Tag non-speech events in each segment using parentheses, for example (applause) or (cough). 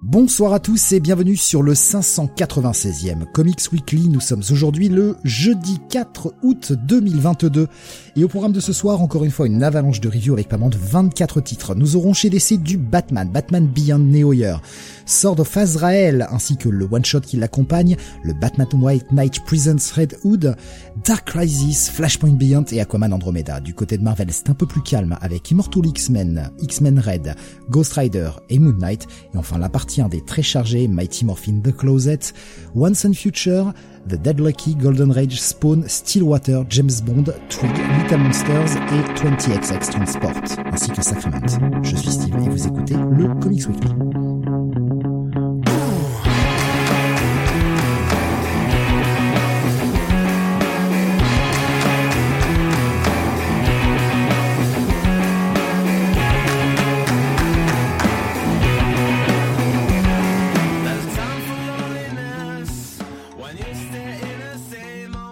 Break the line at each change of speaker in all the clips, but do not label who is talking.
Bonsoir à tous et bienvenue sur le 596e Comics Weekly. Nous sommes aujourd'hui le jeudi 4 août 2022 et au programme de ce soir, encore une fois, une avalanche de reviews avec pas moins de 24 titres. Nous aurons chez DC du Batman, Batman Beyond Neo Year, Sword of Azrael ainsi que le one-shot qui l'accompagne, le Batman White Knight Presents Red Hood, Dark Crisis, Flashpoint Beyond et Aquaman Andromeda. Du côté de Marvel, c'est un peu plus calme avec Immortal X-Men, X-Men Red, Ghost Rider et Moon Knight et enfin la partie des très chargés Mighty Morphin The Closet, Once and Future, The Dead Lucky, Golden Rage, Spawn, Stillwater, James Bond, Trig, Little Monsters et 20XX Twin Sport, ainsi que Sacrament. Je suis Steve et vous écoutez le Comics Weekly.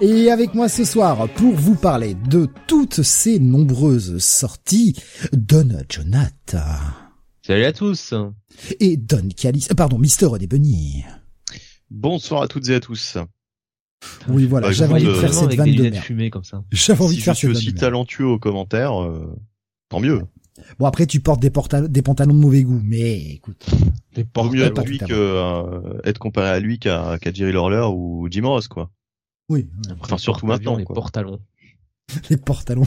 Et avec moi ce soir pour vous parler de toutes ces nombreuses sorties, Don Jonathan.
Salut à tous.
Et Don Calis, euh, pardon, Mister Bunny.
Bonsoir à toutes et à tous.
Oui, voilà,
Bah,
j'avais envie de faire cette vanne de merde.
comme ça.
J'avais envie
si
de faire
je suis
cette vanne
aussi
de merde.
talentueux aux commentaires, euh, tant mieux.
Bon, après, tu portes des, porta- des pantalons de mauvais goût, mais écoute.
Des
Vaut mieux
pas
être lui que euh, être comparé à lui qu'à qu'à Jerry Lawler ou Jim Ross, quoi.
Oui,
Enfin, surtout maintenant,
Les
quoi.
portalons. (laughs)
les pantalons.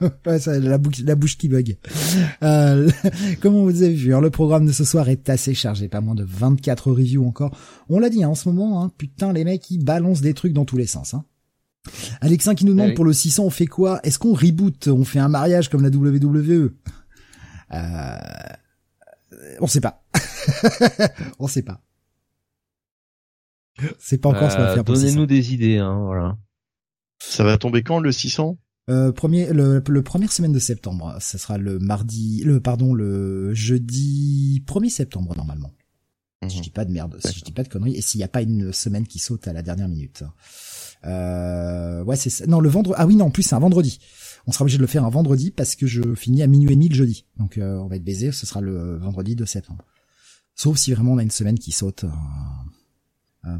(laughs) ouais, ça, la, bouche, la bouche qui bug. Euh, (laughs) comme on vous avez vu, hein, le programme de ce soir est assez chargé, pas moins de 24 reviews encore. On l'a dit hein, en ce moment, hein, putain les mecs ils balancent des trucs dans tous les sens. Hein. Alexin qui nous demande
Ah oui.
pour le 600 on fait quoi? Est-ce qu'on reboot? On fait un mariage comme la WWE euh... On sait pas. on sait pas. C'est pas encore ce qu'on va
Euh,
faire pour le 600.
Donnez-nous des idées, hein, voilà.
Ça va tomber quand le 600
Euh, premier, le, le première semaine de septembre, ce sera le mardi, le pardon, le jeudi 1er septembre normalement. Si je dis pas de merde, si je dis pas de conneries, et s'il n'y a pas une semaine qui saute à la dernière minute. Euh, ouais, c'est. Non, le vendredi. Ah oui, non, en plus c'est un vendredi. On sera obligé de le faire un vendredi parce que je finis à minuit et demi le jeudi. Donc euh, on va être baisé. Ce sera le vendredi de septembre. Sauf si vraiment on a une semaine qui saute euh,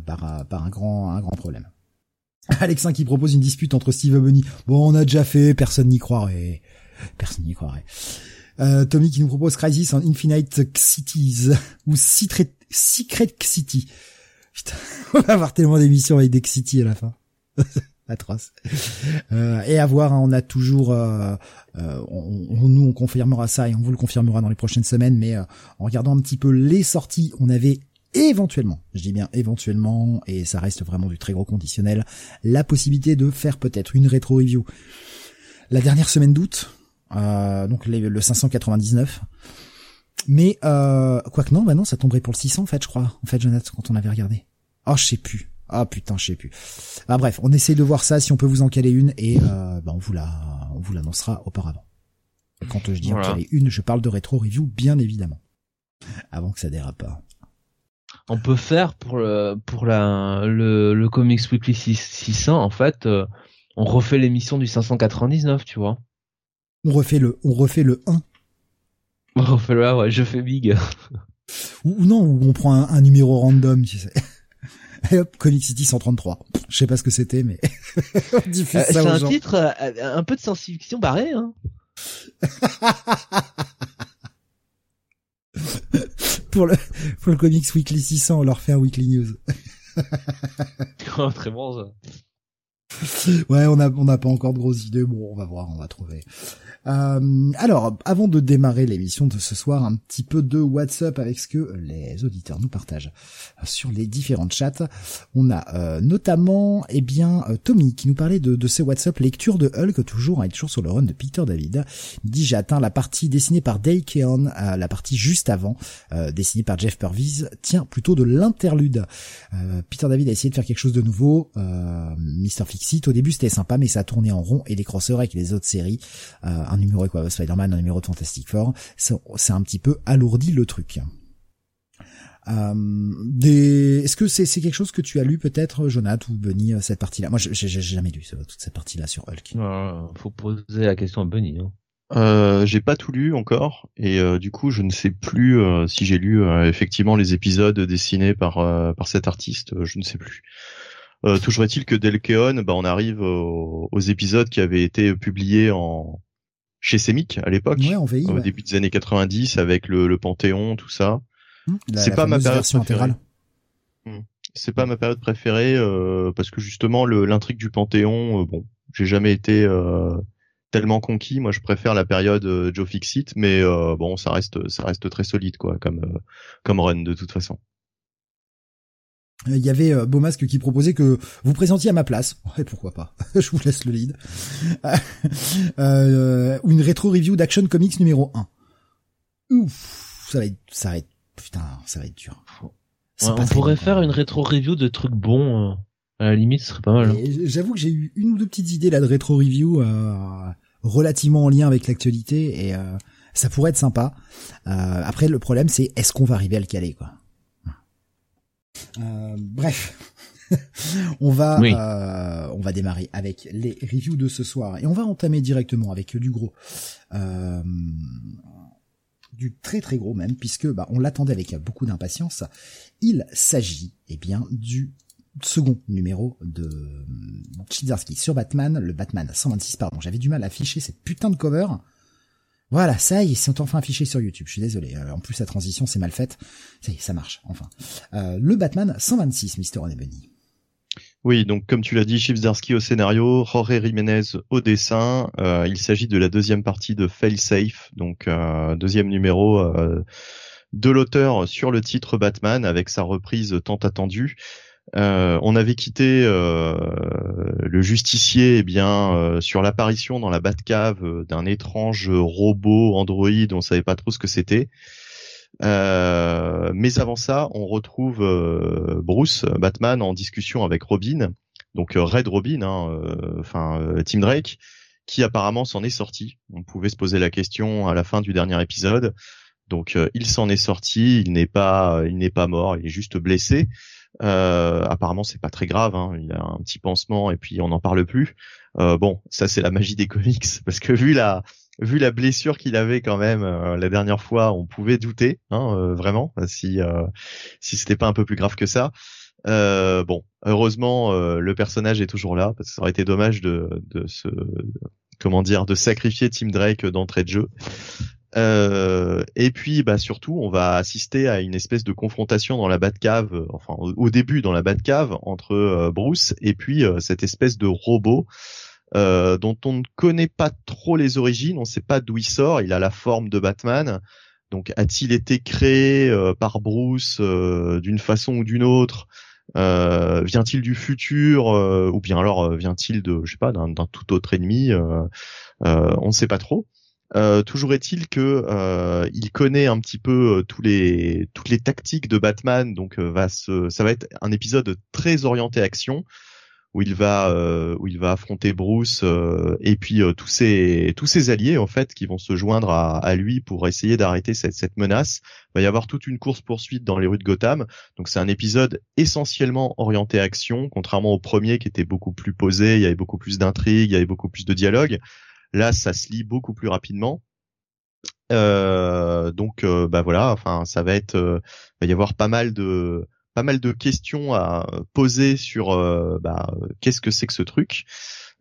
par, euh, par un grand un grand problème. (laughs) Alexin qui propose une dispute entre Steve et Bunny. Bon, on a déjà fait, personne n'y croirait. Personne n'y croirait. Euh, Tommy qui nous propose Crisis en Infinite Cities (laughs) ou Secret, Secret City. Putain, (laughs) on va avoir tellement d'émissions avec des City à la fin. Atroce. Euh, et à voir, hein, on a toujours, euh, euh, on, on- nous on confirmera ça et on vous le confirmera dans les prochaines semaines, mais euh, en regardant un petit peu les sorties, on avait éventuellement, je dis bien éventuellement, et ça reste vraiment du très gros conditionnel, la possibilité de faire peut-être une rétro review la dernière semaine d'août, euh, donc les- le 599. Mais euh, quoique non, bah non, ça tomberait pour le 600 en fait, je crois. En fait, Jonathan, quand on avait regardé. Oh, je sais plus. Ah putain, je sais plus. Ah bref, on essaye de voir ça si on peut vous en caler une et euh, bah, on vous la, on vous l'annoncera auparavant. Quand je dis
Voilà.
en caler une, je parle de rétro review, bien évidemment. Avant que ça dérape pas.
On peut faire pour le, pour la, le, le Comics Weekly 6 600, en fait, euh, on refait l'émission du 599, tu vois.
On refait le, on refait le 1
On refait le, ah ouais, je fais big.
ou, ou non, où on prend un, un numéro random, tu sais. Et (laughs) hop, Comic City 133. Je sais pas ce que c'était, mais (laughs) on diffuse
Euh,
ça
c'est un
gens.
titre, euh, un peu de science-fiction barré, hein. (laughs) (laughs)
pour le pour le Comics Weekly 600, on leur fait un Weekly News. (laughs)
Oh, Très bon, ça.
Ouais, on a on n'a pas encore de grosses idées. Bon, on va voir, on va trouver. Euh, alors, avant de démarrer l'émission de ce soir, un petit peu de WhatsApp avec ce que les auditeurs nous partagent sur les différentes chats. On a euh, notamment, eh bien, euh, Tommy qui nous parlait de, de ses WhatsApp lectures de Hulk, toujours, hein, toujours sur le run de Peter David. Dit j'ai atteint la partie dessinée par Dale Keon, la partie juste avant, dessinée par Jeff Purvis, tient plutôt de l'interlude. Peter David a essayé de faire quelque chose de nouveau. Mr. Fixit, au début c'était sympa, mais ça a tourné en rond et les crossovers avec les autres séries un numéro quoi, Spider-Man, un numéro de Fantastic Four, c'est un petit peu alourdi le truc. Euh, des... Est-ce que c'est c'est quelque chose que tu as lu peut-être, Jonathan ou Bunny, euh, cette partie-là? Moi, j'ai jamais lu toute cette partie-là sur Hulk.
faut poser la question à Bunny. Hein.
Euh, j'ai pas tout lu encore et euh, du coup je ne sais plus si j'ai lu effectivement les épisodes dessinés par par cet artiste, je ne sais plus. toujours est-il que Delkeon, bah on arrive aux, aux, épisodes qui avaient été publiés en chez Semic à l'époque, au début des années 90 avec le, le Panthéon, tout ça.
Mmh, c'est pas ma période préférée.
C'est pas ma période préférée euh, parce que justement l'intrigue du Panthéon, euh, bon, j'ai jamais été euh, tellement conquis. Moi, je préfère la période euh, Joe Fixit, mais euh, bon, ça reste ça reste très solide quoi, comme comme run de toute façon.
Il y avait euh, Beaumasque qui proposait que vous présentiez à ma place. (laughs) Ouais, pourquoi pas? (laughs) Je vous laisse le lead. (laughs) euh, une rétro review d'Action Comics numéro 1. Ouf, ça va être, ça va être, putain, ça va être dur.
on pourrait faire une rétro review de trucs bons. Euh, à la limite, ce serait pas mal. Hein.
J'avoue que j'ai eu une ou deux petites idées là de rétro review euh, relativement en lien avec l'actualité et euh, ça pourrait être sympa. après, le problème c'est est-ce qu'on va arriver à le caler quoi? Euh, bref. (laughs) on va euh, on va démarrer avec les reviews de ce soir et on va entamer directement avec du gros. Euh, du très très gros même puisque bah, on l'attendait avec beaucoup d'impatience. Il s'agit eh bien du second numéro de Chizarski sur Batman le Batman 126 pardon j'avais du mal à afficher cette putain de cover voilà, ça y est, ils sont enfin affichés sur YouTube. Je suis désolé. Euh, en plus, la transition, c'est mal faite. Ça y est, ça marche, enfin. Euh, le Batman 126, Mister Bunny.
Oui, donc comme tu l'as dit, Chipsdarsky au scénario, Jorge Jiménez au dessin. Euh, il s'agit de la deuxième partie de Fail Safe, donc deuxième numéro de l'auteur sur le titre Batman avec sa reprise tant attendue. Euh, on avait quitté euh, le justicier eh bien euh, sur l'apparition dans la Batcave d'un étrange robot Android, on savait pas trop ce que c'était. mais avant ça, on retrouve Bruce Batman en discussion avec Robin, donc Red Robin, hein, enfin Tim Drake, qui apparemment s'en est sorti. On pouvait se poser la question à la fin du dernier épisode. Donc il s'en est sorti, il n'est pas, il n'est pas mort, il est juste blessé. Euh, apparemment, c'est pas très grave. Hein. Il a un petit pansement et puis on n'en parle plus. Euh, bon, ça c'est la magie des comics (laughs) parce que vu la vu la blessure qu'il avait quand même euh, la dernière fois, on pouvait douter, hein, euh, vraiment, si euh, si c'était pas un peu plus grave que ça. bon, heureusement, le personnage est toujours là parce que ça aurait été dommage de de se comment dire de sacrifier Tim Drake d'entrée de jeu. Euh, et puis, bah surtout, on va assister à une espèce de confrontation dans la Batcave, euh, enfin au, début dans la Batcave entre euh, Bruce et puis cette espèce de robot dont on ne connaît pas trop les origines, on ne sait pas d'où il sort. Il a la forme de Batman. Donc, a-t-il été créé par Bruce d'une façon ou d'une autre Vient-il du futur ou bien alors vient-il de, je sais pas, d'un tout autre ennemi On ne sait pas trop. Euh, toujours est-il que euh, il connaît un petit peu euh, tous les toutes les tactiques de Batman, donc va se, ça va être un épisode très orienté action où il va où il va affronter Bruce et puis tous ses tous ses alliés en fait qui vont se joindre à, à lui pour essayer d'arrêter cette, cette menace. Il va y avoir toute une course poursuite dans les rues de Gotham. Donc c'est un épisode essentiellement orienté action, contrairement au premier qui était beaucoup plus posé. Il y avait beaucoup plus d'intrigues, il y avait beaucoup plus de dialogue. Là, ça se lit beaucoup plus rapidement. Euh, donc, euh, bah voilà, enfin, ça va être, euh, va y avoir pas mal de, pas mal de questions à poser sur, bah, qu'est-ce que c'est que ce truc.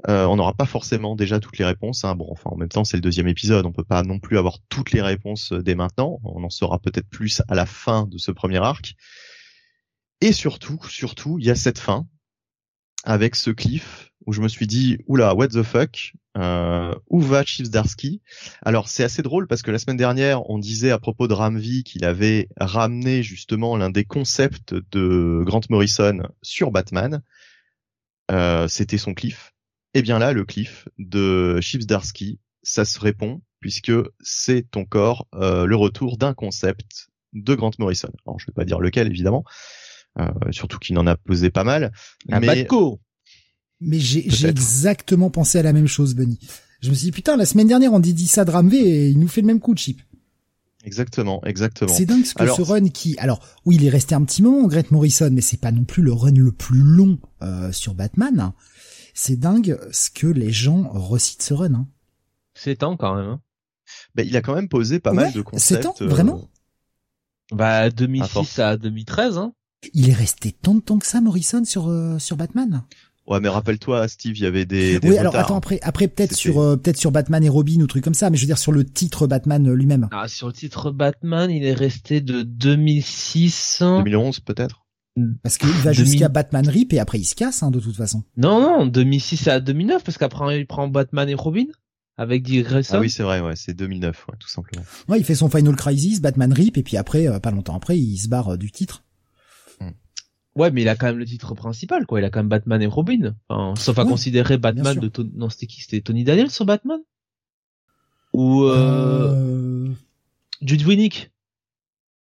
on n'aura pas forcément déjà toutes les réponses. Hein. Bon, enfin, en même temps, c'est le deuxième épisode. On peut pas non plus avoir toutes les réponses dès maintenant. On en saura peut-être plus à la fin de ce premier arc. Et surtout, surtout, il y a cette fin avec ce cliff où je me suis dit oula what the fuck euh, où va Chief Darsky Alors c'est assez drôle parce que la semaine dernière on disait à propos de Ramvi qu'il avait ramené justement l'un des concepts de Grant Morrison sur Batman. Euh, C'était son cliff. Et eh bien là le cliff de Chief Darsky, ça se répond puisque c'est encore euh, le retour d'un concept de Grant Morrison. Alors je vais pas dire lequel évidemment, euh, surtout qu'il en a posé pas mal.
Un mais...
Mais j'ai exactement pensé à la même chose, Bunny. Je me suis dit, putain, la semaine dernière, on dit ça de Ramvé et il nous fait le même coup de chip.
Exactement, exactement.
C'est dingue ce que ce run qui, alors oui, il est resté un petit moment, Grant Morrison, mais c'est pas non plus le run le plus long euh, sur Batman. C'est dingue ce que les gens recitent ce run. Hein.
C'est temps quand même. Hein.
Ben, il a quand même posé pas mal de concepts.
C'est temps, vraiment.
Euh, bah 2006 à 2013. Hein.
Il est resté tant de temps que ça, Morrison, sur euh, sur Batman?
Ouais, mais rappelle-toi, Steve, il y avait des. des
oui, alors attends, après, après peut-être sur euh, peut-être sur Batman et Robin ou trucs comme ça, mais je veux dire sur le titre Batman euh, lui-même.
Ah, sur le titre Batman, il est resté de 2006.
2011 peut-être.
Parce qu'il va jusqu'à Batman Rip et après il se casse, hein, de toute façon.
Non, non, 2006 à 2009, parce qu'après il prend Batman et Robin avec Dick Grayson.
Ah oui, c'est vrai, ouais, c'est 2009, ouais, tout simplement.
Ouais, il fait son Final Crisis, Batman Rip, et puis après, euh, pas longtemps après, il se barre du titre.
Ouais, mais il a quand même le titre principal, quoi. Il a quand même Batman et Robin. Enfin, sauf à considérer Batman de non, c'était qui? C'était Tony Daniel sur Batman? Ou euh... euh... Jude Winnick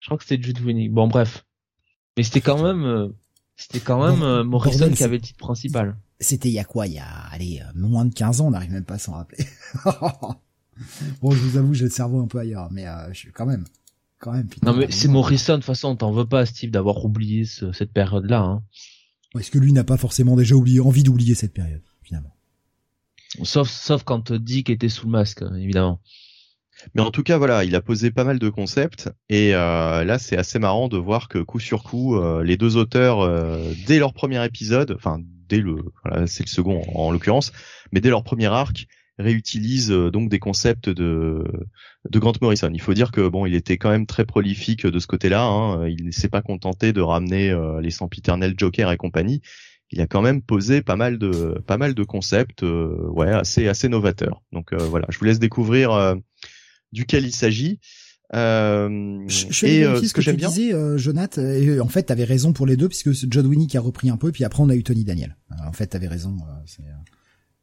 Je crois que c'était Jude Winnick. Bon, bref. Mais c'était quand même, euh, c'était quand même euh, Morrison qui avait le titre principal.
C'était il y a quoi? Il y a, allez, moins de 15 ans, on n'arrive même pas à s'en rappeler. (laughs) bon, je vous avoue, j'ai le cerveau un peu ailleurs, mais je suis quand même quand même.
non mais c'est Morrison, de toute façon, t'en veux pas, Steve, d'avoir oublié cette période-là. Hein.
Est-ce que lui n'a pas forcément déjà oublié, envie d'oublier cette période, finalement?
Sauf, sauf quand Dick était sous le masque, hein, évidemment.
Mais en tout cas, voilà, il a posé pas mal de concepts et euh, là, c'est assez marrant de voir que coup sur coup, euh, les deux auteurs, euh, dès leur premier épisode, enfin dès le, voilà, c'est le second en l'occurrence, mais dès leur premier arc, réutilise euh, donc des concepts de de Grant Morrison. Il faut dire que bon, il était quand même très prolifique de ce côté-là. Hein. Il ne s'est pas contenté de ramener euh, les sempiternels Joker et compagnie. Il a quand même posé pas mal de pas mal de concepts, euh, ouais, assez assez novateurs. Donc voilà, je vous laisse découvrir duquel il s'agit.
Euh, je, je et ce que, j'aime bien. disais, euh, Jonathan, et en fait, t'avais raison pour les deux, puisque John Winnie qui a repris un peu, puis après on a eu Tony Daniel. en fait, t'avais raison.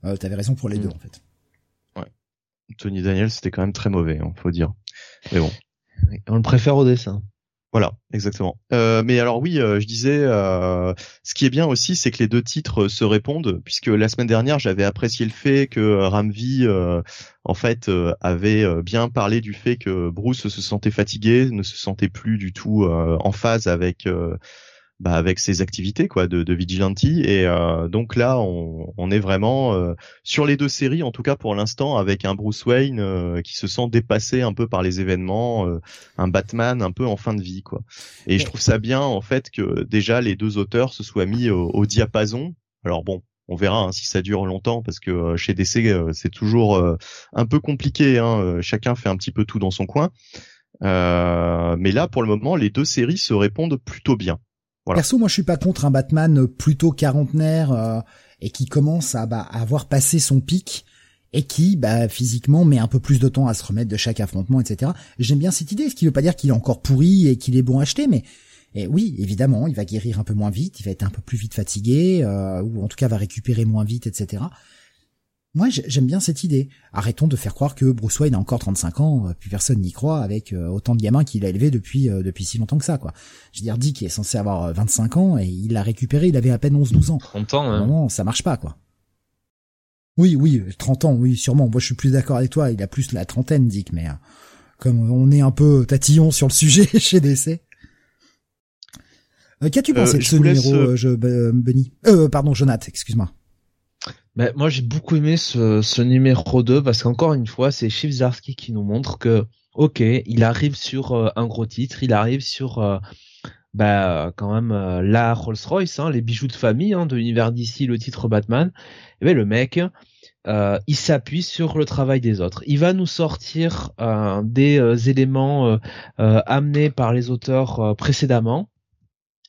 Euh, t'avais raison pour les mm. deux, en fait.
Tony Daniel, c'était quand même très mauvais, hein, faut dire. Mais bon.
On le préfère au dessin.
Voilà, exactement. Euh, mais alors oui, euh, je disais, euh, ce qui est bien aussi, c'est que les deux titres se répondent, puisque la semaine dernière, j'avais apprécié le fait que Ramvi, en fait, avait bien parlé du fait que Bruce se sentait fatigué, ne se sentait plus du tout en phase avec bah, avec ses activités quoi de, de vigilante. Et euh, donc là on, on est vraiment euh, sur les deux séries en tout cas pour l'instant avec un Bruce Wayne euh, qui se sent dépassé un peu par les événements un Batman un peu en fin de vie quoi. Et je trouve ça bien en fait que déjà les deux auteurs se soient mis au, diapason. Alors bon on verra hein, si ça dure longtemps parce que chez DC c'est toujours un peu compliqué hein, chacun fait un petit peu tout dans son coin. Mais là pour le moment les deux séries se répondent plutôt bien
Perso, moi, je suis pas contre un Batman plutôt quarantenaire euh, et qui commence à, bah, avoir passé son pic et qui, bah, physiquement, met un peu plus de temps à se remettre de chaque affrontement, etc. J'aime bien cette idée, ce qui veut pas dire qu'il est encore pourri et qu'il est bon à acheter, mais et oui, évidemment, il va guérir un peu moins vite, il va être un peu plus vite fatigué, euh, ou en tout cas va récupérer moins vite, etc. Moi, j'aime bien cette idée. Arrêtons de faire croire que Bruce Wayne a encore 35 ans, euh, puis personne n'y croit avec euh, autant de gamins qu'il a élevés depuis euh, depuis si longtemps que ça, quoi. Je veux dire, Dick est censé avoir 25 ans et il l'a récupéré, il avait à peine 11-12 ans.
30 ans, hein.
Non, ça marche pas, quoi. Oui, oui, 30 ans, oui, sûrement. Moi, je suis plus d'accord avec toi. Il a plus la trentaine, Dick, mais comme on est un peu tatillon sur le sujet (laughs) chez DC. Qu'as-tu pensé de ce numéro, je, Benny? Euh, pardon, Jonathan, excuse-moi.
Ben, moi, j'ai beaucoup aimé ce, numéro 2 parce qu'encore une fois, c'est Chief Zarsky qui nous montre que, ok, il arrive sur euh, un gros titre, il arrive sur, euh, bah, quand même, euh, la Rolls-Royce, hein, les bijoux de famille hein, de l'univers d'ici, le titre Batman. Et ben, le mec, il s'appuie sur le travail des autres. Il va nous sortir des éléments amenés par les auteurs précédemment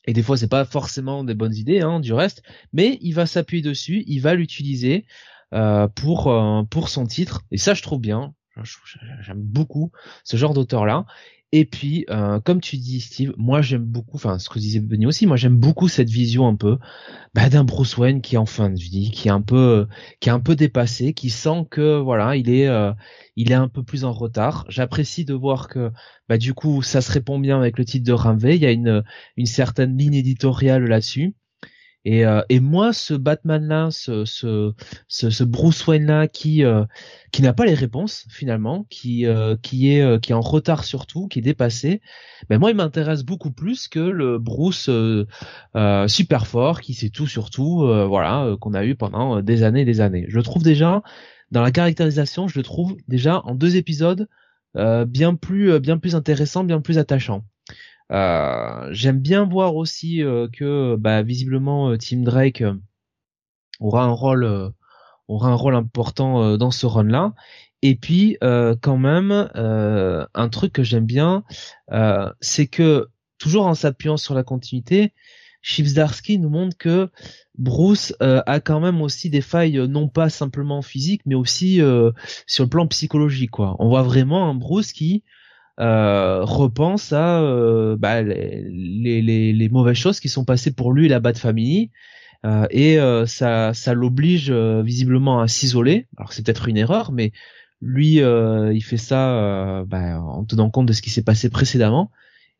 et des fois c'est pas forcément des bonnes idées hein, du reste, mais il va s'appuyer dessus, il va l'utiliser euh, pour euh, pour son titre et ça je trouve bien. J'aime beaucoup ce genre d'auteur là. Et puis, euh, comme tu dis, Steve, moi j'aime beaucoup, enfin ce que disait Benny aussi, moi j'aime beaucoup cette vision un peu bah, d'un Bruce Wayne qui est en fin de vie, qui est un peu, qui est un peu dépassé, qui sent que voilà, il est, euh, il est un peu plus en retard. J'apprécie de voir que, bah du coup, ça se répond bien avec le titre de Ramvé. Il y a une, une certaine ligne éditoriale là-dessus. Et, euh, et moi, ce Batman-là, ce, ce, ce, Bruce Wayne-là, qui euh, qui n'a pas les réponses finalement, qui euh, qui est en retard surtout, qui est dépassé, ben moi, il m'intéresse beaucoup plus que le Bruce super fort, qui sait tout sur tout, voilà, qu'on a eu pendant des années et des années. Je trouve déjà dans la caractérisation, je le trouve déjà en deux épisodes bien plus bien plus intéressant, bien plus attachant. Euh, j'aime bien voir aussi euh, que bah, visiblement euh, Tim Drake aura un rôle aura un rôle important dans ce run là. Et puis quand même un truc que j'aime bien, c'est que toujours en s'appuyant sur la continuité, Chivsdarsky nous montre que Bruce a quand même aussi des failles non pas simplement physiques mais aussi sur le plan psychologique quoi. On voit vraiment un Bruce qui euh, repense à euh, bah, les, les, les, mauvaises choses qui sont passées pour lui et la Bat Family. Euh, et euh, ça, ça l'oblige visiblement à s'isoler. Alors c'est peut-être une erreur, mais lui, il fait ça bah, en tenant compte de ce qui s'est passé précédemment.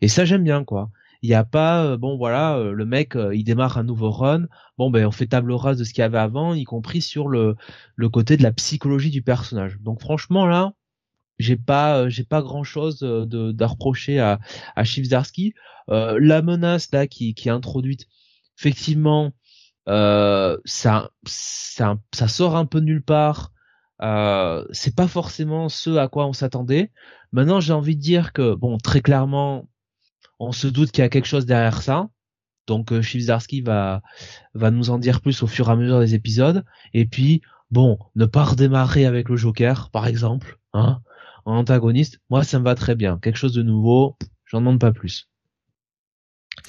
Et ça, j'aime bien, quoi. Il n'y a pas, bon voilà, le mec, il démarre un nouveau run. Bon ben, on fait table rase de ce qu'il y avait avant, y compris sur le le côté de la psychologie du personnage. Donc franchement là, j'ai pas euh, j'ai pas grand chose euh, de, reprocher à à Chivzarsky. Euh, la menace là qui qui est introduite effectivement euh, ça, ça ça sort un peu nulle part. Euh, c'est pas forcément ce à quoi on s'attendait. Maintenant j'ai envie de dire que bon très clairement on se doute qu'il y a quelque chose derrière ça. Donc euh, va va nous en dire plus au fur et à mesure des épisodes. Et puis bon ne pas redémarrer avec le Joker par exemple hein en antagoniste, moi ça me va très bien. Quelque chose de nouveau, j'en demande pas plus.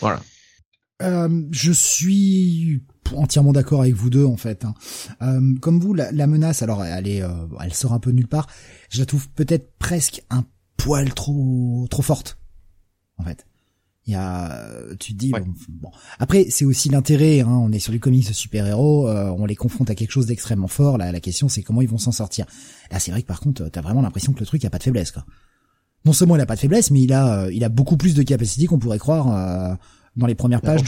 Voilà.
Euh, je suis entièrement d'accord avec vous deux en fait. Hein. Euh, comme vous, la, menace, alors elle est, euh, elle sort un peu nulle part. Je la trouve peut-être presque un poil trop, trop forte en fait. Il y a, tu te dis, bon, Après, c'est aussi l'intérêt. Hein, on est sur du comics de super-héros, euh, on les confronte à quelque chose d'extrêmement fort. Là, la question, c'est comment ils vont s'en sortir. Là, c'est vrai que par contre, t'as vraiment l'impression que le truc a pas de faiblesse, quoi. Non seulement il a pas de faiblesse, mais il a, euh, il a beaucoup plus de capacité qu'on pourrait croire euh, dans les premières pages.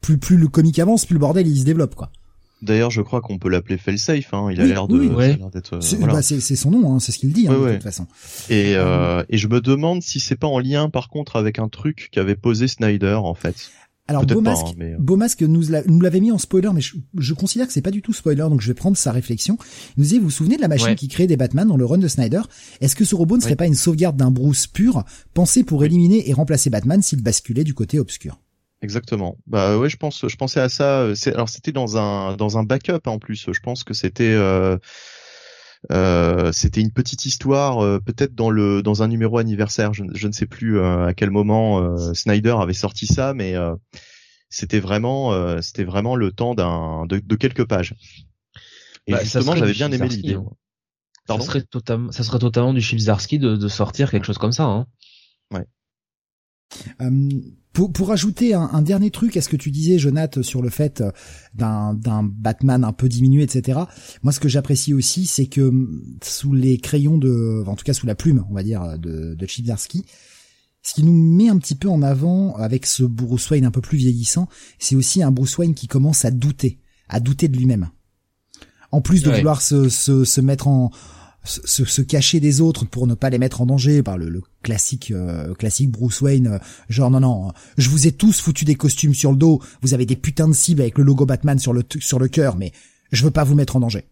plus, plus le comic avance, plus le bordel il se développe, quoi.
D'ailleurs, je crois qu'on peut l'appeler Felsafe. Hein. Il a l'air de,
oui, d'être. Euh, bah, c'est son nom, hein, c'est ce qu'il dit hein, de toute façon.
Et, euh, et je me demande si c'est pas en lien, par contre, avec un truc qu'avait posé Snyder, en fait.
Alors Beaumasque, hein, mais... Beaumasque nous, nous l'avait mis en spoiler, mais je, considère que c'est pas du tout spoiler, donc je vais prendre sa réflexion. Il nous disait, vous vous souvenez de la machine qui crée des Batman dans le run de Snyder? Est-ce que ce robot ne serait pas une sauvegarde d'un Bruce pur, pensé pour éliminer et remplacer Batman s'il basculait du côté obscur?
Exactement. Bah ouais, je pense, je pensais à ça. Alors c'était dans un dans un backup hein, en plus. Je pense que c'était euh, euh, c'était une petite histoire, euh, peut-être dans le dans un numéro anniversaire. Je, je ne sais plus euh, à quel moment euh, Snyder avait sorti ça, mais c'était vraiment c'était vraiment le temps d'un de, de, quelques pages. Et bah, justement, j'avais bien aimé l'idée. Hein.
Ça serait totalement ça serait totalement du Chibzarsky de, de sortir quelque chose comme ça. Hein.
Ouais.
Pour, pour ajouter un, dernier truc à ce que tu disais, Jonath, sur le fait euh, d'un, d'un Batman un peu diminué, etc. Moi, ce que j'apprécie aussi, c'est que mm, sous les crayons de, en tout cas sous la plume, on va dire, de, de Chibzarsky, ce qui nous met un petit peu en avant avec ce Bruce Wayne un peu plus vieillissant, c'est aussi un Bruce Wayne qui commence à douter, à douter de lui-même. En plus de vouloir se, se, se mettre en, se, se, cacher des autres pour ne pas les mettre en danger par le, classique euh, classique Bruce Wayne euh, genre non non je vous ai tous foutu des costumes sur le dos vous avez des putains de cibles avec le logo Batman sur le sur le cœur mais je veux pas vous mettre en danger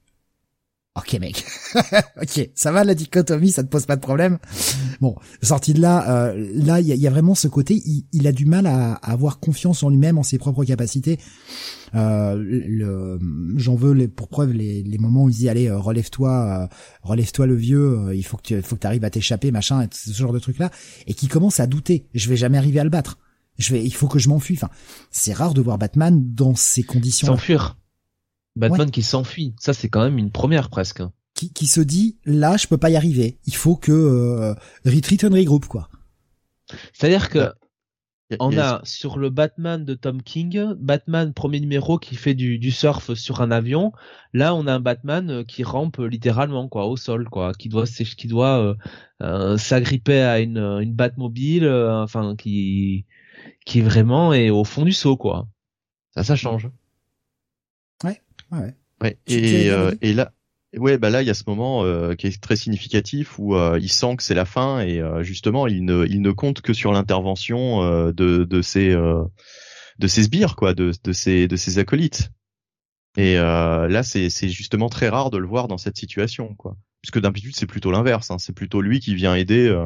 Ok mec, (laughs) ok, ça va la dichotomie, ça te pose pas de problème. Bon, sorti de là, euh, là il y a, vraiment ce côté, il, a du mal à, avoir confiance en lui-même, en ses propres capacités. Euh, J'en veux les, pour preuve les, les, moments où il dit allez euh, relève-toi, euh, relève-toi le vieux, il faut que tu faut que arrives à t'échapper machin, et ce genre de trucs là, et qui commence à douter. Je vais jamais arriver à le battre Je vais, il faut que je m'enfuis. Enfin, c'est rare de voir Batman dans ces conditions.
S'enfuir. Batman qui s'enfuit, ça c'est quand même une première presque.
Qui, qui se dit là, je peux pas y arriver. Il faut que euh, retreat and regroup quoi.
C'est-à-dire que on a sur le Batman de Tom King, Batman premier numéro qui fait du, du, surf sur un avion. Là, on a un Batman euh, qui rampe littéralement quoi au sol quoi, qui doit qui doit euh, euh, s'agripper à une une Batmobile, enfin qui qui vraiment est au fond du seau quoi. Ça, ça change.
Ouais, ouais.
Et, et là, Ouais, bah là il y a ce moment euh, qui est très significatif où euh, il sent que c'est la fin et euh, justement il ne il ne compte que sur l'intervention de de ses de ses sbires quoi, de de ses de ses acolytes. Et là c'est c'est justement très rare de le voir dans cette situation quoi, puisque d'habitude c'est plutôt l'inverse, hein. c'est plutôt lui qui vient aider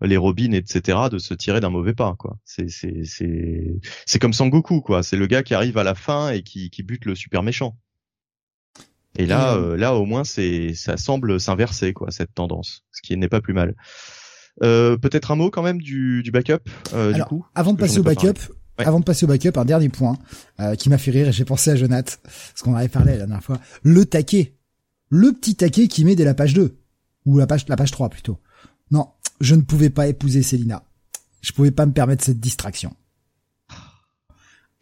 les Robins etc de se tirer d'un mauvais pas quoi. C'est c'est c'est c'est comme Sangoku quoi, c'est le gars qui arrive à la fin et qui qui bute le super méchant. Et là, euh, là au moins, c'est, ça semble s'inverser quoi, cette tendance, ce qui n'est pas plus mal. Euh, peut-être un mot quand même du, du backup. Euh, du coup,
avant de passer au backup, avant de passer au backup, un dernier point euh, qui m'a fait rire et j'ai pensé à Jonath, parce qu'on avait parlé la dernière fois. Le taquet, le petit taquet qui met dès la page 2 ou la page la page 3 plutôt. Non, je ne pouvais pas épouser Célina. Je pouvais pas me permettre cette distraction.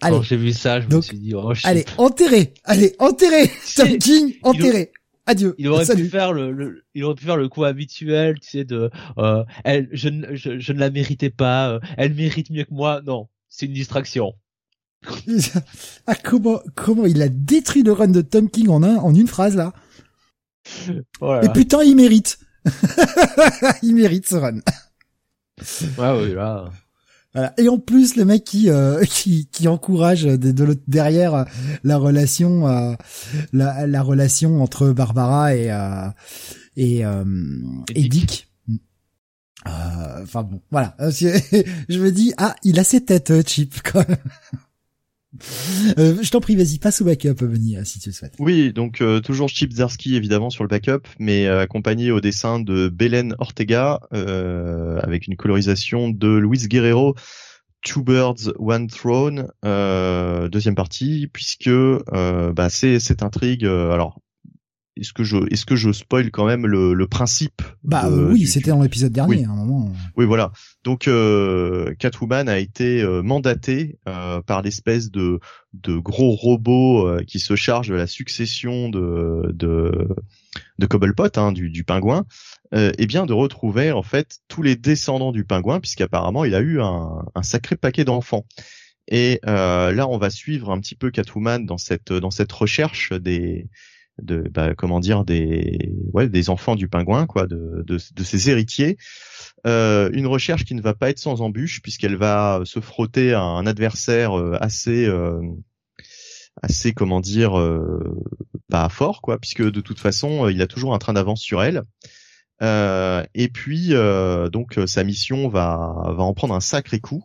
Allez. j'ai vu ça, je me suis dit, oh,
Allez, enterré. Allez, enterré. (laughs) Tom King, enterré. Adieu.
Il aurait pu faire le, il aurait pu faire le coup habituel, tu sais, de, euh, elle, je, je, je, ne la méritais pas, euh, elle mérite mieux que moi. Non, c'est une distraction. (laughs)
ah, comment, comment il a détruit le run de Tom King en un, en une phrase, là. Et putain, il mérite. (laughs) il mérite ce run.
Ouais, oui, là.
Et en plus, le mec qui euh, (laughs) qui, qui encourage de, de derrière euh, la relation euh, la, la relation entre Barbara et et, et Dick. Enfin bon, voilà. (laughs) Je me dis ah, il a ses têtes, Chip quand même. (laughs) Euh, je t'en prie, vas-y, passe au backup, Benny, si tu le souhaites.
Oui, donc euh, toujours Chip Zarsky évidemment sur le backup, mais euh, accompagné au dessin de Belen Ortega, avec une colorisation de Luis Guerrero, Two Birds, One Throne, deuxième partie, puisque bah, c'est cette intrigue. alors est-ce que je est-ce que je spoil quand même le, le principe
Bah oui, c'était dans l'épisode dernier
oui.
à un moment.
Oui, voilà. Donc euh, Catwoman a été euh, mandatée euh, par l'espèce de de gros robot euh, qui se charge de la succession de de de Cobblepot, hein, du, du pingouin, et eh bien de retrouver en fait tous les descendants du pingouin, puisqu'apparemment il a eu un, un sacré paquet d'enfants. Et là, on va suivre un petit peu Catwoman dans cette dans cette recherche des de bah, comment dire des des enfants du pingouin quoi de de, ses héritiers. Euh, une recherche qui ne va pas être sans embûche puisqu'elle va se frotter à un adversaire euh, assez euh, assez comment dire pas fort quoi puisque de toute façon il a toujours un train d'avance sur elle. Et puis donc sa mission va va en prendre un sacré coup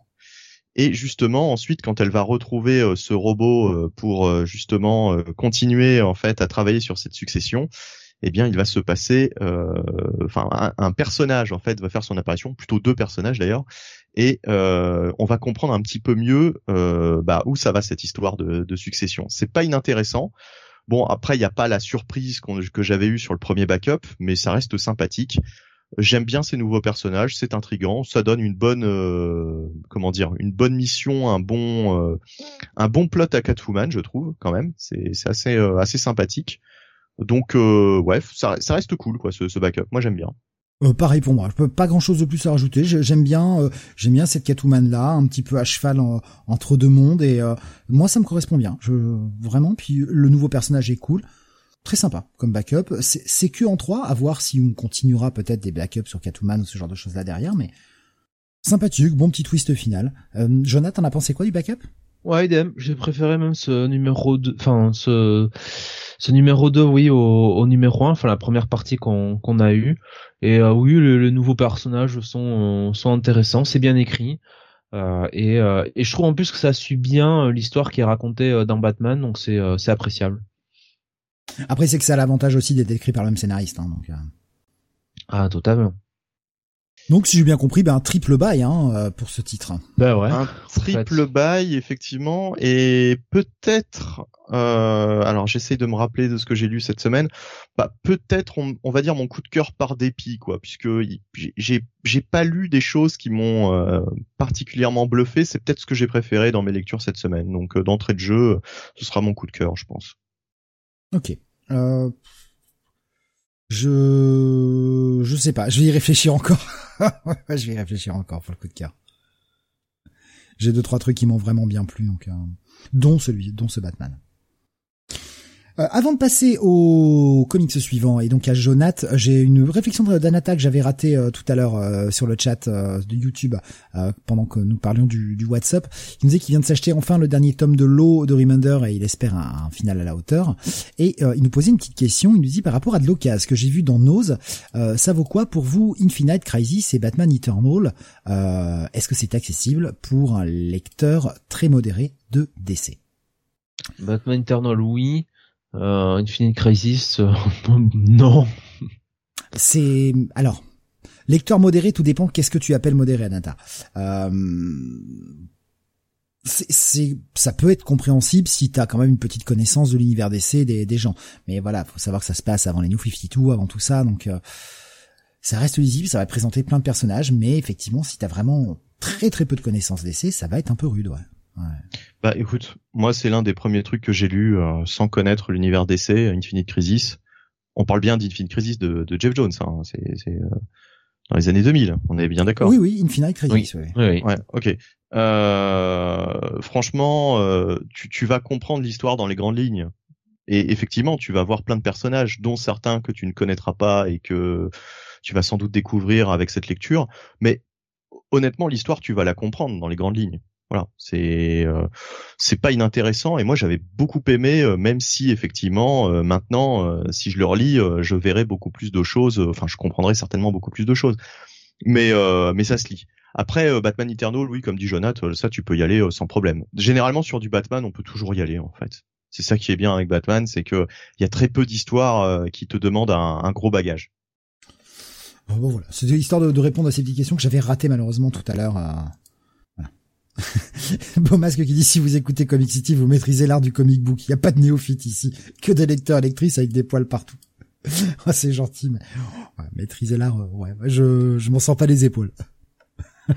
et justement, ensuite, quand elle va retrouver euh, ce robot euh, pour euh, justement continuer en fait à travailler sur cette succession, eh bien, il va se passer, enfin, un, personnage en fait va faire son apparition, plutôt deux personnages d'ailleurs, et on va comprendre un petit peu mieux bah, où ça va cette histoire de, de succession. C'est pas inintéressant. Bon, après, il n'y a pas la surprise que j'avais eue sur le premier backup, mais ça reste sympathique. J'aime bien ces nouveaux personnages, c'est intrigant, ça donne une bonne, euh, comment dire, une bonne mission, un bon, euh, un bon plot à Catwoman, je trouve quand même. C'est, assez, euh, assez sympathique. Donc, ouais, ça, reste cool quoi, ce, backup. Moi, j'aime bien.
pareil pour moi, je peux pas grand chose de plus à rajouter. J'aime bien, j'aime bien cette Catwoman là, un petit peu à cheval entre deux mondes et moi ça me correspond bien. Je vraiment. Puis le nouveau personnage est cool très sympa comme backup. C'est que en 3, à voir si on continuera peut-être des backups sur Catwoman ou ce genre de choses là derrière, mais sympathique, bon petit twist final. Euh, Jonathan, as pensé quoi du backup?
Ouais, idem. J'ai préféré même ce numéro 2, enfin ce ce numéro 2, oui, au, numéro 1, enfin la première partie qu'on a eu. Et euh, oui, les, nouveaux personnages sont sont intéressants, c'est bien écrit. Euh, et, euh, et je trouve en plus que ça suit bien l'histoire qui est racontée dans Batman, donc c'est appréciable.
Après, c'est que ça a l'avantage aussi d'être écrit par le même scénariste. Hein, donc, euh.
Ah, totalement.
Donc, si j'ai bien compris, ben un triple bail hein, euh, pour ce titre.
Ben ouais.
Un triple bail, effectivement, et peut-être. Euh, alors, j'essaie de me rappeler de ce que j'ai lu cette semaine. Bah, peut-être, on, va dire mon coup de cœur par dépit, quoi, puisque j'ai j'ai pas lu des choses qui m'ont euh, particulièrement bluffé. C'est peut-être ce que j'ai préféré dans mes lectures cette semaine. Donc, euh, d'entrée de jeu, ce sera mon coup de cœur, je pense.
Ok. Euh, je je sais pas, je vais y réfléchir encore. (laughs) je vais y réfléchir encore pour le coup de cœur. J'ai deux trois trucs qui m'ont vraiment bien plu donc euh, dont celui dont ce Batman. Euh, avant de passer au comics suivant et donc à Jonath, j'ai une réflexion d'Anata que j'avais ratée euh, tout à l'heure euh, sur le chat de YouTube pendant que nous parlions du, du WhatsApp. Il nous disait qu'il vient de s'acheter enfin le dernier tome de l'eau de Remender et il espère un, final à la hauteur. Et il nous posait une petite question. Il nous dit par rapport à de l'occasion que j'ai vu dans Nose, ça vaut quoi pour vous Infinite Crisis et Batman Eternal? Est-ce que c'est accessible pour un lecteur très modéré de DC
Batman Eternal, oui. Euh, Infinite Crisis, euh, (laughs) non.
C'est alors lecteur modéré, tout dépend. Qu'est-ce que tu appelles modéré, Anata? Euh, c'est, ça peut être compréhensible si t'as quand même une petite connaissance de l'univers d'essai des, des gens. Mais voilà, faut savoir que ça se passe avant les New 52, avant tout ça, donc euh, ça reste lisible, ça va présenter plein de personnages, mais effectivement, si t'as vraiment très très peu de connaissances d'essai, ça va être un peu rude, ouais.
Bah écoute, moi c'est l'un des premiers trucs que j'ai lu euh, sans connaître l'univers d'essai, Infinite Crisis. On parle bien d'Infinite Crisis de, de Jeff Jones, hein. c'est euh, dans les années 2000, on est bien d'accord.
Oui, oui, Infinite Crisis.
Oui, oui. Ouais, ok. Euh, franchement, euh, tu, tu vas comprendre l'histoire dans les grandes lignes. Et effectivement, tu vas voir plein de personnages, dont certains que tu ne connaîtras pas et que tu vas sans doute découvrir avec cette lecture. Mais honnêtement, l'histoire, tu vas la comprendre dans les grandes lignes. Voilà, c'est euh, c'est pas inintéressant et moi j'avais beaucoup aimé, euh, même si effectivement euh, maintenant, si je le relis, je verrai beaucoup plus de choses. Enfin, je comprendrai certainement beaucoup plus de choses. Mais mais ça se lit. Après Batman Eternal, oui, comme dit Jonathan, ça tu peux y aller sans problème. Généralement sur du Batman, on peut toujours y aller en fait. C'est ça qui est bien avec Batman, c'est que il y a très peu d'histoires qui te demandent un, un gros bagage.
Bon, voilà, c'était l'histoire de, de, répondre à ces petites questions que j'avais ratées malheureusement tout à l'heure. (laughs) Beau masque qui dit si vous écoutez Comic City, vous maîtrisez l'art du comic book. Il n'y a pas de néophyte ici, que des lecteurs lectrices avec des poils partout. (laughs) oh, c'est gentil, mais ouais, maîtriser l'art, euh, ouais, je je m'en sens pas les épaules. (laughs)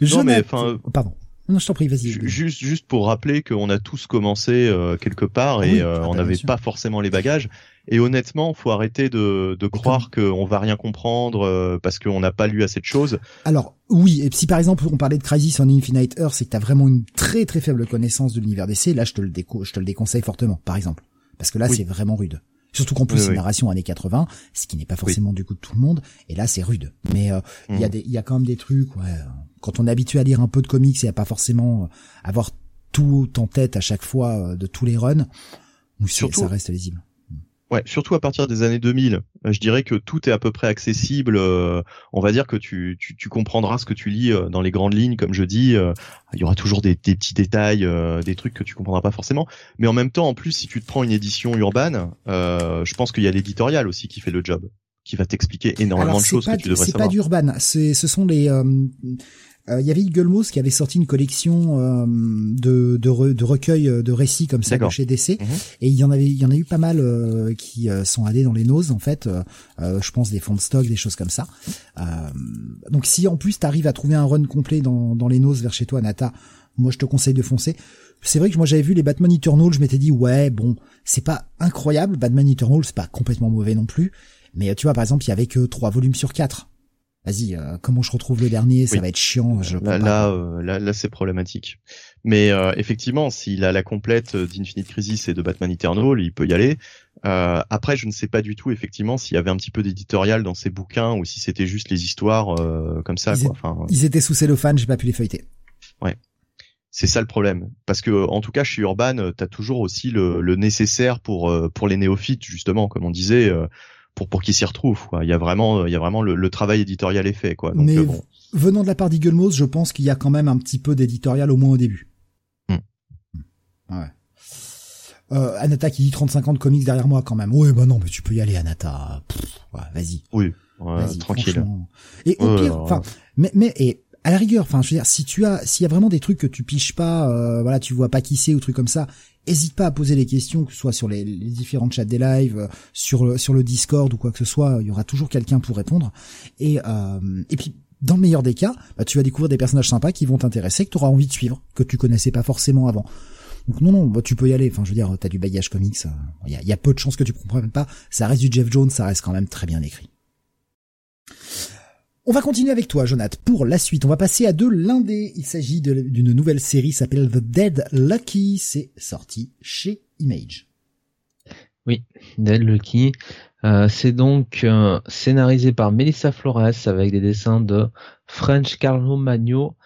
non mais enfin,
pardon. Non, je t'en prie, vas-y.
Juste, juste pour rappeler qu'on a tous commencé euh, quelque part et euh, ah, on bah, n'avait pas forcément les bagages. Et honnêtement, faut arrêter de, de croire qu'on va rien comprendre euh, parce qu'on n'a pas lu assez de choses.
Alors oui, et si par exemple on parlait de Crisis on Infinite Earth, c'est que t'as vraiment une très très faible connaissance de l'univers d'essai, là je te le déco je te le déconseille fortement, par exemple, parce que là c'est vraiment rude. Surtout qu'en plus c'est une narration années 80, ce qui n'est pas forcément du coup de tout le monde, et là c'est rude. Mais euh, il y a mm. des, il y a quand même des trucs, ouais. Quand on est habitué à lire un peu de comics et à pas forcément euh, avoir tout en tête à chaque fois de tous les runs, surtout, ça reste lisible.
Ouais, surtout à partir des années 2000, euh, je dirais que tout est à peu près accessible. Euh, on va dire que tu, tu, tu, comprendras ce que tu lis euh, dans les grandes lignes, comme je dis. il y aura toujours des, des petits détails, des trucs que tu comprendras pas forcément. Mais en même temps, en plus, si tu te prends une édition urbaine, je pense qu'il y a l'éditorial aussi qui fait le job, qui va t'expliquer énormément de choses que tu devrais savoir.
C'est pas d'urban, c'est ce sont les euh, il y avait qui avait sorti une collection euh, de, de, de recueils euh, de récits comme ça chez DC, mhm. et il y en avait, il y en a eu pas mal qui sont allés dans les noses en fait. je pense des fonds de stock, des choses comme ça. donc si en plus t'arrives à trouver un run complet dans, dans les noses vers chez toi, Nata, moi je te conseille de foncer. C'est vrai que moi j'avais vu les Batman Eternal, je m'étais dit ouais bon c'est pas incroyable, Batman Eternal c'est pas complètement mauvais non plus, mais tu vois par exemple il y avait que trois volumes sur quatre vas-y, euh, comment je retrouve le dernier? Ça va être chiant. Je
là, là, euh, là, là, c'est problématique. Mais euh, effectivement, s'il a la complète d'Infinite Crisis et de Batman Eternal, il peut y aller. après, je ne sais pas du tout, effectivement, s'il y avait un petit peu d'éditorial dans ces bouquins ou si c'était juste les histoires comme ça.
Ils,
quoi. Enfin,
ils étaient sous cellophane, j'ai pas pu les feuilleter.
Ouais. C'est ça le problème, parce que en tout cas chez Urban, t'as toujours aussi le, le nécessaire pour pour les néophytes justement, comme on disait pour pour qu'ils s'y retrouvent. Quoi. Il y a vraiment il y a vraiment le, travail éditorial est fait. Quoi. Donc,
Mais
euh, bon.
venant de la part d'Eagle Mouse, je pense qu'il y a quand même un petit peu d'éditorial au moins au début. Hmm. Ouais. Euh, qui dit 35 ans de comics derrière moi quand même. Ouais bah non mais tu peux y aller Anata. ouais, vas-y.
Oui. tranquille.
Et au pire, enfin, mais mais et à la rigueur, enfin, je veux dire, si tu as, s'il y a vraiment des trucs que tu piches pas, euh, voilà, tu vois pas qui c'est ou trucs comme ça, hésite pas à poser les questions, que ce soit sur les, les différents chats des lives, euh, sur le, sur le Discord ou quoi que ce soit, il y aura toujours quelqu'un pour répondre. Et euh, et puis dans le meilleur des cas, bah, tu vas découvrir des personnages sympas qui vont t'intéresser, que tu auras envie de suivre, que tu connaissais pas forcément avant. Donc non, non, bah, tu peux y aller. Enfin, je veux dire, t'as du bagage comics. Il y, a, y, a, peu de chances que tu comprennes pas. Ça reste du Jeff Jones, ça reste quand même très bien écrit. On va continuer avec toi, Jonathan. Pour la suite, on va passer à de l'indé. Il s'agit d'une nouvelle série s'appelle The Dead Lucky. C'est sorti chez Image.
Oui, Dead Lucky. Euh, c'est donc euh, scénarisé par Melissa Flores avec des dessins de French Carlo Magno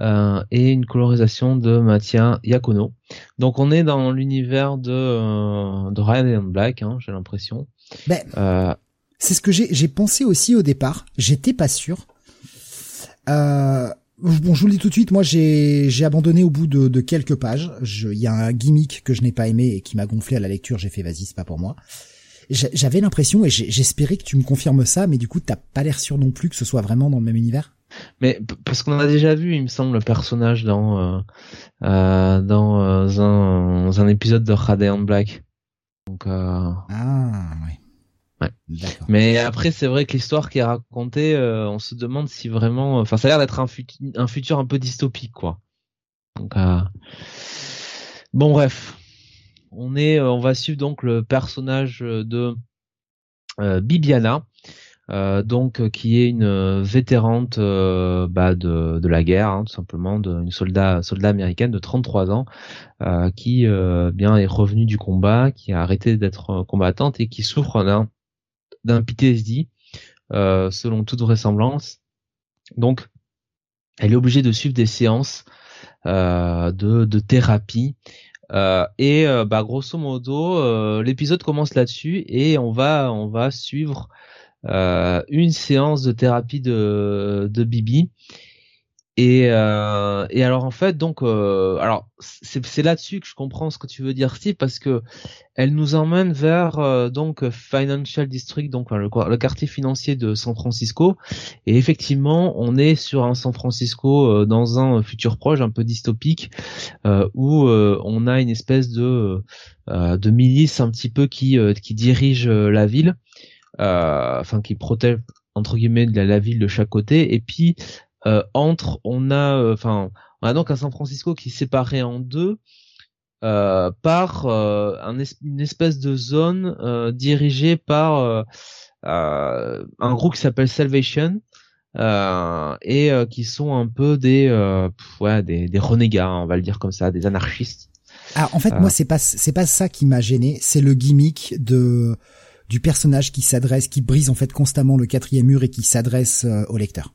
euh, et une colorisation de Mattia Iacono. Donc on est dans l'univers de, de Ryan and Black, hein, j'ai l'impression.
Ben, c'est ce que j'ai pensé aussi au départ. J'étais pas sûr. Euh, bon, je vous le dis tout de suite. Moi, j'ai abandonné au bout de, quelques pages. Il y a un gimmick que je n'ai pas aimé et qui m'a gonflé à la lecture. J'ai fait vas-y, c'est pas pour moi. J'avais l'impression et j'espérais que tu me confirmes ça, mais du coup, t'as pas l'air sûr non plus que ce soit vraiment dans le même univers?
Mais parce qu'on a déjà vu, il me semble, le personnage dans euh, euh dans euh, un, un épisode de Radiant Black. Donc, euh...
Ah, ouais.
Mais après, c'est vrai que l'histoire qui est racontée, euh, on se demande si vraiment, enfin, ça a l'air d'être un, un, futur un peu dystopique, quoi. Donc, euh... bon, bref, on est, euh, on va suivre donc le personnage de euh, Bibiana, euh, donc qui est une vétérante bah, de, de la guerre, hein, tout simplement, de, une soldat, soldat américaine de 33 ans, qui bien est revenue du combat, qui a arrêté d'être combattante et qui souffre d'un d'un PTSD, euh, selon toute vraisemblance. Donc, elle est obligée de suivre des séances euh, de, thérapie. Euh, et bah, grosso modo, l'épisode commence là-dessus et on va on va suivre une séance de thérapie de, de Bibi et, euh, et alors en fait donc euh, alors c'est là-dessus que je comprends ce que tu veux dire Steve parce que elle nous emmène vers euh, donc Financial District donc le, quartier financier de San Francisco. Et effectivement on est sur un San Francisco euh, dans un futur proche un peu dystopique euh, où on a une espèce de de milice un petit peu qui qui dirige la ville enfin qui protège entre guillemets la, la, ville de chaque côté. Et puis euh, entre, on a, euh, enfin, on a donc un San Francisco qui est séparé en deux euh, par un une espèce de zone dirigée par un groupe qui s'appelle Salvation. et qui sont un peu des ouais des, des renégats on va le dire comme ça des anarchistes
alors en fait moi c'est pas c'est pas ça qui m'a gêné c'est le gimmick de du personnage qui s'adresse qui brise en fait constamment le quatrième mur et qui s'adresse au lecteur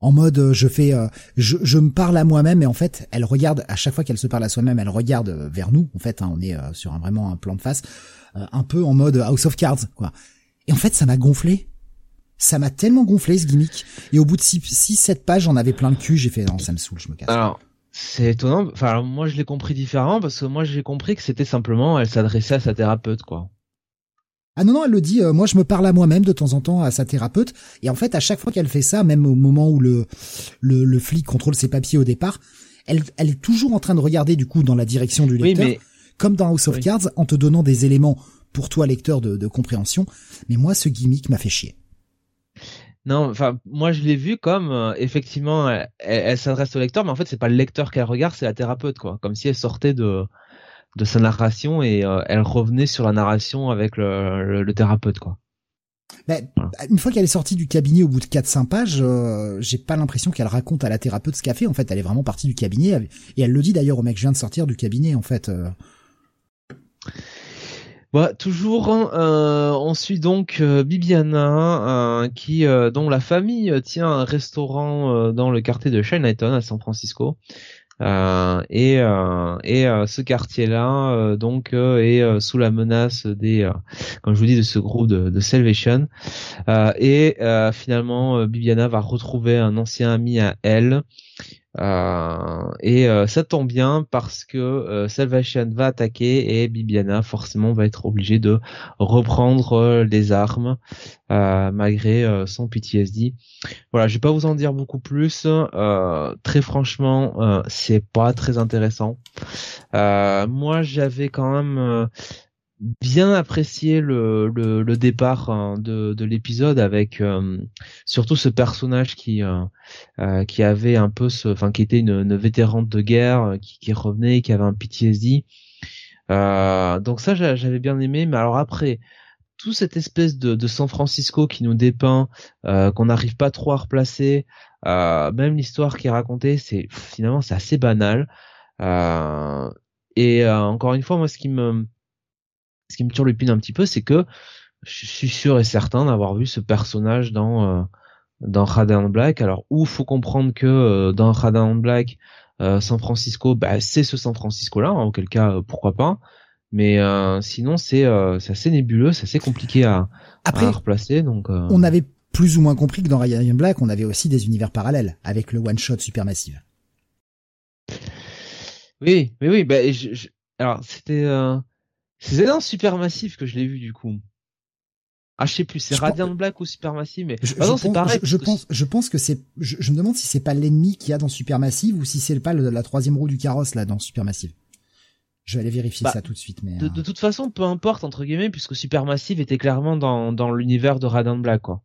en mode euh, je fais euh, je, je, me parle à moi-même et en fait elle regarde à chaque fois qu'elle se parle à soi-même elle regarde euh, vers nous. En fait hein, on est sur un vraiment un plan de face un peu en mode House of Cards quoi. Et en fait ça m'a gonflé. Ça m'a tellement gonflé ce gimmick. Et au bout de 6 six 7 pages j'en avais plein le cul j'ai fait non ça me saoule je me casse.
Alors c'est étonnant. Enfin moi je l'ai compris différemment parce que moi j'ai compris que c'était simplement elle s'adressait à sa thérapeute quoi
ah non, non, elle le dit, euh, moi je me parle à moi-même de temps en temps à sa thérapeute, et en fait à chaque fois qu'elle fait ça, même au moment où le, le, le, flic contrôle ses papiers au départ, elle, elle est toujours en train de regarder du coup dans la direction du lecteur, comme dans House of Cards, en te donnant des éléments pour toi lecteur de, de compréhension, mais moi ce gimmick m'a fait chier.
Non, enfin moi je l'ai vu comme euh, effectivement elle, elle s'adresse au lecteur, mais en fait c'est pas le lecteur qu'elle regarde, c'est la thérapeute quoi, comme si elle sortait de de sa narration et euh, elle revenait sur la narration avec le, le, thérapeute quoi.
Ben, Une fois qu'elle est sortie du cabinet au bout de 4-5 pages, euh, j'ai pas l'impression qu'elle raconte à la thérapeute ce qu'elle fait. En fait, elle est vraiment partie du cabinet et elle le dit d'ailleurs au mec, je viens de sortir du cabinet en fait. Euh.
Bah, toujours, hein, euh, on suit donc Bibiana, qui dont la famille tient un restaurant dans le quartier de Chinatown à San Francisco. Euh, et euh, et euh, ce quartier-là donc est sous la menace des, comme je vous dis, de ce groupe de, de Salvation. et finalement, Bibiana va retrouver un ancien ami à elle. Euh, et euh, ça tombe bien parce que euh, Salvation va attaquer et Bibiana forcément va être obligée de reprendre les armes malgré son PTSD. Voilà, je vais pas vous en dire beaucoup plus. très franchement, c'est pas très intéressant. moi, j'avais quand même bien apprécié le, le, le départ hein, de, de l'épisode avec euh, surtout ce personnage qui euh, euh, qui avait un peu ce enfin qui était une, une vétérante de guerre qui, qui revenait qui avait un PTSD donc ça j'avais bien aimé mais alors après tout cette espèce de, de San Francisco qui nous dépeint qu'on n'arrive pas trop à replacer même l'histoire qui est racontée c'est finalement c'est assez banal. Et encore une fois moi ce qui me ce qui me turlupine un petit peu, c'est que je suis sûr et certain d'avoir vu ce personnage dans euh, dans Radiant Black. Alors, où faut comprendre que euh, dans Radiant Black, euh, San Francisco, bah, c'est ce San Francisco-là, hein, auquel cas, euh, pourquoi pas. Mais sinon, c'est c'est assez nébuleux, c'est assez compliqué à, Après, à replacer. Donc,
on avait plus ou moins compris que dans Radiant Black, on avait aussi des univers parallèles avec le one shot Supermassive.
Oui, mais oui, bah, je, alors c'était c'est dans Supermassive que je l'ai vu du coup. Ah, je sais plus, c'est Radiant Black ou Supermassive, mais
je, ah non, c'est pareil. Je, pense, je pense que c'est, je, me demande si c'est pas l'ennemi qu'il y a dans Supermassive ou si c'est pas la troisième roue du carrosse là dans Supermassive. Je vais aller vérifier bah, ça tout de suite, mais.
De,
euh.
toute façon, peu importe entre guillemets, puisque Supermassive était clairement dans dans l'univers de Radiant Black, quoi.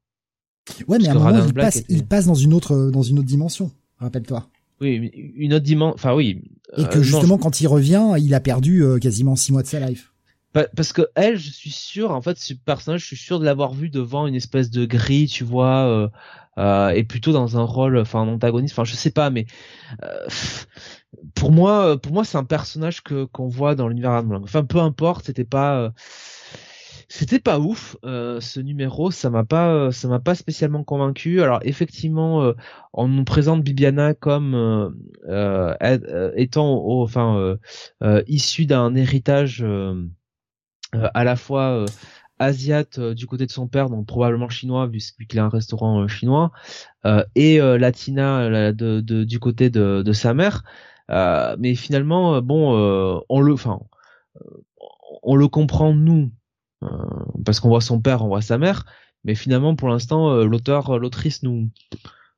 Ouais, mais à un moment, il passe, il passe dans une autre dans une autre dimension. Rappelle-toi.
Oui, une autre dimension. Enfin oui.
Et que euh, justement, quand il revient, il a perdu euh, quasiment six mois de sa life.
Parce que elle, je suis sûr, en fait, ce personnage, je suis sûr de l'avoir vu devant une espèce de grille, tu vois, euh, euh, et plutôt dans un rôle, enfin, un antagoniste, enfin, je sais pas, mais euh, pour moi, pour moi, c'est un personnage que qu'on voit dans l'univers Enfin, peu importe, c'était pas, c'était pas ouf, ce numéro, ça m'a pas, ça m'a pas spécialement convaincu. Alors, effectivement, on nous présente Bibiana comme étant, enfin, issu d'un héritage euh, à la fois euh, asiate euh, du côté de son père, donc probablement chinois vu, qu'il a un restaurant chinois, et latina de, de, du côté de, de sa mère. mais finalement, bon, on le, enfin, on le comprend nous parce qu'on voit son père, on voit sa mère, mais finalement pour l'instant l'auteur, l'autrice nous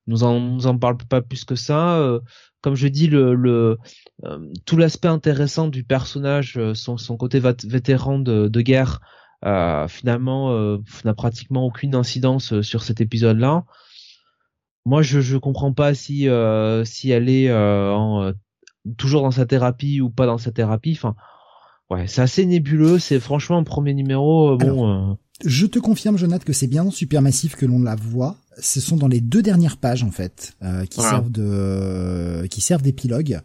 nous en nous en parle pas plus que ça. comme je dis, le, le euh, tout l'aspect intéressant du personnage, euh, son, son côté vétéran de, de guerre, euh, finalement n'a pratiquement aucune incidence sur cet épisode-là. Moi, je je comprends pas si si elle est en, toujours dans sa thérapie ou pas dans sa thérapie. Enfin, ouais, c'est assez nébuleux. C'est franchement un premier numéro. bon.
je te confirme, Jonathan, que c'est bien dans Supermassif que l'on la voit. Ce sont dans les deux dernières pages en fait qui servent de qui servent d'épilogue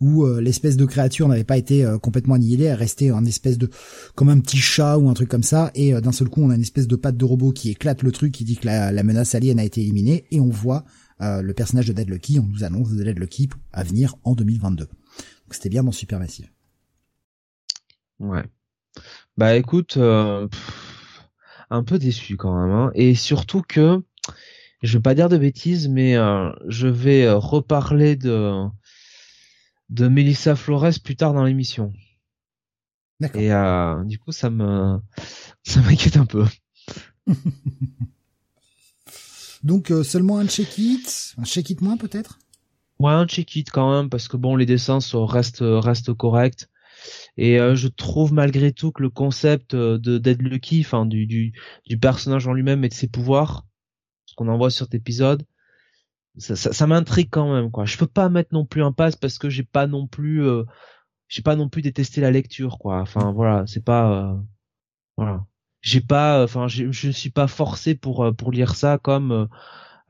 où euh, l'espèce de créature n'avait pas été euh, complètement annihilée, elle restait un espèce de comme un petit chat ou un truc comme ça, et euh, d'un seul coup on a une espèce de patte de robot qui éclate le truc, qui dit que la, menace alien a été éliminée, et on voit le personnage de Dead Lucky, on nous annonce de Dead Lucky à venir en 2022. Donc c'était bien dans Supermassive.
Ouais. Bah écoute, un peu déçu quand même, hein. et surtout que je vais pas dire de bêtises, mais je vais reparler de de Melissa Flores plus tard dans l'émission. D'accord. Et euh, du coup, ça me ça m'inquiète un peu. (laughs)
Donc euh, seulement un check-it, un check-it moins peut-être?
Ouais, un check-it quand même parce que bon, les dessins restent restent corrects. Et euh, je trouve malgré tout que le concept de Dead Lucky, enfin du, du, du personnage en lui-même et de ses pouvoirs, qu'on en voit sur cet épisode, ça, m'intrigue quand même quoi. Je peux pas mettre non plus un pass parce que j'ai pas non plus euh, j'ai pas non plus détesté la lecture quoi. Enfin voilà, c'est pas euh, voilà. J'ai pas enfin je ne suis pas forcé pour euh, pour lire ça comme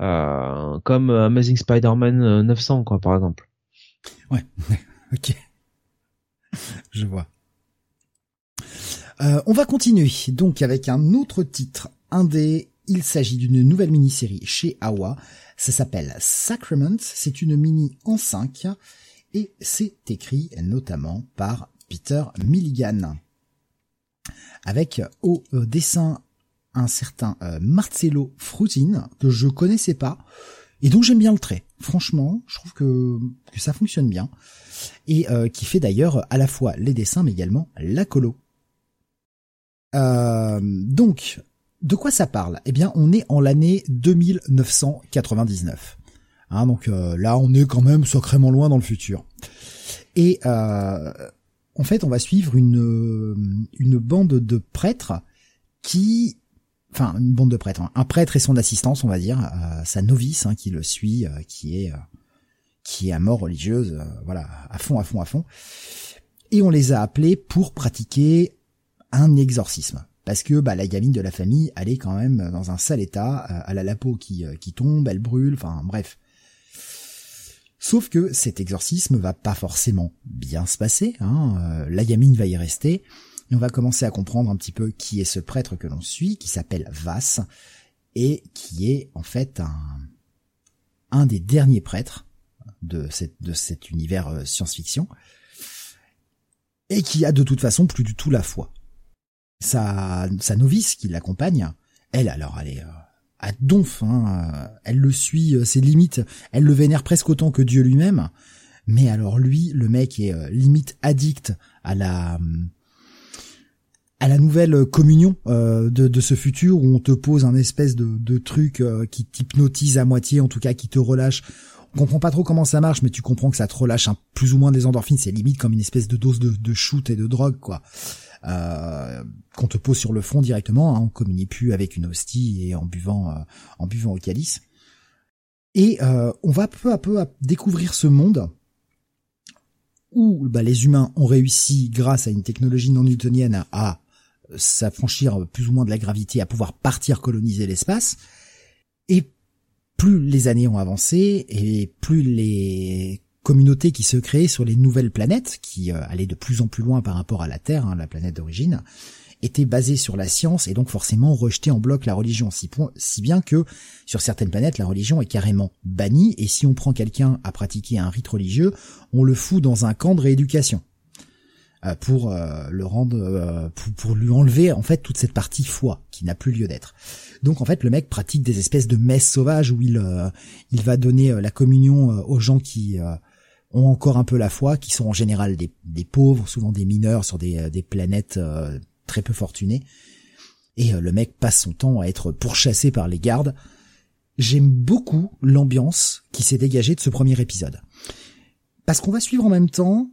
euh, comme Amazing Spider-Man 900 quoi par exemple.
Ouais. (laughs) OK. je vois. Euh, on va continuer donc avec un autre titre indé. Il s'agit d'une nouvelle mini-série chez Awa. Ça s'appelle Sacrament, c'est une mini en 5 et c'est écrit notamment par Peter Milligan. Avec au euh, dessin un certain euh, Marcello Frusin que je connaissais pas et dont j'aime bien le trait. Franchement, je trouve que, que ça fonctionne bien. Et qui fait d'ailleurs à la fois les dessins mais également la colo. donc, de quoi ça parle? Eh bien, on est en l'année 2999. Hein, donc euh, là, on est quand même sacrément loin dans le futur. Et euh, en fait, on va suivre une une bande de prêtres qui, enfin, une bande de prêtres, hein. un prêtre et son assistance, on va dire, euh, sa novice hein, qui le suit, qui est qui est à mort religieuse, voilà, à fond, à fond, à fond. Et on les a appelés pour pratiquer un exorcisme parce que bah, la gamine de la famille, elle est quand même dans un sale état, elle a la peau qui, qui tombe, elle brûle, enfin bref. Sauf que cet exorcisme va pas forcément bien se passer, hein, euh, la gamine va y rester, et on va commencer à comprendre un petit peu qui est ce prêtre que l'on suit, qui s'appelle Vas, et qui est en fait un, un des derniers prêtres de, cette, de cet univers euh, science-fiction, et qui a de toute façon plus du tout la foi sa, sa novice qui l'accompagne, elle alors elle est euh, à donf, hein, elle le suit euh, ses limites, elle le vénère presque autant que Dieu lui-même, mais alors lui, le mec est euh, limite addict à la nouvelle communion de, de ce futur où on te pose un espèce de, de truc qui t'hypnotise à moitié, en tout cas qui te relâche. On comprend pas trop comment ça marche, mais tu comprends que ça te relâche un, plus ou moins des endorphines. C'est limite comme une espèce de dose de, de shoot et de drogue, quoi euh, qu'on te pose sur le front directement, hein, on communie plus avec une hostie et en buvant euh, en buvant au calice. Et euh, on va peu à peu découvrir ce monde où bah, les humains ont réussi, grâce à une technologie non newtonienne, à s'affranchir plus ou moins de la gravité, à pouvoir partir coloniser l'espace. Et plus les années ont avancé, et plus les communauté qui se créait sur les nouvelles planètes, qui euh, allaient de plus en plus loin par rapport à la Terre, hein, la planète d'origine, était basée sur la science et donc forcément rejetait en bloc la religion, si, bien que sur certaines planètes la religion est carrément bannie et si on prend quelqu'un à pratiquer un rite religieux, on le fout dans un camp de rééducation euh, pour euh, le rendre, pour, lui enlever en fait toute cette partie foi qui n'a plus lieu d'être. Donc en fait le mec pratique des espèces de messes sauvages où il il va donner la communion aux gens qui ont encore un peu la foi, qui sont en général des, pauvres, souvent des mineurs sur des, euh, planètes euh, très peu fortunées. Et euh, le mec passe son temps à être pourchassé par les gardes. J'aime beaucoup l'ambiance qui s'est dégagée de ce premier épisode. Parce qu'on va suivre en même temps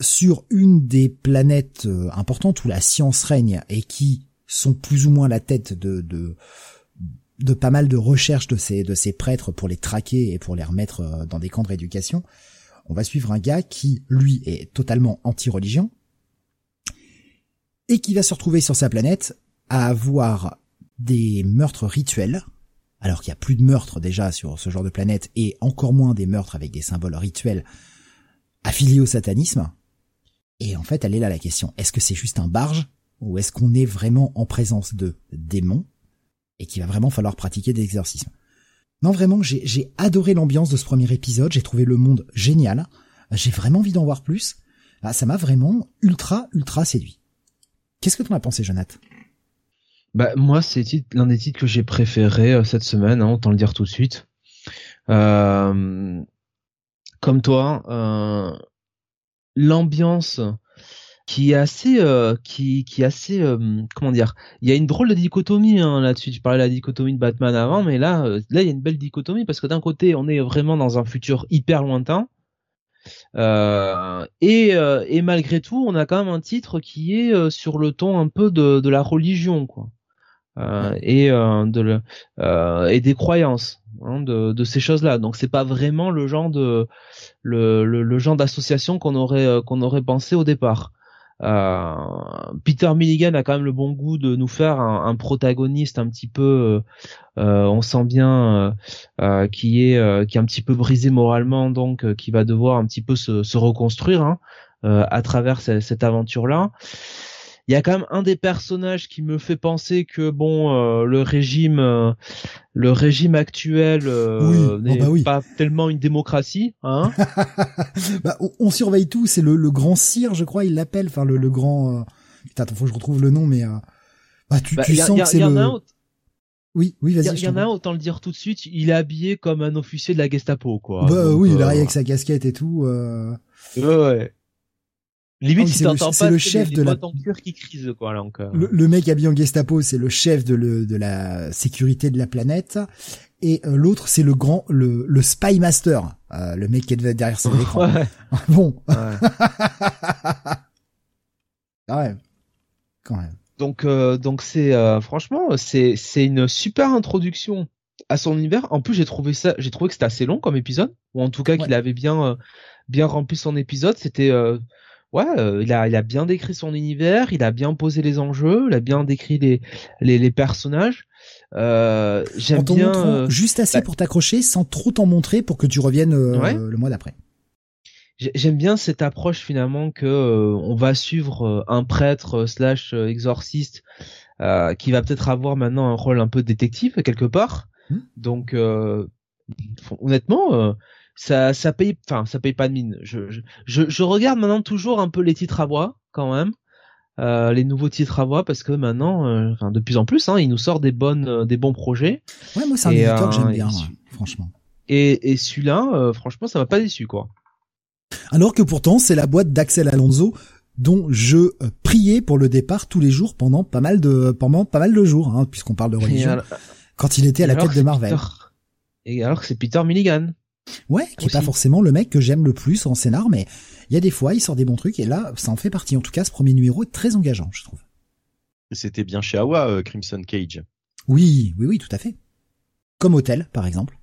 sur une des planètes importantes où la science règne et qui sont plus ou moins la tête de, de, de pas mal de recherches de ces, de ces prêtres pour les traquer et pour les remettre dans des camps de rééducation on va suivre un gars qui, lui, est totalement anti-religion, et qui va se retrouver sur sa planète à avoir des meurtres rituels, alors qu'il y a plus de meurtres déjà sur ce genre de planète, et encore moins des meurtres avec des symboles rituels affiliés au satanisme. Et en fait, elle est là la question. Est-ce que c'est juste un barge, ou est-ce qu'on est vraiment en présence de démons, et qu'il va vraiment falloir pratiquer des exorcismes? Non, vraiment, j'ai adoré l'ambiance de ce premier épisode, j'ai trouvé le monde génial, j'ai vraiment envie d'en voir plus. Ah, ça m'a vraiment ultra, ultra séduit. Qu'est-ce que tu en as pensé, Jonathan?
Bah, moi, c'est l'un des titres que j'ai préféré euh, cette semaine, hein, autant le dire tout de suite. Euh, comme toi, euh, l'ambiance qui est assez euh, qui qui est assez euh, comment dire il y a une drôle de dichotomie hein, là-dessus tu parlais de la dichotomie de Batman avant mais là euh, là il y a une belle dichotomie parce que d'un côté on est vraiment dans un futur hyper lointain et et malgré tout on a quand même un titre qui est sur le ton un peu de de la religion quoi et de le, et des croyances hein, de, de ces choses-là. Donc c'est pas vraiment le genre de le, le, le genre d'association qu'on aurait qu'on aurait pensé au départ. Euh, Peter Milligan a quand même le bon goût de nous faire un, protagoniste un petit peu, euh, euh, on sent bien, qui est qui est un petit peu brisé moralement, donc qui va devoir un petit peu se, reconstruire hein, à travers cette aventure-là. Il y a quand même un des personnages qui me fait penser que bon, euh, le régime, euh, le régime actuel euh, n'est bah pas tellement une démocratie. Hein (laughs)
bah, on, surveille tout. C'est le, grand sire, je crois, il l'appelle. Enfin, le, le grand. Putain, attends, faut que je retrouve le nom, mais bah, tu, bah, tu sens que c'est le. Oui, oui, vas-y.
Il y, en a un, autant le dire tout de suite, il est habillé comme un officier de la Gestapo, quoi.
Bah oui, il arrive avec sa casquette et tout. Euh...
Ouais, ouais. Limite, si t'entends
pas, le chef de la
qui crise, quoi.
Le, mec habillé en Gestapo, c'est le chef de, le, de la sécurité de la planète, et euh, l'autre, c'est le grand, le, le spy master, euh, le mec qui est derrière son (laughs) écran.
Ouais.
bon. (laughs) Ouais. (laughs) quand même. Quand même.
Donc, euh, donc c'est euh, franchement, c'est c'est une super introduction à son univers. En plus, j'ai trouvé ça, j'ai trouvé que c'était assez long comme épisode, ou en tout cas qu'il avait bien bien rempli son épisode. C'était ouais, euh, il a il a bien décrit son univers, il a bien posé les enjeux, il a bien décrit les les, les personnages. Euh, J'aime bien euh,
juste assez bah pour t'accrocher, sans trop t'en montrer pour que tu reviennes euh, le mois d'après.
J'aime bien cette approche finalement que on va suivre un prêtre slash exorciste qui va peut-être avoir maintenant un rôle un peu détective quelque part. Mmh. Donc honnêtement ça ça paye enfin ça paye pas de mine. Je, je je regarde maintenant toujours un peu les titres à voix quand même. Euh, les nouveaux titres à voix parce que maintenant euh, enfin de plus en plus hein, il nous sort des bonnes euh, des bons projets.
Ouais moi c'est un éditeur que j'aime bien franchement.
et et celui-là franchement ça m'a pas déçu quoi.
Alors que pourtant c'est la boîte d'Axel Alonso dont je priais pour le départ tous les jours pendant pas mal de pendant pas mal de jours hein, puisqu'on parle de religion quand il était à la tête de Marvel.
Et alors que c'est Peter Milligan
Ouais, qui est pas forcément le mec que j'aime le plus en scénar, mais il y a des fois, il sort des bons trucs, et là, ça en fait partie. En tout cas, ce premier numéro est très engageant, je trouve.
C'était bien chez Awa, euh, Crimson Cage.
Oui, oui, oui, tout à fait. Comme Hôtel, par exemple.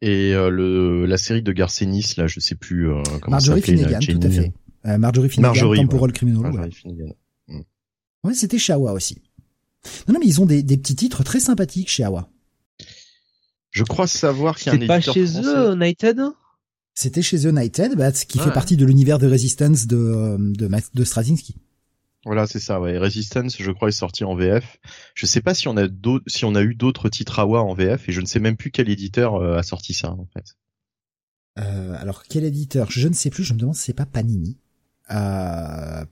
Et euh, le la série de Garcenis, là, je sais plus euh, comment
Marjorie Finnegan, tout à fait. Marjorie Finnegan, Marjorie, Temporal Criminal.
Marjorie Finnegan.
Mm. Ouais, c'était chez Awa aussi. Non, non, mais ils ont des, des petits titres très sympathiques chez Awa.
Je crois savoir qu'il y a un
éditeur pas chez eux, United
C'était chez United, bah, qui fait partie de l'univers de Resistance de, de, de Straczynski.
Voilà, c'est ça, ouais. Resistance, je crois, est sorti en VF. Je sais pas si on a d'autres, si on a eu d'autres titres AWA en VF, et je ne sais même plus quel éditeur euh, a sorti ça, en fait.
Euh, alors, quel éditeur? Je ne sais plus, je me demande si c'est pas Panini. Euh,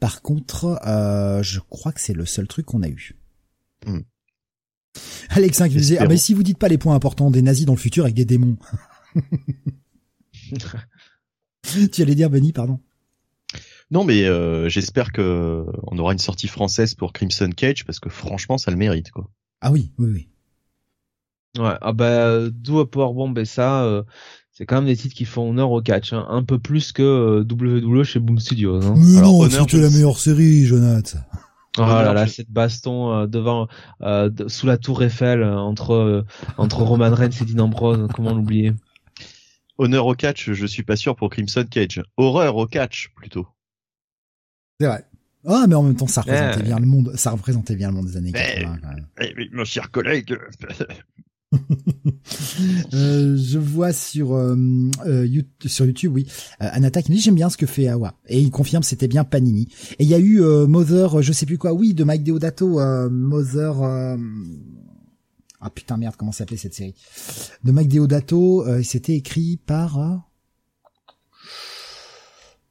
par contre, euh, je crois que c'est le seul truc qu'on a eu. Hmm. Alex qui disait, ah mais si vous dites pas les points importants des nazis dans le futur avec des démons. (laughs) tu allais dire Benny, pardon.
Non, mais euh, j'espère que on aura une sortie française pour Crimson Cage parce que franchement, ça le mérite, quoi.
Ah oui, oui, oui.
Ouais, ah bah d'où Powerbomb et ça, euh, c'est quand même des titres qui font honneur au catch, hein. un peu plus que euh, WWE chez Boom Studios. Hein.
non, c'était la meilleure série, Jonathan.
Oh là là, cette baston euh, devant euh, sous la tour Eiffel euh, entre entre Roman Reigns et Dean Ambrose, comment l'oublier?
Honneur au catch, je suis pas sûr pour Crimson Cage. Horreur au catch plutôt.
C'est vrai. Ah, mais en même temps, ça représentait bien le monde, ça représentait bien le monde des années 80 quand même.
Eh, mon cher collègue, (laughs) (laughs)
euh, je vois sur euh, euh YouTube, oui, euh, Anata qui me dit j'aime bien ce que fait Awa et il confirme c'était bien Panini. Et il y a eu Mother, je sais plus quoi, oui, de Mike Deodato, Mother. Ah putain merde, comment s'appelait cette série? De Mike Deodato, c'était écrit par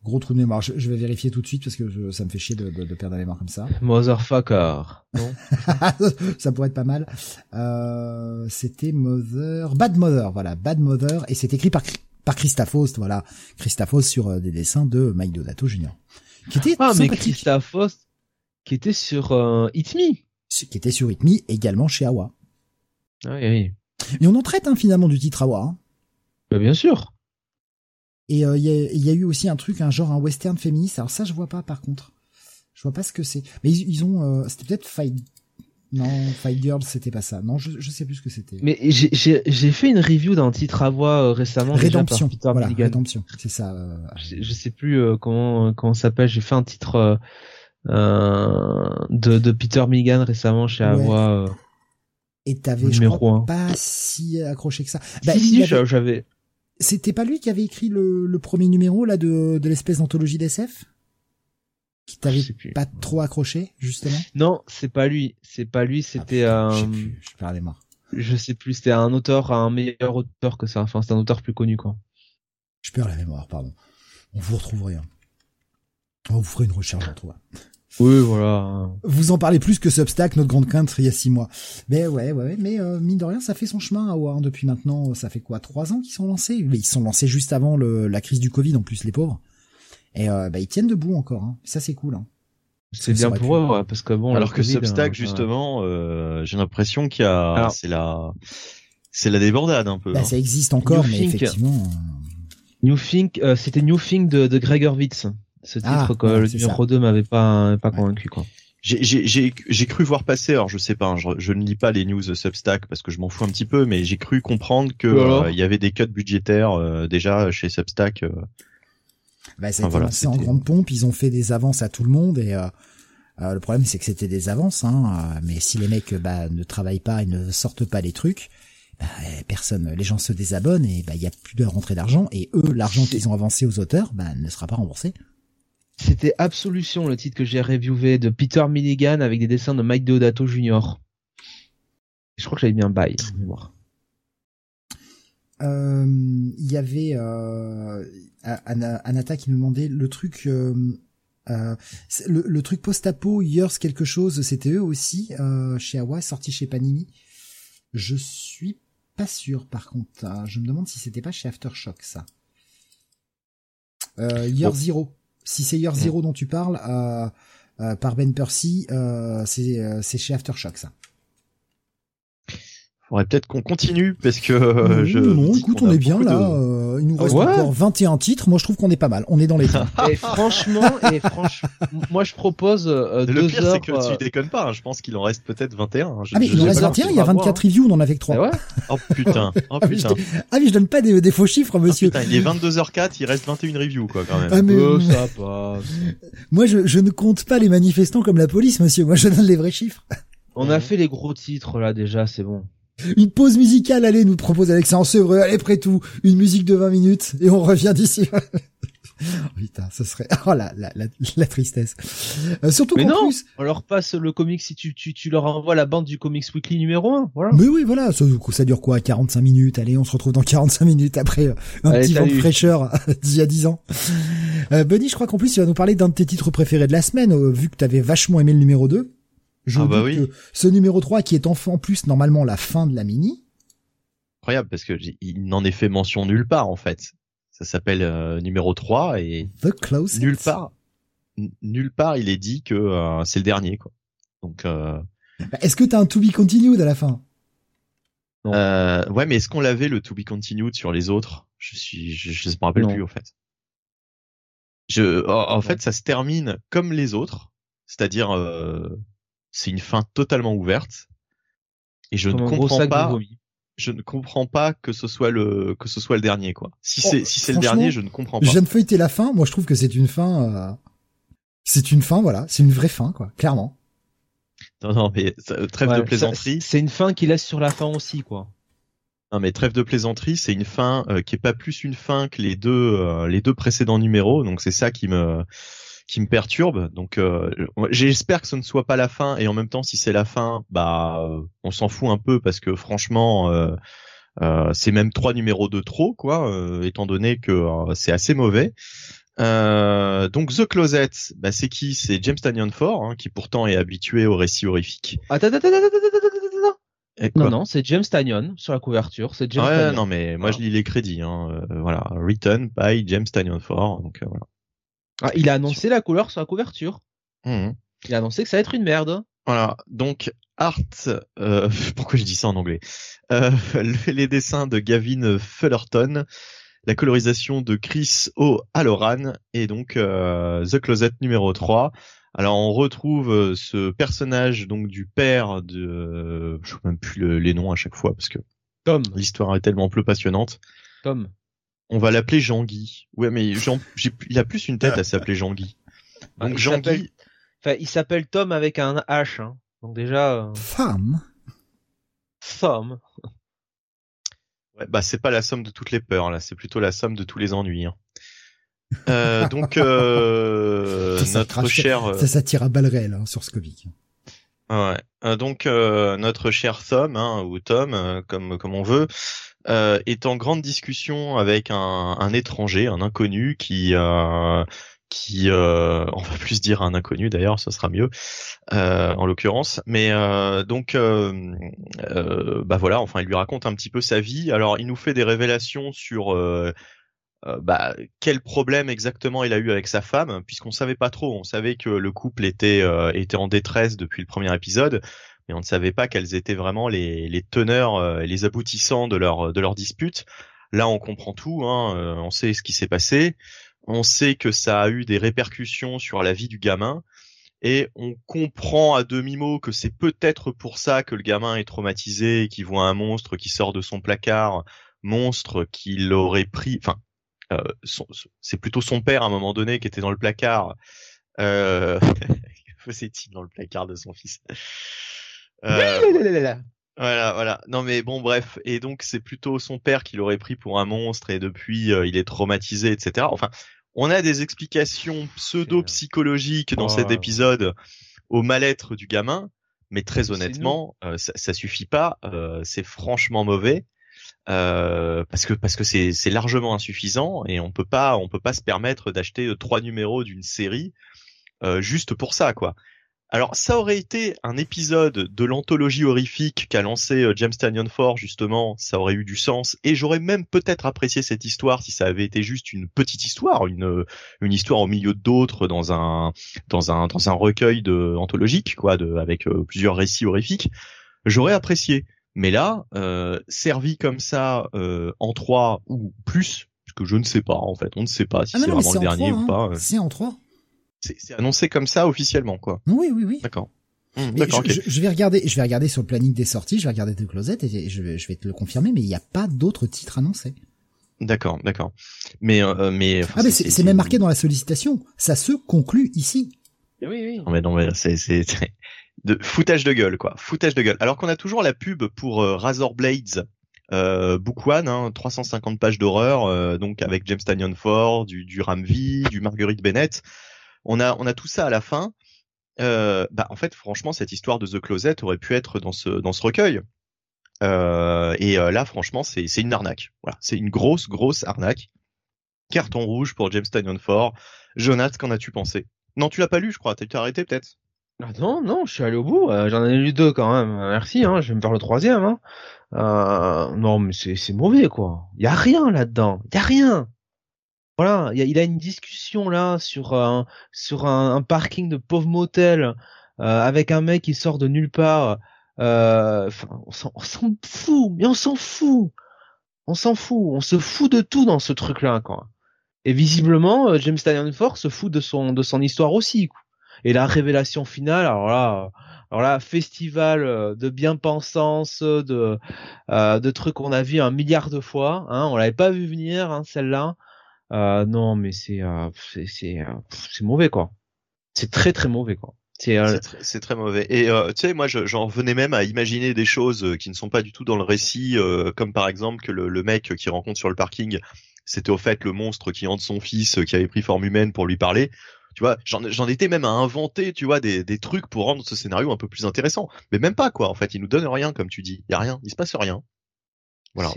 Gros trou de mémoire. Je, vais vérifier tout de suite parce que ça me fait chier de, de, de perdre la mémoire comme ça.
Motherfucker.
Non (laughs) ça pourrait être pas mal. Euh, c'était Mother, Bad Mother, voilà, Bad Mother, et c'est écrit par par Christaphos, voilà, Christaphos sur euh, des dessins de Mike Dodato Jr.
Qui était ah mais Christaphos, qui était sur euh, It Me.
Qui était sur It Me, également chez Awa.
Ah oui, oui.
Et on en traite hein, finalement du titre Awa. Hein.
Bah, bien sûr.
Et euh, il y, a, eu aussi un truc, un genre un western féministe. Alors ça, je vois pas par contre. Je vois pas ce que c'est. Mais ils, ont, euh, c'était peut-être Fight. Non, Fight Girl, c'était pas ça. Non, je, je sais plus ce que c'était.
Mais j'ai fait une review d'un titre à voix euh, récemment.
Rédemption. voilà, Rédemption, c'est ça.
Je, je, sais plus comment comment s'appelle. J'ai fait un titre de, de Peter Milligan récemment chez ouais. Avoix.
Et t'avais, je crois, pas si accroché que ça.
Bah, si, si j'avais.
C'était pas lui qui avait écrit le, le premier numéro là de, de l'espèce d'anthologie d'SF Qui t'avait pas trop accroché justement?
Non, c'est pas lui. C'est pas lui. Ah, c'était un.
je, sais plus, je perds les morts.
Je sais plus. C'était un auteur, un meilleur auteur que ça. Enfin, c'est un auteur plus connu quoi.
Je perds la mémoire, pardon. On vous retrouverait. Hein. On vous ferait une recherche, on
Oui, voilà.
Vous en parlez plus que Substack, notre grande quinte, il y a six mois. Mais ouais, ouais, mais euh, mine de rien, ça fait son chemin à voir depuis maintenant. Ça fait quoi, trois ans qu'ils sont lancés? Mais ils sont lancés juste avant le, la crise du Covid, en plus, les pauvres. Et euh, bah, ils tiennent debout encore. Hein. Ça, c'est cool. Hein.
C'est bien pour eux, ouais, parce que bon.
Alors que Substack, hein, justement, euh, j'ai l'impression qu'il y a, c'est la, c'est la débordade un peu.
Bah, hein. Ça existe encore, mais effectivement.
New Think, euh, c'était New Think de, de Greg. Ce ah, titre que le numéro 2 m'avait pas pas convaincu quoi.
J'ai cru voir passer, alors je sais pas, hein, je, ne lis pas les news Substack parce que je m'en fous un petit peu, mais j'ai cru comprendre que euh, il y avait des cuts budgétaires euh, déjà chez Substack. Euh.
Bah, c'est en grande pompe, ils ont fait des avances à tout le monde et le problème c'est que c'était des avances, hein, mais si les mecs bah, ne travaillent pas et ne sortent pas les trucs, bah, personne, les gens se désabonnent et bah il y a plus de rentrée d'argent et eux l'argent qu'ils ont avancé aux auteurs bah, ne sera pas remboursé.
C'était Absolution, le titre que j'ai reviewé de Peter Milligan avec des dessins de Mike Deodato Jr. Je crois que j'avais mis un bail,
euh, Il y avait euh, Anata qui me demandait le truc, euh, euh, le, truc post-apo Years quelque chose, c'était eux aussi chez Awa, sorti chez Panini. Je suis pas sûr par contre. Hein. je me demande si c'était pas chez Aftershock ça. Year Zero. Si c'est Year mm. Zero dont tu parles, euh, euh, par Ben Percy, euh, c'est chez Aftershock ça.
Faudrait peut-être qu'on continue parce que non, je.
Non, écoute, on, est bien là. il nous reste encore 21 titres. Moi, je trouve qu'on est pas mal. On est dans les (laughs) temps.
et franchement, et franchement, moi, je propose euh, Le
pire, c'est que tu déconnes pas. Hein. Je pense qu'il en reste peut-être 21. Hein.
ah mais il en reste 21. Il y a 24 reviews. On en avait que 3.
Ah ouais (laughs) oh putain. Oh putain.
ah mais je donne pas des, faux chiffres, monsieur.
putain, il est 22h04. Il reste 21 reviews, quoi, quand même. Ah, mais...
Oh, ça passe.
Moi, je, je ne compte pas les manifestants comme la police, monsieur. Moi, je donne les vrais chiffres.
On a fait les gros titres là déjà. C'est bon.
Une pause musicale, allez, nous propose Alexandre Sevreux. Allez, près tout, une musique de 20 minutes et on revient d'ici. (laughs) oh, putain, ce serait (laughs) oh la la la, tristesse. Euh, surtout
non, plus... on leur passe le comics si tu tu tu leur envoies la bande du Comics Weekly numéro 1, voilà.
Mais oui, voilà, ça, ça dure quoi 45 minutes? Allez, on se retrouve dans 45 minutes après euh, un petit vent de fraîcheur (laughs) d'il y a 10 ans. Euh, Bunny, je crois qu'en plus, il va nous parler d'un de tes titres préférés de la semaine, euh, vu que t'avais vachement aimé le numéro 2. Je ah bah oui. que ce numéro 3 qui est en plus normalement la fin de la mini.
Incroyable parce que il n'en est fait mention nulle part en fait. Ça s'appelle euh, numéro 3 et
The
nulle part nulle part il est dit que euh, c'est le dernier quoi. Donc euh...
Bah, est-ce que t'as un to be continued à la fin?
Euh, ouais mais est-ce qu'on l'avait le to be continued sur les autres? Je suis je, je me rappelle plus en fait. Je en, fait ça se termine comme les autres, c'est-à-dire c'est une fin totalement ouverte et je ne comprends pas je ne comprends pas que ce soit le que ce soit le dernier quoi. Si c'est si c'est le dernier, je ne comprends pas.
Je viens de feuilleter la fin, moi je trouve que c'est une fin euh... c'est une fin voilà, c'est une vraie fin quoi, clairement.
Non non mais trêve de plaisanterie.
C'est une fin qui laisse sur la fin aussi quoi.
Non mais trêve de plaisanterie, c'est une fin euh, qui est pas plus une fin que les deux euh, les deux précédents numéros, donc c'est ça qui me qui me perturbe. Donc euh, j'espère que ce ne soit pas la fin et en même temps si c'est la fin, bah euh, on s'en fout un peu parce que franchement euh, c'est même trois numéros de trop quoi, étant donné que c'est assez mauvais. donc The Closet, bah, c'est qui? C'est James Tanyon Ford, hein, qui pourtant est habitué aux récits horrifiques.
Attends, attends, attends, attends, attends, Non, non, c'est James Tanyon sur la couverture. C'est James.
Ouais, non, mais moi je lis les crédits. Hein, voilà, written by James Tanyon Ford. Donc voilà.
Ah, il a annoncé la couleur sur la couverture.
Mmh.
Il a annoncé que ça va être une merde.
Voilà, donc Art, euh, (laughs) pourquoi je dis ça en anglais? Euh, Les dessins de Gavin Fullerton, la colorisation de Chris O. Halloran et donc euh, The Closet numéro 3. Alors on retrouve euh, ce personnage donc du père de, je sais même plus les noms à chaque fois parce que
Tom.
L'histoire est tellement plus passionnante.
Tom.
On va l'appeler Jean-Guy. Ouais, mais Jean, il a plus une tête à s'appeler Jean-Guy.
Donc Jean-Guy. Enfin, il s'appelle Tom avec un H. Hein. Donc déjà. Euh...
Femme.
Femme.
Ouais, bah c'est pas la somme de toutes les peurs là, c'est plutôt la somme de tous les ennuis. Hein. Euh, (laughs) donc euh, notre cher.
Euh, ça s'attire à balles réelles hein, sur ce comic.
Ouais. Donc euh, notre cher Tom hein, ou Tom comme comme on veut euh, est en grande discussion avec un, un, étranger, un inconnu qui euh, qui, euh, on va (laughs) plus dire un inconnu d'ailleurs, ce sera mieux euh, en l'occurrence. Mais euh, donc, euh, bah voilà, enfin, il lui raconte un petit peu sa vie. Alors, il nous fait des révélations sur bah, quel problème exactement il a eu avec sa femme, puisqu'on savait pas trop. On savait que le couple était était en détresse depuis le premier épisode, mais on ne savait pas quels étaient vraiment les, les teneurs et les aboutissants de leur de leur dispute. Là, on comprend tout. Hein, on sait ce qui s'est passé. On sait que ça a eu des répercussions sur la vie du gamin. Et on comprend à demi-mot que c'est peut-être pour ça que le gamin est traumatisé et qu'il voit un monstre qui sort de son placard, monstre qu'il aurait pris, enfin, euh, c'est plutôt son père à un moment donné qui était dans le placard. Euh... (laughs) que faisait-il dans le placard de son fils? euh... Voilà, voilà. Non mais bon, bref. Et donc c'est plutôt son père qui l'aurait pris pour un monstre et depuis euh, il est traumatisé, etc. Enfin, on a des explications pseudo-psychologiques dans cet épisode au mal-être du gamin, mais très honnêtement, euh, ça, ça, suffit pas. Euh, c'est franchement mauvais. Euh, parce que parce que c'est c'est largement insuffisant et on peut pas on peut pas se permettre d'acheter trois numéros d'une série juste pour ça quoi. Alors ça aurait été un épisode de l'anthologie horrifique qu'a lancé euh, James Tanyon Ford justement, ça aurait eu du sens et j'aurais même peut-être apprécié cette histoire si ça avait été juste une petite histoire, une euh, une histoire au milieu d'autres dans un dans un dans un recueil de anthologique quoi, de avec euh, plusieurs récits horrifiques. J'aurais apprécié, mais là servi comme ça en trois ou plus, parce que je ne sais pas en fait, on ne sait pas si ah c'est vraiment le dernier ou pas.
Hein. C'est en trois.
C'est annoncé comme ça officiellement, quoi.
Oui, oui, oui.
D'accord.
Mmh, je, je, vais regarder, je vais regarder sur le planning des sorties, je vais regarder The Closet et je vais, je vais te le confirmer, mais il n'y a pas d'autres titres annoncés.
D'accord, d'accord. Mais, euh, mais.
ah, mais c'est même marqué dans la sollicitation. Ça se conclut ici.
Oui, oui.
Non, mais non, mais c'est, c'est, de foutage de gueule, quoi. Foutage de gueule. Alors qu'on a toujours la pub pour euh, Razor Blades, euh, Book One, hein, 350 pages d'horreur, euh, donc avec James Tanyon Ford, du, du Ramvi, du Marguerite Bennett on a on a tout ça à la fin. Euh, bah en fait franchement cette histoire de The Closet aurait pu être dans ce dans ce recueil. Euh, et euh, là franchement c'est une arnaque. Voilà, c'est une grosse grosse arnaque. Carton rouge pour James Tynion Ford. Jonas, qu'en as-tu pensé? Non, tu l'as pas lu, je crois. T'as arrêté peut-être?
Ah non, non, je suis allé au bout. J'en ai lu deux quand même. Merci, hein, je vais me faire le troisième. Hein. non, mais c'est c'est mauvais quoi. Y a rien là-dedans. Y a rien voilà, il a, une discussion là sur un sur un, parking de pauvre motel euh, avec un mec qui sort de nulle part. Euh, on s'en fout, mais on s'en fout, on s'en fout, on se fout de tout dans ce truc-là, quoi. Et visiblement, euh, James Tynion se fout de son de son histoire aussi. Et la révélation finale, alors là, alors là, festival de bien-pensance, de de trucs qu'on a vu un milliard de fois. Hein, on l'avait pas vu venir, hein, celle-là. Euh, non, mais c'est euh, c'est euh, c'est mauvais quoi. C'est très très mauvais quoi.
C'est c'est très mauvais. Et tu sais, moi, j'en venais même à imaginer des choses qui ne sont pas du tout dans le récit, comme par exemple que le, le mec qui rencontre sur le parking, c'était au fait le monstre qui hante son fils, qui avait pris forme humaine pour lui parler. Tu vois, j'en étais même à inventer, tu vois, des, des trucs pour rendre ce scénario un peu plus intéressant. Mais même pas quoi. En fait, il nous donne rien, comme tu dis. Il y a rien, il se passe rien.
Voilà.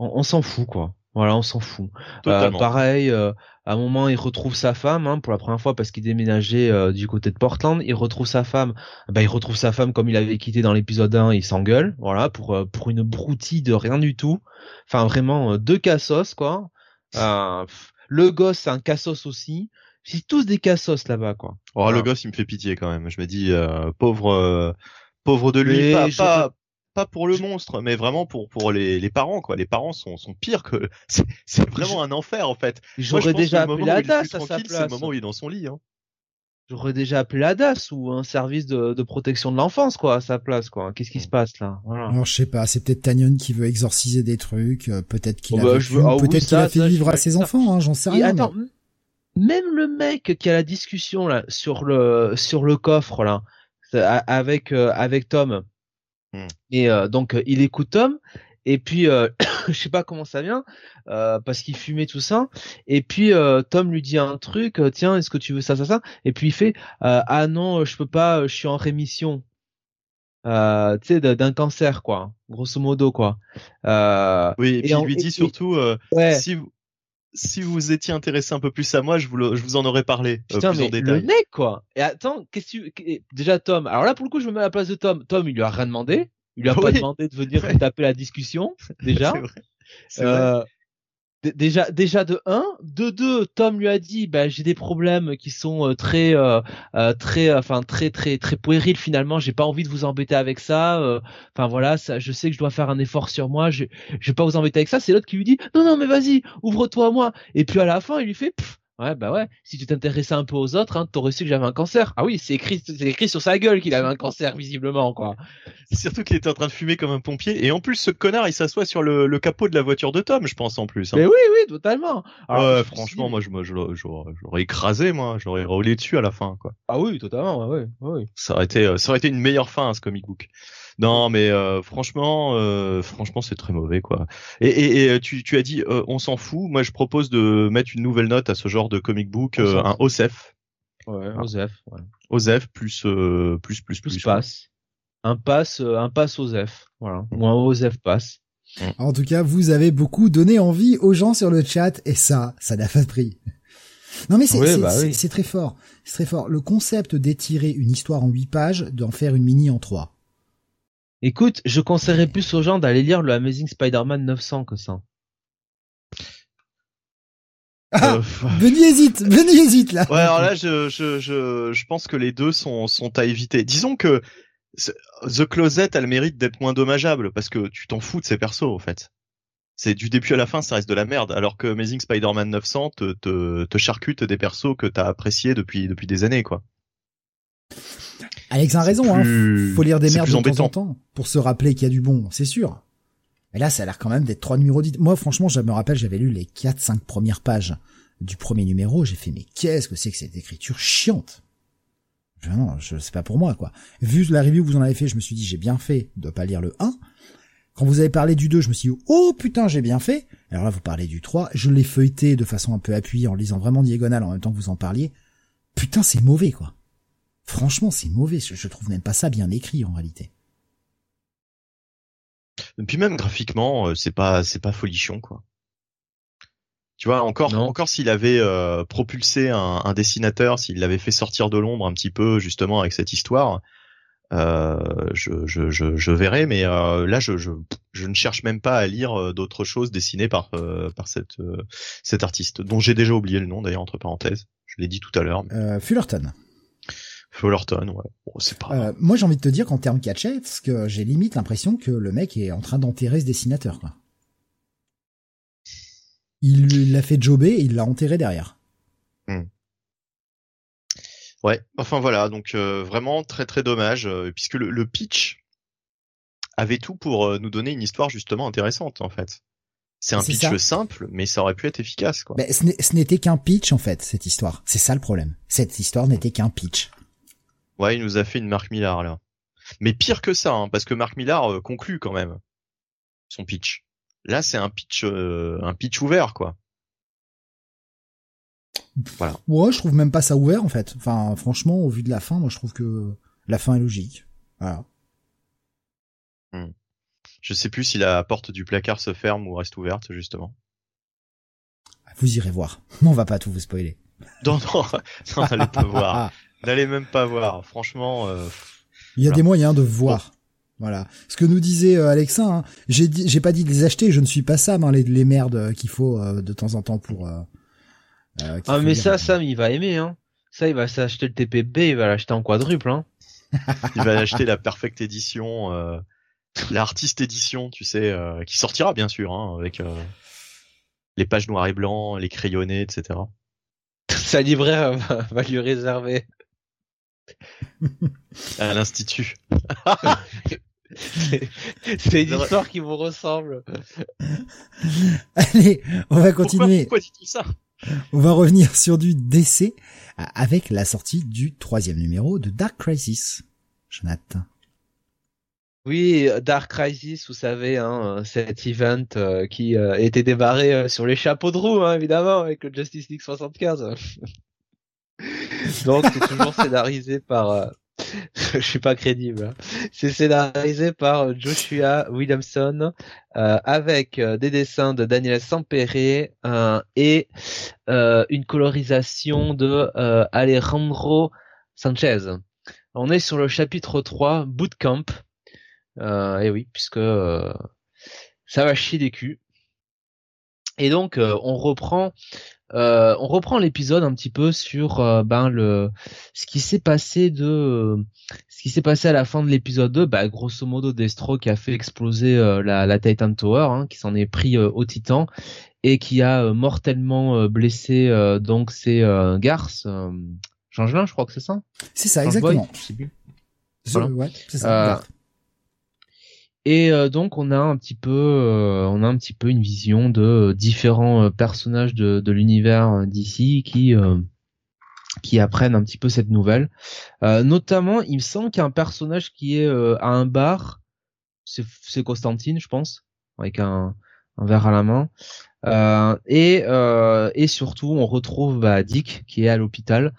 On s'en fout quoi. Voilà, on s'en fout. Euh, pareil, euh, à un moment, il retrouve sa femme hein, pour la première fois parce qu'il déménageait euh, du côté de Portland. Il retrouve sa femme. Bah, il retrouve sa femme comme il avait quitté dans l'épisode 1. Il s'engueule, voilà, pour pour une broutille de rien du tout. Enfin, vraiment deux cassos quoi. le gosse, c'est un cassos aussi. C'est tous des cassos là-bas quoi.
Oh, le gosse, il me fait pitié quand même. Je me dis, pauvre, pauvre de lui. pas, pas pour le monstre, mais vraiment pour pour les, les parents quoi. Les parents sont sont pires que (laughs) c'est vraiment un enfer en fait.
J'aurais déjà appelé la DAS à sa place.
C'est le moment où il est dans son lit. Hein.
J'aurais déjà appelé la DAS ou un service de, de protection de l'enfance quoi à sa place quoi. Qu'est-ce qui se passe là?
Voilà. Alors je sais pas, c'est peut-être Tanyon qui veut exorciser des trucs, euh, peut-être qu'il oh, a, bah, ah peut-être qu'il a fait vivre à ses enfants, hein, j'en sais rien.
Attends, même le mec qui a la discussion là sur le sur le coffre là avec euh, avec Tom Hmm. Et euh, donc euh, il écoute Tom. Et puis euh, (coughs) je sais pas comment ça vient parce qu'il fumait tout ça. Et puis Tom lui dit un truc tiens est-ce que tu veux ça ça ça? Et puis il fait ah non je peux pas je suis en rémission. Tu sais d'un cancer quoi grosso modo quoi.
Oui et puis il lui dit surtout si vous si vous étiez intéressé un peu plus à moi, je vous, je vous en aurais parlé
euh, Putain, mais Le mec, quoi. Et attends, qu'est-ce que déjà Tom. Alors là, pour le coup, je me mets à la place de Tom. Tom, il lui a rien demandé. Il lui a (laughs) pas demandé de venir (laughs) taper la discussion, (laughs) déjà. C'est vrai. Euh, déjà déjà de 1 de 2 Tom lui a dit bah j'ai des problèmes qui sont euh, très euh, euh, très enfin très très très puérils finalement. J'ai pas envie de vous embêter avec ça enfin voilà ça je sais que je dois faire un effort sur moi. Je je vais pas vous embêter avec ça. C'est l'autre qui lui dit non non mais vas-y ouvre-toi à moi. Et puis à la fin il lui fait Ouais, bah ouais. Si tu t'intéressais un peu aux autres, hein, t'aurais su que j'avais un cancer. Ah oui, c'est écrit, c'est écrit sur sa gueule qu'il avait un cancer, visiblement, quoi.
Surtout qu'il était en train de fumer comme un pompier. Et en plus, ce connard, il s'assoit sur le, le, capot de la voiture de Tom, je pense, en plus.
Hein. Mais oui, oui, totalement.
ouais, franchement, moi, je, moi, j'aurais écrasé, moi. J'aurais roulé dessus à la fin, quoi.
Ah oui, totalement, ouais, ouais.
Ça aurait été, euh, ça aurait été une meilleure fin, à ce comic book. Non, mais euh, franchement, euh, franchement, c'est très mauvais, quoi. Et, et, et tu, tu, as dit, euh, on s'en fout. Moi, je propose de mettre une nouvelle note à ce genre de comic book, un OSEF.
Ouais, OSEF. Ouais.
OSEF plus plus plus plus.
passe. Un pass, un pass OSEF. Voilà. Ou un OSEF pass.
Mm. En tout cas, vous avez beaucoup donné envie aux gens sur le chat, et ça, ça n'a pas de prix. Non mais c'est bah c'est très fort, c'est très fort. Le concept d'étirer une histoire en 8 pages, d'en faire une mini en 3.
Écoute, je conseillerais plus aux gens d'aller lire le Amazing Spider-Man 900 que ça.
Ah, euh, (laughs) hésite, Benny hésite là.
Ouais, alors là, je, je, je, je pense que les deux sont, sont à éviter. Disons que The Closet a le mérite d'être moins dommageable parce que tu t'en fous de ces persos en fait. C'est du début à la fin, ça reste de la merde. Alors que Amazing Spider-Man 900 te, te, te charcute des persos que t'as appréciés depuis, depuis des années quoi.
Alex a raison, hein. Faut lire des merdes de temps en temps pour se rappeler qu'il y a du bon, c'est sûr. Mais là, ça a l'air quand même d'être trois numéros dits. Moi, franchement, je me rappelle, j'avais lu les quatre, cinq premières pages du premier numéro. J'ai fait, mais qu'est-ce que c'est que cette écriture chiante? Non, je, c'est pas pour moi, quoi. Vu la review que vous en avez fait, je me suis dit, j'ai bien fait de pas lire le 1. Quand vous avez parlé du 2, je me suis dit, oh putain, j'ai bien fait. Alors là, vous parlez du 3. Je l'ai feuilleté de façon un peu appuyée en lisant vraiment diagonale en même temps que vous en parliez. Putain, c'est mauvais, quoi. Franchement, c'est mauvais. Je, trouve même pas ça bien écrit en réalité.
Et puis même graphiquement, euh, c'est pas c'est pas folichon quoi. Tu vois, encore encore s'il avait euh, propulsé un, dessinateur, s'il l'avait fait sortir de l'ombre un petit peu justement avec cette histoire, euh, je, je, je, verrais. Mais là, je, je, je ne cherche même pas à lire d'autres choses dessinées par par cette cet artiste dont j'ai déjà oublié le nom d'ailleurs entre parenthèses. Je l'ai dit tout à l'heure.
Fullerton.
Fullerton, ouais. c'est pas.
Euh, moi, j'ai envie de te dire qu'en termes catchet, parce que j'ai limite l'impression que le mec est en train d'enterrer ce dessinateur, quoi. Il l'a fait jobber et il l'a enterré derrière. Hmm.
Ouais. Enfin voilà, donc euh, vraiment très très dommage, euh, puisque le, pitch avait tout pour nous donner une histoire justement intéressante en fait. C'est un pitch simple, mais ça aurait pu être efficace, quoi.
Mais ce n'était qu'un pitch en fait, cette histoire. C'est ça le problème. Cette histoire n'était qu'un pitch.
Ouais, il nous a fait une Marc Millar là. Mais pire que ça, hein, parce que Marc Millar euh, conclut quand même son pitch. Là, c'est un pitch, euh, un pitch ouvert, quoi.
Voilà. Ouais, je trouve même pas ça ouvert en fait. Enfin, franchement, au vu de la fin, moi, je trouve que la fin est logique. Voilà.
Hmm. Je sais plus si la porte du placard se ferme ou reste ouverte, justement.
Vous irez voir. (laughs) On va pas tout vous spoiler.
Non, non, (laughs) non allez pas voir. (laughs) N'allez même pas voir. Franchement. Euh,
il y a des moyens de voir. Voilà. Ce que nous disait euh, Alexa, hein, j'ai dit, j'ai pas dit de les acheter. Je ne suis pas Sam, hein, les, les merdes qu'il faut euh, de temps en temps pour.
ah mais ça, Sam, il va aimer. Hein. Ça, il va s'acheter le TPB, il va l'acheter en quadruple. Hein.
il va acheter la Perfect Edition, l'artiste édition, tu sais, qui sortira bien sûr, hein, avec les pages noires et blancs, les crayonnés, etc. (laughs)
Sa libraire va lui réserver (laughs)
à l'institut. (laughs)
c'est une histoire qui vous ressemble. (laughs)
Allez, on va continuer.
Pourquoi, dis-tu ça?
On va revenir sur du décès avec la sortie du troisième numéro de Dark Crisis. Jonathan.
Oui, Dark Crisis, vous savez, hein, cet event euh, qui euh, était débarré euh, sur les chapeaux de roue, hein, évidemment, avec le Justice League 75. (laughs) Donc, c'est toujours scénarisé par (laughs) je suis pas crédible. Hein. C'est scénarisé par Joshua Williamson euh, avec euh, des dessins de Daniel Sampere euh, et une colorisation de Alejandro Sanchez. On est sur le chapitre 3, Bootcamp. et oui, puisque ça va chier des culs. Et donc on reprend euh, on reprend l'épisode un petit peu sur euh, ben le ce qui s'est passé de ce qui s'est passé à la fin de l'épisode 2 bah grosso modo Destro qui a fait exploser euh, la, la, Titan Tower hein, qui s'en est pris au Titan et qui a mortellement blessé donc ses garces Changelin je crois que c'est ça?
C'est ça exactement.
ouais, c'est ça et euh, donc on a un petit peu, euh, on a un petit peu une vision de euh, différents personnages de, de l'univers d'ici qui qui apprennent un petit peu cette nouvelle. notamment, il me semble qu'il y a un personnage qui est à un bar, c'est Constantine, je pense, avec un, un verre à la main. et et surtout, on retrouve bah, Dick qui est à l'hôpital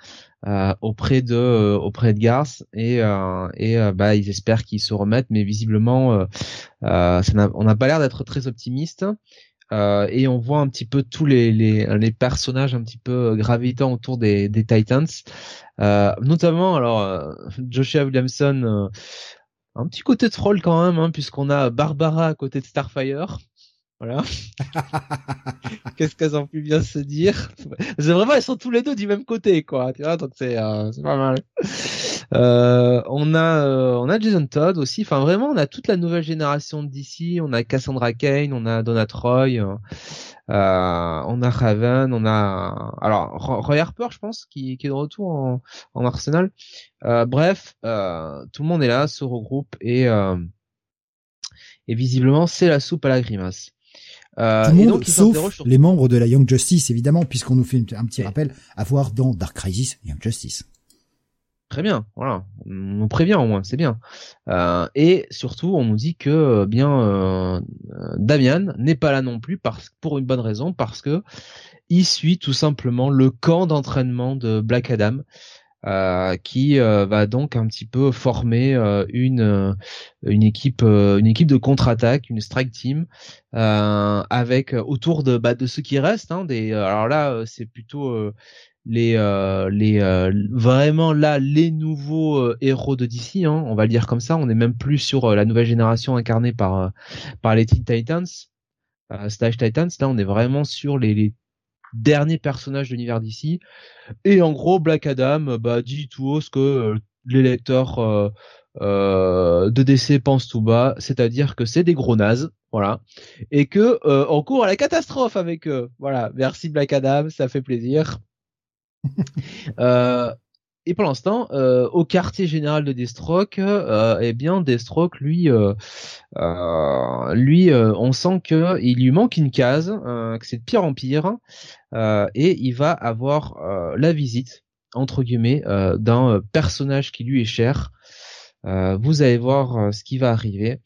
euh, auprès de euh, auprès de Garth et euh, et bah ils espèrent qu'ils se remettent mais visiblement ça on n'a pas l'air d'être très optimiste et on voit un petit peu tous les, les, les personnages un petit peu gravitant autour des, des Titans notamment alors Joshua Williamson un petit côté troll quand même hein, puisqu'on a Barbara à côté de Starfire voilà. Qu'est-ce qu'elles ont pu bien se dire? C'est vraiment, elles sont tous les deux du même côté, quoi. Tu vois, donc c'est euh, pas mal. Euh, on a euh, on a Jason Todd aussi. Enfin, vraiment, on a toute la nouvelle génération d'ici. On a Cassandra Kane, on a Donna Troy, euh, on a Raven, on a alors Roy Harper, je pense, qui, qui est de retour en, en Arsenal. bref, tout le monde est là, se regroupe et et visiblement c'est la soupe à la grimace.
Euh, et donc, sauf les membres de la Young Justice, évidemment, puisqu'on nous fait un petit rappel à voir dans Dark Crisis Young Justice.
Très bien, voilà, on nous prévient au moins, c'est bien. Euh, et surtout, on nous dit que euh, bien euh, Damian n'est pas là non plus parce, pour une bonne raison, parce que il suit tout simplement le camp d'entraînement de Black Adam. Euh, qui euh, va donc un petit peu former euh, une une équipe une équipe de contre-attaque, une strike team avec autour de bah, de ceux qui restent. Hein, des alors là c'est plutôt les les vraiment là les nouveaux héros de DC hein, on va le dire comme ça on est même plus sur la nouvelle génération incarnée par par les Teen Titans Slash Titans là on est vraiment sur les, les dernier personnage de l'univers d'ici. Et en gros, Black Adam bah, dit tout haut ce que euh, les lecteurs euh, euh, de DC pensent tout bas, c'est-à-dire que c'est des gros nazes, voilà, et que on court à la catastrophe avec eux. Voilà, merci Black Adam, ça fait plaisir. (laughs) et pour l'instant, euh, au quartier général de Deathstroke, euh, eh bien Deathstroke, lui, euh, euh lui, euh, on sent que il lui manque une case, que c'est de pire en pire, et il va avoir la visite entre guillemets d'un personnage qui lui est cher. vous allez voir ce qui va arriver.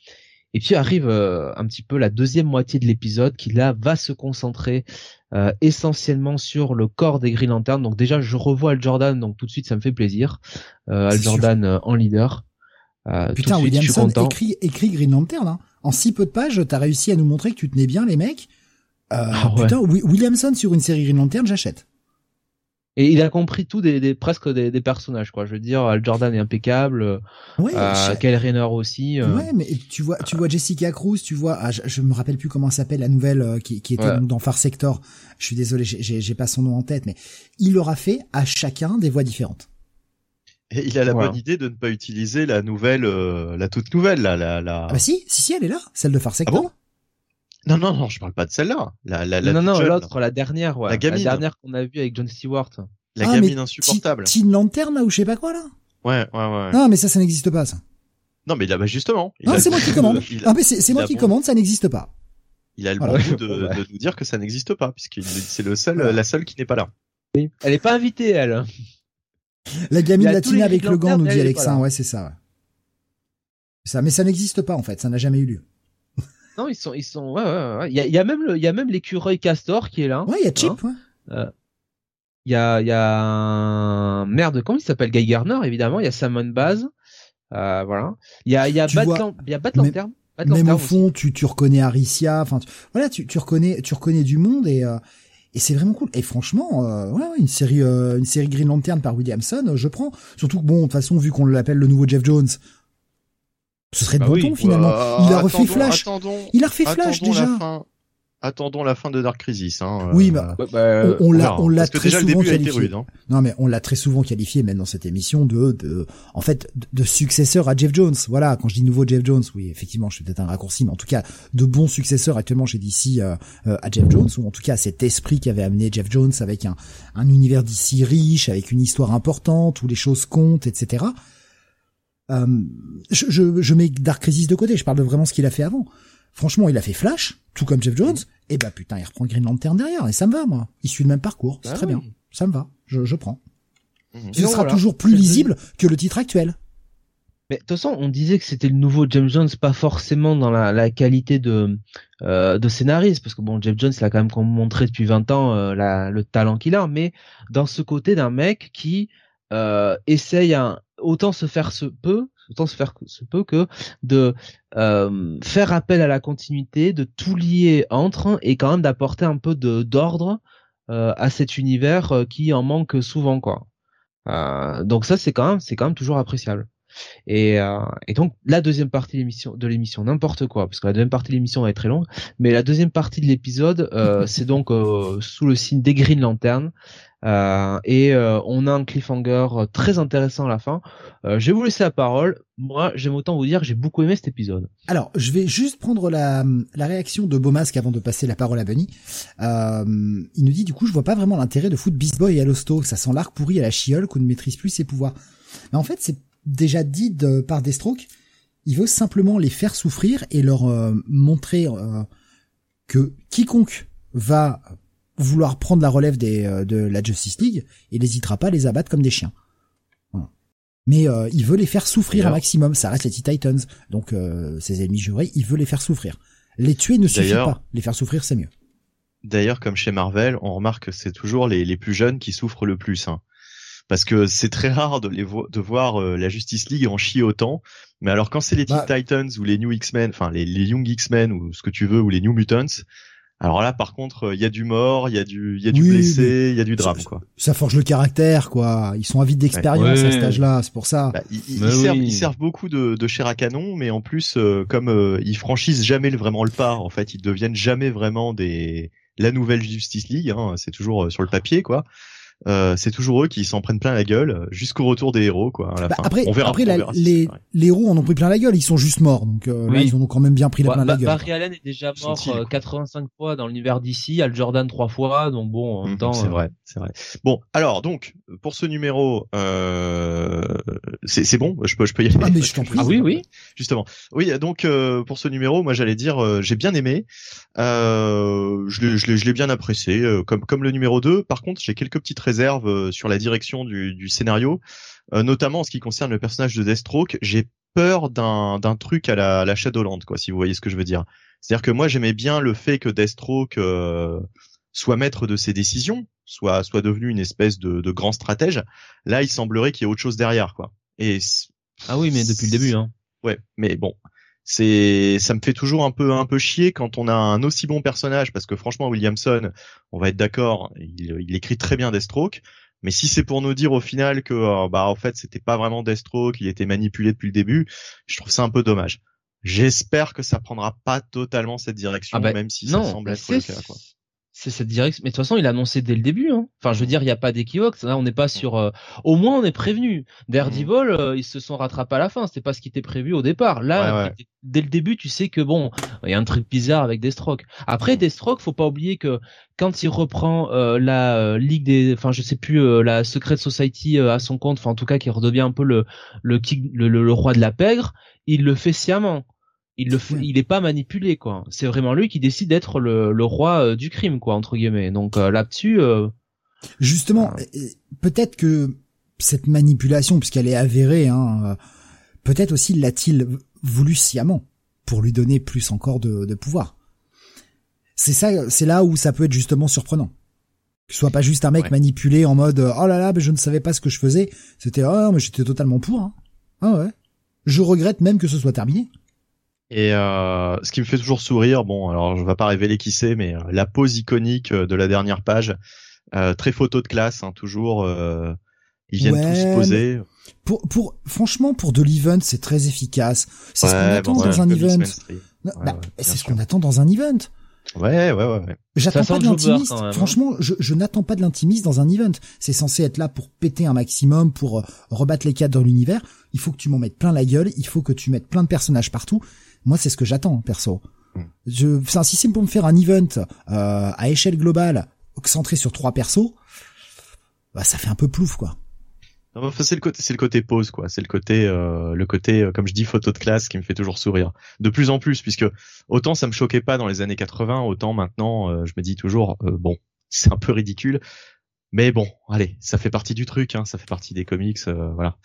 Et puis arrive un petit peu la deuxième moitié de l'épisode qui là va se concentrer euh, essentiellement sur le corps des Green Lantern. Donc déjà, je revois Al Jordan, donc tout de suite, ça me fait plaisir. Euh, Al Jordan euh, en leader.
Euh, Putain, suite, Williamson écrit, écrit Green Lantern. Hein. En si peu de pages, t'as réussi à nous montrer que tu tenais bien les mecs. Ah putain, Williamson sur une série Green Lantern, j'achète.
Et il a compris tout des, des presque des, des, personnages quoi. Je veux dire, Al Jordan est impeccable. Ouais, euh, Kyle Rayner aussi.
Euh. Ouais, mais tu vois, tu vois Jessica Cruz, tu vois, ah, je, me rappelle plus comment s'appelle la nouvelle euh, qui, qui était dans Far Sector. Je suis désolé, j'ai pas son nom en tête, mais il aura fait à chacun des voix différentes.
Et il a la bonne idée de ne pas utiliser la nouvelle, euh, la toute nouvelle, là, la, la.
Ah bah si, si, si, elle est là, celle de Far Sector. Ah bon?
Non, non, non, je parle pas de celle-là. La, la, la
non, non, l'autre, la dernière, ouais. La, gamine. la dernière qu'on a vue avec John Stewart.
La ah, gamine insupportable.
Teen Lantern, là, ou je sais pas quoi, là?
Ouais, ouais, ouais.
Non, mais ça, ça n'existe pas, ça.
Non, mais là, bah, justement.
Non, c'est moi qui commande. Ah, mais c'est moi qui commande, ça n'existe pas.
Il a le bon goût de, de, nous dire que ça n'existe pas, puisque c'est le seul, la seule qui n'est pas là.
Oui. Elle est pas invitée, elle.
La gamine latine avec le gant, nous dit Alexin, ouais, c'est ça, ouais. Ça, mais ça n'existe pas, en fait, ça n'a jamais eu lieu.
Non, ils sont, ils sont, ouais, ouais, ouais. Il y a, il y a même le, il y a même l'écureuil castor qui est là.
Ouais, il y a Chip, hein ouais. Euh,
Il y a, il y a un... merde, comment il s'appelle? Guy Garner évidemment. Il y a Simon Baz, euh, voilà. Il y a, il y a Bat, il y a Bat Lantern.
Même au fond, tu, tu reconnais Aricia. Enfin, voilà, tu, tu reconnais, tu reconnais du monde et euh, et c'est vraiment cool. Et franchement, euh, ouais, une série, euh, une série Green Lantern par Williamson, je prends. Surtout que bon, de toute façon, vu qu'on l'appelle le nouveau Jeff Jones, ce serait de bah bon ton finalement. il a refait Flash. il a refait Flash déjà
attendons la fin de Dark Crisis. Hein,
oui, bah, bah on, l'a, on l'a très souvent qualifié. Hein. Non, mais on l'a très souvent qualifié, même dans cette émission, de, de, en fait, de, successeur à Jeff Jones. Voilà, quand je dis nouveau Jeff Jones, oui, effectivement, je fais peut-être un raccourci, mais en tout cas, de bons successeurs actuellement chez DC euh, euh, à Jeff Jones, ou en tout cas cet esprit qui avait amené Jeff Jones avec un, un univers d'ici riche, avec une histoire importante, où les choses comptent, etc. Euh, je, je, je mets Dark Crisis de côté. Je parle de vraiment ce qu'il a fait avant. Franchement, il a fait Flash, tout comme Jeff Jones, et bah putain, il reprend Green Lantern derrière, et ça me va, moi. Il suit le même parcours, c'est bah très bien. Ça me va, je, je prends. Mmh. Ce sera toujours plus lisible que le titre actuel.
Mais de toute façon, on disait que c'était le nouveau James Jones, pas forcément dans la, la qualité de euh, de scénariste, parce que bon, James Jones, il a quand même montré depuis 20 ans euh, la, le talent qu'il a, mais dans ce côté d'un mec qui euh, essaye un, autant se faire ce peu, autant se faire ce peu que de euh, faire appel à la continuité, de tout lier entre et quand même d'apporter un peu de d'ordre euh, à cet univers euh, qui en manque souvent quoi. Donc ça c'est quand même c'est quand même toujours appréciable. Et, donc la deuxième partie de l'émission, n'importe quoi, parce que la deuxième partie de l'émission être très longue, mais la deuxième partie de l'épisode, (laughs) c'est donc sous le signe des Green Lantern, euh, et euh, on a un cliffhanger très intéressant à la fin. Euh, je vais vous laisser la parole. Moi, j'aime autant vous dire que j'ai beaucoup aimé cet épisode.
Alors, je vais juste prendre la, la réaction de Beaumasque avant de passer la parole à Bunny. il nous dit du coup, je vois pas vraiment l'intérêt de foutre Beast Boy à l'hosto. Ça sent l'arc pourri à la chiole qu'on ne maîtrise plus ses pouvoirs. Mais en fait, c'est déjà dit de, par Deathstroke. Il veut simplement les faire souffrir et leur montrer que quiconque va vouloir prendre la relève des, euh, de la Justice League, il n'hésitera pas à les abattre comme des chiens. Mais euh, il veut les faire souffrir un maximum. Ça reste les T-Titans, donc euh, ses ennemis jurés, il veut les faire souffrir. Les tuer ne suffit pas. Les faire souffrir, c'est mieux.
D'ailleurs, comme chez Marvel, on remarque que c'est toujours les, les plus jeunes qui souffrent le plus. Hein. Parce que c'est très rare de, les de voir la Justice League en chier autant. Mais alors quand c'est les bah, Titans ou les New X-Men, enfin les, les Young X-Men ou ce que tu veux, ou les New Mutants, alors là, par contre, il y a du mort, il y a du, il y a du blessé, il y a du drame, quoi.
Ça forge le caractère, quoi. Ils sont avides d'expérience à cet âge-là, c'est pour ça. Bah,
ils, servent, beaucoup de, de chair à canon, mais en plus, euh, comme euh, ils franchissent jamais vraiment le pas, en fait, ils deviennent jamais vraiment des la nouvelle Justice League. Hein, c'est toujours euh, sur le papier, quoi. Euh, c'est toujours eux qui s'en prennent plein la gueule jusqu'au retour des héros quoi à la
bah,
fin.
Après, on verra, après les, les héros en ont pris plein la gueule, ils sont juste morts donc euh, là ils en ont quand même bien pris la plein la gueule.
Barry Allen est déjà mort 85 euh, fois dans l'univers d'ici, Al Jordan trois fois donc bon en même mhm, temps
c'est vrai, c'est vrai. Bon, alors donc pour ce numéro c'est bon, je peux je peux y aller.
Ah mais je t'en prie.
Ah oui oui.
Justement. Oui, donc pour ce numéro, moi j'allais dire j'ai bien aimé je l'ai je l'ai bien apprécié comme comme le numéro 2. Par contre, j'ai quelques petites réserve euh, sur la direction du, scénario, euh, notamment en ce qui concerne le personnage de Deathstroke. J'ai peur d'un truc à la, la, Shadowland, quoi, si vous voyez ce que je veux dire. C'est-à-dire que moi j'aimais bien le fait que Deathstroke euh, soit maître de ses décisions, soit soit devenu une espèce de, de grand stratège. Là, il semblerait qu'il y ait autre chose derrière, quoi. Et
ah oui, mais depuis le début, hein.
Ouais, mais bon, c'est ça me fait toujours un peu un peu chier quand on a un aussi bon personnage parce que franchement Williamson on va être d'accord il, il, écrit très bien Deathstroke mais si c'est pour nous dire au final que euh, bah en fait c'était pas vraiment Deathstroke il était manipulé depuis le début je trouve ça un peu dommage. J'espère que ça prendra pas totalement cette direction
ah bah,
même si ça semble être le cas quoi
c'est cette direction. Mais de toute façon, il a annoncé dès le début. Hein. Enfin, je veux dire, il n'y a pas d'équivoque. Là, on n'est pas sur. Euh, au moins, on est prévenu. Daredevil, euh, ils se sont rattrapés à la fin. C'était pas ce qui était prévu au départ. Là, dès le début, tu sais que bon, il y a un truc bizarre avec Deathstroke. Après, Deathstroke, faut pas oublier que quand il reprend euh, la ligue des, enfin, je sais plus, la Secret Society à son compte. Enfin, en tout cas, qui redevient un peu le le, le, le roi de la pègre. Il le fait sciemment il le il est pas manipulé quoi. C'est vraiment lui qui décide d'être le, le, roi euh, du crime quoi entre guillemets. Donc euh, là-dessus. Euh,
Justement, peut-être que cette manipulation, puisqu'elle est avérée, hein, peut-être aussi l'a-t-il voulu sciemment pour lui donner plus encore de, de pouvoir. C'est ça, c'est là où ça peut être justement surprenant. Que ce soit pas juste un mec manipulé en mode oh là là, mais je ne savais pas ce que je faisais. C'était oh mais j'étais totalement pour. Hein. Ah ouais. Je regrette même que ce soit terminé.
Et euh, ce qui me fait toujours sourire, bon, alors je vais pas révéler qui c'est, mais euh, la pose iconique euh, de la dernière page, euh, très photo de classe, hein, toujours. Euh, ils viennent tous poser.
Pour, pour, franchement, pour de l'event, c'est très efficace. C'est ce qu'on attend dans un event. Bah, c'est ce qu'on attend dans un event.
Ouais, ouais, ouais.
J'attends pas de l'intimiste. Hein. Franchement, je, je n'attends pas de l'intimiste dans un event. C'est censé être là pour péter un maximum, pour euh, rebattre les cadres dans l'univers. Il faut que tu m'en mettes plein la gueule. Il faut que tu mettes plein de personnages partout. Moi, c'est ce que j'attends, perso. Mm. Je, enfin, si c'est pour me faire un event euh, à échelle globale, centré sur trois persos, bah ça fait un peu plouf, quoi.
c'est le côté, c'est le côté pause, quoi. C'est le côté, euh, le côté, euh, comme je dis, photo de classe qui me fait toujours sourire. De plus en plus, puisque autant ça me choquait pas dans les années 80, autant maintenant, euh, je me dis toujours, bon, (laughs) c'est un peu ridicule, mais bon, allez, ça fait partie du truc, hein, ça fait partie des comics, voilà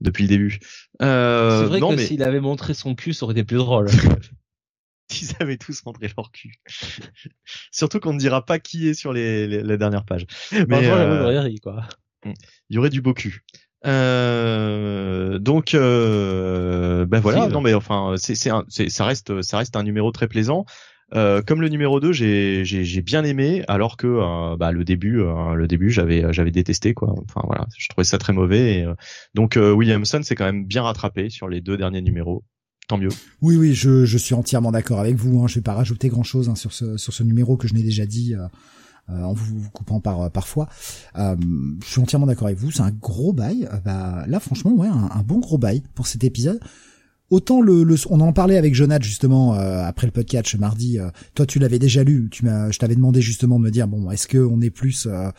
depuis le début.
Euh, c'est vrai que s'il avait montré son cul, ça aurait été plus drôle. (laughs)
S'ils avaient tous montré leur cul. (laughs) Surtout qu'on ne dira pas qui est sur les, les, dernières pages.
Mais euh, quoi.
Hmm. Il y aurait du beau cul. Euh, donc euh, ben voilà non mais enfin c'est c'est ça reste ça reste un numéro très plaisant euh, comme le numéro 2, j'ai bien aimé, alors que euh, bah, le début, euh, le début, j'avais détesté quoi. Enfin voilà, je trouvais ça très mauvais. Donc Williamson s'est quand même bien rattrapé sur les deux derniers numéros. Tant mieux.
Oui oui, je, suis entièrement d'accord avec vous. Hein. Je vais pas rajouter grand chose hein, sur ce numéro que je n'ai déjà dit. en vous, coupant par parfois. Je suis entièrement d'accord avec vous, c'est un gros bail. bah là franchement ouais, un, un, bon gros bail pour cet épisode. Autant le, le, on en parlait avec Jonathan justement euh, après le podcast mardi. Euh, toi, tu l'avais déjà lu. Tu m'as, je t'avais demandé justement de me dire bon, est-ce que on est plus, euh,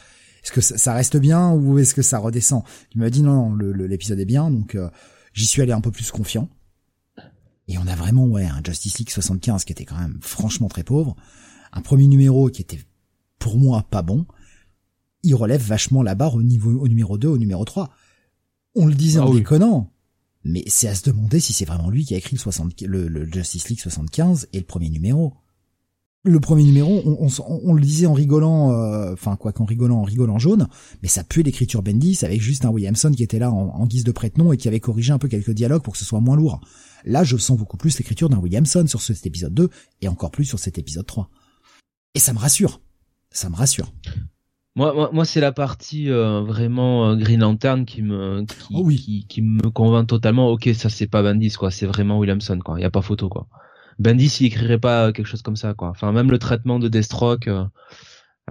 est-ce que ça, reste bien ou est-ce que ça redescend? Tu m'as dit non, non, l'épisode est bien, donc j'y suis allé un peu plus confiant. Et on a vraiment ouais un Justice League 75 qui était quand même franchement très pauvre, un premier numéro qui était pour moi pas bon. Il relève vachement la barre au niveau au numéro 2, au numéro 3. On le disait ah en déconnant mais c'est à se demander si c'est vraiment lui qui a écrit le, Justice League 75 et le premier numéro. Le premier numéro, on, le disait en rigolant, euh, enfin quoi qu'en rigolant, en rigolant jaune, mais ça puait l'écriture Bendis avec juste un Williamson qui était là en, guise de prête-nom et qui avait corrigé un peu quelques dialogues pour que ce soit moins lourd. Là, je sens beaucoup plus l'écriture d'un Williamson sur cet épisode 2 et encore plus sur cet épisode 3. Et ça me rassure. Ça me rassure.
Moi, moi, c'est la partie euh, vraiment euh, Green Lantern qui me qui, oh qui, qui, me convainc totalement. Ok, ça c'est pas Bendis quoi, c'est vraiment Williamson quoi. Il y a pas photo quoi. Bendis il écrirait pas quelque chose comme ça quoi. Enfin même le traitement de Deathstroke. Euh,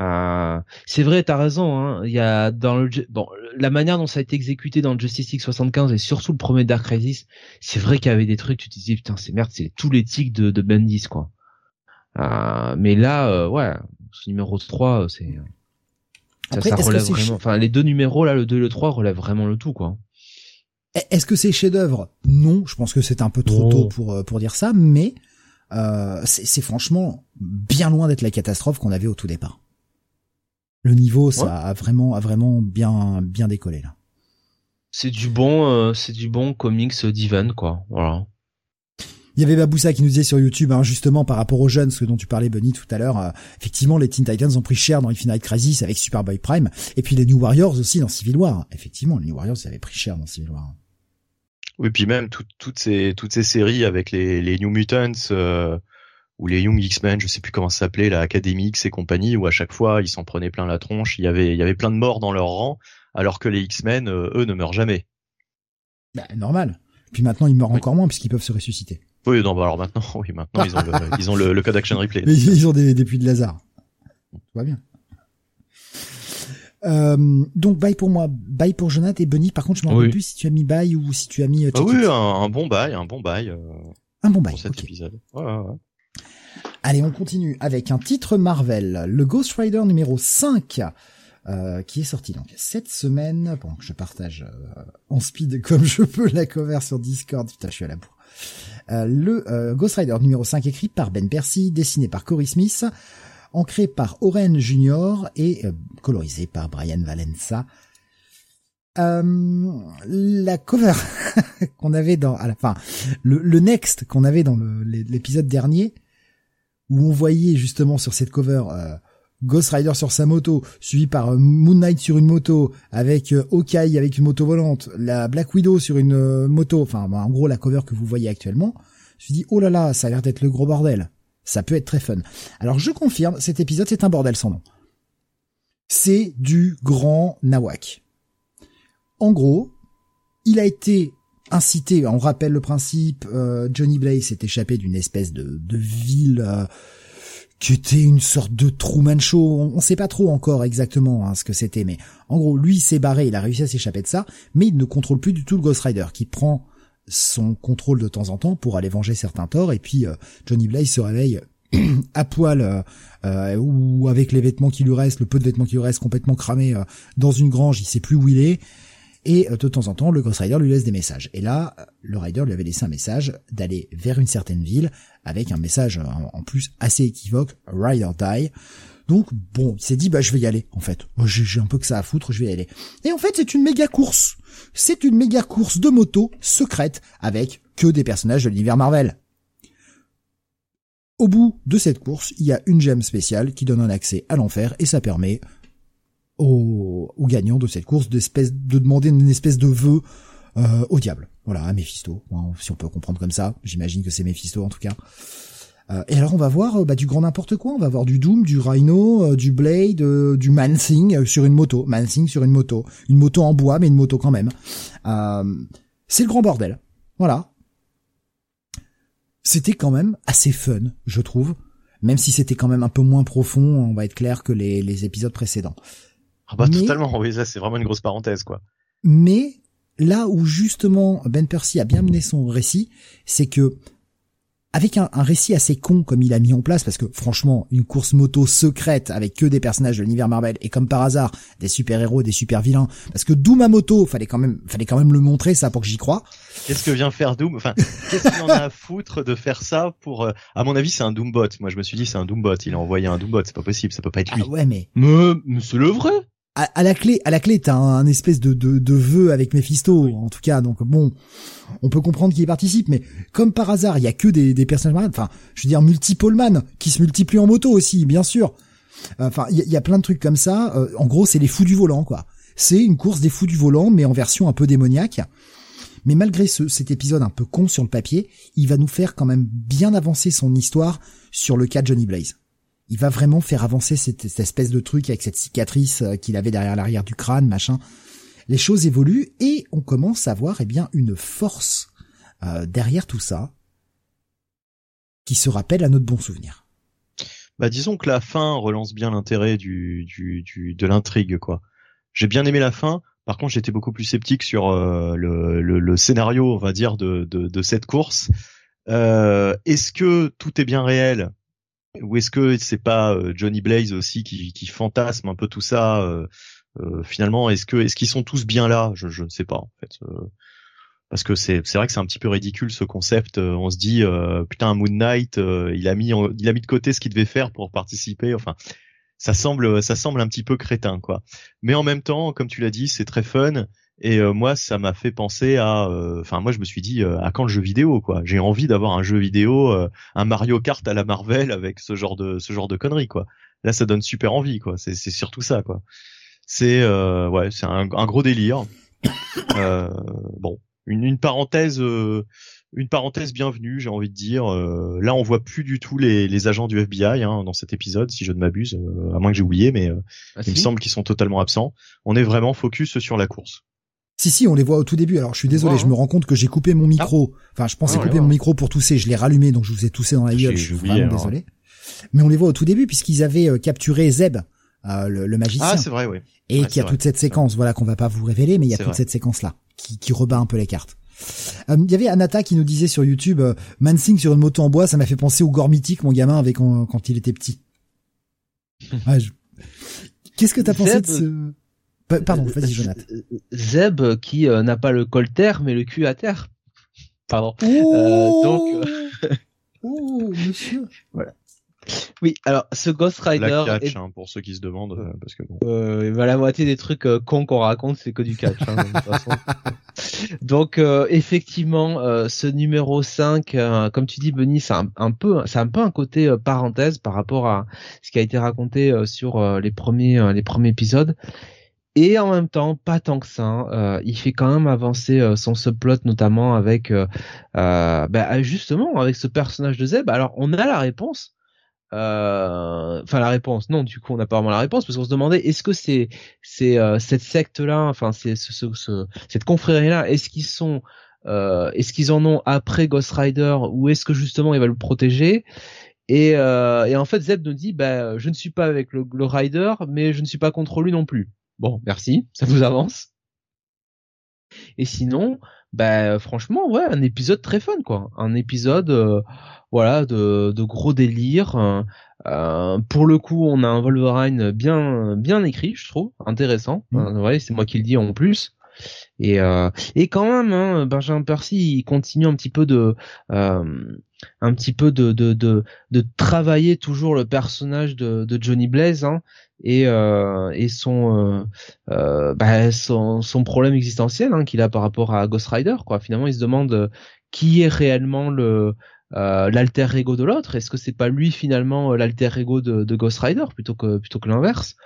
euh c'est vrai, t'as raison. Hein. Il y a dans le bon la manière dont ça a été exécuté dans le Justice League 75 et surtout le premier Dark Crisis, c'est vrai qu'il y avait des trucs. Tu te disais putain c'est merde, c'est tous les tics de, de Bendis quoi. Euh, mais là, ouais, ce numéro 3, c'est ça, relève vraiment. Enfin, les deux numéros là, le 2 et le 3 relèvent vraiment le tout, quoi.
Est-ce que c'est chef-d'œuvre? Non, je pense que c'est un peu trop tôt pour euh, pour dire ça, mais euh, c'est franchement bien loin d'être la catastrophe qu'on avait au tout départ. Le niveau, ça a vraiment a vraiment bien bien décollé là.
C'est du bon, euh, c'est du bon comics d'Ivan, quoi. Voilà.
Il y avait Baboussa qui nous disait sur YouTube, hein, justement par rapport aux jeunes, ce dont tu parlais Bunny tout à l'heure, euh, effectivement les Teen Titans ont pris cher dans Infinite Crisis avec Superboy Prime, et puis les New Warriors aussi dans Civil War. Effectivement, les New Warriors avaient pris cher dans Civil War.
Oui, puis même toutes ces toutes ces séries avec les, les New Mutants euh, ou les Young X-Men, je sais plus comment ça s'appelait, la Academy X et compagnie, où à chaque fois ils s'en prenaient plein la tronche. Il y avait il y avait plein de morts dans leur rang, alors que les X-Men, euh, eux, ne meurent jamais.
Bah, normal. Puis maintenant ils meurent encore moins puisqu'ils peuvent se ressusciter.
Oui, non, bah alors maintenant, (laughs) oui, maintenant ils ont le, (laughs) ils ont le, le code action replay.
Ils ont des, des puits de Lazare. Tout va bien. Euh, donc bye pour moi, bye pour Jonathan et Bunny. Par contre, je m'en rappelle plus si tu as mis bye ou si tu as mis.
Euh, ah oui, un, bon bye, un bon bye. Euh,
un bon bye.
Pour cet épisode. Ouais, ouais.
Allez, on continue avec un titre Marvel, le Ghost Rider numéro 5. Euh, qui est sorti donc cette semaine. Bon, je partage en speed comme je peux la cover sur Discord. Putain, je suis à la bourre. Euh, le euh, Ghost Rider numéro 5 écrit par Ben Percy, dessiné par Cory Smith, ancré par Oren Jr. et euh, colorisé par Brian Valenza. la cover (laughs) qu'on avait dans à la fin, le, le next qu'on avait dans l'épisode dernier, où on voyait justement sur cette cover Ghost Rider sur sa moto, suivi par euh, Moon Knight sur une moto, avec euh, Hawkeye avec une moto volante, la Black Widow sur une euh, moto, enfin en gros la cover que vous voyez actuellement, je me suis dit oh là là, ça a l'air d'être le gros bordel. Ça peut être très fun. Alors je confirme, cet épisode c'est un bordel sans nom. C'est du grand nawak. En gros, il a été incité, on rappelle le principe, Johnny Blaze s'est échappé d'une espèce de, de ville qui était une sorte de Truman Show. On, sait pas trop encore exactement hein, ce que c'était, mais en gros, lui s'est barré, il a réussi à s'échapper de ça, mais il ne contrôle plus du tout le Ghost Rider, qui prend son contrôle de temps en temps pour aller venger certains torts, et puis euh, Johnny Blaze se réveille (clears throat) à poil euh, euh, ou avec les vêtements qui lui restent, le peu de vêtements qui lui restent complètement cramés dans une grange, il sait plus où il est, et de temps en temps, le Ghost Rider lui laisse des messages. Et là, le Rider lui avait laissé un message d'aller vers une certaine ville avec un message en plus assez équivoque, Rider Die. Donc bon, il s'est dit bah je vais y aller en fait. J'ai un peu que ça à foutre, je vais y aller. Et en fait, c'est une méga course. C'est une méga course de moto secrète avec que des personnages de l'univers Marvel. Au bout de cette course, il y a une gemme spéciale qui donne un accès à l'enfer et ça permet aux, gagnants de cette course d'espèce de demander une espèce de vœu euh, au diable. Voilà, à Mephisto, si on peut comprendre comme ça. J'imagine que c'est Mephisto en tout cas. Euh, et alors on va voir euh, bah, du grand n'importe quoi. On va voir du Doom, du Rhino, du Blade, du Mansing sur une moto. Mansing sur une moto. Une moto en bois, mais une moto quand même. c'est le grand bordel. Voilà. C'était quand même assez fun, je trouve. Même si c'était quand même un peu moins profond, on va être clair que les, les épisodes précédents.
Ah bah totalement, oui, ça c'est vraiment une grosse parenthèse quoi.
Mais là où justement Ben Percy a bien mené son récit, c'est que avec un, récit assez con comme il a mis en place, parce que franchement, une course moto secrète avec que des personnages de l'univers Marvel et comme par hasard des super héros, des super vilains, parce que Doom à moto, fallait quand même, fallait quand même le montrer ça pour que j'y croie.
Qu'est-ce que vient faire Doom? Enfin, qu'est-ce qu'il en a à foutre de faire ça pour euh, À mon avis, c'est un Doombot. Moi, je me suis dit, c'est un Doombot. Il a envoyé un Doombot. C'est pas possible. Ça peut pas être lui.
Ah ouais, mais.
Mais, mais c'est le vrai
à, la clé, à la clé, t'as un, espèce de, de, de vœu avec Mephisto, en tout cas. Donc bon, on peut comprendre qu'il y participe, mais comme par hasard, il y a que des, des personnages Enfin, je veux dire, multipolman qui se multiplient en moto aussi, bien sûr. Enfin, il y, a plein de trucs comme ça. Euh, en gros, c'est les fous du volant, quoi. C'est une course des fous du volant, mais en version un peu démoniaque. Mais malgré ce, cet épisode un peu con sur le papier, il va nous faire quand même bien avancer son histoire sur le cas de Johnny Blaze il va vraiment faire avancer cette, espèce de truc avec cette cicatrice euh, qu'il avait derrière l'arrière du crâne, machin. Les choses évoluent et on commence à voir eh bien une force euh, derrière tout ça qui se rappelle à notre bon souvenir.
Bah disons que la fin relance bien l'intérêt du, du, de l'intrigue quoi. J'ai bien aimé la fin. Par contre, j'étais beaucoup plus sceptique sur euh, le, le, scénario, on va dire, de, de, cette course. Est-ce que tout est bien réel? Ou est-ce que c'est pas euh, Johnny Blaze aussi qui, qui fantasme un peu tout ça euh, euh, Finalement, est-ce que est-ce qu'ils sont tous bien là? Je, je ne sais pas en fait. parce que c'est c'est vrai que c'est un petit peu ridicule ce concept. on se dit putain Moon Knight, il a mis il a mis de côté ce qu'il devait faire pour participer. Enfin, ça semble ça semble un petit peu crétin quoi. Mais en même temps, comme tu l'as dit, c'est très fun. Et euh, moi, ça m'a fait penser à, euh, enfin moi je me suis dit euh, à quand le jeu vidéo quoi. J'ai envie d'avoir un jeu vidéo, un Mario Kart à la Marvel avec ce genre de ce genre de conneries quoi. Là, ça donne super envie quoi. C'est c'est surtout ça quoi. C'est ouais, c'est un, un, gros délire. bon, une, une parenthèse. une parenthèse bienvenue, j'ai envie de dire. là, on voit plus du tout les, les agents du FBI hein, dans cet épisode, si je ne m'abuse, à moins que j'ai oublié, mais ah, il me semble qu'ils sont totalement absents. On est vraiment focus sur la course.
Si si, on les voit au tout début. Alors je suis désolé, je me rends compte que j'ai coupé mon micro. Ah. Enfin, je pensais couper mon micro pour tousser. Je l'ai rallumé, donc je vous ai toussé dans la gueule. Je suis vraiment désolé. Mais on les voit au tout début puisqu'ils avaient euh, capturé Zeb, euh, le, magicien.
Ah, c'est vrai, oui.
Et qu'il y a toute cette séquence, voilà, qu'on va pas vous révéler, mais il y a toute cette séquence là qui, qui rebat un peu les cartes. Euh, il y avait Anata qui nous disait sur YouTube, Mansing sur une moto en bois, ça m'a fait penser au gore mythique, mon gamin, avec quand il était petit. (laughs) Qu'est-ce que t'as pensé de ce Pardon, vas-y Jonathan.
Zeb qui euh, n'a pas le col terre mais le cul à terre. Pardon.
Oh euh, donc. (laughs) oh, monsieur.
Voilà. Oui, alors ce Ghost Rider.
La catch, hein, pour ceux qui se demandent, euh, parce que bon.
Euh, bah, la moitié des trucs euh, cons qu'on raconte, c'est que du catch. Hein, de toute façon. (laughs) Donc euh, effectivement, euh, ce numéro 5, comme tu dis, Benny, c'est un, un, peu, c'est un peu un côté parenthèse par rapport à ce qui a été raconté sur les premiers, les premiers épisodes. Et en même temps, pas tant que ça. Hein. il fait quand même avancer son subplot, notamment avec, bah, justement, avec ce personnage de Zeb. Alors, on a la réponse euh, enfin la réponse non du coup on n'a pas vraiment la réponse parce qu'on se demandait est-ce que c'est c'est euh, cette secte là enfin c'est ce, ce, cette confrérie là est-ce qu'ils sont euh, est-ce qu'ils en ont après Ghost Rider ou est-ce que justement il va le protéger? Et, et en fait Zeb nous dit bah je ne suis pas avec le, le Rider mais je ne suis pas contre lui non plus bon merci ça vous avance. Et sinon bah franchement ouais un épisode très fun quoi. Un épisode euh, voilà de, de gros délire euh, pour le coup on a un Wolverine bien bien écrit je trouve intéressant. Mmh. ouais, c'est moi qui le dis en plus et euh, et quand même hein, Benjamin Percy continue un petit peu de euh, un petit peu de, de travailler toujours le personnage de, Johnny Blaze hein, et euh, et son bah, son son problème existentiel hein, qu'il a par rapport à Ghost Rider finalement il se demande qui est réellement le euh, l'alter ego de l'autre Est-ce que c'est pas lui finalement l'alter ego de, de, Ghost Rider plutôt que plutôt que l'inverse?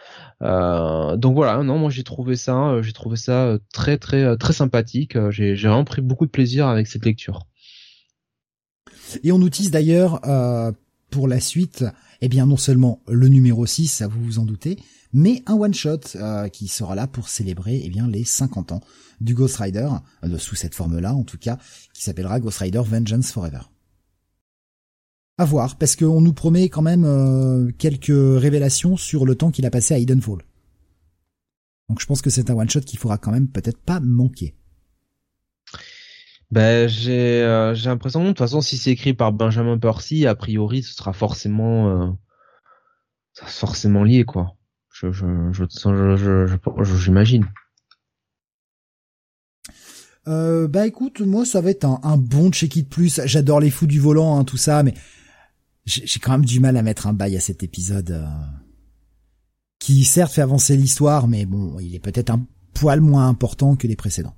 Euh, Donc voilà, non, moi j'ai trouvé ça, j'ai trouvé ça très très très sympathique. J'ai vraiment pris beaucoup de plaisir avec cette lecture.
Et on utilise d'ailleurs euh, pour la suite, eh bien non seulement le numéro 6, ça vous vous en doutez, mais un one shot euh, qui sera là pour célébrer eh bien les 50 ans du Ghost Rider euh, sous cette forme-là en tout cas, qui s'appellera Ghost Rider Vengeance Forever. À voir, parce qu'on nous promet quand même euh, quelques révélations sur le temps qu'il a passé à Edenfall. Donc je pense que c'est un one shot qu'il faudra quand même peut-être pas manquer.
Ben j'ai euh, j'ai l'impression de toute façon si c'est écrit par Benjamin Percy a priori ce sera forcément euh, forcément lié quoi. Je je je je j'imagine.
Euh, bah écoute, moi ça va être un, un bon check-it plus. J'adore les fous du volant, hein, tout ça, mais j'ai quand même du mal à mettre un bail à cet épisode euh, qui certes fait avancer l'histoire, mais bon, il est peut-être un poil moins important que les précédents.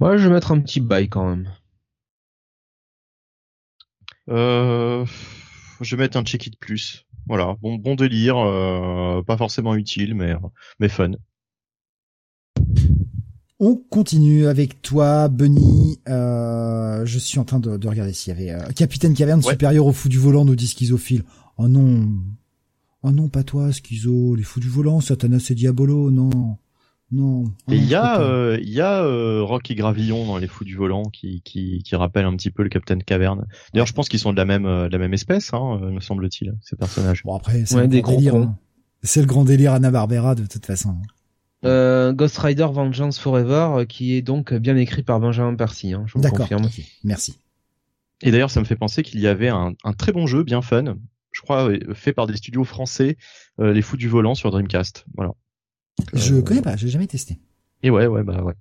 Ouais, je vais mettre un petit bail quand même.
Euh, je vais mettre un check-it plus. Voilà, bon, bon délire, euh, pas forcément utile, mais, mais fun.
On continue avec toi, Bunny. Euh, je suis en train de, regarder s'il y avait euh, Capitaine Caverne supérieur au fou du volant, nous dit Schizophile. Oh non, oh non, pas toi, Schizo, les fous du volant, Satanas et Diabolo, non. Non.
Et il y a, euh, il y a euh, Rock Gravillon dans Les Fous du Volant qui, qui, qui rappelle un petit peu le Capitaine Caverne. D'ailleurs, je pense qu'ils sont de la même, euh, de la même espèce, hein, me semble-t-il, ces personnages.
Bon après, c'est le grand délire. Hein. C'est le grand délire Anna Barbera de toute façon.
Euh, Ghost Rider Vengeance Forever, qui est donc bien écrit par Benjamin Percy. Hein, je vous confirme.
Merci.
Et d'ailleurs, ça me fait penser qu'il y avait un, un, très bon jeu, bien fun, je crois, fait par des studios français, Les Fous du Volant sur Dreamcast. Voilà.
Je euh, connais pas, j'ai jamais testé.
Et ouais, ouais, bah ouais.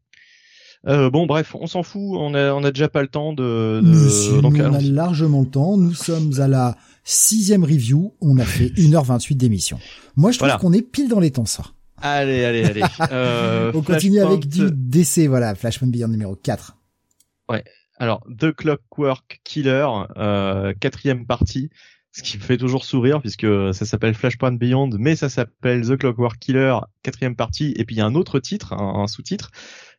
Euh, bon, bref, on s'en fout. On a, on a déjà pas le temps de. de...
Donc, on a largement le temps. Nous sommes à la sixième review. On a fait (laughs) 1h28 d'émission. Moi, je trouve qu'on est pile dans les temps, ça.
Allez, allez, allez. (laughs)
Euh, on continue avec du DC, voilà, Flashpoint Beyond numéro 4.
Ouais. Alors, The Clockwork Killer, euh, quatrième partie ce qui me fait toujours sourire puisque ça s'appelle Flashpoint Beyond, mais ça s'appelle The Clockwork Killer, quatrième partie, et puis il y a un autre titre, un, sous-titre,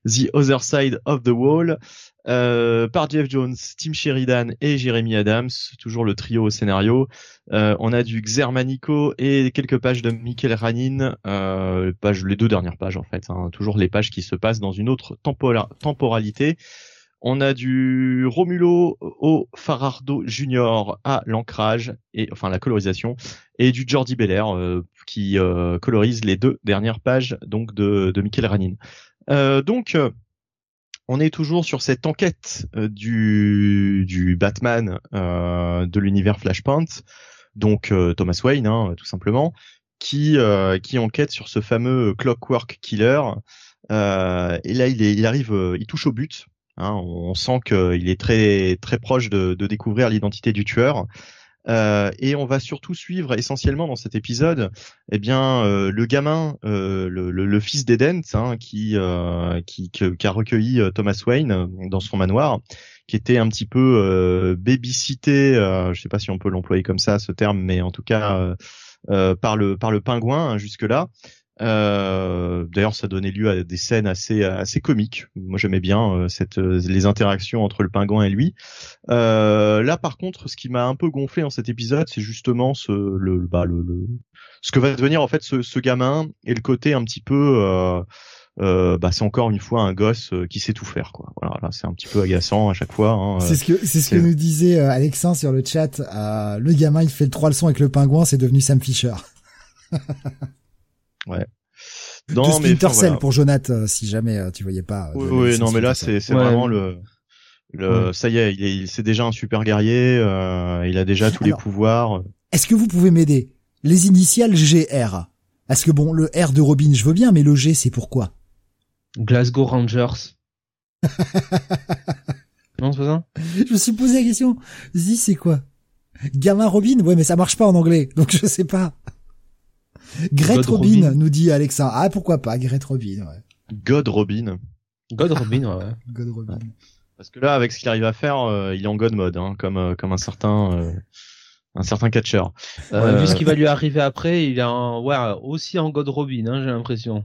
The Other Side of the Wall, euh, par Jeff Jones, Tim Sheridan et Jeremy Adams, toujours le trio au scénario. Euh, on a du Xermanico et quelques pages de Michael Ranin, euh, page, les deux dernières pages en fait, hein, toujours les pages qui se passent dans une autre temporalité. On a du Romulo au Farardo Junior à l'ancrage et enfin la colorisation et du Jordi Belair euh, qui euh, colorise les deux dernières pages donc de, de Michael Ranin. Euh, donc on est toujours sur cette enquête du, du Batman de l'univers Flashpoint, donc Thomas Wayne hein, tout simplement, qui qui enquête sur ce fameux Clockwork Killer. et là il, arrive, il touche au but Hein, on sent qu'il est très très proche de découvrir l'identité du tueur. Euh, et on va surtout suivre essentiellement dans cet épisode, eh bien, euh, le gamin, euh, le, le, le, fils d'Eden, hein, qui, qui, qui, a recueilli Thomas Wayne dans son manoir, qui était un petit peu babysité, je sais pas si on peut l'employer comme ça ce terme, mais en tout cas par le par le pingouin hein, jusque là. Euh, D'ailleurs, ça donnait lieu à des scènes assez assez comiques. Moi, j'aimais bien euh, cette euh, les interactions entre le pingouin et lui. Euh, là, par contre, ce qui m'a un peu gonflé dans cet épisode, c'est justement ce le, bah, le, le, ce que va devenir en fait ce, ce gamin et le côté un petit peu euh, bah c'est encore une fois un gosse qui sait tout faire quoi. Voilà, là c'est un petit peu agaçant à chaque fois. Hein.
C'est ce que c'est ce que nous disait Alexin sur le chat. le gamin il fait le trois leçons avec le pingouin, c'est devenu Sam Fisher. (laughs)
Ouais.
Non, de Splinter Cell pour Jonathan, euh, si jamais euh, tu voyais pas.
Euh, oui, oui non, mais là c'est c'est vraiment le le ça y est, il est c'est déjà un super guerrier, euh, il a déjà tous les pouvoirs.
Est-ce que vous pouvez m'aider? Les initiales GR. Est-ce que bon, le R de Robin, je veux bien, mais le G, c'est pourquoi?
Glasgow Rangers. (laughs) non, c'est pas ça?
Je me suis posé la question. Dis, c'est quoi? Gamin Robin? Ouais, mais ça marche pas en anglais, donc je sais pas. Gret Robin, nous dit Alexa. Ah, pourquoi pas, Gret Robin, ouais.
God Robin.
God Robin, ouais.
God Robin.
Parce que là, avec ce qu'il arrive à faire, euh, il est en God mode, hein, comme euh, comme un certain euh, un certain catcher.
Ouais, vu ce qui va lui arriver après, il est en, ouais, aussi en God Robin, hein, j'ai l'impression.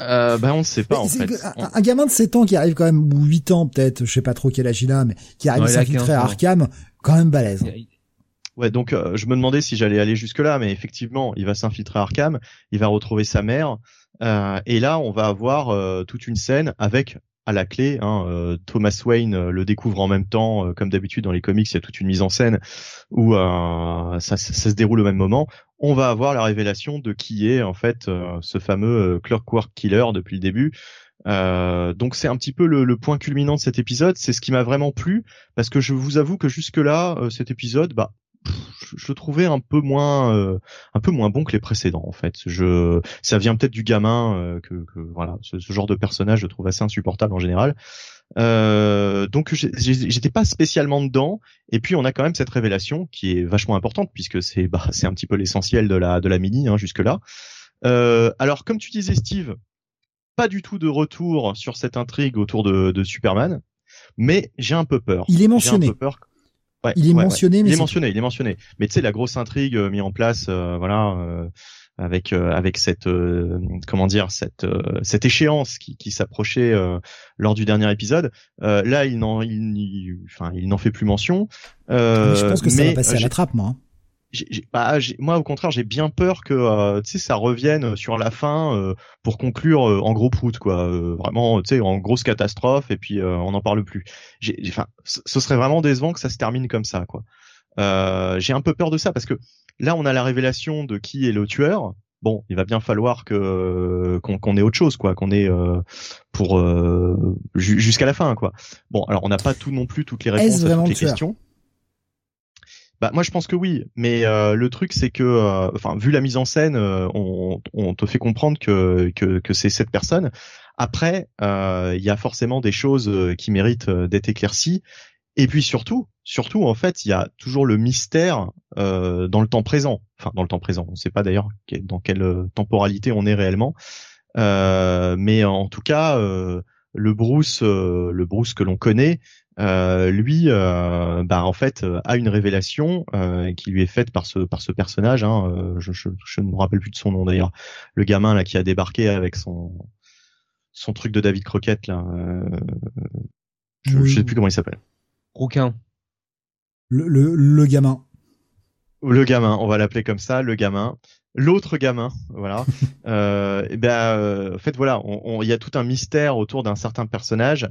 Euh, ben on ne sait pas en fait.
Un, gamin de 7 ans qui arrive quand même, ou 8 ans peut-être, je sais pas trop quel âge il a, mais qui arrive à s'infiltrer à Arkham, quand même balèze.
Ouais, donc euh, je me demandais si j'allais aller jusque là, mais effectivement, il va s'infiltrer à Arkham, il va retrouver sa mère, euh, et là, on va avoir euh, toute une scène avec à la clé, hein, Thomas Wayne le découvre en même temps, comme d'habitude dans les comics, il y a toute une mise en scène où ça, ça, se déroule au même moment. On va avoir la révélation de qui est en fait ce fameux Clockwork Killer depuis le début. Euh, donc c'est un petit peu le, le, point culminant de cet épisode. C'est ce qui m'a vraiment plu parce que je vous avoue que jusque là, cet épisode, bah je, le trouvais un peu moins euh, un peu moins bon que les précédents en fait. Je ça vient peut-être du gamin euh, que, que, voilà ce, genre de personnage je trouve assez insupportable en général. Euh, donc j'étais pas spécialement dedans et puis on a quand même cette révélation qui est vachement importante puisque c'est bah, c'est un petit peu l'essentiel de la de la mini hein, jusque là. Euh, alors comme tu disais Steve, pas du tout de retour sur cette intrigue autour de, de Superman, mais j'ai un peu peur.
Il est mentionné.
J'ai un peu peur
il est mentionné, mais
il est mentionné, il est mentionné. Mais tu sais, la grosse intrigue euh, mise en place, euh, voilà, euh, avec avec cette comment dire cette cette échéance qui, qui s'approchait lors du dernier épisode. là, il n'en il, enfin il n'en fait plus mention.
je pense que ça va passer à la trappe, moi. Hein
bah, moi au contraire j'ai bien peur que euh, tu sais ça revienne sur la fin euh, pour conclure euh, en gros prout quoi. Vraiment tu sais en grosse catastrophe et puis on n'en parle plus. Enfin ce serait vraiment décevant que ça se termine comme ça quoi. J'ai un peu peur de ça parce que là on a la révélation de qui est le tueur. Bon il va bien falloir que qu'on ait autre chose quoi qu'on ait pour jusqu'à la fin quoi. Bon alors on n'a pas tout non plus toutes les réponses à toutes les questions bah moi je pense que oui, mais euh, le truc c'est que, euh, enfin vu la mise en scène, euh, on, on, te fait comprendre que que, que c'est cette personne. Après, il y a forcément des choses qui méritent d'être éclaircies. Et puis surtout, surtout en fait, il y a toujours le mystère dans le temps présent. Enfin dans le temps présent, on ne sait pas d'ailleurs dans quelle temporalité on est réellement. mais en tout cas, le Bruce, le Bruce que l'on connaît, euh, lui, euh, bah en fait, euh, a une révélation qui lui est faite par ce par ce personnage. Hein, je, je, je, ne me rappelle plus de son nom d'ailleurs. Le gamin là qui a débarqué avec son son truc de David Croquette là. je, je sais plus comment il s'appelle.
Rouquin.
Le, le, le gamin.
Le gamin, on va l'appeler comme ça, le gamin l'autre gamin, voilà. (laughs) euh, et ben, en fait, voilà, il y a tout un mystère autour d'un certain personnage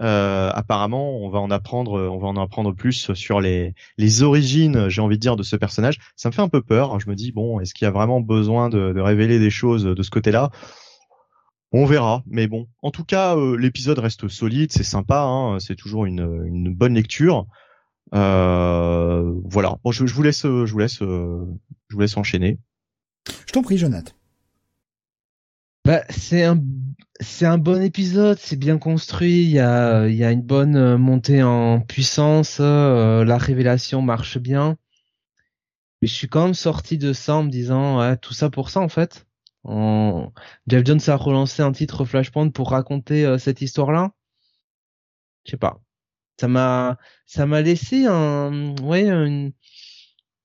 euh, apparemment, on va en apprendre, on va en apprendre plus sur les, les origines, j'ai envie de dire, de ce personnage. Ça me fait un peu peur. Je me dis bon, est-ce qu'il y a vraiment besoin de, de révéler des choses de ce côté-là? On verra, mais bon. En tout cas, euh, l'épisode reste solide, c'est sympa, hein, c'est toujours une, une, bonne lecture. Euh, voilà. Bon, je, je, vous laisse, je vous laisse, je vous laisse enchaîner.
Je t'en prie, Jonathan.
Bah, c'est un c'est un bon épisode, c'est bien construit, il y a y a une bonne euh, montée en puissance, euh, la révélation marche bien. Mais je suis quand même sorti de ça en me disant ouais, tout ça pour ça en fait. Jeff Jones a relancé un titre Flashpoint pour raconter euh, cette histoire-là. Je sais pas. Ça m'a ça m'a laissé un ouais une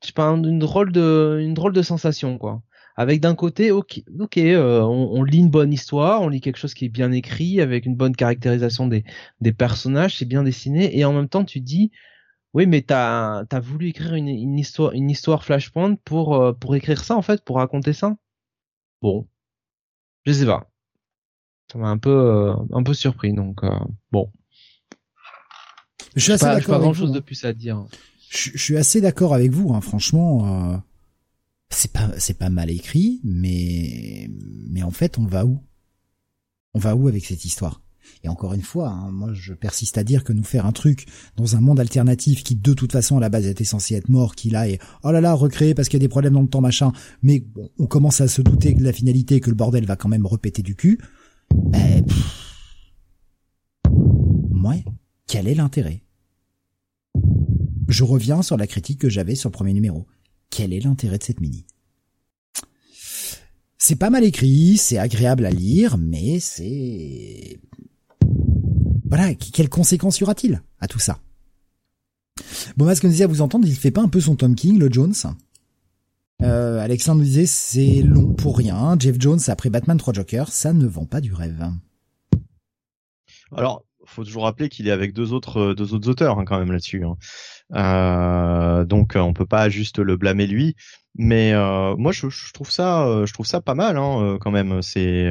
je sais pas une drôle de une drôle de sensation quoi avec d'un côté, ok, ok, euh, on, lit une bonne histoire, on lit quelque chose qui est bien écrit, avec une bonne caractérisation des, des personnages, c'est bien dessiné, et en même temps tu dis, oui, mais t'as as voulu écrire une, une, histoire, une histoire Flashpoint pour euh, pour écrire ça en fait, pour raconter ça? Bon, je sais pas, ça m'a un peu euh, un peu surpris, donc bon.
Je suis assez d'accord.
Pas grand chose de plus à dire.
Je, je suis assez d'accord avec vous, hein, franchement c'est pas c'est pas mal écrit, mais mais en fait on va où? On va où avec cette histoire? Et encore une fois, hein, moi je persiste à dire que nous faire un truc dans un monde alternatif qui de toute façon à la base était censé être mort, qui là est oh là là recréé parce qu'il y a des problèmes dans le temps machin, mais bon, on commence à se douter de la finalité que le bordel va quand même repéter du cul. Ben, moi, quel est l'intérêt? Je reviens sur la critique que j'avais sur le premier numéro quel est l'intérêt de cette mini? C'est pas mal écrit, c'est agréable à lire, mais c'est... Voilà, quelles conséquences y aura-t-il à tout ça? Bon, ce qu'on disait à vous entendre, il fait pas un peu son Tom King, le Jones? Euh, Alexandre nous disait c'est long pour rien. Jeff Jones après Batman 3 Jokers, ça ne vend pas du rêve.
Alors, faut toujours rappeler qu'il est avec deux autres autres auteurs hein, quand même là-dessus. Hein. Euh, donc on peut pas juste le blâmer lui. Mais euh, moi je, je, trouve ça je trouve ça pas mal hein, quand même. C'est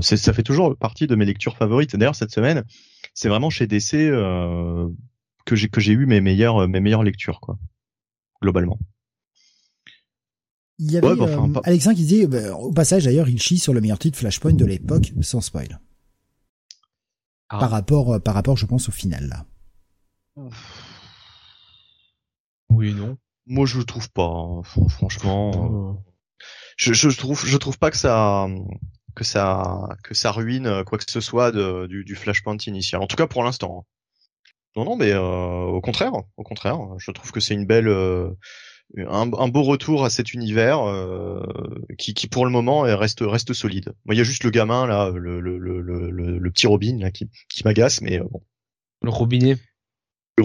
ça fait toujours partie de mes lectures favorites. D'ailleurs cette semaine c'est vraiment chez DC que j'ai que j'ai eu mes meilleures mes meilleures lectures quoi globalement.
Il y avait Alexandre qui dit bah, au passage d'ailleurs il chie sur le meilleur titre Flashpoint de l'époque sans spoil. Ah. Par rapport, euh, par rapport, je pense au final là.
Oui et non.
Moi, je le trouve pas. Hein. Franchement, euh, je, je trouve, je trouve pas que ça, que ça, que ça ruine quoi que ce soit de, du, du Flashpoint initial. En tout cas, pour l'instant. Hein. Non, non, mais euh, au contraire, au contraire, je trouve que c'est une belle, un, un, beau retour à cet univers euh, qui, qui, pour le moment reste reste solide. Moi, il y a juste le gamin là, le, le, le, le, le petit Robin là qui, qui m'agace, mais euh, bon.
Le robinet. (laughs)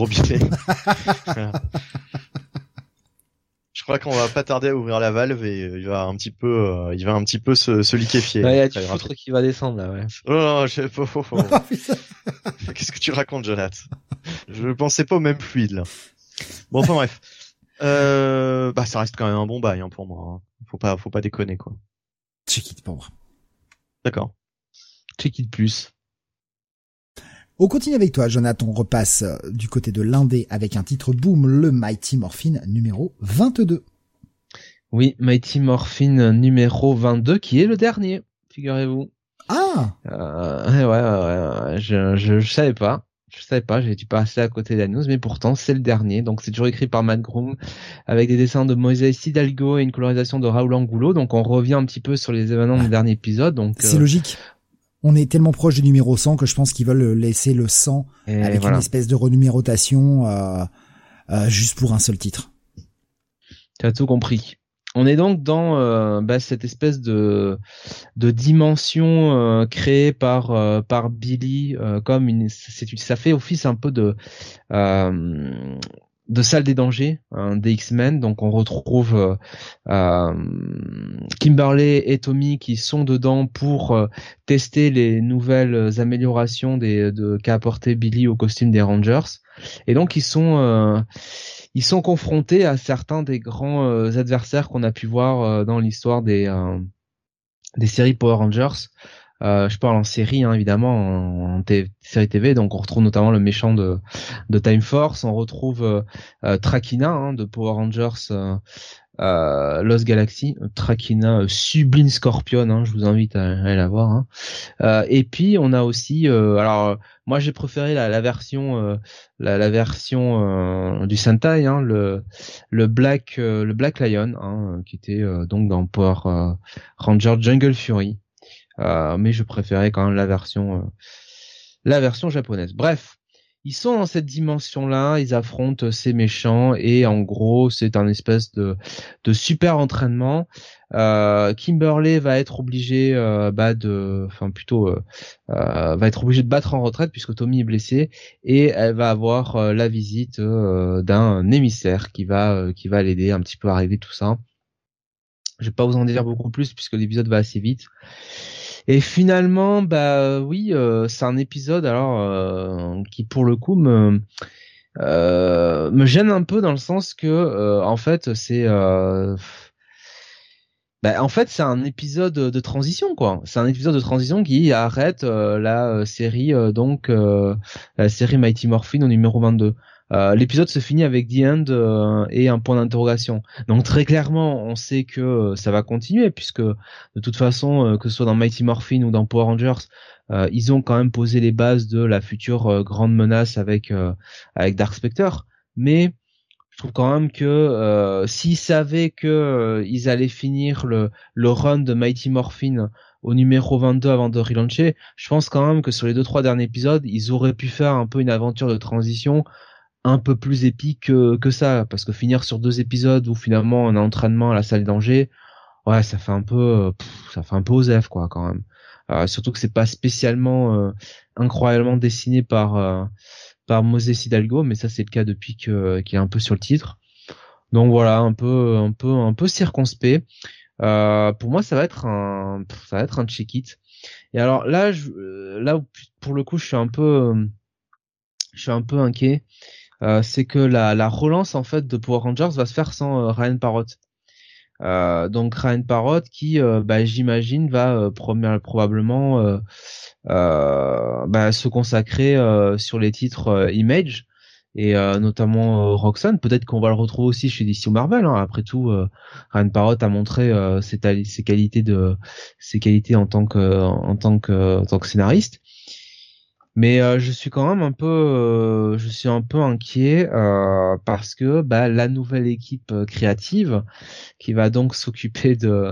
Je crois qu'on va pas tarder à ouvrir la valve et euh, il va un petit peu, il va un petit peu se, se liquéfier.
Il y a du truc qui va descendre là, ouais.
Oh non, je... oh, oh, oh. (laughs) (laughs) Qu'est-ce que tu racontes, Jonathan? Je pensais pas au même fluide là. Bon, enfin bref. Euh, bah ça reste quand même un bon bail hein, pour moi. Hein. Faut pas, faut pas déconner quoi.
Check it pour moi.
D'accord.
Check it plus.
On continue avec toi, Jonathan. On repasse euh, du côté de l'Indé avec un titre boom, le Mighty Morphine numéro 22.
Oui, Mighty Morphine numéro 22 qui est le dernier, figurez-vous.
Ah
euh, ouais, ouais, ouais, je, je, je savais pas. Je savais pas, j'ai dû passer à côté de la news, mais pourtant c'est le dernier. Donc c'est toujours écrit par Matt Groom avec des dessins de Moïse Hidalgo et une colorisation de Raoul Angulo. Donc on revient un petit peu sur les événements du dernier épisode. Donc
c'est euh, logique. On est tellement proche du numéro 100 que je pense qu'ils veulent laisser le 100 avec une espèce de renumérotation euh, euh, juste pour un seul titre.
Tu as tout compris. On est donc dans euh, bah, cette espèce de, de dimension euh, créée par euh, par Billy comme une ça fait office un peu de de salle des dangers hein, des X-Men donc on retrouve Kimberly et Tommy qui sont dedans pour tester les nouvelles améliorations des de qu'a apporté Billy au costume des Rangers et donc ils sont ils sont confrontés à certains des grands euh, adversaires qu'on a pu voir euh, dans l'histoire des euh, des séries Power Rangers. Je parle en série hein, évidemment en, série TV donc on retrouve notamment le méchant de, Time Force on retrouve Trakina hein, de Power Rangers euh, Lost Galaxy, Trakina, Sublime Scorpion, hein, je vous invite à, aller la voir. Hein. Euh, et puis on a aussi, euh, alors moi j'ai préféré la, version, la, version du Sentai, hein, le Black Black Lion, qui était donc dans Power Ranger Jungle Fury. Mais je préférais quand même la version la version japonaise. Bref, ils sont dans cette dimension-là, ils affrontent ces méchants et en gros c'est un espèce de, de super entraînement. Euh, Kimberly va être obligé euh, bah de, enfin plutôt euh, euh, va être obligé de battre en retraite puisque Tommy est blessé et elle va avoir euh, la visite d'un émissaire qui va qui va l'aider un petit peu à régler tout ça. Je vais pas vous en dire beaucoup plus puisque l'épisode va assez vite. Et finalement, bah oui, euh, c'est un épisode alors euh, qui pour le coup me euh, me gêne un peu dans le sens que en fait c'est bah, en fait c'est un épisode de transition quoi. C'est un épisode de transition qui arrête la série donc la série Mighty Morphin au numéro 22. Euh, l'épisode se finit avec The End euh, et un point d'interrogation. Donc très clairement, on sait que euh, ça va continuer puisque de toute façon, que ce soit dans Mighty Morphin ou dans Power Rangers, ils ont quand même posé les bases de la future grande menace avec avec Dark Spectre. Mais je trouve quand même que s'ils savaient que ils allaient finir le le run de Mighty Morphin au numéro 22 avant de relancer, je pense quand même que sur les deux trois derniers épisodes, ils auraient pu faire un peu une aventure de transition un peu plus épique que, que, ça parce que finir sur deux épisodes où finalement on a entraînement à la salle d'Angers ouais ça fait un peu ça fait un peu osef quoi quand même. Euh, surtout que c'est pas spécialement euh, incroyablement dessiné par euh, par Moses Hidalgo mais ça c'est le cas depuis que qu'il est un peu sur le titre. Donc voilà un peu un peu un peu circonspect. Euh, pour moi ça va être un ça va être un check it et alors là je, là pour le coup je suis un peu je suis un peu inquiet euh, c'est que la, la, relance en fait de Power Rangers va se faire sans euh, Ryan Parrott. Euh, donc Ryan Parrott qui, bah, j'imagine, va probablement bah, se consacrer sur les titres Image et notamment Roxanne. Peut-être qu'on va le retrouver aussi chez DC Marvel. Hein. Après tout, Ryan Parrott a montré ses, ses, qualités de ses qualités en tant que en tant que en tant que scénariste. Mais euh, je suis quand même un peu, euh, je suis un peu inquiet euh, parce que bah, la nouvelle équipe créative qui va donc (laughs) s'occuper de,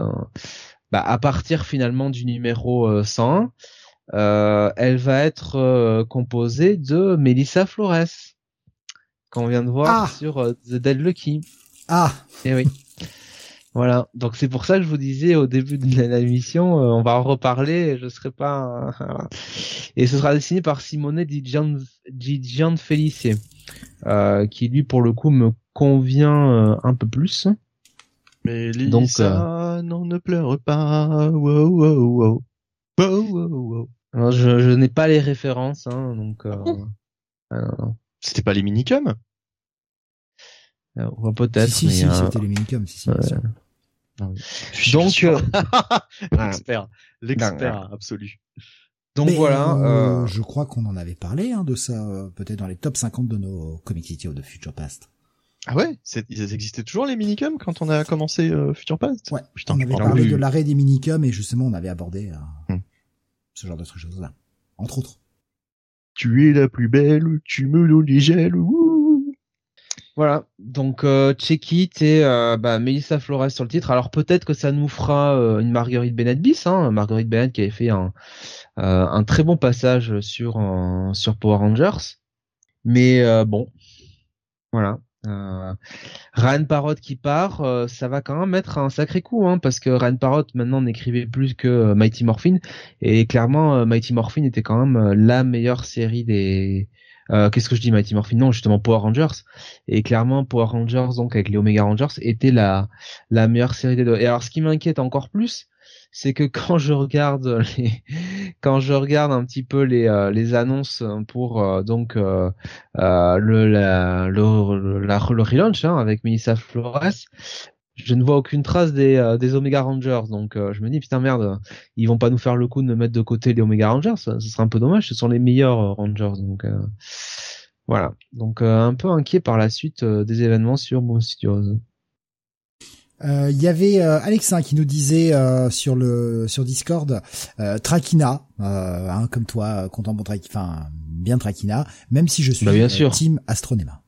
bah, à partir finalement du numéro 100, elle va être composée de Melissa Flores qu'on vient de voir ah sur The Dead Lucky.
Ah.
Et eh oui. Voilà, donc c'est pour ça que je vous disais au début de l'émission, euh, on va en reparler, je serai pas... (laughs) et ce sera dessiné par Simone Di, Gian, Felice, euh, qui lui pour le coup me convient euh, un peu plus.
Mais Lisa, donc, non ne pleure pas, wow wow wow.
Alors, je, je n'ai pas les références, hein, donc...
Ah C'était pas les minicums?
Euh, peut-être.
Si, si, c'était les minicums. Si, si,
Donc, euh, (laughs)
l'expert, (laughs) l'expert absolu.
Donc voilà. Euh, je crois qu'on en avait parlé hein, de ça, peut-être dans les top 50 de nos Comic City of the Future Past.
Ah ouais, ils existaient toujours les minicums quand on a commencé Future Past?
Ouais. Putain, on avait parlé de l'arrêt des minicums et justement on avait abordé hmm. ce genre de choses-là, entre autres.
Tu es la plus belle, tu me donnes des gels.
Voilà, donc euh, Check It et euh, bah, Melissa Flores sur le titre. Alors peut-être que ça nous fera euh, une Marguerite Bennett bis, hein, Marguerite Bennett qui avait fait un, euh, très bon passage sur sur Power Rangers. Mais bon, voilà. Ryan Parrot qui part, ça va quand même mettre un sacré coup, hein, parce que Ryan Parrot maintenant n'écrivait plus que Mighty Morphin et clairement Mighty Morphin était quand même la meilleure série des euh, qu'est-ce que je dis Mighty Morphin? Non, justement Power Rangers. Et clairement Power Rangers donc avec les Omega Rangers était la la meilleure série des deux. Et alors ce qui m'inquiète encore plus, c'est que (laughs) quand je regarde les quand je regarde un petit peu les euh, les annonces pour euh, donc le la, le, la, le relaunch hein, avec Melissa Flores je ne vois aucune trace des, euh, des Omega Rangers. Donc euh, je me dis putain merde, ils vont pas nous faire le coup de mettre de côté les Omega Rangers. Ce serait un peu dommage. Ce sont les meilleurs euh, Rangers. Donc voilà. Donc un peu inquiet par la suite des événements sur Bon Studios.
Il y avait Alexa qui nous disait sur le sur Discord Trakina, hein, comme toi, content pour Trakina, enfin bien Trakina, même si je suis
bah, bien sûr.
team Astronema.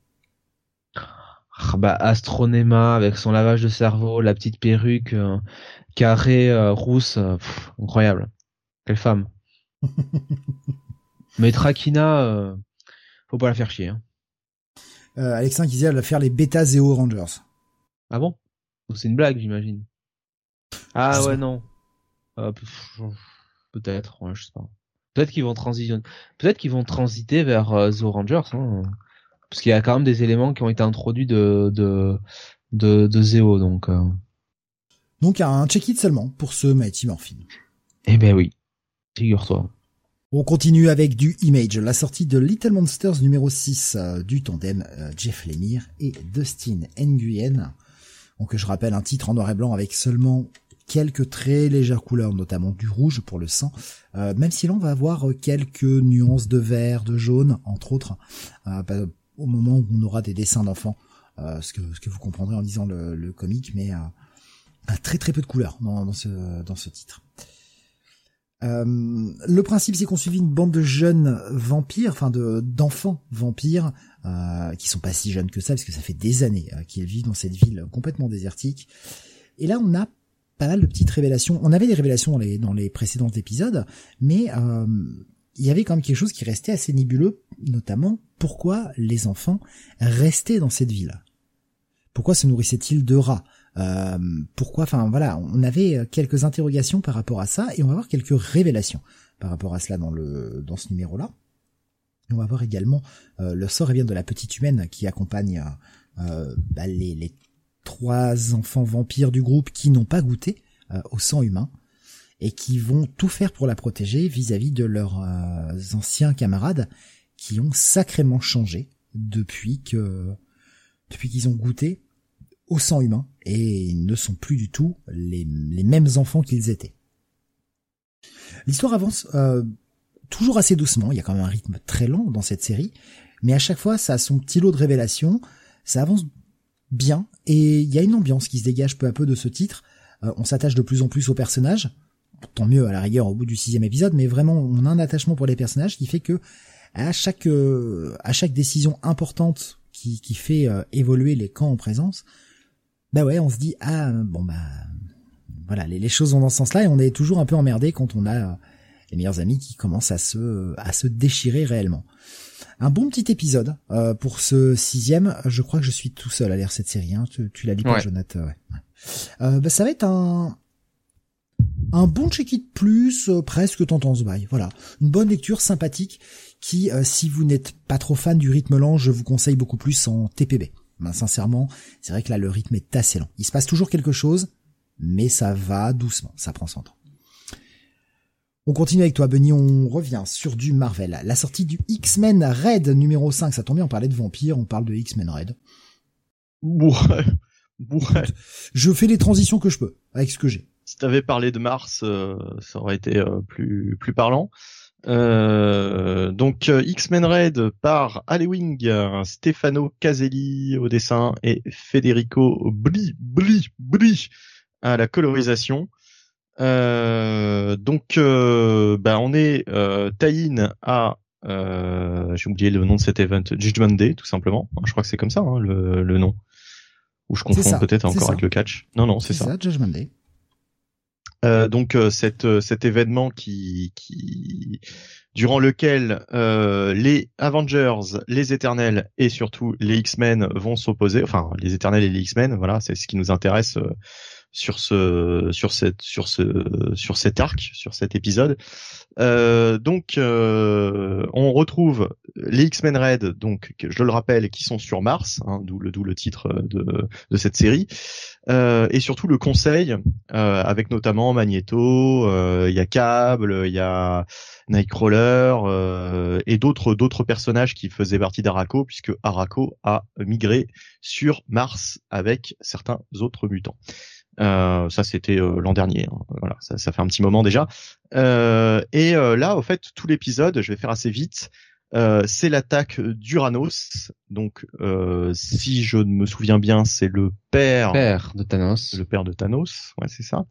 Ah, bah Astronema avec son lavage de cerveau, la petite perruque euh, carrée euh, rousse, euh, incroyable. Quelle femme. (laughs) Mais Trakina, faut pas la faire chier. Hein.
Alexin qui disait elle va faire les bêta Zeo Rangers.
Ah bon? C'est une blague, j'imagine. Ah ouais, non. Euh, peut-être, ouais, je sais pas. Peut-être qu'ils vont transitionner. Peut-être qu'ils vont transiter vers euh, The Rangers, hein. Parce qu'il y a quand même des éléments qui ont été introduits de de de, de Zeo, donc. Euh...
Donc un check-it seulement pour ce Mighty Morphin.
Eh ben oui, figure-toi.
On continue avec du Image, la sortie de Little Monsters numéro 6 euh, du tandem euh, Jeff Lemire et Dustin Nguyen. Donc je rappelle un titre en noir et blanc avec seulement quelques très légères couleurs, notamment du rouge pour le sang, euh, même si l'on va avoir quelques nuances de vert, de jaune, entre autres, bah, au moment où on aura des dessins d'enfants, ce, que, ce que vous comprendrez en lisant le, le comic, mais très très peu de couleurs dans, ce, dans ce titre. Euh, le principe, c'est qu'on suit une bande de jeunes vampires, enfin de d'enfants vampires, euh, qui sont pas si jeunes que ça, parce que ça fait des années euh, qu'ils vivent dans cette ville complètement désertique. Et là, on a pas mal de petites révélations. On avait des révélations dans les dans les précédents épisodes, mais euh, il y avait quand même quelque chose qui restait assez nébuleux, notamment pourquoi les enfants restaient dans cette ville. Pourquoi se nourrissaient-ils de rats? Euh, pourquoi Enfin voilà, on avait quelques interrogations par rapport à ça et on va voir quelques révélations par rapport à cela dans le dans ce numéro-là. On va voir également euh, le sort et de la petite humaine qui accompagne euh, bah, les, les, trois enfants vampires du groupe qui n'ont pas goûté au sang humain et qui vont tout faire pour la protéger vis-à-vis -vis de leurs anciens camarades qui ont sacrément changé depuis que depuis qu'ils ont goûté au sang humain et ne sont plus du tout les, mêmes enfants qu'ils étaient. L'histoire avance euh, toujours assez doucement, il y a quand même un rythme très lent dans cette série, mais à chaque fois ça a son petit lot de révélations, ça avance bien et il y a une ambiance qui se dégage peu à peu de ce titre. Euh, on s'attache de plus en plus aux personnages, tant mieux à la rigueur au bout du sixième épisode, mais vraiment on a un attachement pour les personnages qui fait que à chaque euh, à chaque décision importante qui, qui fait évoluer les camps en présence, bah ouais, on se dit ah bon bah voilà, les, choses vont dans ce sens-là et on est toujours un peu emmerdé quand on a euh, les meilleurs amis qui commencent à se à se déchirer réellement. Un bon petit épisode euh, pour ce sixième. Je crois que je suis tout seul à lire cette série. Hein. Tu, tu l'as lu, Jonathan ouais. Euh, bah, ça va être un un bon check-it plus presque tendance by. Voilà, une bonne lecture sympathique qui, si vous n'êtes pas trop fan du rythme lent, je vous conseille beaucoup plus en TPB. Ben, sincèrement, c'est vrai que là, le rythme est assez lent. Il se passe toujours quelque chose, mais ça va doucement, ça prend son temps. On continue avec toi, Benny, on revient sur du Marvel. La sortie du X-Men Red numéro 5, ça tombe bien, on parlait de vampires, on parle de X-Men Red.
Ouais,
Je fais les transitions que je peux, avec ce que j'ai.
Si t'avais parlé de Mars, euh, ça aurait été euh, plus plus parlant. Euh, donc euh, X-Men Red par Alewing, Stefano Caselli au dessin et Federico Bli Bli Bli à la colorisation. Euh, donc euh, bah, on est euh, tie-in à j'ai oublié le nom de cet event Judgment Day tout simplement. Je crois que c'est comme ça hein, le, le, nom. Ou je confonds peut-être encore avec le catch. Non non c'est ça.
ça. Judgment Day.
Euh, donc euh, euh, cet événement qui, qui durant lequel euh, les Avengers, les Éternels et surtout les X-Men vont s'opposer, enfin les Éternels et les X-Men, voilà, c'est ce qui nous intéresse sur ce sur cette sur ce sur cet arc, sur cet épisode. Euh, donc euh, on retrouve les X-Men Red, donc je le rappelle, qui sont sur Mars, hein, d'où le titre de de cette série, euh, et surtout le Conseil, avec notamment Magneto, il y a Cable, il y a Nightcrawler et d'autres d'autres personnages qui faisaient partie d'Araco, puisque Araco a migré sur Mars avec certains autres mutants. Euh, ça c'était euh, l'an dernier, hein. voilà, ça, ça, fait un petit moment déjà. Euh, et euh, là, au fait, tout l'épisode, je vais faire assez vite. c'est l'attaque d'Uranos. Donc, si je me souviens bien, c'est le père,
père de Thanos.
Le père de Thanos, ouais, c'est ça.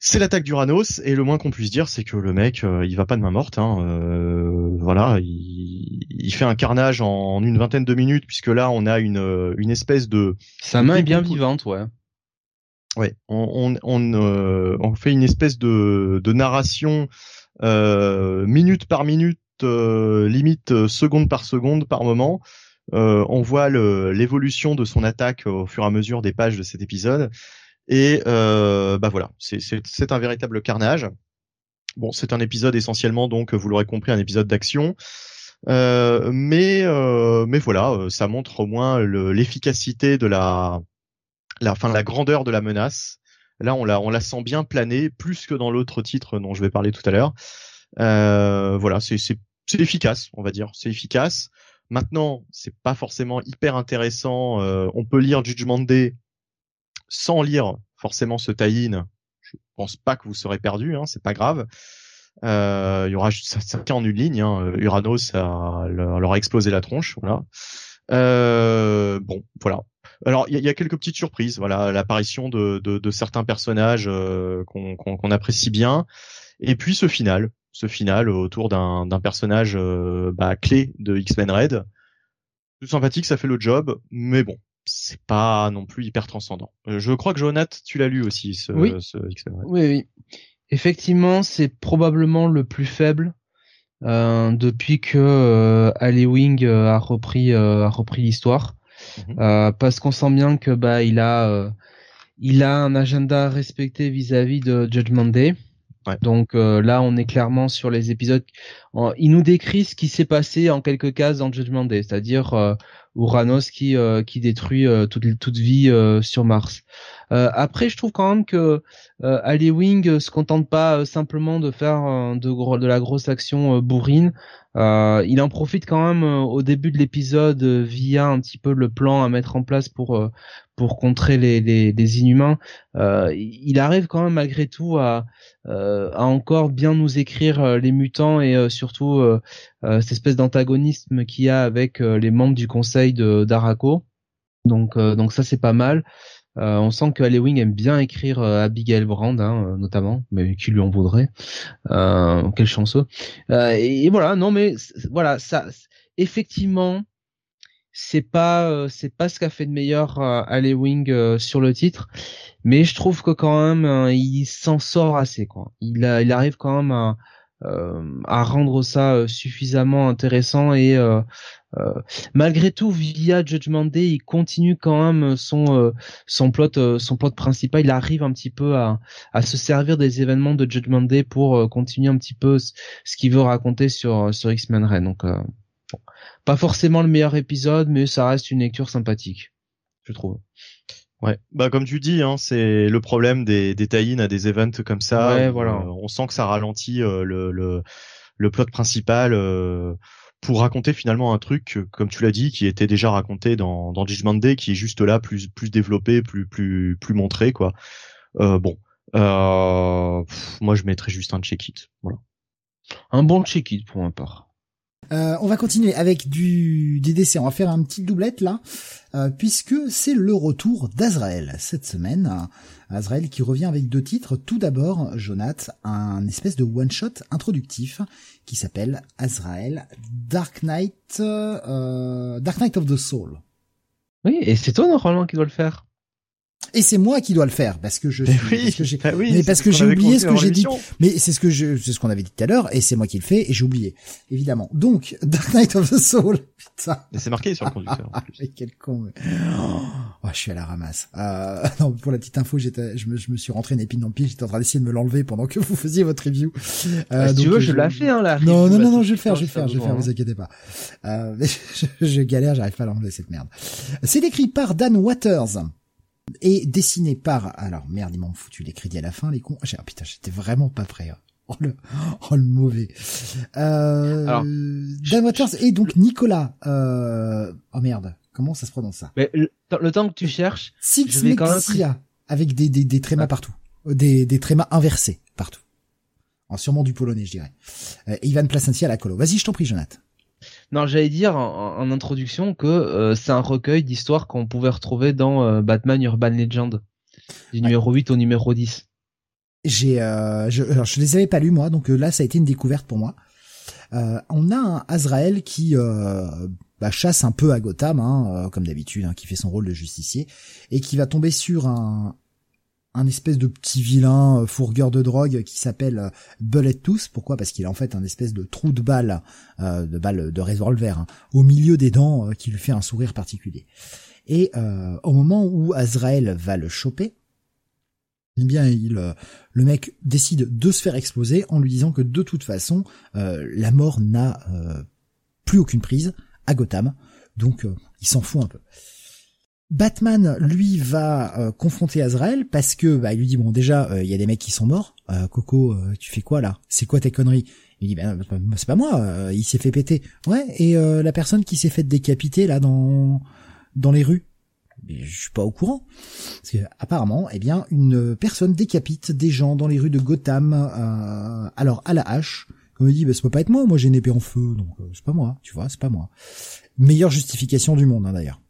C'est l'attaque d'Uranos et le moins qu'on puisse dire, c'est que le mec, il va pas de main morte. Hein. voilà, il, il, fait un carnage en une vingtaine de minutes puisque là, on a une une espèce de.
Sa main est bien vivante, ouais.
Ouais, on, fait une espèce de, narration minute par minute, limite seconde par seconde par moment. on voit l'évolution de son attaque au fur et à mesure des pages de cet épisode. Et bah voilà, c'est un véritable carnage. Bon, c'est un épisode essentiellement, donc vous l'aurez compris, un épisode d'action. Euh, mais euh, mais voilà, euh, ça montre au moins l'efficacité de la, la, fin, la grandeur de la menace. Là, on la sent bien planer, plus que dans l'autre titre dont je vais parler tout à l'heure. voilà, c'est efficace, on va dire, c'est efficace. Maintenant, c'est pas forcément hyper intéressant. on peut lire Judgment Day sans lire forcément ce tie-in je pense pas que vous serez perdu, hein, c'est pas grave. Euh, il y aura ça en une ligne. Hein. Uranos a, leur a explosé la tronche, voilà. Euh, bon, voilà. Alors il y a, quelques petites surprises, voilà, l'apparition de, de, de, certains personnages euh, qu'on apprécie bien, et puis ce final, ce final autour d'un personnage euh, bah, clé de X-Men Red. Plus sympathique, ça fait le job, mais bon, c'est pas non plus hyper transcendant. Euh, je crois que Jonathan, tu l'as lu aussi, ce,
oui. ce Oui, oui. Effectivement, c'est probablement le plus faible euh, depuis que euh, Wing euh, a repris euh, a repris l'histoire, mhm. parce qu'on sent bien que bah il a il a un agenda respecté vis-à-vis de Judgment Day. Donc là, on est clairement sur les épisodes. Il nous décrit ce qui s'est passé en quelques cases dans Judgment Day, c'est-à-dire Uranus qui euh, qui détruit euh, toute toute vie euh, sur Mars. après, je trouve quand même que Ali Wing se contente pas simplement de faire de de la grosse action bourrine. il en profite quand même au début de l'épisode via un petit peu le plan à mettre en place pour pour contrer les, les, les inhumains. il arrive quand même malgré tout à, à encore bien nous écrire les mutants et surtout cette espèce d'antagonisme qu'il y a avec les membres du conseil d'Araco. Donc euh, donc ça c'est pas mal. Euh, on sent que Wing aime bien écrire euh, Abigail Brand, hein, notamment, mais qui lui en voudrait. quel chanceux. Et, voilà, non mais voilà, ça, effectivement, c'est pas c'est pas ce qu'a fait de meilleur euh, Wing sur le titre, mais je trouve que quand même il s'en sort assez quoi. Il il arrive quand même à euh, à rendre ça euh, suffisamment intéressant et euh, malgré tout via Judgment Day il continue quand même son son plot son plot principal. Il arrive un petit peu à, à se servir des événements de Judgment Day pour continuer un petit peu ce, qu'il veut raconter sur sur X-Men Red donc pas forcément le meilleur épisode mais ça reste une lecture sympathique je trouve
Ouais, bah comme tu dis, hein, c'est le problème des, des tie à des events comme ça.
Ouais, voilà.
Euh, on sent que ça ralentit euh, le, le, le plot principal euh, pour raconter finalement un truc, comme tu l'as dit, qui était déjà raconté dans, dans Judgment Day, qui est juste là, plus plus développé, plus plus plus montré, quoi. bon, moi je mettrais juste un check-it, voilà.
Un bon check-it pour ma part.
Euh, on va continuer avec du des décès. On va faire un petit doublette là, euh, puisque c'est le retour d'Azrael cette semaine. Azrael qui revient avec deux titres. Tout d'abord, Jonath, un espèce de one shot introductif qui s'appelle Azrael Dark Knight, euh, Dark Knight of the Soul.
Oui, et c'est toi normalement qui dois le faire.
Et c'est moi qui dois le faire parce que je
suis, parce
que j'ai,
bah
mais parce que j'ai oublié ce que j'ai dit. Mais c'est ce que je, c'est ce qu'on avait dit tout à l'heure et c'est moi qui le fais et j'ai oublié, évidemment. Donc, (laughs) Dark Knight of the Soul, putain.
c'est marqué sur le conducteur.
mais quel con. Oh, je suis à la ramasse. Euh, (laughs) non, pour la petite info, j'étais, je me, je me suis rentré une épine dans le pied, j'étais en train d'essayer de me l'enlever pendant que vous faisiez votre review.
Euh, bah, si tu veux, je, l'ai fait, hein, là.
Non, non, non, non, je vais le faire, je vais le faire, je vais le faire, vous inquiétez pas. Euh, (laughs) je, je galère, j'arrive pas à l'enlever, cette merde. C'est écrit par Dan Waters et dessiné par alors merde ils m'ont foutu les crédits à la fin les cons. Ah, putain j'étais vraiment pas prêt hein. (laughs) oh le oh le mauvais. Euh, alors, Dan Waters et donc Nicolas euh, oh merde comment ça se prononce ça?
Mais le, temps que tu cherches
Six je vais quand même... avec des des, des trémas partout. Des des trémas inversés partout. En sûrement du polonais je dirais. Euh, Ivan Placencia à la colo. Vas-y je t'en prie Jonathan
non, j'allais dire en, introduction que euh, c'est un recueil d'histoires qu'on pouvait retrouver dans euh, Batman Urban Legend, du numéro 8 au numéro 10.
J'ai, euh, je, alors je les avais pas lus moi, donc là ça a été une découverte pour moi. on a un Azrael qui bah, chasse un peu à Gotham, hein, comme d'habitude, hein, qui fait son rôle de justicier, et qui va tomber sur un, un espèce de petit vilain fourgueur de drogue qui s'appelle Bullet Tooth. Pourquoi? Parce qu'il a en fait un espèce de trou de balle, de balle de revolver, hein, au milieu des dents qui lui fait un sourire particulier. Et au moment où Azrael va le choper, eh bien, il, euh, le mec décide de se faire exploser en lui disant que de toute façon, euh, la mort n'a euh, plus aucune prise à Gotham, donc il s'en fout un peu. Batman, lui, va confronter Azrael parce que bah, il lui dit bon déjà il y a des mecs qui sont morts. Coco, tu fais quoi là? C'est quoi tes conneries? Il dit ben c'est pas moi. il s'est fait péter. Ouais. Et la personne qui s'est fait décapiter là dans dans les rues je suis pas au courant. Parce que apparemment, eh bien, une personne décapite des gens dans les rues de Gotham, euh, alors à la hache. Comme il dit, bah, ça peut pas être moi, moi j'ai une épée en feu, donc euh, c'est pas moi, tu vois, c'est pas moi. Meilleure justification du monde, hein, d'ailleurs.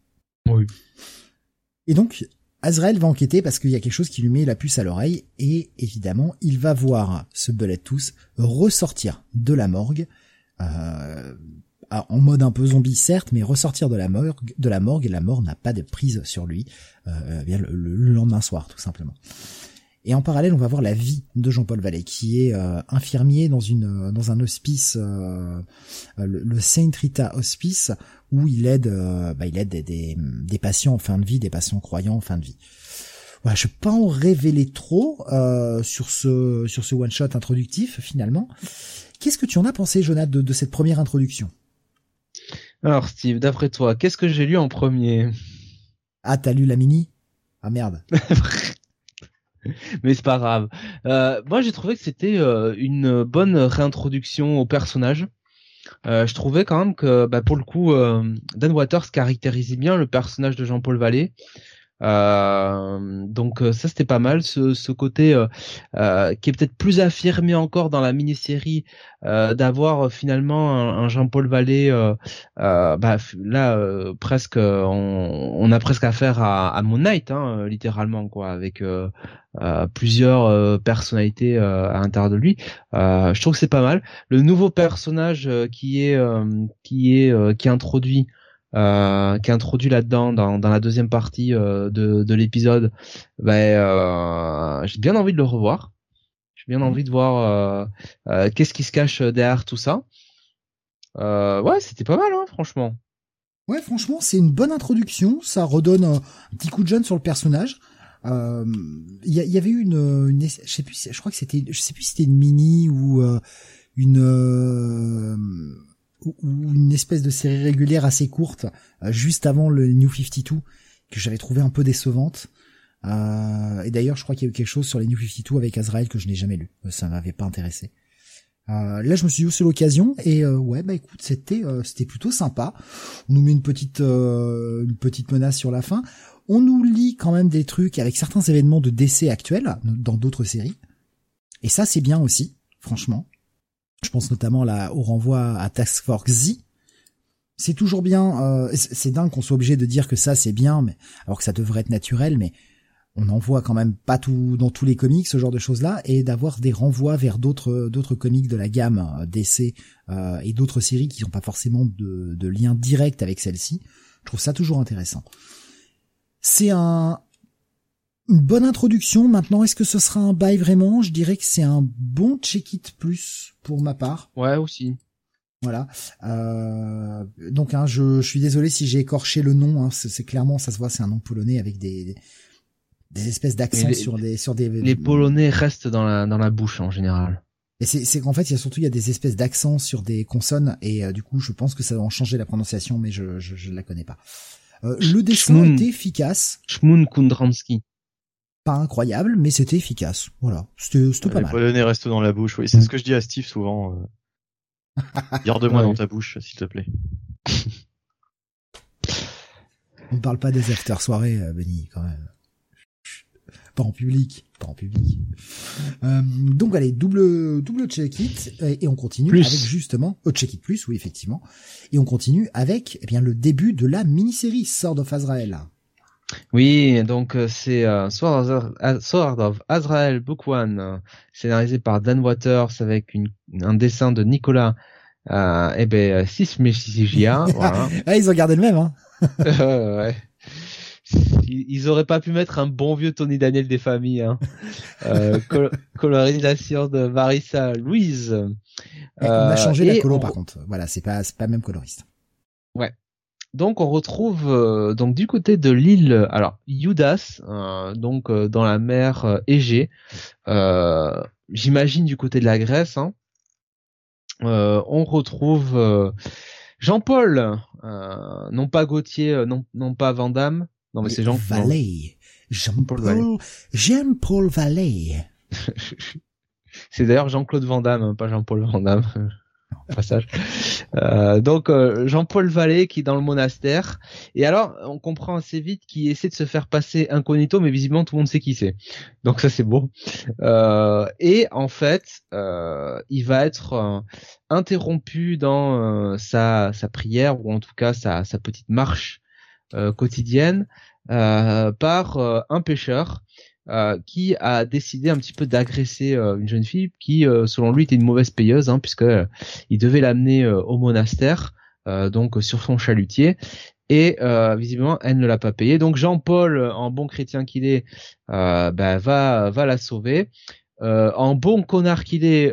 Et donc, Azrael va enquêter parce qu'il y a quelque chose qui lui met la puce à l'oreille, et évidemment, il va voir ce Bullet Tooth ressortir de la morgue, euh, en mode un peu zombie certes, mais ressortir de la morgue, de la morgue et la mort n'a pas de prise sur lui, euh, le, lendemain soir tout simplement. Et en parallèle, on va voir la vie de Jean-Paul Vallée, qui est euh, infirmier dans une dans un hospice, euh, le, Saint Rita Hospice, où il aide euh, bah, il aide des, des, patients en fin de vie, des patients croyants en fin de vie. Voilà, je vais pas en révéler trop sur ce sur ce one shot introductif finalement. Qu'est-ce que tu en as pensé, Jonathan, de cette première introduction?
Alors Steve, d'après toi, qu'est-ce que j'ai lu en premier?
Ah, t'as lu la mini? Ah merde. (laughs) (laughs)
Mais c'est pas grave. Euh, moi, j'ai trouvé que c'était euh, une bonne réintroduction au personnage. Euh, je trouvais quand même que, bah, pour le coup, Dan Waters caractérisait bien le personnage de Jean-Paul Vallée. Euh, donc euh, ça c'était pas mal ce, ce côté euh, qui est peut-être plus affirmé encore dans la mini-série d'avoir finalement un, Jean-Paul Vallée bah, là presque on, on, a presque affaire à, à Moon Knight hein, littéralement quoi avec plusieurs personnalités à l'intérieur de lui. Je trouve que c'est pas mal. Le nouveau personnage qui est qui est qui est introduit euh, qui est introduit là-dedans dans, dans la deuxième partie euh, de, de l'épisode, ben euh, j'ai bien envie de le revoir. J'ai bien envie de voir qu'est-ce qui se cache derrière tout ça. ouais, c'était pas mal, hein, franchement.
Ouais, franchement, c'est une bonne introduction. Ça redonne un petit coup de jeune sur le personnage. Il y, y, avait une, une, je sais plus, je crois que c'était, je sais plus si c'était une mini ou une ou une espèce de série régulière assez courte euh, juste avant le New 52 que j'avais trouvé un peu décevante. Euh, et d'ailleurs, je crois qu'il y a eu quelque chose sur les New 52 avec Azrael que je n'ai jamais lu. Euh, ça m'avait pas intéressé. là, je me suis dit c'est l'occasion et ouais, bah écoute, c'était c'était plutôt sympa. On nous met une petite une petite menace sur la fin. On nous lit quand même des trucs avec certains événements de décès actuels dans d'autres séries. Et ça, c'est bien aussi, franchement. Je pense notamment là au renvoi à Task Force Z. C'est toujours bien. Euh, c'est dingue qu'on soit obligé de dire que ça c'est bien, mais alors que ça devrait être naturel, mais on en voit quand même pas tout dans tous les comics ce genre de choses là et d'avoir des renvois vers d'autres d'autres comics de la gamme euh, DC euh, et d'autres séries qui n'ont pas forcément de, de lien direct avec celle-ci je trouve ça toujours intéressant c'est un une bonne introduction. Maintenant, est-ce que ce sera un bail vraiment? Je dirais que c'est un bon check-it plus pour ma part.
Ouais, aussi.
Voilà. Euh, donc, hein, je, suis désolé si j'ai écorché le nom. Hein, c'est clairement, ça se voit, c'est un nom polonais avec des, des espèces d'accents sur des sur des.
Les Polonais restent dans la dans la bouche en général.
Et c'est qu'en fait, il y a surtout il y a des espèces d'accents sur des consonnes et euh, du coup, je pense que ça va en changer la prononciation, mais je je, je la connais pas. Euh, le dessin était efficace.
Shmun Kundramski
pas incroyable, mais c'était efficace. Voilà, c'était pas mal.
Le nez reste dans la bouche, oui. C'est ce que je dis à Steve souvent. Euh. (laughs) Garde-moi dans ta bouche, s'il te plaît. (laughs)
On ne parle pas des after soirées, euh, Benny, quand même. Pas en public, pas en public. Euh, donc allez, double double check it et, on continue avec justement oh, check it plus, oui effectivement. Et on continue avec eh bien le début de la mini-série Sword of Azrael.
Oui, donc euh, c'est euh, Sword, of, Azrael Book One, euh, scénarisé par Dan Waters avec une, un dessin de Nicolas euh, eh ben 6 (laughs) voilà.
ah, ils ont gardé le même hein. (laughs)
ouais. ils auraient pas pu mettre un bon vieux Tony Daniel des familles. Hein. Colorisation de Marissa Louise.
on a changé la colo par contre. Voilà, c'est pas pas même coloriste.
Ouais. Donc on retrouve donc du côté de l'île, alors Judas, donc dans la mer Égée. J'imagine du côté de la Grèce. Hein. on retrouve Jean-Paul, non pas Gauthier, non, non pas Vandamme, non, mais c'est Jean
Vallée. Jean-Paul, Jean-Paul Vallée. (laughs)
c'est d'ailleurs Jean-Claude Van Damme, hein, pas Jean-Paul Van Damme. Passage. Euh, donc euh, Jean-Paul Vallée qui est dans le monastère. Et alors, on comprend assez vite qu'il essaie de se faire passer incognito, mais visiblement tout le monde sait qui c'est. Donc ça c'est beau. Euh, et en fait, euh, il va être euh, interrompu dans sa, sa prière ou en tout cas sa, sa petite marche euh, quotidienne euh, par euh, un pêcheur qui a décidé un petit peu d'agresser une jeune fille qui, selon lui, était une mauvaise payeuse, hein, puisque il devait l'amener au monastère, donc sur son chalutier. Et visiblement, elle ne l'a pas payé. Donc Jean-Paul, en bon chrétien qu'il est, bah, va va la sauver. en bon connard qu'il est,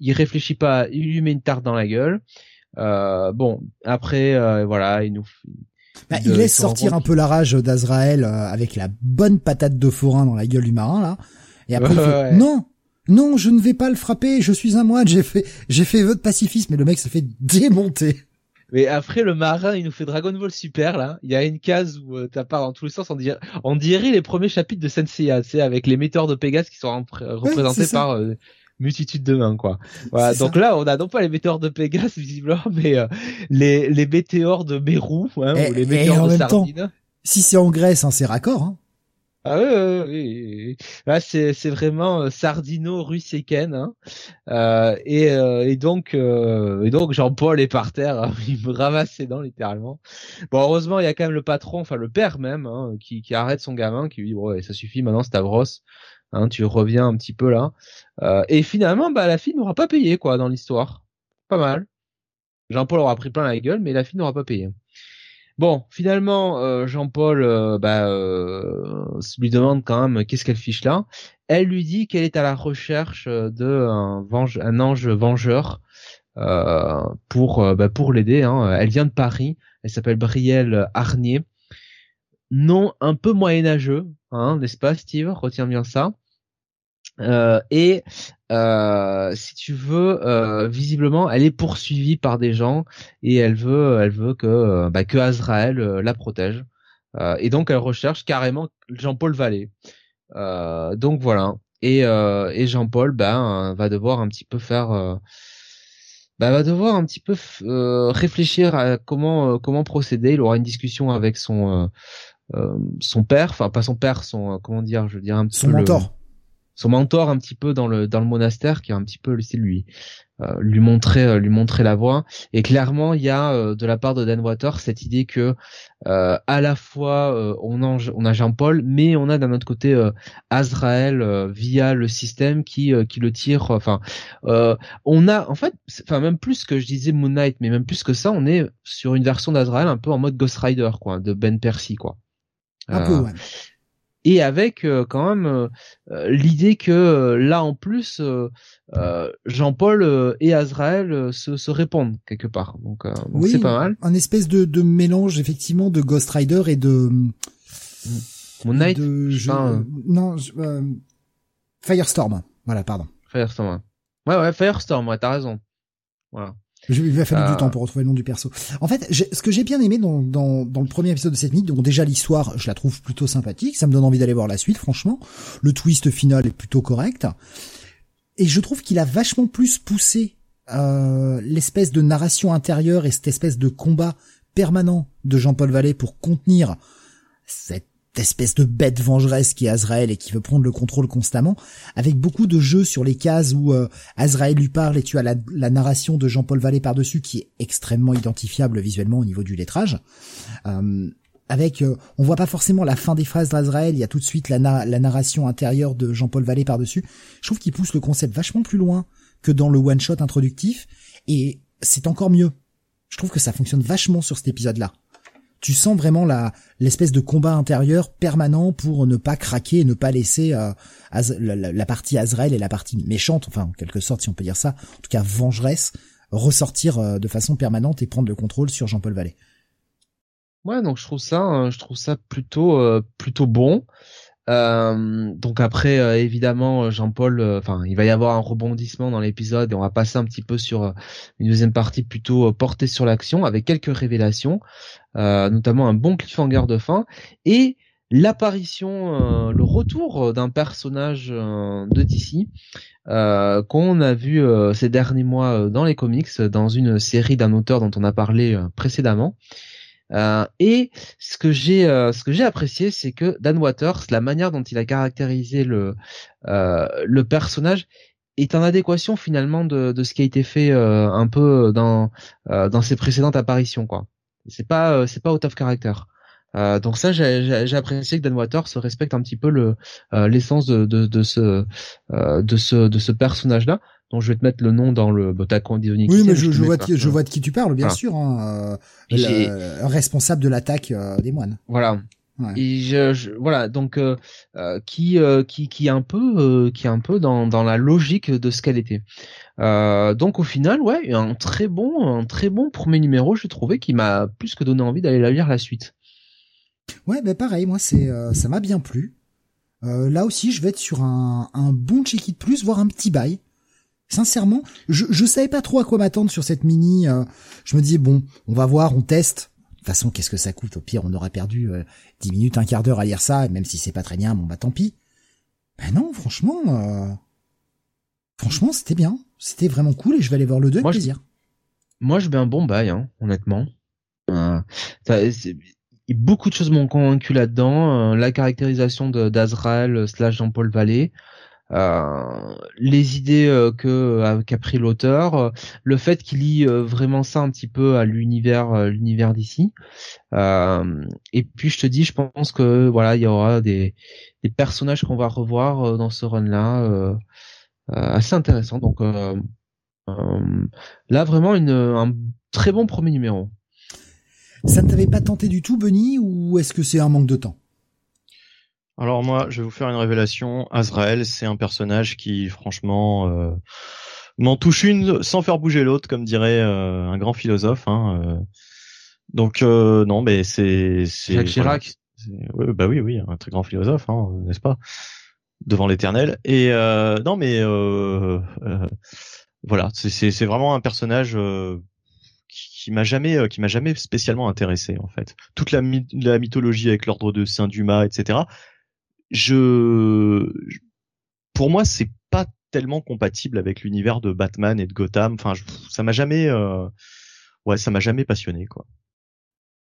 il réfléchit pas, il lui met une tarte dans la gueule. bon, après, voilà, il nous,
bah, il laisse sortir un peu la rage d'Azraël euh, avec la bonne patate de forain dans la gueule du marin là. Et après il fait, non, non, je ne vais pas le frapper. Je suis un moine. J'ai fait, j'ai fait vœu de pacifisme. Mais le mec se fait démonter.
Mais après le marin, il nous fait Dragon Ball Super là. Il y a une case où euh, t'as pas dans tous les sens. On dirait, on dirait les premiers chapitres de Senseiya, tu sais, avec les metteurs de Pégase qui sont représentés par euh, multitude de mains quoi. Voilà, donc là on a non pas les météores de Pégase visiblement mais euh, les les météores de Mérou hein, ou les météores de Sardine.
si c'est en Grèce hein, c'est raccord hein.
Ah oui, oui, Là, c'est c'est vraiment euh, Sardino Russeken hein. Euh, et, euh, et donc et donc Jean-Paul est par terre, hein. (laughs) il me ramasse ses dents littéralement. Bon, heureusement, il y a quand même le patron, enfin le père même, hein, qui qui arrête son gamin, qui lui dit bon, ça suffit maintenant, Stavros, Hein, tu reviens un petit peu là. Euh, et finalement, bah, la fille n'aura pas payé quoi dans l'histoire. Pas mal. Jean-Paul aura pris plein la gueule, mais la fille n'aura pas payé. Bon, finalement, euh, Jean-Paul euh, bah, lui demande quand même qu'est-ce qu'elle fiche là. Elle lui dit qu'elle est à la recherche de un, un ange vengeur pour bah, pour l'aider. Hein. Elle vient de Paris. Elle s'appelle Brielle Arnier. Nom un peu moyenâgeux, hein, n'est-ce pas, Steve? Retiens bien ça. Euh, et euh, si tu veux, euh, visiblement, elle est poursuivie par des gens et elle veut, elle veut que, bah, que Azrael la protège. et donc elle recherche carrément Jean-Paul Vallée. donc voilà. Et, et Jean-Paul, ben, va devoir un petit peu faire, bah, va devoir un petit peu réfléchir à comment comment procéder. Il aura une discussion avec son son père, enfin pas son père, son comment dire, je veux dire un petit
son mentor
son mentor un petit peu dans le dans le monastère qui a un petit peu laissé lui euh, lui montrer euh, lui montrer la voie. Et clairement il y a euh, de la part de Dan Water cette idée que à la fois on a on a Jean-Paul mais on a d'un autre côté Azrael via le système qui qui le tire. Enfin on a en fait enfin même plus que je disais Moon Knight mais même plus que ça on est sur une version d'Azrael un peu en mode Ghost Rider quoi de Ben Percy quoi.
Un peu ouais
et avec euh, quand même euh, euh, l'idée que là en plus Jean-Paul et Azrael se, se, répondent quelque part. Donc oui, c'est pas mal.
Un espèce de, de, mélange effectivement de Ghost Rider et de
Moon Knight.
De, non, Firestorm. Voilà, pardon.
Firestorm. Ouais, ouais, Firestorm. Ouais, t'as raison. Voilà.
Il va falloir du temps pour retrouver le nom du perso. En fait, ce que j'ai bien aimé dans, dans, dans, le premier épisode de cette nuit, donc déjà l'histoire, je la trouve plutôt sympathique, ça me donne envie d'aller voir la suite, franchement. Le twist final est plutôt correct. Et je trouve qu'il a vachement plus poussé euh, l'espèce de narration intérieure et cette espèce de combat permanent de Jean-Paul Vallée pour contenir cette espèce de bête vengeresse qui est Azrael et qui veut prendre le contrôle constamment, avec beaucoup de jeux sur les cases où euh, Azrael lui parle et tu as la, narration de Jean-Paul Vallée par-dessus qui est extrêmement identifiable visuellement au niveau du lettrage. Euh, avec, euh, on voit pas forcément la fin des phrases d'Azrael, il y a tout de suite la, la narration intérieure de Jean-Paul Vallée par-dessus. Je trouve qu'il pousse le concept vachement plus loin que dans le one-shot introductif, et c'est encore mieux. Je trouve que ça fonctionne vachement sur cet épisode-là tu sens vraiment la l'espèce de combat intérieur permanent pour ne pas craquer et ne pas laisser euh, la, partie Azrael et la partie méchante, enfin en quelque sorte si on peut dire ça, en tout cas vengeresse, ressortir euh, de façon permanente et prendre le contrôle sur Jean-Paul Vallée.
Ouais, donc je trouve ça, hein, je trouve ça plutôt euh, plutôt bon. Euh, donc après, euh, évidemment, euh, Jean-Paul, enfin, il va y avoir un rebondissement dans l'épisode et on va passer un petit peu sur une deuxième partie plutôt portée sur l'action avec quelques révélations, notamment un bon cliffhanger de fin et l'apparition, le retour d'un personnage de DC qu'on a vu ces derniers mois dans les comics, dans une série d'un auteur dont on a parlé précédemment. Euh, et ce que j'ai euh, ce que j'ai apprécié, c'est que Dan Waters, la manière dont il a caractérisé le euh, le personnage est en adéquation finalement de, de ce qui a été fait un peu dans dans ses précédentes apparitions quoi. C'est pas c'est pas out of character. donc ça, j'ai apprécié que Dan Waters respecte un petit peu le l'essence de, de, de, ce de ce de ce personnage là donc je vais te mettre le nom dans le Botacon
Dionix. Oui, mais je, vois de, je vois de qui tu parles, bien sûr. Hein, euh, responsable de l'attaque euh, des moines.
Voilà. Ouais. Et je, voilà donc euh, euh qui qui qui est un peu qui est un peu dans dans la logique de ce qu'elle était. Donc au final ouais un très bon un très bon premier numéro j'ai trouvé qui m'a plus que donné envie d'aller la lire la suite.
Ouais ben pareil moi c'est ça m'a bien plu. là aussi je vais être sur un un bon check it plus voire un petit bail. Sincèrement, je, je savais pas trop à quoi m'attendre sur cette mini. Euh, je me disais bon, on va voir, on teste. De toute façon, qu'est-ce que ça coûte? Au pire, on aurait perdu euh, 10 minutes, un quart d'heure à lire ça, même si c'est pas très bien, bon bah tant pis. Ben non, franchement, euh, franchement, c'était bien. C'était vraiment cool et je vais aller voir le 2 avec plaisir.
moi, je mets un bon bail, hein, honnêtement. Euh, beaucoup de choses m'ont convaincu là-dedans. la caractérisation d'Azrael slash Jean-Paul Vallée. Euh, les idées euh, que euh, qu'a pris l'auteur, le fait qu'il lie vraiment ça un petit peu à l'univers l'univers d'ici. et puis je te dis, je pense que voilà, il y aura des, des personnages qu'on va revoir dans ce run là assez intéressant. Donc là vraiment une, un très bon premier numéro.
Ça ne t'avait pas tenté du tout, Benny, ou est-ce que c'est un manque de temps?
Alors moi, je vais vous faire une révélation. Azrael, c'est un personnage qui, franchement, euh, m'en touche une sans faire bouger l'autre, comme dirait euh, un grand philosophe. Hein, euh. Donc non, mais c'est
c'est Chirac.
bah oui, oui, un très grand philosophe, hein, n'est-ce pas? Devant l'Éternel. Et non, mais voilà, c'est vraiment un personnage qui m'a jamais qui m'a jamais spécialement intéressé en fait. Toute la, la mythologie avec l'ordre de Saint Dumas, etc je, pour moi, c'est pas tellement compatible avec l'univers de Batman et de Gotham. Enfin, ça m'a jamais, euh, ouais, ça m'a jamais passionné, quoi.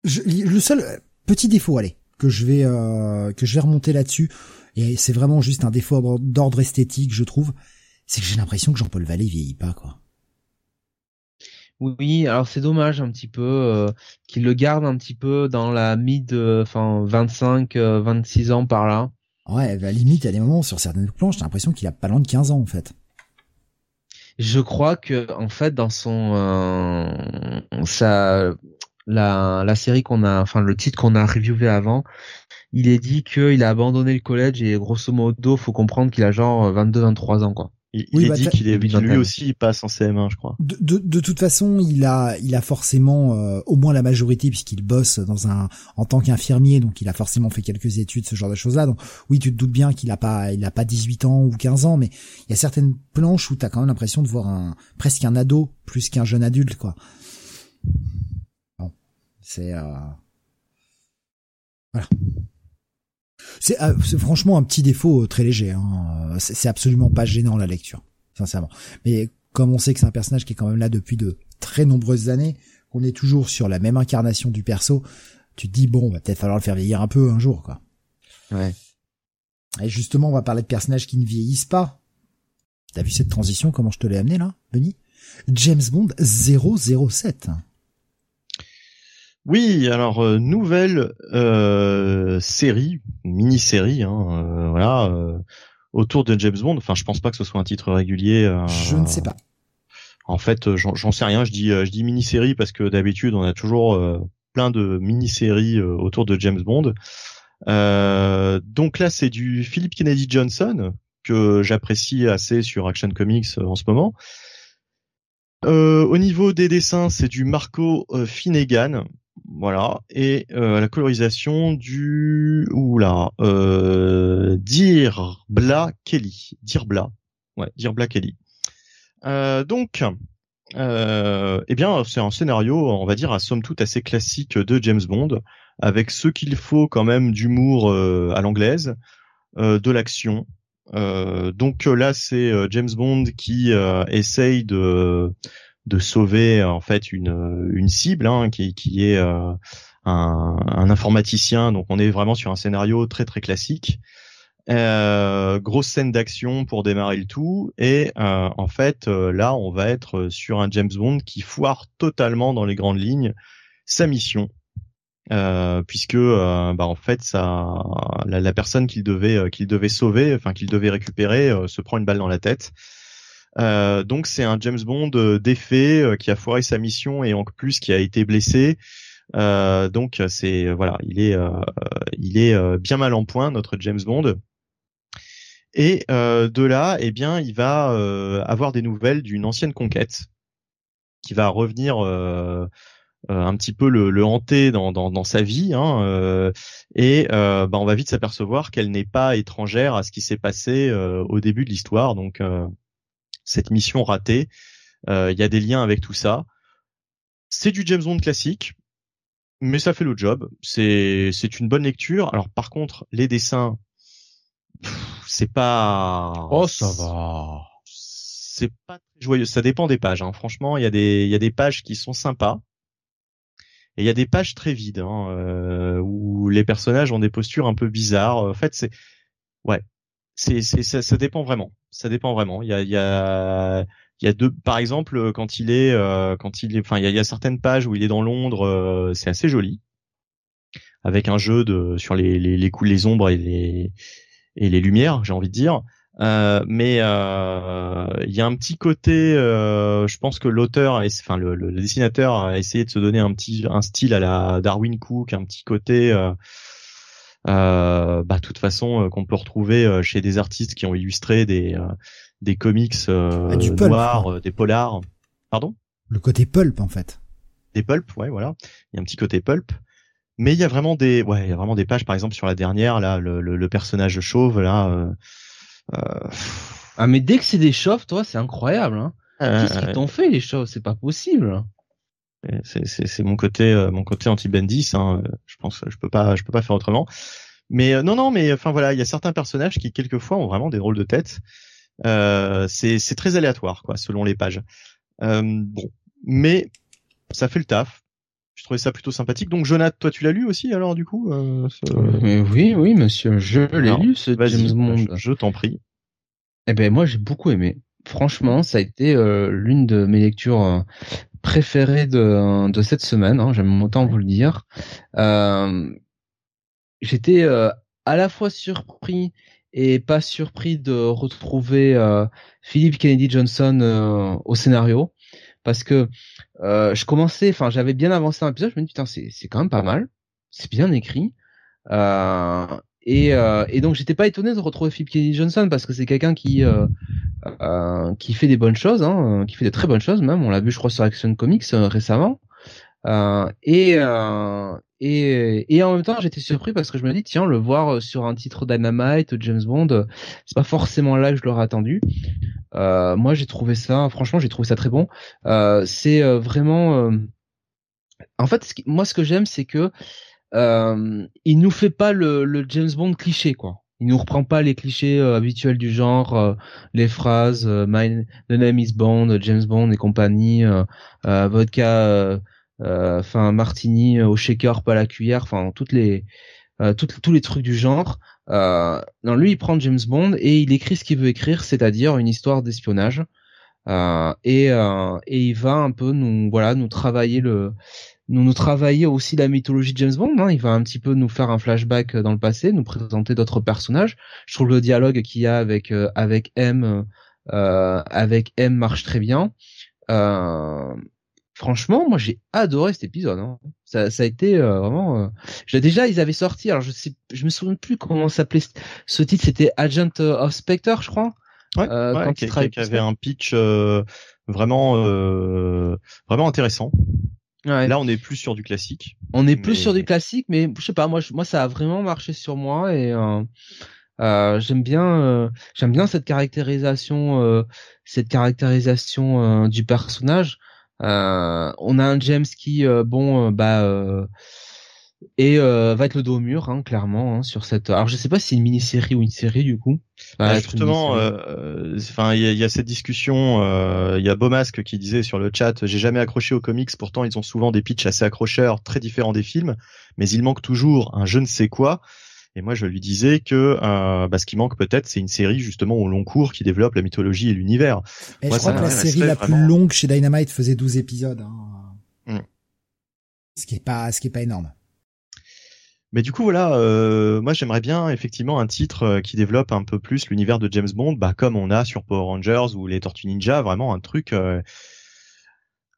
le seul euh, petit défaut, allez, que je vais euh, que je vais remonter là-dessus, et c'est vraiment juste un défaut d'ordre esthétique, je trouve, c'est que j'ai l'impression que Jean-Paul Vallée vieillit pas, quoi.
Oui, alors c'est dommage un petit peu euh, qu'il le garde un petit peu dans la mid, enfin 25, 26 ans par là.
Ouais, bah, limite, à des moments, sur certaines planches, t'as l'impression qu'il a pas loin de 15 ans, en fait.
Je crois que, en fait, dans son, euh, sa, la, la série qu'on a, enfin, le titre qu'on a reviewé avant, il est dit qu'il a abandonné le collège et grosso modo, faut comprendre qu'il a genre 22-23 ans, quoi.
Il, oui, bah, dit qu'il est lui aussi il passe en CM1, je crois.
De, de, de, toute façon, il a il a forcément euh, au moins la majorité puisqu'il bosse dans un en tant qu'infirmier, donc il a forcément fait quelques études, ce genre de choses-là. Donc oui, tu te doutes bien qu'il a pas il a pas 18 ans ou 15 ans, mais il y a certaines planches où tu as quand même l'impression de voir un presque un ado plus qu'un jeune adulte, quoi. C'est euh... voilà. Euh, c'est franchement un petit défaut euh, très léger. Hein. C'est absolument pas gênant la lecture, sincèrement. Mais comme on sait que c'est un personnage qui est quand même là depuis de très nombreuses années, qu'on est toujours sur la même incarnation du perso, tu te dis bon, va peut-être falloir le faire vieillir un peu un jour, quoi.
Ouais.
Et justement, on va parler de personnages qui ne vieillissent pas. T'as vu cette transition, comment je te l'ai amené là, Benny? James Bond 007.
Oui, alors euh, nouvelle euh, série, mini-série, hein, euh, voilà, euh, autour de James Bond. Enfin, je pense pas que ce soit un titre régulier.
je ne sais pas.
En fait, j'en sais rien. Je dis, je dis mini-série parce que d'habitude, on a toujours plein de mini-séries autour de James Bond. donc là, c'est du Philip Kennedy Johnson que j'apprécie assez sur Action Comics en ce moment. au niveau des dessins, c'est du Marco Finnegan, voilà, et la colorisation du oula, euh, Bla Kelly, Bla, ouais, Bla Kelly. donc, euh, eh bien, c'est un scénario, on va dire, à somme toute assez classique de James Bond, avec ce qu'il faut quand même d'humour euh, à l'anglaise, euh, de l'action. Euh, donc là, c'est James Bond qui essaye de de sauver en fait une une cible hein, qui qui est un, un informaticien. Donc on est vraiment sur un scénario très très classique. Euh, grosse scène d'action pour démarrer le tout et euh, en fait euh, là on va être sur un James Bond qui foire totalement dans les grandes lignes sa mission puisque bah en fait ça la, personne qu'il devait qu'il devait sauver enfin qu'il devait récupérer se prend une balle dans la tête donc c'est un James Bond défait qui a foiré sa mission et en plus qui a été blessé donc c'est voilà il est il est bien mal en point notre James Bond et euh, de là, eh bien, il va euh, avoir des nouvelles d'une ancienne conquête qui va revenir euh, un petit peu le, hanter dans, dans, sa vie. Hein, et bah, on va vite s'apercevoir qu'elle n'est pas étrangère à ce qui s'est passé au début de l'histoire. Donc cette mission ratée, il y a des liens avec tout ça. C'est du James Bond classique, mais ça fait le job. C'est c'est une bonne lecture. Alors par contre, les dessins c'est pas.
Oh, ça va.
C'est pas très joyeux. Ça dépend des pages. Hein. Franchement, il y a des, il y a des pages qui sont sympas. Et il y a des pages très vides hein, euh, où les personnages ont des postures un peu bizarres. En fait, c'est, ouais, c'est, ça, ça, dépend vraiment. Ça dépend vraiment. Il y a, il y a, il y a deux, par exemple, quand il est, euh, quand il est, enfin, il y a, certaines pages où il est dans Londres, euh, c'est assez joli, avec un jeu de sur les les, les, les ombres et les et les lumières, j'ai envie de dire. Euh, mais euh, il y a un petit côté, euh, je pense que l'auteur, enfin le, le, dessinateur a essayé de se donner un petit un style à la Darwin Cook, un petit côté, euh, euh bah toute façon qu'on peut retrouver chez des artistes qui ont illustré des des comics ah, noirs, des polars. Pardon?
Le côté pulp en fait.
Des pulp, ouais, voilà. Il y a un petit côté pulp. Mais il y a vraiment des, ouais, il y a vraiment des pages, par exemple sur la dernière, là, le, le, personnage chauve, là. Euh,
euh... Ah mais dès que c'est des chauves, toi, c'est incroyable. Hein. Qu'est-ce qu'ils t'ont fait les chauves? C'est pas possible.
C'est mon côté, euh, mon côté anti-Bendis. Hein. Je pense, je peux pas, je peux pas faire autrement. Mais euh, non, non, mais enfin voilà, il y a certains personnages qui quelquefois ont vraiment des drôles de tête. Euh, c'est très aléatoire, quoi, selon les pages. bon, mais ça fait le taf je trouvais ça plutôt sympathique. Donc Jonathan, toi tu l'as lu aussi alors du coup euh,
euh, Oui, oui monsieur, je l'ai lu ce James Bond.
Je, t'en prie.
Eh ben moi j'ai beaucoup aimé. Franchement, ça a été euh, l'une de mes lectures préférées de, de cette semaine. Hein, J'aime autant vous le dire. J'étais à la fois surpris et pas surpris de retrouver Philip Kennedy Johnson au scénario parce que euh, je commençais, enfin j'avais bien avancé dans l'épisode, je me dis putain c'est c'est quand même pas mal, c'est bien écrit. Et, euh, et donc j'étais pas étonné de retrouver Philip Kennedy Johnson parce que c'est quelqu'un qui euh, euh, qui fait des bonnes choses, hein, qui fait des très bonnes choses même. On l'a vu je crois sur Action Comics euh, récemment. Euh, et, et, et en même temps, j'étais surpris parce que je me dis, tiens, le voir sur un titre Dynamite, James Bond, c'est pas forcément là que je l'aurais attendu. Moi, j'ai trouvé ça, franchement, j'ai trouvé ça très bon. C'est vraiment, en fait, moi, ce que j'aime, c'est que il nous fait pas le, le, James Bond cliché, quoi. Il nous reprend pas les clichés habituels du genre, les phrases My the name is Bond, James Bond et compagnie, vodka euh, enfin martini au shaker pas à la cuillère enfin toutes les euh, toutes, tous les trucs du genre euh, non lui il prend James Bond et il écrit ce qu'il veut écrire c'est-à-dire une histoire d'espionnage euh, et, euh, et il va un peu nous voilà nous travailler le nous nous travailler aussi la mythologie de James Bond hein. il va un petit peu nous faire un flashback dans le passé nous présenter d'autres personnages je trouve le dialogue qu'il y a avec euh, avec M avec M marche très bien franchement, moi j'ai adoré cet épisode. Hein. Ça, ça a été euh, vraiment. Euh... déjà, ils avaient sorti. Alors je sais, je me souviens plus comment s'appelait ce titre. C'était Agent of Spectre, je crois.
Ouais. Euh, ouais qui, qui, avait un pitch euh, vraiment euh, vraiment intéressant. Ouais. Là, on est plus sur du classique.
On est plus sur du classique, mais je sais pas. Moi, moi, ça a vraiment marché sur moi et. Euh, j'aime bien, j'aime bien cette caractérisation, cette caractérisation du personnage. Euh, on a un James qui, euh, bon, euh, bah, et va être le dos au mur, hein, clairement, hein, sur cette. Alors je sais pas si c'est une mini-série ou une série du coup.
Bah, justement, enfin, il y a, cette discussion. Il y a Beaumasque qui disait sur le chat, j'ai jamais accroché aux comics. Pourtant, ils ont souvent des pitchs assez accrocheurs, très différents des films, mais il manque toujours un je ne sais quoi. Et moi, je lui disais que euh, bah, ce qui manque peut-être, c'est une série justement au long cours qui développe la mythologie et l'univers.
Et je crois que la série la plus longue chez Dynamite faisait 12 épisodes. Hein. Mm. Ce qui est pas, ce qui est pas énorme.
Mais du coup voilà, euh, moi j'aimerais bien effectivement un titre euh, qui développe un peu plus l'univers de James Bond, bah comme on a sur Power Rangers ou les Tortues Ninja, vraiment un truc, euh,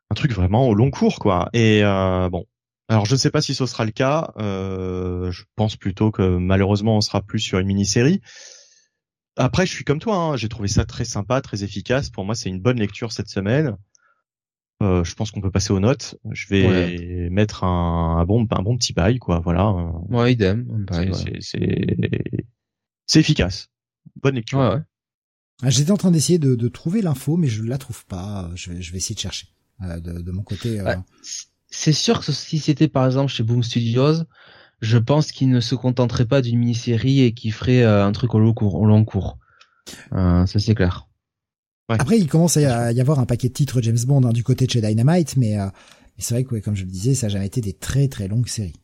un truc vraiment au long cours quoi. Et euh, bon, alors je ne sais pas si ce sera le cas. Je pense plutôt que malheureusement on sera plus sur une mini-série. Après, je suis comme toi. Hein, J'ai trouvé ça très sympa, très efficace. Pour moi, c'est une bonne lecture cette semaine. Euh, je pense qu'on peut passer aux notes. Je vais mettre un, bon, un bon petit bail, quoi. Voilà.
Ouais, idem.
C'est efficace. Bonne lecture. Ouais,
ah, J'étais en train d'essayer de, trouver l'info, mais je la trouve pas. Je vais, je vais essayer de chercher euh, de, mon côté. Euh
c'est sûr que si c'était par exemple chez Boom Studios, je pense qu'ils ne se contenteraient pas d'une mini-série et qu'ils feraient euh, un truc au long cours. Au long cours. Euh, ça c'est clair.
Après, il commence à y avoir un paquet de titres James Bond hein, du côté de chez Dynamite, mais, euh, c'est vrai que, comme je le disais, ça n'a jamais été des très très longues séries.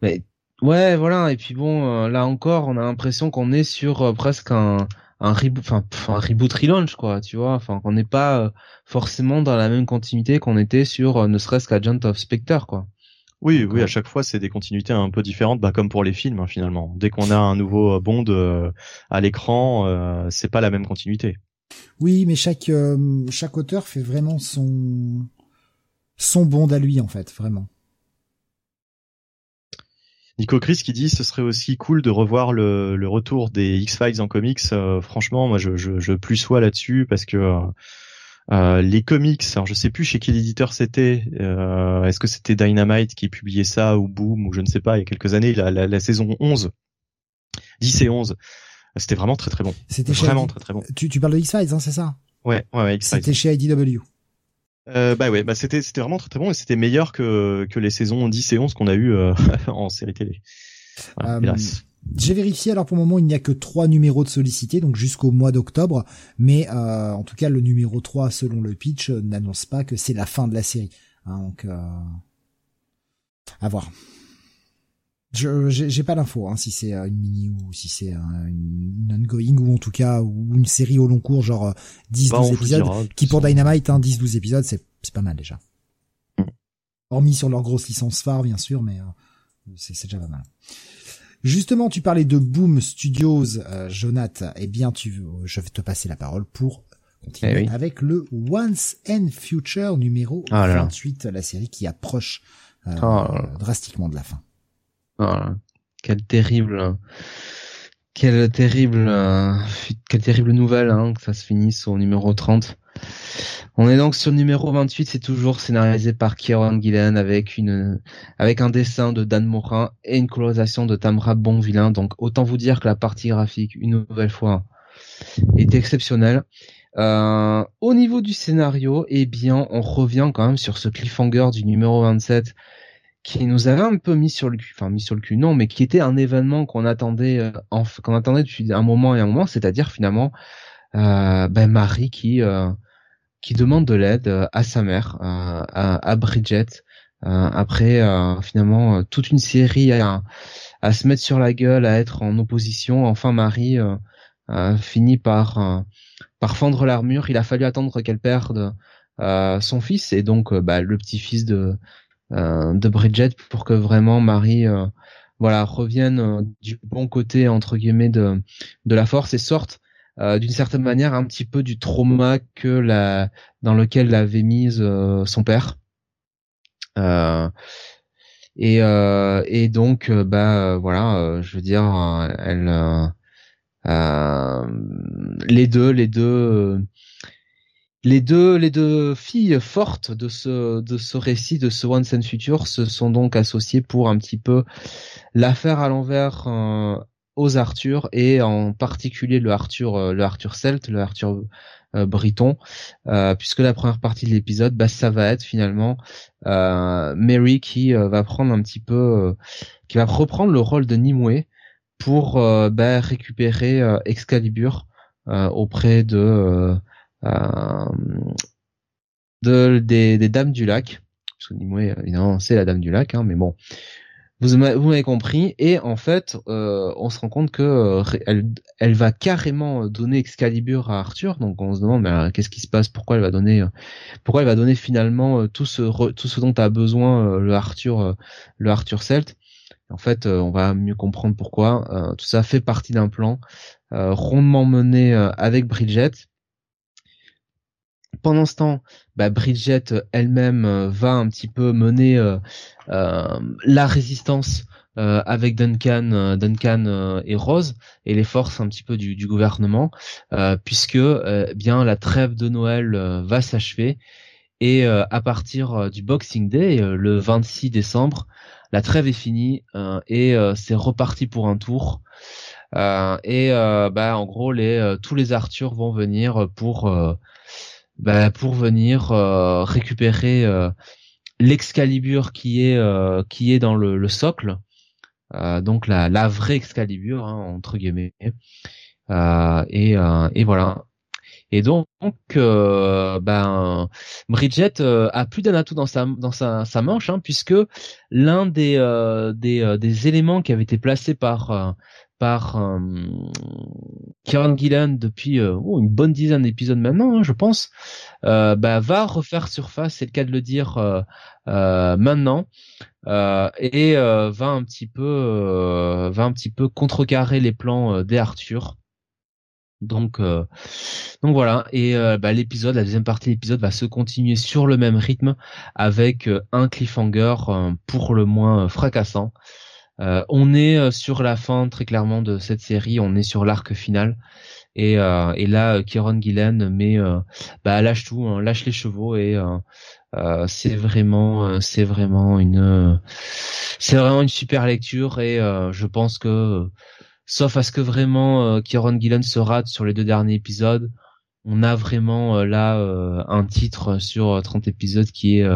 Mais ouais, voilà. Et puis bon, là encore, on a l'impression qu'on est sur presque un, un reboot, enfin un reboot relaunch quoi, tu vois, enfin qu'on n'est pas euh, forcément dans la même continuité qu'on était sur euh, ne serait-ce qu'Agent of Spectre quoi.
Oui, oui, à chaque fois c'est des continuités un peu différentes, bah comme pour les films hein, finalement. Dès qu'on a un nouveau Bond euh, à l'écran, c'est pas la même continuité.
Oui, mais chaque chaque auteur fait vraiment son son Bond à lui en fait, vraiment.
Nico Chris qui dit ce serait aussi cool de revoir le, retour des X-Files en comics. Euh, franchement, moi je, je, je plus sois là-dessus parce que euh, euh, les comics, alors je sais plus chez quel éditeur c'était. Est-ce que c'était Dynamite qui publiait ça ou Boom ou je ne sais pas. Il y a quelques années, la, la, la saison 11, 10 et 11, c'était vraiment très très bon. C'était vraiment très très bon.
Tu, tu parles de X-Files, hein, c'est ça?
Ouais, ouais, ouais
X-Files. C'était chez IDW.
Euh, bah ouais, bah c'était c'était vraiment très très bon et c'était meilleur que que les saisons 10 et 11 qu'on a eu euh, (laughs) en série télé.
Euh, j'ai vérifié, alors pour le moment il n'y a que trois numéros de sollicités, donc jusqu'au mois d'octobre, mais euh, en tout cas le numéro 3 selon le pitch n'annonce pas que c'est la fin de la série. Hein, donc à voir. Je j'ai pas l'info hein, si c'est une mini ou si c'est une ongoing ou en tout cas ou une série au long cours genre 10 12 bah, épisodes qui pour Dynamite hein, 10 12 épisodes c'est c'est pas mal déjà. Mm. Hormis sur leur grosse licence phare bien sûr mais euh, c'est déjà pas mal. Justement, tu parlais de Boom Studios, euh, Jonath. Eh bien, tu, je vais te passer la parole pour continuer eh avec le Once and Future numéro 28, la série qui approche euh, oh drastiquement de la fin.
Oh quelle terrible, quelle terrible, quelle terrible nouvelle hein, que ça se finisse au numéro 30. On est donc sur le numéro 28, c'est toujours scénarisé par Kieran Gillen avec une avec un dessin de Dan Morin et une colorisation de Tamra Bonvillain. Donc autant vous dire que la partie graphique, une nouvelle fois, est exceptionnelle. Euh, au niveau du scénario, eh bien, on revient quand même sur ce cliffhanger du numéro 27 qui nous avait un peu mis sur le cul, enfin mis sur le cul, non, mais qui était un événement qu'on attendait, euh, qu'on attendait depuis un moment et un moment, c'est-à-dire finalement euh, ben Marie qui euh, qui demande de l'aide euh, à sa mère, à, à, Bridget, après finalement toute une série à, à se mettre sur la gueule, à être en opposition. Enfin Marie finit par par fendre l'armure. Il a fallu attendre qu'elle perde son fils et donc bah, le petit-fils de euh, de Bridget pour que vraiment Marie euh, voilà revienne euh, du bon côté entre guillemets de de la force et sorte d'une certaine manière un petit peu du trauma que la dans lequel l'avait mise son père. Et et donc bah voilà, je veux dire, elle les deux les deux les deux, les deux filles fortes de ce, de ce récit, de ce One and Future, se sont donc associées pour un petit peu l'affaire à l'envers euh, aux Arthur et en particulier le Arthur, euh, le Arthur Celt, le Arthur euh, Briton, puisque la première partie de l'épisode, bah, ça va être finalement Mary qui va prendre un petit peu, qui va reprendre le rôle de Nimue pour bah, récupérer Excalibur auprès de euh, de, des, des, dames du lac. Parce que Nimue, évidemment, c'est la dame du lac, hein, mais bon. Vous m'avez compris. Et en fait, euh, on se rend compte que euh, elle, elle, va carrément donner Excalibur à Arthur. Donc on se demande, mais qu'est-ce qui se passe? Pourquoi elle va donner Pourquoi elle va donner finalement tout ce tout ce dont a besoin le Arthur le Arthur Celt? En fait, on va mieux comprendre pourquoi. tout ça fait partie d'un plan rondement mené avec Bridget pendant ce temps, bah, Bridget euh, elle-même euh, va un petit peu mener euh, la résistance avec Duncan, Duncan et Rose et les forces un petit peu du, du gouvernement, puisque bien la trêve de Noël va s'achever et à partir du Boxing Day, le 26 décembre, la trêve est finie et c'est reparti pour un tour. et bah en gros les tous les Arthur vont venir pour bah, pour venir euh, récupérer euh, l'excalibur qui est euh, qui est dans le, le socle, donc la, la vraie Excalibur hein, entre guillemets. et, et voilà. Et donc, ben, Bridget a plus d'un atout dans sa dans sa, sa manche, hein, puisque l'un des des, des éléments qui avait été placé par par euh, Kieran Gillan depuis euh, oh, une bonne dizaine d'épisodes maintenant, hein, je pense, euh, bah, va refaire surface, c'est le cas de le dire euh, euh maintenant, et va un petit peu, va un petit peu contrecarrer les plans des Arthur. Donc, donc voilà. Et bah, l'épisode, la deuxième partie de l'épisode va se continuer sur le même rythme avec un cliffhanger pour le moins fracassant. Euh, on est euh, sur la fin très clairement de cette série, on est sur l'arc final. Et, euh, là, Kieron Gillen met, bah, lâche tout, hein, lâche les chevaux et c'est vraiment, c'est vraiment une, c'est vraiment une super lecture et je pense que, sauf à ce que vraiment Kieron Gillen se rate sur les deux derniers épisodes, on a vraiment là un titre sur 30 épisodes qui est,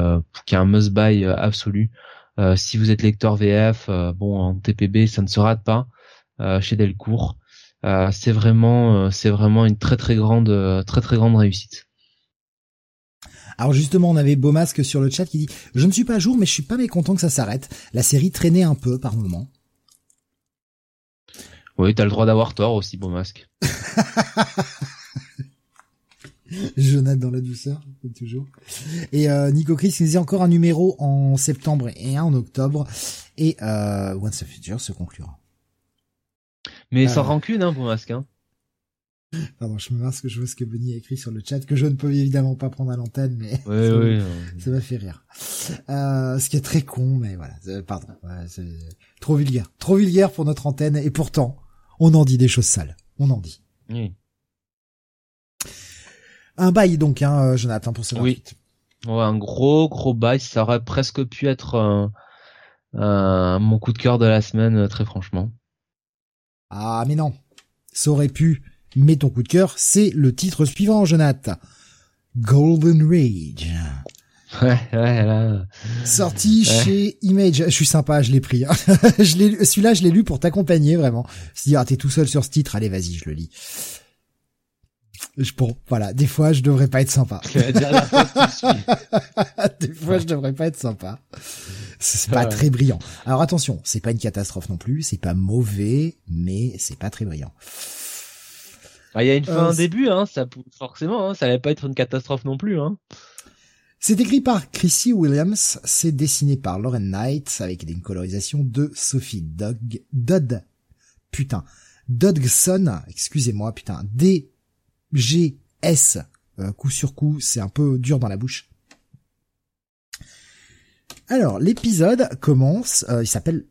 qui est un must-buy absolu. Euh, si vous êtes lecteur VF, euh, bon en TPB ça ne se rate pas euh, chez Delcourt. c'est vraiment c'est vraiment une très très grande très très grande réussite.
Alors justement, on avait Beaumasque sur le chat qui dit « Je ne suis pas à jour, mais je suis pas mécontent que ça s'arrête. La série traînait un peu par moment. »
Oui, t'as le droit d'avoir tort aussi, Beaumasque. (laughs) (laughs)
Jonathan dans la douceur, comme toujours. Et euh, Nico Chris nous dit encore un numéro en septembre et un en octobre. Et euh, Once a Future se conclura.
Mais sans euh, rancune, hein, pour masque. Hein.
Pardon, je me masque, je vois ce que Benny a écrit sur le chat, que je ne peux évidemment pas prendre à l'antenne, mais (laughs) ça, m'a fait rire. Euh, ce qui est très con, mais voilà, pardon. c'est trop vulgaire. Trop vulgaire pour notre antenne, et pourtant, on en dit des choses sales. On en dit. Oui. Un bail donc, hein, euh, Jonathan, pour ce
Oui. Ouais, un gros gros bail. Ça aurait presque pu être mon coup de cœur de la semaine, euh, très franchement.
Ah mais non, ça aurait pu. Mais ton coup de cœur, c'est le titre suivant, Jonathan. Golden Rage. (laughs)
Ouais, ouais, là.
Sorti chez Image. Je suis sympa, je l'ai pris. Hein. (laughs) je l'ai, celui-là, je l'ai lu pour t'accompagner, vraiment. Dire, ah, t'es tout seul sur ce titre, allez, vas-y, je le lis. Je, bon, voilà, des fois, je devrais pas être sympa. (laughs) des fois, je devrais pas être sympa. C'est pas très brillant. Alors attention, c'est pas une catastrophe non plus, c'est pas mauvais, mais c'est pas très brillant.
Ah, il y a une fin, un euh, début, hein, ça forcément, hein, ça allait pas être une catastrophe non plus, hein.
C'est écrit par Chrissy Williams, c'est dessiné par Lauren Knight avec une colorisation de Sophie Dodd, Dodd, putain, Dodgson, excusez-moi, putain, D G, S, euh, coup sur coup, c'est un peu dur dans la bouche. Alors, l'épisode commence, euh, il s'appelle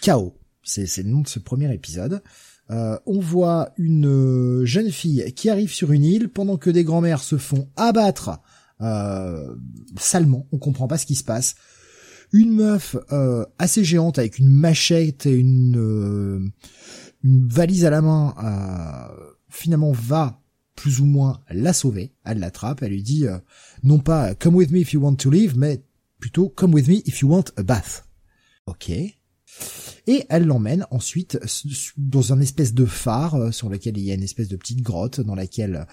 Chaos. C'est, le nom de ce premier épisode. Euh, on voit une euh, jeune fille qui arrive sur une île pendant que des grands-mères se font abattre euh, salement. On comprend pas ce qui se passe. Une meuf assez géante avec une machette et une, une valise à la main finalement va plus ou moins la sauver. Elle l'attrape, elle lui dit non pas come with me if you want to live, mais plutôt come with me if you want a bath. Ok et elle l'emmène ensuite dans un espèce de phare euh, sur lequel il y a une espèce de petite grotte dans laquelle euh,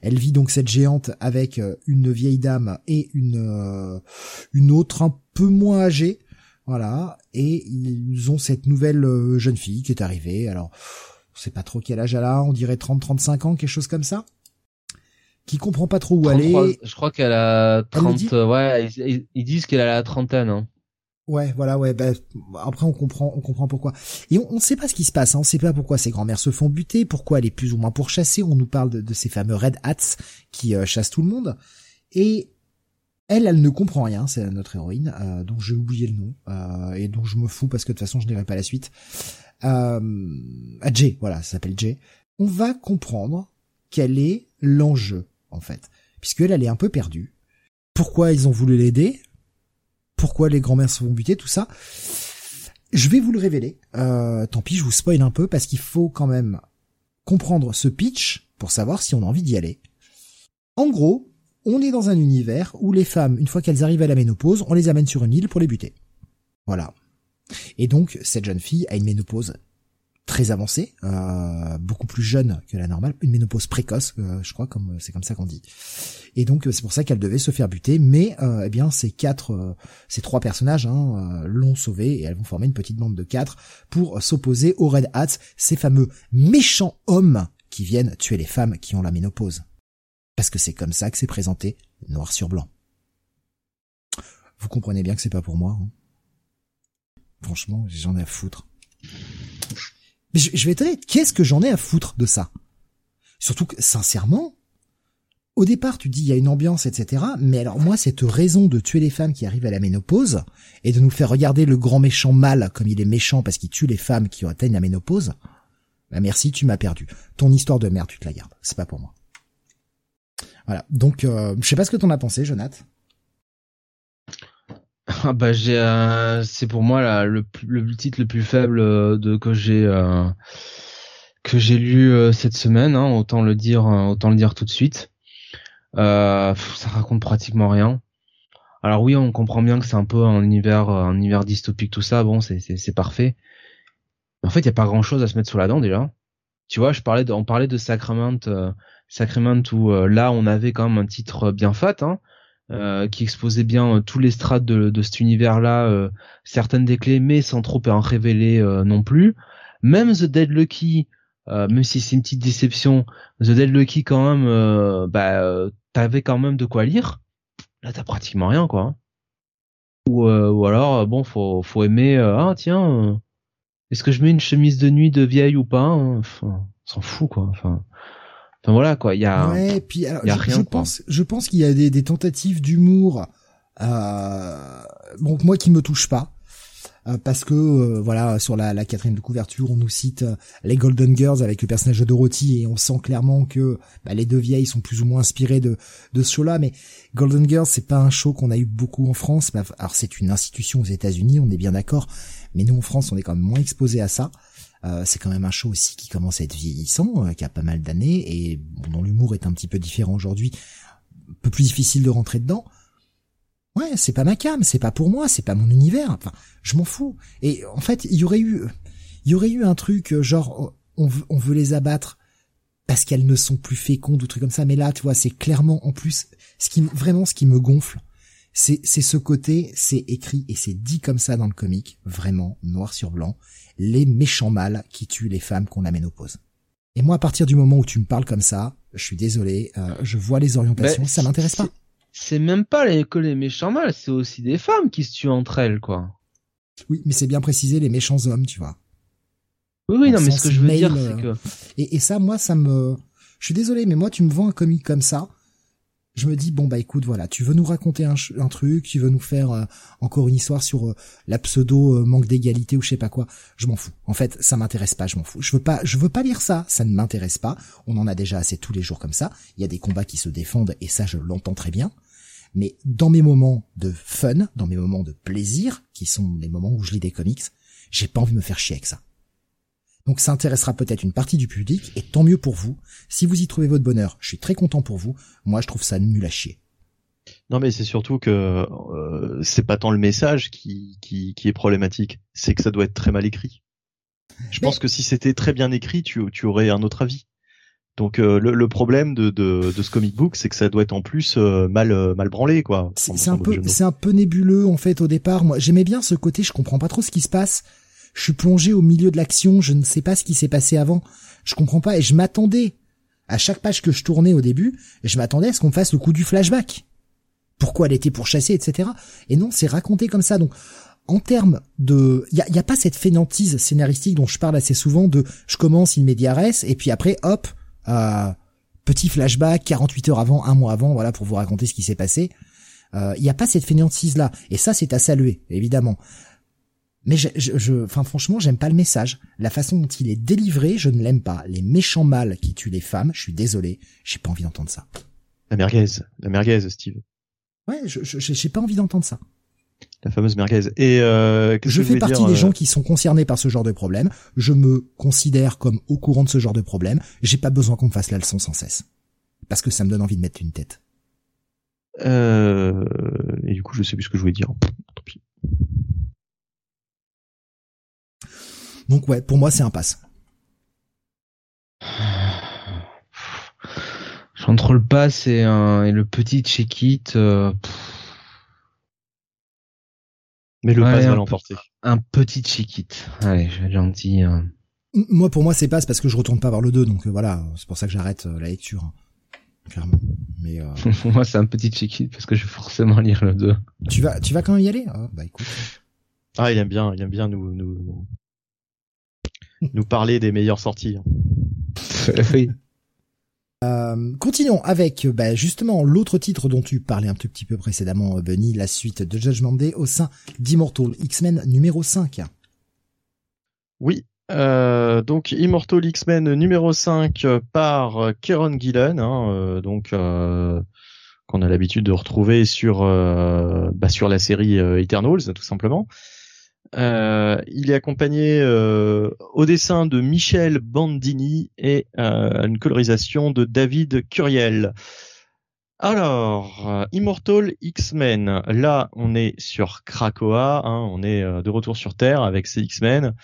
elle vit donc cette géante avec euh, une vieille dame et une une autre un peu moins âgée voilà et ils ont cette nouvelle jeune fille qui est arrivée alors on sait pas trop quel âge elle a on dirait 30 35 ans quelque chose comme ça qui comprend pas trop où aller
je crois qu'elle a 30 ouais ils, disent qu'elle a la trentaine hein.
Ouais, voilà, ouais. Bah, après, on comprend, on comprend pourquoi. Et on ne sait pas ce qui se passe. Hein, on ne sait pas pourquoi ces grands-mères se font buter, pourquoi elle est plus ou moins pourchassée. On nous parle de, ces fameux Red Hats qui euh, chassent tout le monde. Et elle, elle ne comprend rien. C'est notre héroïne, euh, dont j'ai oublié le nom euh, et dont je me fous parce que de toute façon, je n'irai pas la suite. Euh, Jay, voilà, ça s'appelle Jay. On va comprendre quel est l'enjeu en fait, puisque elle, elle est un peu perdue. Pourquoi ils ont voulu l'aider? Pourquoi les grands-mères se font buter, tout ça? Je vais vous le révéler. Euh, tant pis, je vous spoil un peu parce qu'il faut quand même comprendre ce pitch pour savoir si on a envie d'y aller. En gros, on est dans un univers où les femmes, une fois qu'elles arrivent à la ménopause, on les amène sur une île pour les buter. Voilà. Et donc, cette jeune fille a une ménopause très avancée, euh, beaucoup plus jeune que la normale, une ménopause précoce, euh, je crois, comme c'est comme ça qu'on dit. Et donc c'est pour ça qu'elle devait se faire buter, mais euh, eh bien ces quatre, ces trois personnages hein, l'ont sauvée et elles vont former une petite bande de quatre pour s'opposer aux Red Hats, ces fameux méchants hommes qui viennent tuer les femmes qui ont la ménopause. Parce que c'est comme ça que c'est présenté, noir sur blanc. Vous comprenez bien que c'est pas pour moi. Hein. Franchement, j'en ai à foutre. Mais je, vais être qu'est-ce que j'en ai à foutre de ça? Surtout que, sincèrement, au départ, tu dis il y a une ambiance, etc. Mais alors moi, cette raison de tuer les femmes qui arrivent à la ménopause et de nous faire regarder le grand méchant mal comme il est méchant parce qu'il tue les femmes qui atteignent la ménopause, bah merci, tu m'as perdu. Ton histoire de merde, tu te la gardes. C'est pas pour moi. Voilà. Donc, euh, je sais pas ce que t'en as pensé, Jonathan. (laughs)
Ah bah j'ai euh, c'est pour moi là, le, le titre le plus faible euh, de que j'ai euh, que j'ai lu cette semaine hein, autant le dire autant le dire tout de suite. Ça raconte pratiquement rien. Alors oui on comprend bien que c'est un peu un univers un univers dystopique tout ça. Bon c'est c'est parfait. En fait il y a pas grand chose à se mettre sous la dent déjà. Tu vois je parlais de, on parlait de Sacrament Sacrament où là on avait quand même un titre bien fat hein euh, qui exposait bien euh, tous les strates de, de cet univers-là, euh, certaines des clés, mais sans trop en révéler non plus. Même The Dead Lucky, même si c'est une petite déception, The Dead Lucky quand même, bah t'avais quand même de quoi lire. Là t'as pratiquement rien quoi. Ou, ou alors bon faut faut aimer ah tiens est-ce que je mets une chemise de nuit de vieille ou pas hein? Enfin, s'en fout quoi enfin Enfin voilà quoi, il y a,
ouais, puis alors, y a je, rien. Je pense, je pense qu'il y a des, des tentatives d'humour, euh, bon moi qui me touche pas, euh, parce que euh, voilà sur la, la quatrième de couverture on nous cite euh, les Golden Girls avec le personnage de Dorothy et on sent clairement que bah, les deux vieilles sont plus ou moins inspirées de de ce show-là, mais Golden Girls c'est pas un show qu'on a eu beaucoup en France. Bah, alors c'est une institution aux États-Unis, on est bien d'accord, mais nous en France on est quand même moins exposé à ça. Euh, c'est quand même un show aussi qui commence à être vieillissant, euh, qui a pas mal d'années et dont l'humour est un petit peu différent aujourd'hui, un peu plus difficile de rentrer dedans. Ouais, c'est pas ma cam, c'est pas pour moi, c'est pas mon univers. Enfin, je m'en fous. Et en fait, il y aurait eu, il y aurait eu un truc euh, genre on veut, on veut les abattre parce qu'elles ne sont plus fécondes ou trucs comme ça. Mais là, tu vois, c'est clairement en plus ce qui vraiment ce qui me gonfle, c'est c'est ce côté, c'est écrit et c'est dit comme ça dans le comic, vraiment noir sur blanc les méchants mâles qui tuent les femmes qu'on amène aux poses. Et moi, à partir du moment où tu me parles comme ça, je suis désolé, euh, je vois les orientations, ça m'intéresse pas.
C'est même pas les, que les méchants mâles, c'est aussi des femmes qui se tuent entre elles, quoi.
Oui, mais c'est bien précisé les méchants hommes, tu vois.
Oui, oui, non, mais ce que je veux dire, c'est
euh, que... Et, et ça, moi, ça me... Je suis désolé, mais moi, tu me vends un comic comme ça, je me dis bon bah écoute voilà, tu veux nous raconter un, truc, tu veux nous faire euh, encore une histoire sur euh, la pseudo euh, manque d'égalité ou je sais pas quoi, je m'en fous. En fait, ça m'intéresse pas, je m'en fous. Je veux pas, je veux pas lire ça, ça ne m'intéresse pas. On en a déjà assez tous les jours comme ça. Il y a des combats qui se défendent et ça je l'entends très bien. Mais dans mes moments de fun, dans mes moments de plaisir, qui sont les moments où je lis des comics, j'ai pas envie de me faire chier avec ça. Donc ça intéressera peut-être une partie du public, et tant mieux pour vous. Si vous y trouvez votre bonheur, je suis très content pour vous. Moi, je trouve ça nul à chier.
Non, mais c'est surtout que euh, c'est pas tant le message qui, qui, qui est problématique, c'est que ça doit être très mal écrit. Je pense que si c'était très bien écrit, tu, tu aurais un autre avis. Donc euh, le, le, problème de, de, de, ce comic book, c'est que ça doit être en plus euh, mal mal branlé quoi.
C'est un peu c'est un peu nébuleux en fait au départ. Moi j'aimais bien ce côté, je comprends pas trop ce qui se passe je suis plongé au milieu de l'action, je ne sais pas ce qui s'est passé avant, je comprends pas et je m'attendais à chaque page que je tournais au début, je m'attendais à ce qu'on fasse le coup du flashback. Pourquoi elle était pourchassée, etc. Et non, c'est raconté comme ça. Donc, en termes de, il y a, pas cette fainéantise scénaristique dont je parle assez souvent de, je commence in medias et puis après, hop, euh, petit flashback 48 heures avant, un mois avant, voilà, pour vous raconter ce qui s'est passé. Euh, il n'y a pas cette fainéantise là, et ça c'est à saluer, évidemment. Mais je, je, enfin franchement, j'aime pas le message. La façon dont il est délivré, je ne l'aime pas. Les méchants mâles qui tuent les femmes, je suis désolé, j'ai pas envie d'entendre ça.
La merguez, la merguez, Steve.
Ouais, je j'ai pas envie d'entendre ça.
La fameuse merguez. Et euh,
je fais partie des euh, gens qui sont concernés par ce genre de problème. Je me considère comme au courant de ce genre de problème. J'ai pas besoin qu'on me fasse la leçon sans cesse, parce que ça me donne envie de mettre une tête.
Euh... Et du coup, je sais plus ce que je voulais dire. Tant pis.
Donc ouais, pour moi c'est un pass.
Entre le pass et, et le petit check-it. Euh,
Mais le pass va l'emporter.
Un petit check-it. Allez, je vais gentil. Euh.
Moi, pour moi, c'est pass parce que je retourne pas voir le 2, donc euh, voilà, c'est pour ça que j'arrête la lecture. Hein. Clairement. Mais (laughs)
pour moi, c'est un petit check-it parce que je vais forcément lire le 2.
Tu vas, tu vas quand même y aller? Ah, Bah écoute.
Ah, il aime bien, il aime bien nous, nous, nous parler des meilleures sorties. (laughs)
oui.
Euh, continuons avec bah, justement l'autre titre dont tu parlais un tout petit peu précédemment, Bunny, la suite de Judgment Day au sein d'Immortal X-Men numéro 5.
Oui, euh, donc Immortal X-Men numéro 5 par Kieron Gillen, hein, euh, donc euh, qu'on a l'habitude de retrouver sur bah, sur la série Eternals tout simplement. Euh, il est accompagné euh, au dessin de Michel Bandini et euh, une colorisation de David Curiel. Alors, Immortal X-Men. Là, on est sur Krakoa. Hein, on est de retour sur Terre avec ces X-Men.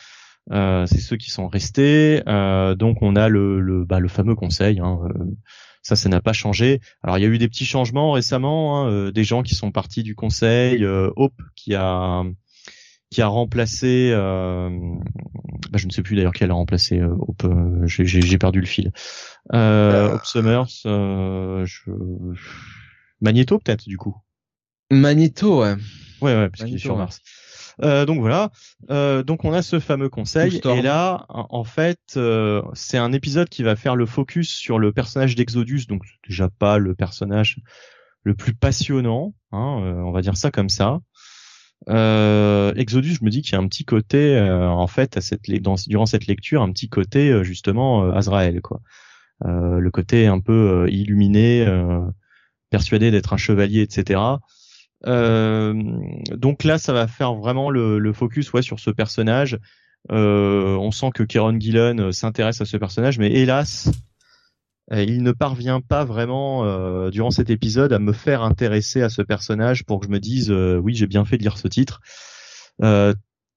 c'est ceux qui sont restés. donc, on a le, le, bah, le fameux conseil. Hein, ça, ça n'a pas changé. Alors, il y a eu des petits changements récemment. Hein, des gens qui sont partis du conseil. Hope qui a qui a remplacé, euh, bah, je ne sais plus d'ailleurs qui a remplacé euh, euh j'ai perdu le fil. Euh, Summers, je... Magneto peut-être du coup.
Magneto, ouais.
Ouais, ouais, parce qu'il est sur Mars. Euh, donc voilà. Euh, donc on a ce fameux conseil et là, en fait, euh, c'est un épisode qui va faire le focus sur le personnage d'Exodus, donc déjà pas le personnage le plus passionnant, hein, on va dire ça comme ça. Euh, Exodus, je me dis qu'il y a un petit côté, euh, en fait, à cette, dans, durant cette lecture, un petit côté euh, justement Azrael, quoi. le côté un peu illuminé, persuadé d'être un chevalier, etc. donc là, ça va faire vraiment le, le focus, ouais, sur ce personnage. on sent que Kieron Gillen s'intéresse à ce personnage, mais hélas, euh, il ne parvient pas vraiment euh, durant cet épisode à me faire intéresser à ce personnage pour que je me dise euh, oui j'ai bien fait de lire ce titre.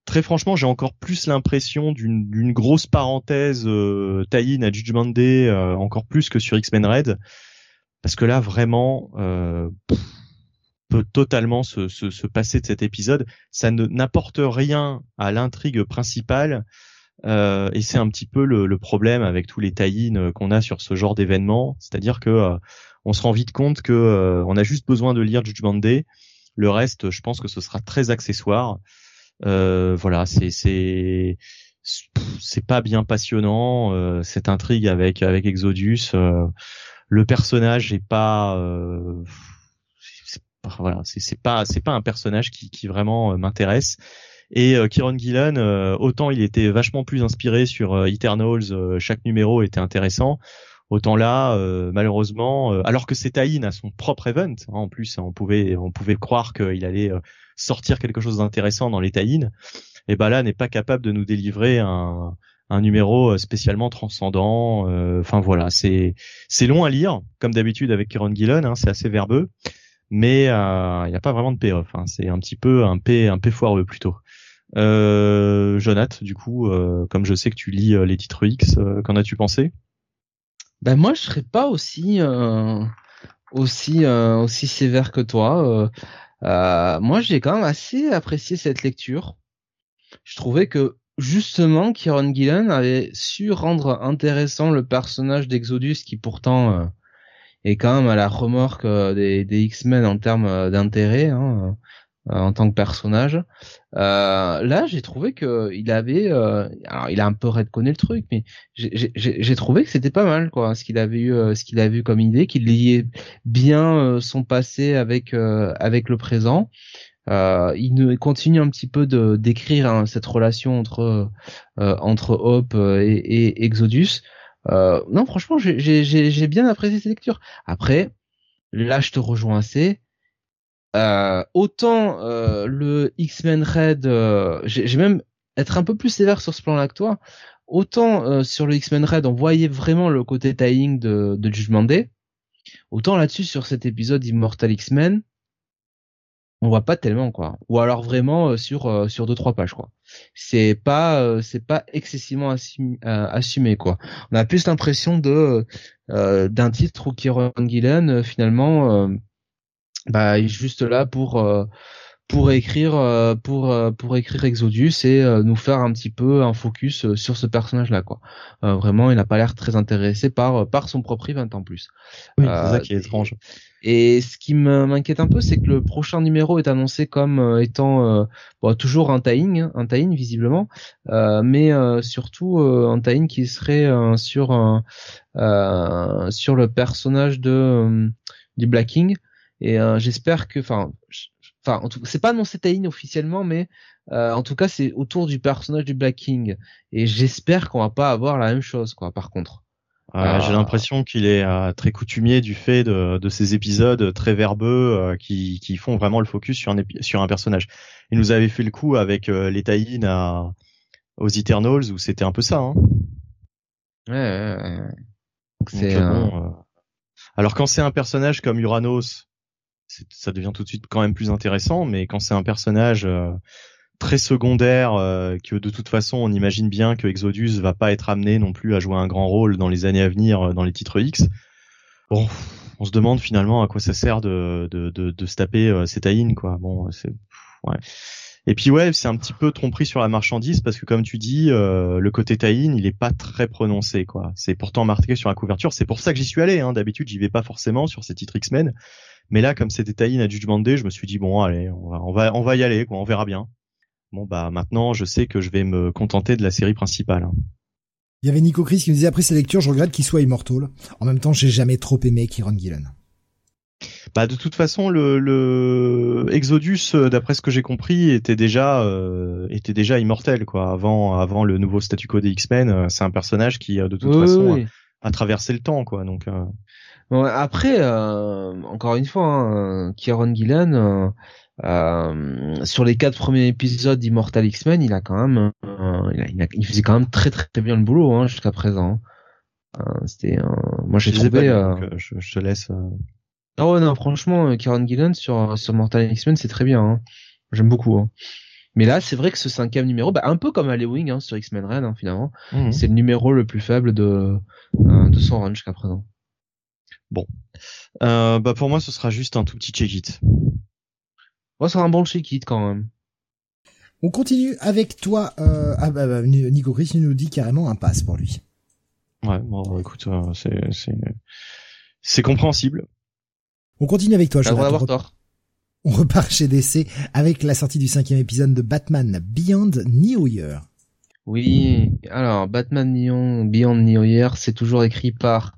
très franchement, j'ai encore plus l'impression d'une grosse parenthèse euh, tie à Judgment Day, encore plus que sur X-Men Red, parce que là vraiment peut totalement se, se, se, passer de cet épisode. Ça ne n'apporte rien à l'intrigue principale. Euh, et c'est un petit peu le, le, problème avec tous les tie euh, qu'on a sur ce genre d'événement, c'est-à-dire que euh, on se rend vite compte que on a juste besoin de lire Judgment Day. Le reste, je pense que ce sera très accessoire. voilà, c'est c'est c'est pas bien passionnant cette intrigue avec avec Exodus. le personnage est pas voilà, c'est pas c'est pas un personnage qui, qui vraiment m'intéresse. Et euh, Kieron Gillen, autant il était vachement plus inspiré sur Eternals, chaque numéro était intéressant. Autant là, euh, malheureusement, euh, alors que c'est à son propre event, hein, en plus, on pouvait on pouvait croire qu'il allait euh, sortir quelque chose d'intéressant dans les tie et ben là n'est pas capable de nous délivrer un, un numéro spécialement transcendant. Enfin voilà, c'est c'est long à lire, comme d'habitude avec Kieron Gillen, hein, c'est assez verbeux, mais il n'y a pas vraiment de payoff. Hein, c'est un petit peu un P un P foireux plutôt. Euh, Jonath, du coup, comme je sais que tu lis les titres X, qu'en as-tu pensé?
Ben moi je serais pas aussi euh, aussi euh, aussi sévère que toi. Euh, moi j'ai quand même assez apprécié cette lecture. Je trouvais que justement Kieron Gillen avait su rendre intéressant le personnage d'Exodus qui pourtant est quand même à la remorque des, des X-Men en termes d'intérêt. Hein. Euh, en tant que personnage. Euh, là, j'ai trouvé que il avait, euh, alors il a un peu redconné le truc, mais j'ai trouvé que c'était pas mal, quoi, ce qu'il avait eu, ce qu'il a vu comme idée, qu'il liait bien son passé avec avec le présent. Euh, il continue un petit peu de d'écrire hein, cette relation entre entre Hope et, et Exodus. non, franchement, j'ai bien apprécié cette lecture. Après, là, je te rejoins assez. Euh, autant euh, le X-Men Red, euh, j'ai même être un peu plus sévère sur ce plan-là que toi. Autant sur le X-Men Red, on voyait vraiment le côté tying de, de Judgment Day. Autant là-dessus, sur cet épisode Immortal X-Men, on voit pas tellement quoi. Ou alors vraiment sur sur deux trois pages quoi. C'est pas c'est pas excessivement assumé, quoi. On a plus l'impression de d'un titre où Kieron Gillen finalement bah juste là pour euh, pour écrire euh, pour euh, pour écrire Exodus et nous faire un petit peu un focus sur ce personnage là quoi. vraiment, il n'a pas l'air très intéressé par par son propre event en plus.
Oui, c'est ça qui est étrange.
Et ce qui m'inquiète un peu, c'est que le prochain numéro est annoncé comme étant bon, toujours un tying, hein, un tying visiblement, mais surtout un tying qui serait sur sur le personnage de du Black King et euh, j'espère que, enfin, enfin, en tout c'est pas annoncé Tain officiellement, mais euh, en tout cas, c'est autour du personnage du Black King. Et j'espère qu'on va pas avoir la même chose, quoi. Par contre.
Euh, j'ai l'impression qu'il est très coutumier du fait de, de ces épisodes très verbeux qui, qui font vraiment le focus sur un, sur un personnage. Il nous avait fait le coup avec les Taïns à, aux Eternals où c'était un peu ça. Hein.
Ouais, ouais, ouais.
c'est bon, alors quand c'est un personnage comme Uranos ça devient tout de suite quand même plus intéressant. Mais quand c'est un personnage euh, très secondaire, euh, que de toute façon on imagine bien que Exodus va pas être amené non plus à jouer un grand rôle dans les années à venir euh, dans les titres X. Bon, on se demande finalement à quoi ça sert de de de, de se taper euh, quoi. Bon, c'est ouais. Et puis ouais, c'est un petit peu tromperie sur la marchandise parce que comme tu dis, le côté tie il est pas très prononcé quoi. C'est pourtant marqué sur la couverture. C'est pour ça que j'y suis allé. Hein. D'habitude, j'y vais pas forcément sur ces titres X-Men. Mais là, comme c'était Taïn à Judgment Day, je me suis dit bon, allez, on va, on va, on va y aller, quoi, on verra bien. Bon bah maintenant, je sais que je vais me contenter de la série principale.
Il y avait Nico Chris qui me disait après sa lecture, je regrette qu'il soit immortal. En même temps, j'ai jamais trop aimé Kieron Gillen.
Bah de toute façon, le, le Exodus, euh, d'après ce que j'ai compris, était déjà euh, était déjà immortel quoi. Avant avant le nouveau statu quo des X-Men, euh, c'est un personnage qui de toute façon a traversé le temps quoi. Donc
après, euh, encore une fois, hein, Kieron Gillen, euh, euh, sur les quatre premiers épisodes d'Immortal X-Men, il a quand même, il, il, faisait quand même très très, bien le boulot hein, jusqu'à présent. C'était, moi j'ai trouvé.
je, je, te laisse.
Ah ouais non, franchement, Kieron Gillen sur sur Mortal X-Men, c'est très bien. Hein. J'aime beaucoup. Hein. Mais là, c'est vrai que ce cinquième numéro, bah, un peu comme Halloween hein, sur X-Men Red, hein, finalement, mmh. c'est le numéro le plus faible de de son run jusqu'à présent.
Bon, euh, bah pour moi ce sera juste un tout petit check it.
Moi, c'est un bon check it quand même.
On continue avec toi. Euh, ah bah, bah, Nico Chris nous dit carrément un pass pour lui.
Ouais, bon, écoute, euh, c'est c'est c'est compréhensible.
On continue avec toi. Je on repart chez DC avec la sortie du cinquième épisode de Batman Beyond New Year.
Oui, alors Batman Beyond New Year, c'est toujours écrit par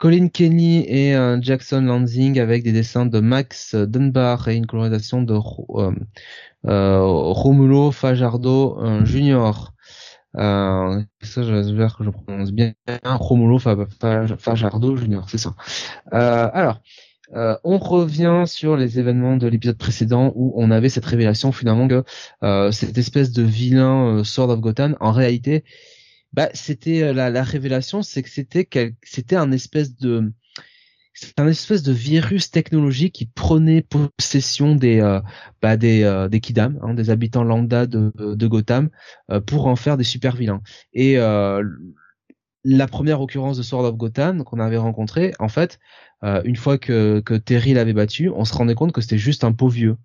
Colin Kenny et un Jackson Lansing avec des dessins de Max Dunbar et une colorisation de euh, Romulo Fajardo Junior. Euh, ça, j'espère que je prononce bien. Romulo Fajardo Junior, c'est ça. Euh, alors, euh, on revient sur les événements de l'épisode précédent où on avait cette révélation finalement que euh, cette espèce de vilain euh, Sword of Gotham, en réalité, bah, c'était la, la, révélation, c'est que c'était c'était un espèce de un espèce de virus technologique qui prenait possession des bah, des des Kidam, hein, des habitants lambda de, Gotham, pour en faire des super vilains. Et la première occurrence de Sword of Gotham qu'on avait rencontré, en fait, euh, une fois que, que Terry l'avait battu, on se rendait compte que c'était juste un pauvre vieux.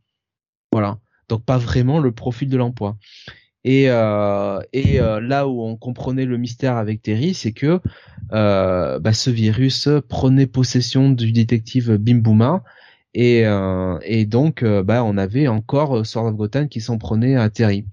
Voilà. Donc pas vraiment le profil de l'emploi. Et, euh, euh, là où on comprenait le mystère avec Terry, c'est que bah, ce virus prenait possession du détective Bim et, et donc bah, on avait encore Sword of Gotham qui s'en prenait à Terry.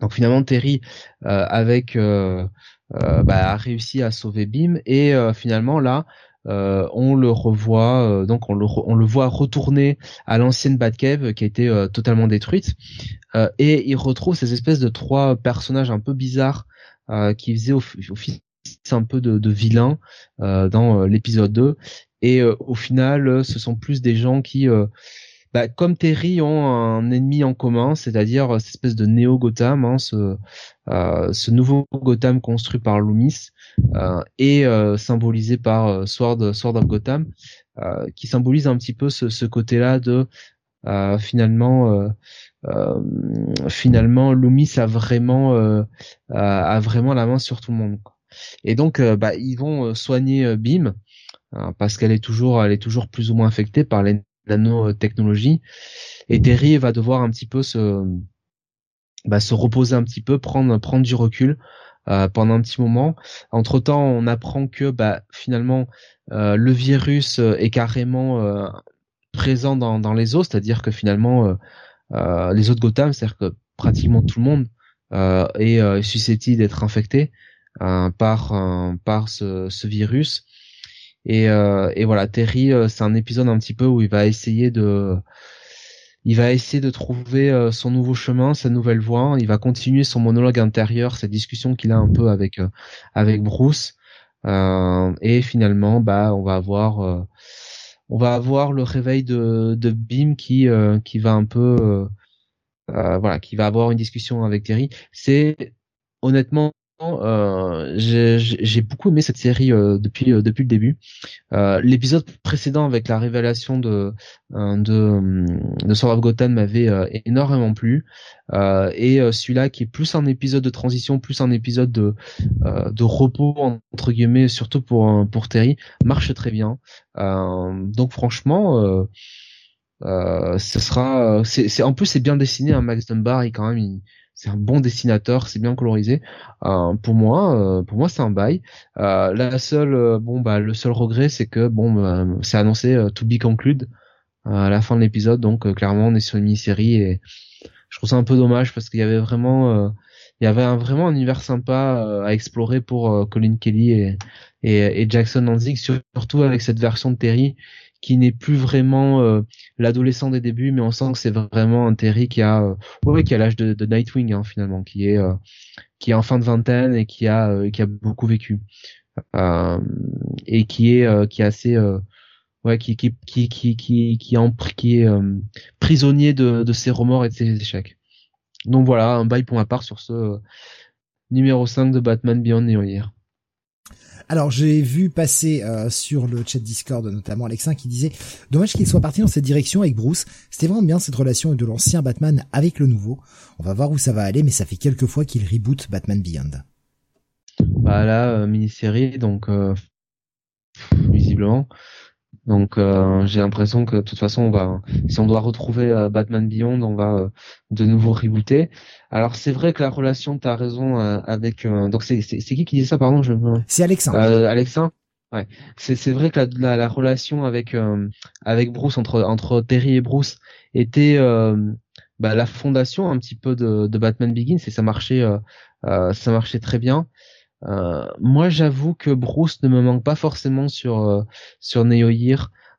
Donc finalement Terry avec bah, a réussi à sauver Bim et finalement là euh, on le revoit, euh, donc on le, on le voit retourner à l'ancienne Batcave qui a été euh, totalement détruite, et il retrouve ces espèces de trois personnages un peu bizarres qui faisaient office un peu de, de vilains dans l'épisode 2, et au final, ce sont plus des gens qui bah, comme Terry ont un ennemi en commun, c'est-à-dire cette espèce de néo Gotham, hein, ce, euh, ce nouveau Gotham construit par Loomis euh, et euh, symbolisé par euh, Sword, Sword of Gotham, euh, qui symbolise un petit peu ce, ce côté-là de finalement finalement Loomis a vraiment a vraiment la main sur tout le monde. Et donc bah, ils vont soigner Bim parce qu'elle est toujours elle est toujours plus ou moins affectée par les nanotechnologie. Et Terry va devoir un petit peu se, bah, se reposer un petit peu, prendre, prendre du recul euh, pendant un petit moment. Entre temps, on apprend que bah, finalement euh, le virus est carrément euh, présent dans, dans les eaux, c'est-à-dire que finalement les eaux de Gotham, c'est-à-dire que pratiquement tout le monde est susceptible d'être infecté par par ce virus. Et, euh, et voilà, Terry, euh, c'est un épisode un petit peu où il va essayer de, il va essayer de trouver euh, son nouveau chemin, sa nouvelle voie. Il va continuer son monologue intérieur, cette discussion qu'il a un peu avec avec Bruce. et finalement, bah, on va avoir, on va avoir le réveil de de Bim qui qui va un peu, voilà, qui va avoir une discussion avec Terry. C'est honnêtement euh, j'ai beaucoup aimé cette série euh, depuis euh, depuis le début. L'épisode précédent avec la révélation de de, Sword of Gotham m'avait énormément plu et celui-là qui est plus un épisode de transition, plus un épisode de de repos entre guillemets, surtout pour pour Terry, marche très bien. donc franchement. Ce sera, en plus c'est bien dessiné. hein, Max Dunbar, il quand même, il, c'est un bon dessinateur, c'est bien colorisé. Euh, pour moi, euh, pour moi, c'est un bail. Euh, la seule, bon bah, le seul regret, c'est que bon, c'est annoncé to be conclude à la fin de l'épisode, donc clairement, on est sur une mini-série et je trouve ça un peu dommage parce qu'il y avait vraiment, il y avait un, vraiment un univers sympa à explorer pour Colin Kelly et, Jackson Lanzig, surtout avec cette version de Terry qui n'est plus vraiment euh, l'adolescent des débuts, mais on sent que c'est vraiment un Terry qui a, euh, ouais, qui a l'âge de, de, Nightwing hein, finalement, qui est, euh, qui est en fin de vingtaine et qui a, qui a beaucoup vécu et qui est, qui est assez, ouais, qui, qui, qui, qui, qui, qui, est prisonnier de, ses remords et de ses échecs. Donc voilà, un bail pour ma part sur ce numéro 5 de Batman Beyond New Year.
Alors j'ai vu passer euh, sur le chat Discord notamment Alexin qui disait dommage qu'il soit parti dans cette direction avec Bruce. C'était vraiment bien cette relation de l'ancien Batman avec le nouveau. On va voir où ça va aller, mais ça fait quelques fois qu'il reboot Batman Beyond.
Bah là, euh, mini-série, donc euh, visiblement. Donc euh, j'ai l'impression que de toute façon on va si on doit retrouver euh, Batman Beyond, on va euh, de nouveau (laughs) rebooter. Alors c'est vrai que la relation, tu as raison avec donc c'est c'est qui qui dit ça pardon, je
C'est Alexandre.
Alexandre. Ouais. C'est c'est vrai que la, la, relation avec avec Bruce entre entre Terry et Bruce était bah, la fondation un petit peu de, de Batman Begins et ça marchait ça marchait très bien. Euh, moi, j'avoue que Bruce ne me manque pas forcément sur euh, sur Neo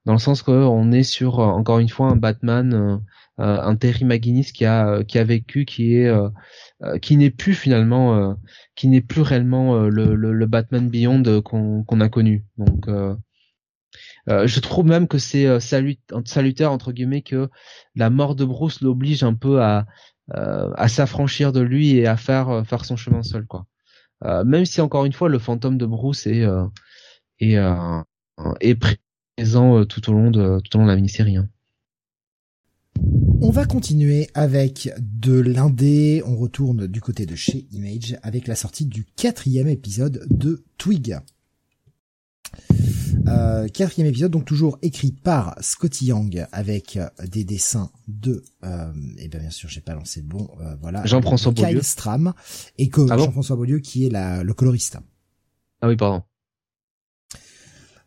dans le sens qu'on est sur encore une fois un Batman, un Terry McGuinness qui a qui a vécu, qui est qui n'est plus finalement, qui n'est plus réellement le, le, Batman Beyond qu'on qu'on a connu. Donc je trouve même que c'est salut, salutaire entre guillemets que la mort de Bruce l'oblige un peu à euh, à s'affranchir de lui et à faire euh, faire son chemin seul quoi. Euh, même si encore une fois le fantôme de Bruce est est, est présent tout au long de tout la mini-série. Hein.
On va continuer avec de l'indé. On retourne du côté de chez Image avec la sortie du quatrième épisode de Twig. Euh, quatrième épisode, donc toujours écrit par Scotty Young avec euh, des dessins de, euh, et bien bien sûr j'ai pas lancé le bon, euh, voilà.
Jean-François Beaulieu.
Stram et que ah Jean-François Beaulieu qui est la, le coloriste.
Ah oui, pardon.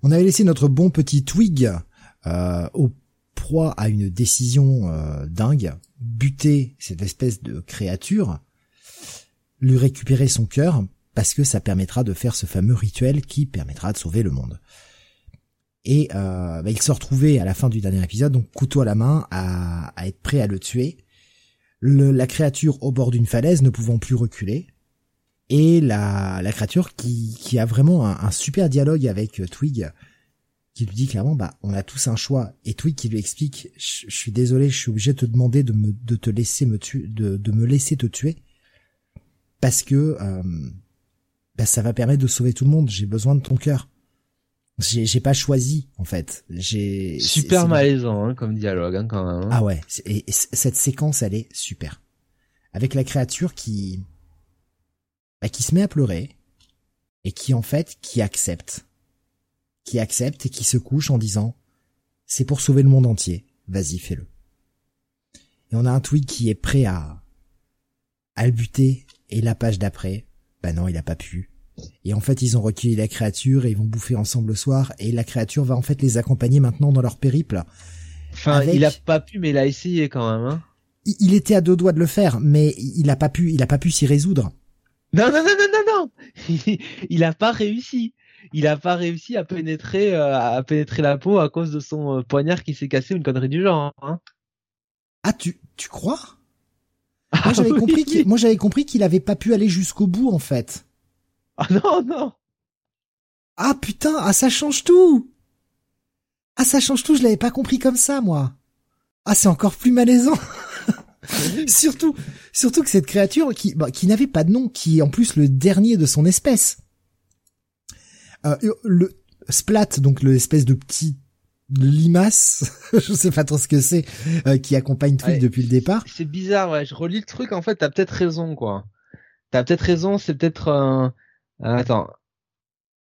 On avait laissé notre bon petit Twig au proie à une décision dingue, buter cette espèce de créature, lui récupérer son cœur parce que ça permettra de faire ce fameux rituel qui permettra de sauver le monde. Et euh, bah, il se retrouvait à la fin du dernier épisode, donc couteau à la main, à, être prêt à le tuer. la créature au bord d'une falaise ne pouvant plus reculer. Et la, la créature qui, a vraiment un, super dialogue avec Twig, qui lui dit clairement, bah, on a tous un choix. Et Twig qui lui explique, je, suis désolé, je suis obligé de te demander de me, de te laisser me tuer, de, de me laisser te tuer, parce que euh, bah, ça va permettre de sauver tout le monde. J'ai besoin de ton cœur. J'ai pas choisi en fait. J'ai
super malaisant hein, comme dialogue hein, quand même. Hein.
Ah ouais, et, cette séquence elle est super. Avec la créature qui bah, qui se met à pleurer et qui en fait qui accepte, qui accepte et qui se couche en disant c'est pour sauver le monde entier. Vas-y fais-le. Et on a un tweet qui est prêt à à le buter et la page d'après, bah non il a pas pu et en fait, ils ont recueilli la créature et ils vont bouffer ensemble le soir. Et la créature va en fait les accompagner maintenant dans leur périple.
Enfin, il a pas pu, mais il a essayé quand même. Hein.
Il, était à deux doigts de le faire, mais il a pas pu, il a pas pu s'y résoudre.
Non, non, non, non, non, non. (laughs) il a pas réussi. Il a pas réussi à pénétrer, euh, à pénétrer la peau à cause de son euh, poignard qui s'est cassé, une connerie du genre. Hein.
Ah, tu, tu crois? Moi, j'avais (laughs) ah compris qu'il, moi, j'avais compris qu'il avait pas pu aller jusqu'au bout, en fait.
Ah non, non
Ah putain, ah ça change tout Ah ça change tout, je l'avais pas compris comme ça, moi. Ah c'est encore plus malaisant (laughs) Surtout, surtout que cette créature qui, bah, qui n'avait pas de nom, qui est en plus le dernier de son espèce. Euh, le Splat, donc l'espèce de petit limace, (laughs) je sais pas trop ce que c'est, euh, qui accompagne Twig depuis le départ.
C'est bizarre, ouais. Je relis le truc, en fait, t'as peut-être raison, quoi. T'as peut-être raison, c'est peut-être un, attends.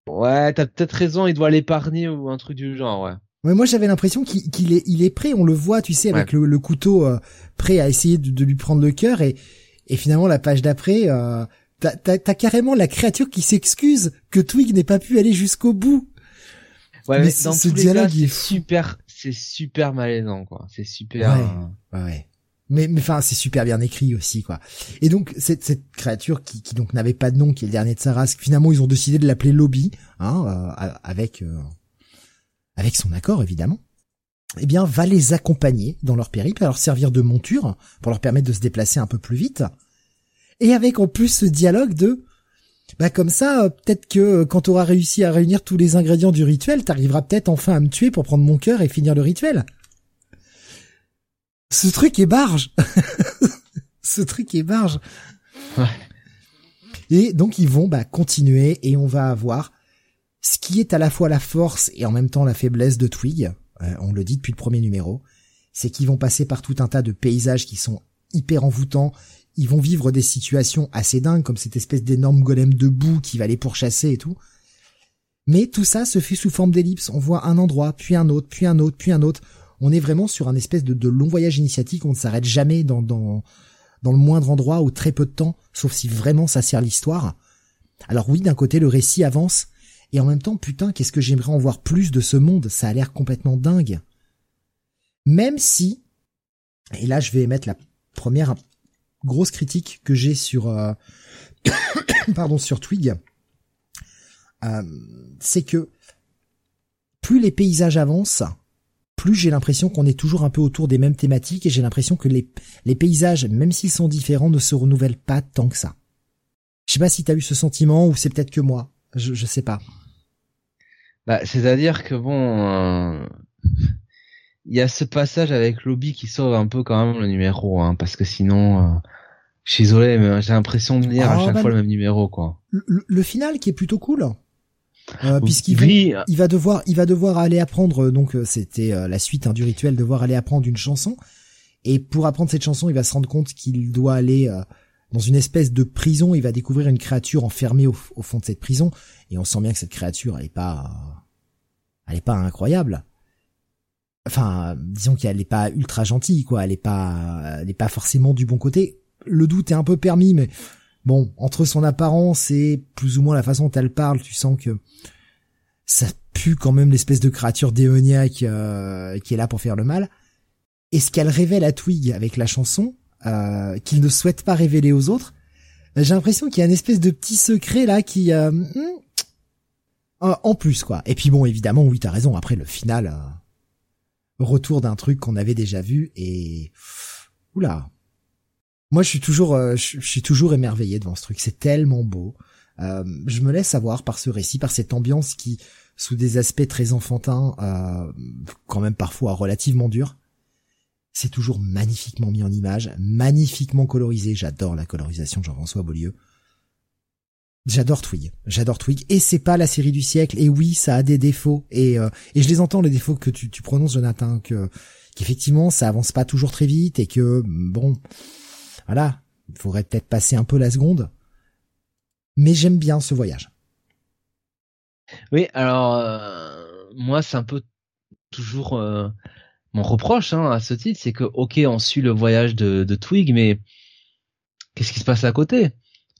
Ouais, t'as peut-être raison, il doit l'épargner ou un truc du genre, ouais.
Ouais, moi j'avais l'impression qu'il est, il est prêt, on le voit, tu sais, avec le, couteau euh, prêt à essayer de, lui prendre le cœur et, et finalement la page d'après, euh, t'as, carrément la créature qui s'excuse que Twig n'ait pas pu aller jusqu'au bout.
Ouais, mais, dans ce dialogue, c'est super, c'est super malaisant, quoi. C'est super.
ouais, ouais mais mais c'est super bien écrit aussi quoi. Et donc cette cette créature qui, qui donc n'avait pas de nom qui est le dernier de sa race finalement ils ont décidé de l'appeler Lobby hein euh, avec euh, avec son accord évidemment. Eh bien va les accompagner dans leur périple leur servir de monture pour leur permettre de se déplacer un peu plus vite. Et avec en plus ce dialogue de bah comme ça euh, peut-être que quand tu auras réussi à réunir tous les ingrédients du rituel t'arriveras peut-être enfin à me tuer pour prendre mon cœur et finir le rituel ce truc est barge. (laughs) ce truc est barge. Ouais. Et donc ils vont bah, continuer et on va avoir ce qui est à la fois la force et en même temps la faiblesse de Twig. Euh, on le dit depuis le premier numéro, c'est qu'ils vont passer par tout un tas de paysages qui sont hyper envoûtants. Ils vont vivre des situations assez dingues comme cette espèce d'énorme golem de boue qui va les pourchasser et tout. Mais tout ça se fait sous forme d'ellipse. On voit un endroit, puis un autre, puis un autre, puis un autre on est vraiment sur un espèce de, long voyage initiatique, on ne s'arrête jamais dans, dans, dans le moindre endroit ou très peu de temps, sauf si vraiment ça sert l'histoire. Alors oui, d'un côté, le récit avance, et en même temps, putain, qu'est-ce que j'aimerais en voir plus de ce monde, ça a l'air complètement dingue. Même si, et là je vais émettre la première grosse critique que j'ai sur, euh, (coughs) pardon, sur Twig, euh, c'est que plus les paysages avancent, plus j'ai l'impression qu'on est toujours un peu autour des mêmes thématiques et j'ai l'impression que les, les paysages, même s'ils sont différents, ne se renouvellent pas tant que ça. Je sais pas si t'as eu ce sentiment ou c'est peut-être que moi. Je, je sais pas.
Bah, c'est-à-dire que bon, euh, il y a ce passage avec Lobby qui sauve un peu quand même le numéro, hein, parce que sinon, euh, je suis désolé, mais j'ai l'impression de lire à ah, chaque bah, fois le même numéro, quoi.
Le, final qui est plutôt cool. Euh, puisqu'il va, il va devoir, il va devoir aller apprendre. Donc c'était la suite hein, du rituel, devoir aller apprendre une chanson. Et pour apprendre cette chanson, il va se rendre compte qu'il doit aller dans une espèce de prison. Il va découvrir une créature enfermée au, fond de cette prison, et on sent bien que cette créature, elle est pas, elle est pas incroyable. Enfin, disons qu'elle est pas ultra gentille, quoi. Elle est pas, elle est pas forcément du bon côté. Le doute est un peu permis, mais bon, entre son apparence et plus ou moins la façon dont elle parle, tu sens que ça pue quand même l'espèce de créature démoniaque euh, qui est là pour faire le mal. Et ce qu'elle révèle à Twig avec la chanson, euh, qu'il ne souhaite pas révéler aux autres. J'ai l'impression qu'il y a une espèce de petit secret là qui euh, hmm, en plus quoi. Et puis bon, évidemment, oui, t'as raison. Après le final, euh, retour d'un truc qu'on avait déjà vu et oula. Moi, je suis toujours, euh, je, suis toujours émerveillé devant ce truc. C'est tellement beau. je me laisse avoir par ce récit, par cette ambiance qui, sous des aspects très enfantins, quand même parfois relativement durs, c'est toujours magnifiquement mis en image, magnifiquement colorisé. J'adore la colorisation de Jean-François Beaulieu. J'adore Twig, j'adore Twig, et c'est pas la série du siècle. Et oui, ça a des défauts, et euh, et je les entends les défauts que tu, tu prononces, Jonathan, que qu'effectivement ça avance pas toujours très vite et que bon, voilà, il faudrait peut-être passer un peu la seconde. Mais j'aime bien ce voyage.
Oui, alors euh, moi c'est un peu toujours euh, mon reproche hein, à ce titre, c'est que ok, on suit le voyage de, de Twig, mais qu'est-ce qui se passe à côté?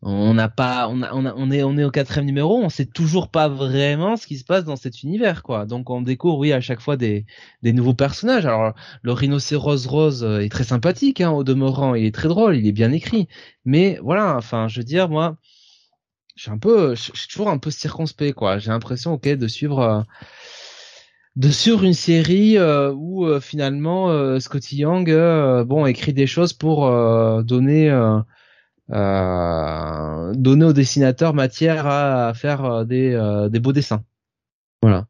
On n'a pas, on, a, on, est, on est au quatrième numéro, on sait toujours pas vraiment ce qui se passe dans cet univers, quoi. Donc on découvre, oui, à chaque fois des, des nouveaux personnages. Alors le rhinocéros rose euh, est très sympathique, hein, au demeurant, il est très drôle, il est bien écrit, mais voilà, enfin, je veux dire, moi, je suis un peu, je suis toujours un peu circonspect, quoi. J'ai l'impression, ok, de suivre. Euh, de sur une série euh, où finalement Scotty Young bon écrit des choses pour donner donner au dessinateur matière à, faire des des beaux dessins. Voilà.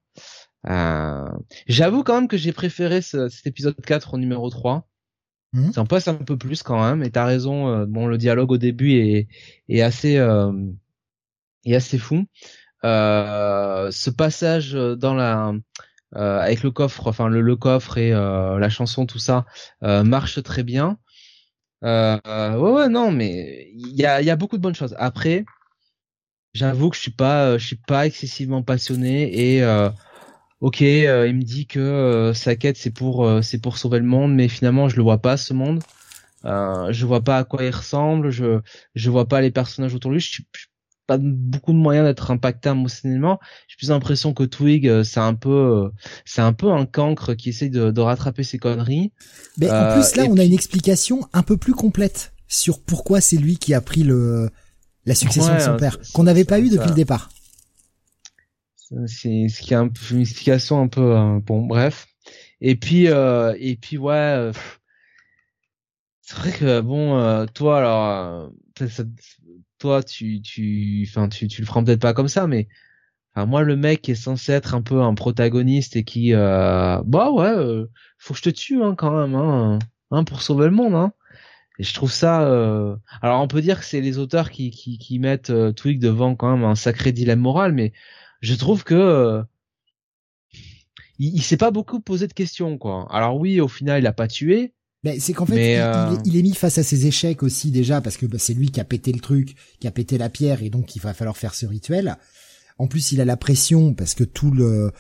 J'avoue quand même que j'ai préféré cet épisode 4 au numéro 3. Mmh. Ça en passe un peu plus quand même. Et t'as raison. bon, le dialogue au début est, est assez est assez fou. ce passage dans la euh, avec le coffre, enfin le, coffre et euh, la chanson, tout ça euh, marche très bien. Ouais, ouais, non, mais il y a, y a beaucoup de bonnes choses. Après, j'avoue que je suis pas, je suis pas excessivement passionné et ok, il me dit que sa quête c'est pour, c'est pour sauver le monde, mais finalement je le vois pas ce monde. je vois pas à quoi il ressemble, je je vois pas les personnages autour de lui. Je suis, pas beaucoup de moyens d'être impacté émotionnellement. J'ai plus l'impression que Twig, euh, c'est un peu, euh, c'est un peu un cancre qui essaye de, de rattraper ses conneries.
Mais en plus là, euh, on a une explication un peu plus complète sur pourquoi c'est lui qui a pris le la succession de son père, qu'on n'avait pas eu depuis le départ.
C'est ce qui est un une explication un peu bon, bref. Et puis et puis ouais. c'est vrai que bon, toi alors, ça, toi, tu, tu, enfin, tu, tu le feras peut-être pas comme ça, mais enfin, moi, le mec est censé être un peu un protagoniste et qui, euh, bah ouais, euh, faut que je te tue hein, quand même, hein, hein, pour sauver le monde. Hein. Et je trouve ça. Euh... Alors, on peut dire que c'est les auteurs qui, qui, qui mettent euh, Twig devant quand même un sacré dilemme moral, mais je trouve que il, il s'est pas beaucoup posé de questions, quoi. Alors oui, au final, il a pas tué,
mais c'est qu'en fait, euh, il, est mis face à ses échecs aussi déjà parce que bah, c'est lui qui a pété le truc, qui a pété la pierre et donc il va falloir faire ce rituel. En plus, il a la pression parce que tout le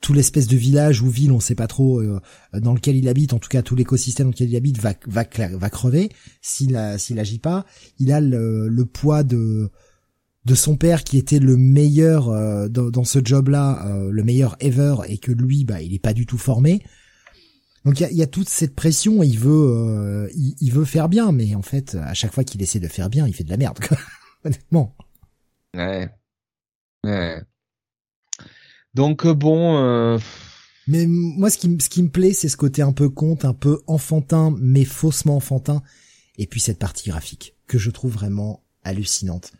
tout l'espèce de village ou ville, on sait pas trop euh, dans lequel il habite, en tout cas tout l'écosystème dans lequel il habite va va va crever s'il s'il agit pas. Il a le, le, poids de de son père qui était le meilleur euh, dans, dans, ce job-là, le meilleur ever et que lui, bah, il est pas du tout formé. Donc il y a, toute cette pression, il veut, euh, il, veut faire bien, mais en fait, à chaque fois qu'il essaie de faire bien, il fait de la merde, quoi. (laughs) honnêtement.
Ouais. Ouais. Donc bon.
Mais moi, ce qui, ce qui me plaît, c'est ce côté un peu conte, un peu enfantin, mais faussement enfantin, et puis cette partie graphique que je trouve vraiment hallucinante.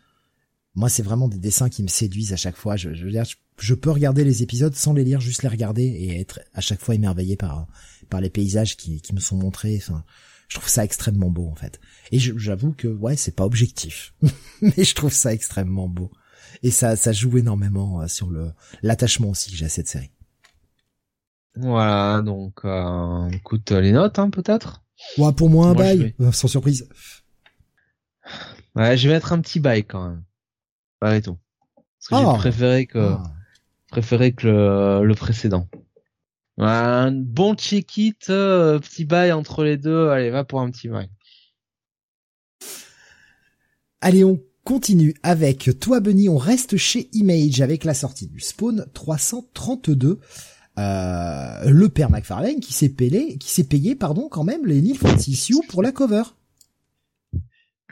Moi, c'est vraiment des dessins qui me séduisent à chaque fois. Je, je veux dire, je, peux regarder les épisodes sans les lire, juste les regarder et être à chaque fois émerveillé par par les paysages qui, qui me sont montrés. Enfin, je trouve ça extrêmement beau en fait. Et j'avoue que ouais, c'est pas objectif, (laughs) mais je trouve ça extrêmement beau. Et ça, ça joue énormément euh, sur le l'attachement aussi que j'ai à cette série.
Voilà, donc euh, écoute les notes hein, peut-être?
Ouais, pour moi un bail, euh, sans surprise.
Ouais, je vais mettre un petit bail quand même. Pas et tout. Parce que j'ai ah. préféré que ah. préféré que le, le précédent. Un bon check-it, euh, petit bail entre les deux. Allez, va pour un petit bail.
Allez, on continue avec toi, Bunny. On reste chez Image avec la sortie du Spawn 332. Euh, le père McFarlane qui s'est payé, qui s'est payé, pardon, quand même, les Neil Francis pour la cover.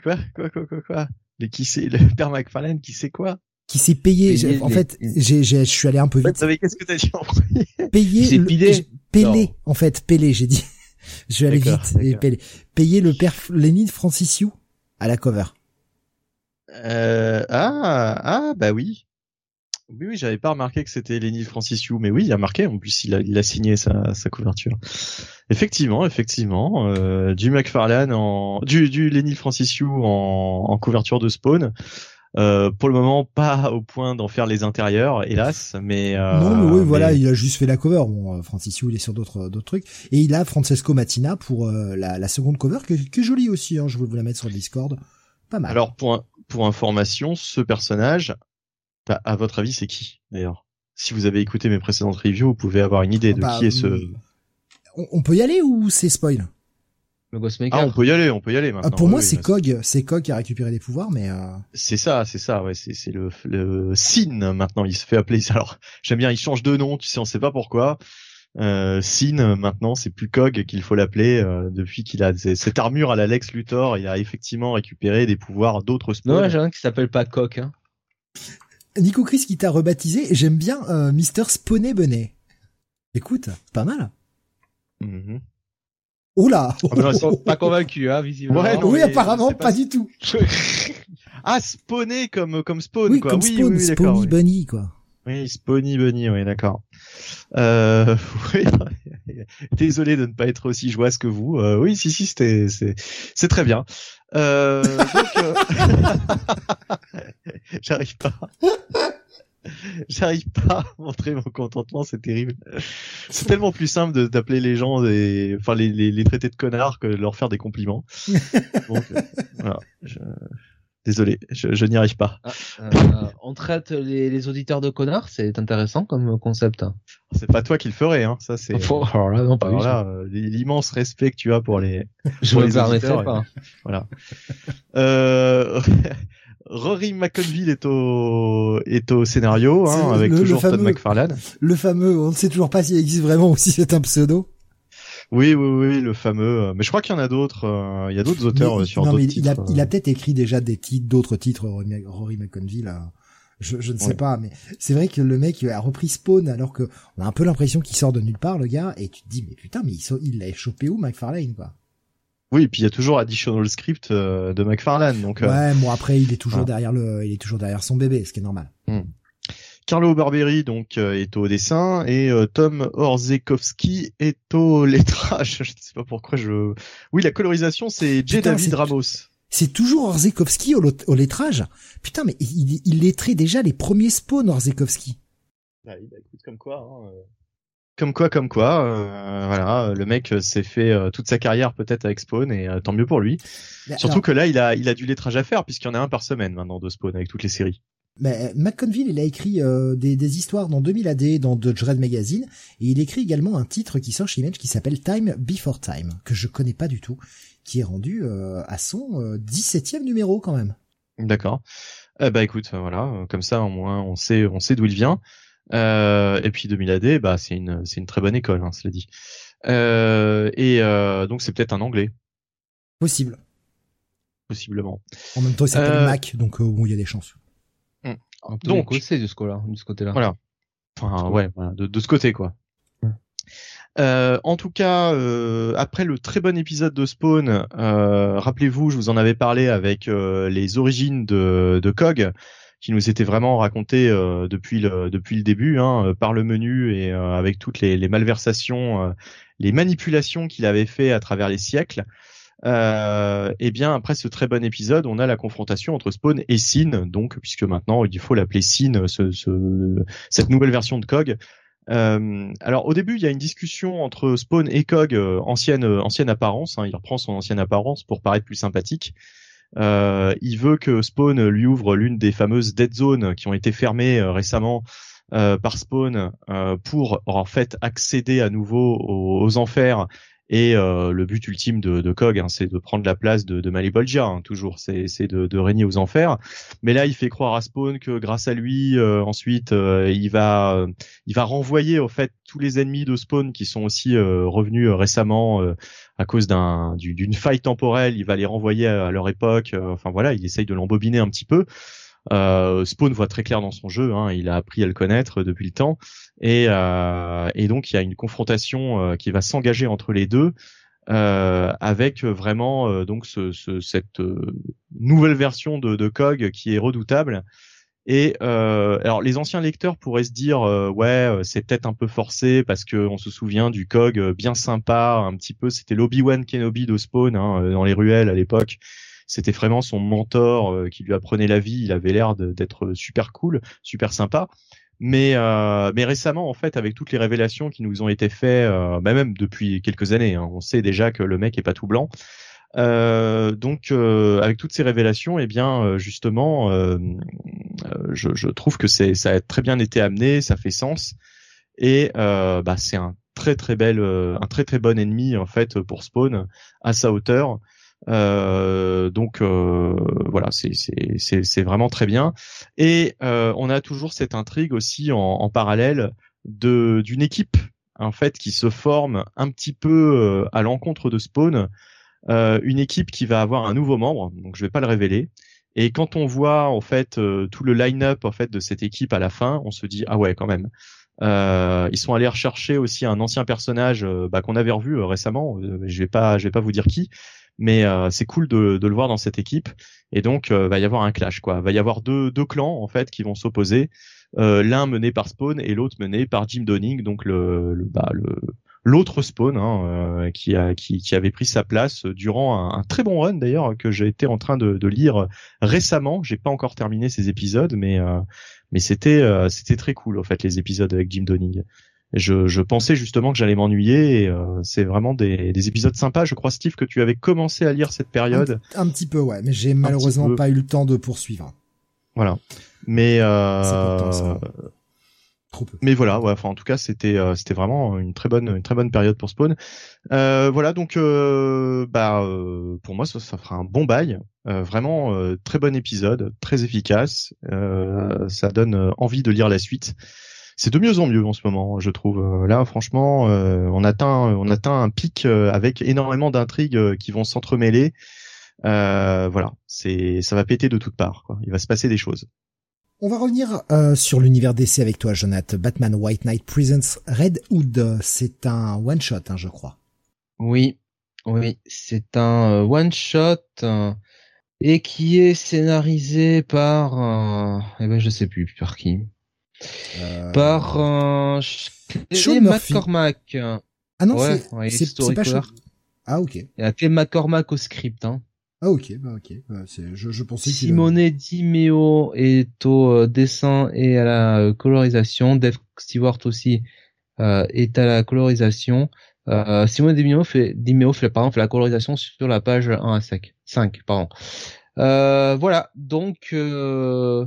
Quoi, quoi, quoi, quoi, quoi? Le qui c'est? Le père McFarlane qui sait quoi?
Qui s'est payé. en fait, j'ai, je suis allé un peu vite.
qu'est-ce que t'as dit en premier
Payer le, Pélé, en fait, Pélé, j'ai dit. (laughs) je suis allé vite. Et Pélé. Payer le père Lénine Francisiou à la cover.
Euh, ah, ah, bah oui. Oui, oui, j'avais pas remarqué que c'était Lenny Francisiou, mais oui, il a marqué. En plus, il a, il a signé sa, sa couverture. Effectivement, effectivement, euh, du McFarlane en, du, du Lenny Francisiou en, en couverture de Spawn. Euh, pour le moment, pas au point d'en faire les intérieurs, hélas. Mais
euh, non, mais oui, voilà, il a juste fait la cover. Bon, euh, Francisiou, il est sur d'autres d'autres trucs, et il a Francesco Matina pour euh, la, la seconde cover, que, que jolie aussi. Hein, je vais vous la mettre sur le Discord. Pas mal.
Alors pour pour information, ce personnage bah, à votre avis, c'est qui d'ailleurs? Si vous avez écouté mes précédentes reviews, vous pouvez avoir une idée de bah, qui est ce.
On, peut y aller ou c'est spoil?
Le
Ah, on peut y aller, on peut y aller maintenant.
pour moi, c'est Cog, c'est Cog qui a récupéré des pouvoirs, mais. Euh...
C'est ça, c'est ça, ouais, c'est c'est le le Sin maintenant. Il se fait appeler. (laughs) Alors, j'aime bien, il change de nom, tu sais, on sait pas pourquoi. Euh, Sin maintenant, c'est plus Cog qu'il faut l'appeler euh, depuis qu'il a cette armure à la Lex Luthor. Il a effectivement récupéré des pouvoirs d'autres.
Non, j'ai un qui s'appelle pas Coq. Hein.
Nico Chris qui t'a rebaptisé, j'aime bien euh, Mister Spooné Bonnet. Écoute, pas mal.
Mm
Oh là
ah, Pas convaincu, hein, visiblement.
oui, apparemment, pas... du tout.
ah, spawné comme comme spawn,
oui,
quoi.
Comme spawn, oui, Spawny Bunny, quoi.
Oui, Spawny Bunny, oui, d'accord. Euh, (laughs) désolé de ne pas être aussi joyeux que vous. Euh, oui, si, si, c'était, c'est, c'est très bien. Euh, donc, euh, (laughs) j'arrive pas. (laughs) J'arrive pas à montrer mon contentement, c'est terrible. C'est tellement plus simple d'appeler les gens des, enfin les, les, les, traités de connards que de leur faire des compliments. (laughs) Donc, euh, voilà. Je... Désolé, je, je n'y arrive pas. Ah,
euh, on traite les, les, auditeurs de connards, c'est intéressant comme concept.
C'est pas toi qui le ferais, hein. Ça c'est.
alors là, non, pas alors
là, euh, l'immense respect que tu as pour les.
Je
pour
les auditeurs. Pas.
Voilà. euh... (laughs) Rory McConville est au est au scénario, hein, avec toujours Todd McFarlane.
Le fameux, on ne sait toujours pas s'il existe vraiment ou si c'est un pseudo.
Oui, oui, oui, le fameux. Euh, mais je crois qu'il y en a d'autres. Euh, il y a d'autres auteurs euh, sur d'autres titres.
Il a, il a peut-être écrit déjà des titres, d'autres titres, Rory McConville. Je, je ne sais pas, mais c'est vrai que le mec a repris Spawn alors que on a un peu l'impression qu'il sort de nulle part, le gars, et tu te dis mais putain, mais il l'a chopé où McFarlane quoi?
Oui, et puis il y a toujours additional script de McFarlane, donc.
Ouais, bon après il est toujours derrière le, il est toujours derrière son bébé, ce qui est normal.
Hmm. Carlo Barberi donc euh, est au dessin et euh, Tom Orzekowski est au (laughs) lettrage. Je ne sais pas pourquoi je. Oui, la colorisation c'est J. David Ramos.
C'est toujours Orzekowski au, lettrage. Putain, mais il, il lettrait déjà les premiers spawns Orzekowski.
Bah, bah, écoute, comme quoi. Hein, euh. Comme quoi, comme quoi, voilà, le mec s'est fait toute sa carrière peut-être avec Spawn et tant mieux pour lui. Surtout que là, il a, il a du lettrage à faire puisqu'il y en a un par semaine maintenant de Spawn avec toutes les séries.
Mais McConville, il a écrit euh, des, des, histoires dans 2000 AD, dans The Dread Magazine, et il écrit également un titre qui sort chez Image qui s'appelle Time Before Time, que je connais pas du tout, qui est rendu euh, à son euh, 17e numéro quand même.
D'accord. Eh bah écoute, voilà, comme ça au moins on sait, on sait d'où il vient. Euh, et puis 2000 AD, bah c'est une, c'est une très bonne école, hein, cela dit. et donc c'est peut-être un anglais.
Possible.
Possiblement.
En même temps, il s'appelle Mac, donc bon, il y a des chances.
Peu donc, c'est de ce côté-là, de ce côté-là.
Voilà. Enfin ouais, de, de ce côté quoi. Euh, en tout cas, euh, après le très bon épisode de Spawn, euh, rappelez-vous, je vous en avais parlé avec les origines de, de Cog, qui nous était vraiment raconté depuis le depuis le début, hein, par le menu et avec toutes les, les malversations, les manipulations qu'il avait fait à travers les siècles. Euh, et bien après ce très bon épisode, on a la confrontation entre Spawn et Sin, donc puisque maintenant il faut l'appeler Sin, ce, ce, cette nouvelle version de Cog, euh, alors au début, il y a une discussion entre Spawn et Cog, euh, ancienne euh, ancienne apparence. Hein, il reprend son ancienne apparence pour paraître plus sympathique. Il veut que Spawn lui ouvre l'une des fameuses dead zones qui ont été fermées récemment par Spawn pour en fait accéder à nouveau aux enfers et euh, le but ultime de, de Kog, hein, c'est de prendre la place de, de Malibolgia, hein, toujours, c'est, de, de, régner aux enfers. Mais là, il fait croire à Spawn que grâce à lui, euh, ensuite, euh, il va, il va renvoyer au fait tous les ennemis de Spawn qui sont aussi revenus récemment à cause d'un, d'une faille temporelle. Il va les renvoyer à, leur époque. enfin voilà, il essaye de l'embobiner un petit peu. Euh, Spawn voit très clair dans son jeu, hein, il a appris à le connaître depuis le temps, et, euh, et donc il y a une confrontation euh, qui va s'engager entre les deux, euh, avec vraiment donc ce, ce, cette nouvelle version de, de Cog qui est redoutable. Et alors les anciens lecteurs pourraient se dire ouais c'est peut-être un peu forcé parce que on se souvient du Cog bien sympa un petit peu c'était l'Obi Wan Kenobi de Spawn hein, dans les ruelles à l'époque c'était vraiment son mentor euh, qui lui apprenait la vie. Il avait l'air d'être super cool, super sympa. Mais euh, mais récemment en fait avec toutes les révélations qui nous ont été faites, euh, bah, même depuis quelques années, hein, on sait déjà que le mec est pas tout blanc. Euh, donc avec toutes ces révélations, eh bien justement, je, trouve que ça a très bien été amené, ça fait sens et bah c'est un très très bel, un très très bon ennemi en fait pour Spawn à sa hauteur. Euh, donc euh, voilà, c'est vraiment très bien. Et euh, on a toujours cette intrigue aussi en, en parallèle de d'une équipe en fait qui se forme un petit peu à l'encontre de Spawn, une équipe qui va avoir un nouveau membre. Donc je vais pas le révéler. Et quand on voit en fait tout le line-up en fait de cette équipe à la fin, on se dit ah ouais quand même. Euh, ils sont allés rechercher aussi un ancien personnage bah, qu'on avait revu récemment. je vais pas, je vais pas vous dire qui, mais euh, c'est cool de, de, le voir dans cette équipe. Et donc euh, va y avoir un clash quoi. Va y avoir deux, deux clans en fait qui vont s'opposer. Euh, l'un mené par Spawn et l'autre mené par Jim Donning donc le, bah, le l'autre Spawn hein, euh, qui, a, qui, qui, avait pris sa place durant un, un très bon run d'ailleurs que j'ai été en train de, de lire récemment. J'ai pas encore terminé ces épisodes, mais euh, mais c'était c'était très cool en fait les épisodes avec Jim Donning je, je, pensais justement que j'allais m'ennuyer et euh, c'est vraiment des, des, épisodes sympas. Je crois Steve que tu avais commencé à lire cette période.
Un, petit peu ouais, mais j'ai malheureusement pas eu le temps de poursuivre.
Voilà. Mais euh,
Trop peu.
Mais voilà, ouais, enfin en tout cas c'était euh, c'était vraiment une très bonne une très bonne période pour Spawn. Euh, voilà donc euh, bah pour moi ça, ça fera un bon bail, vraiment très bon épisode, très efficace, ça donne envie de lire la suite c'est de mieux en mieux en ce moment, je trouve. Euh, là, franchement, euh, on atteint, on atteint un pic euh, avec énormément d'intrigues qui vont s'entremêler. voilà, c'est, ça va péter de toutes parts. Quoi. Il va se passer des choses.
On va revenir sur l'univers DC avec toi, Jonathan. Batman White Knight Presents Red Hood. C'est un one shot, hein, je crois.
Oui, oui, c'est un one shot et qui est scénarisé par, eh ben je sais plus par qui. Euh, par euh, Sean McCormack.
Ah non, c'est pas Sean... Ah ok.
Il y a Clay McCormack au script. Hein.
Ah ok, bah ok. Bah, je, je pensais
Simone Di Meo est au euh, dessin et à la euh, colorisation. Dave Stewart aussi euh, est à la colorisation. Euh, Simone Di Meo fait, Di Meo fait, par exemple, fait la colorisation sur la page 1 à 5. 5 pardon. Euh, voilà, donc euh,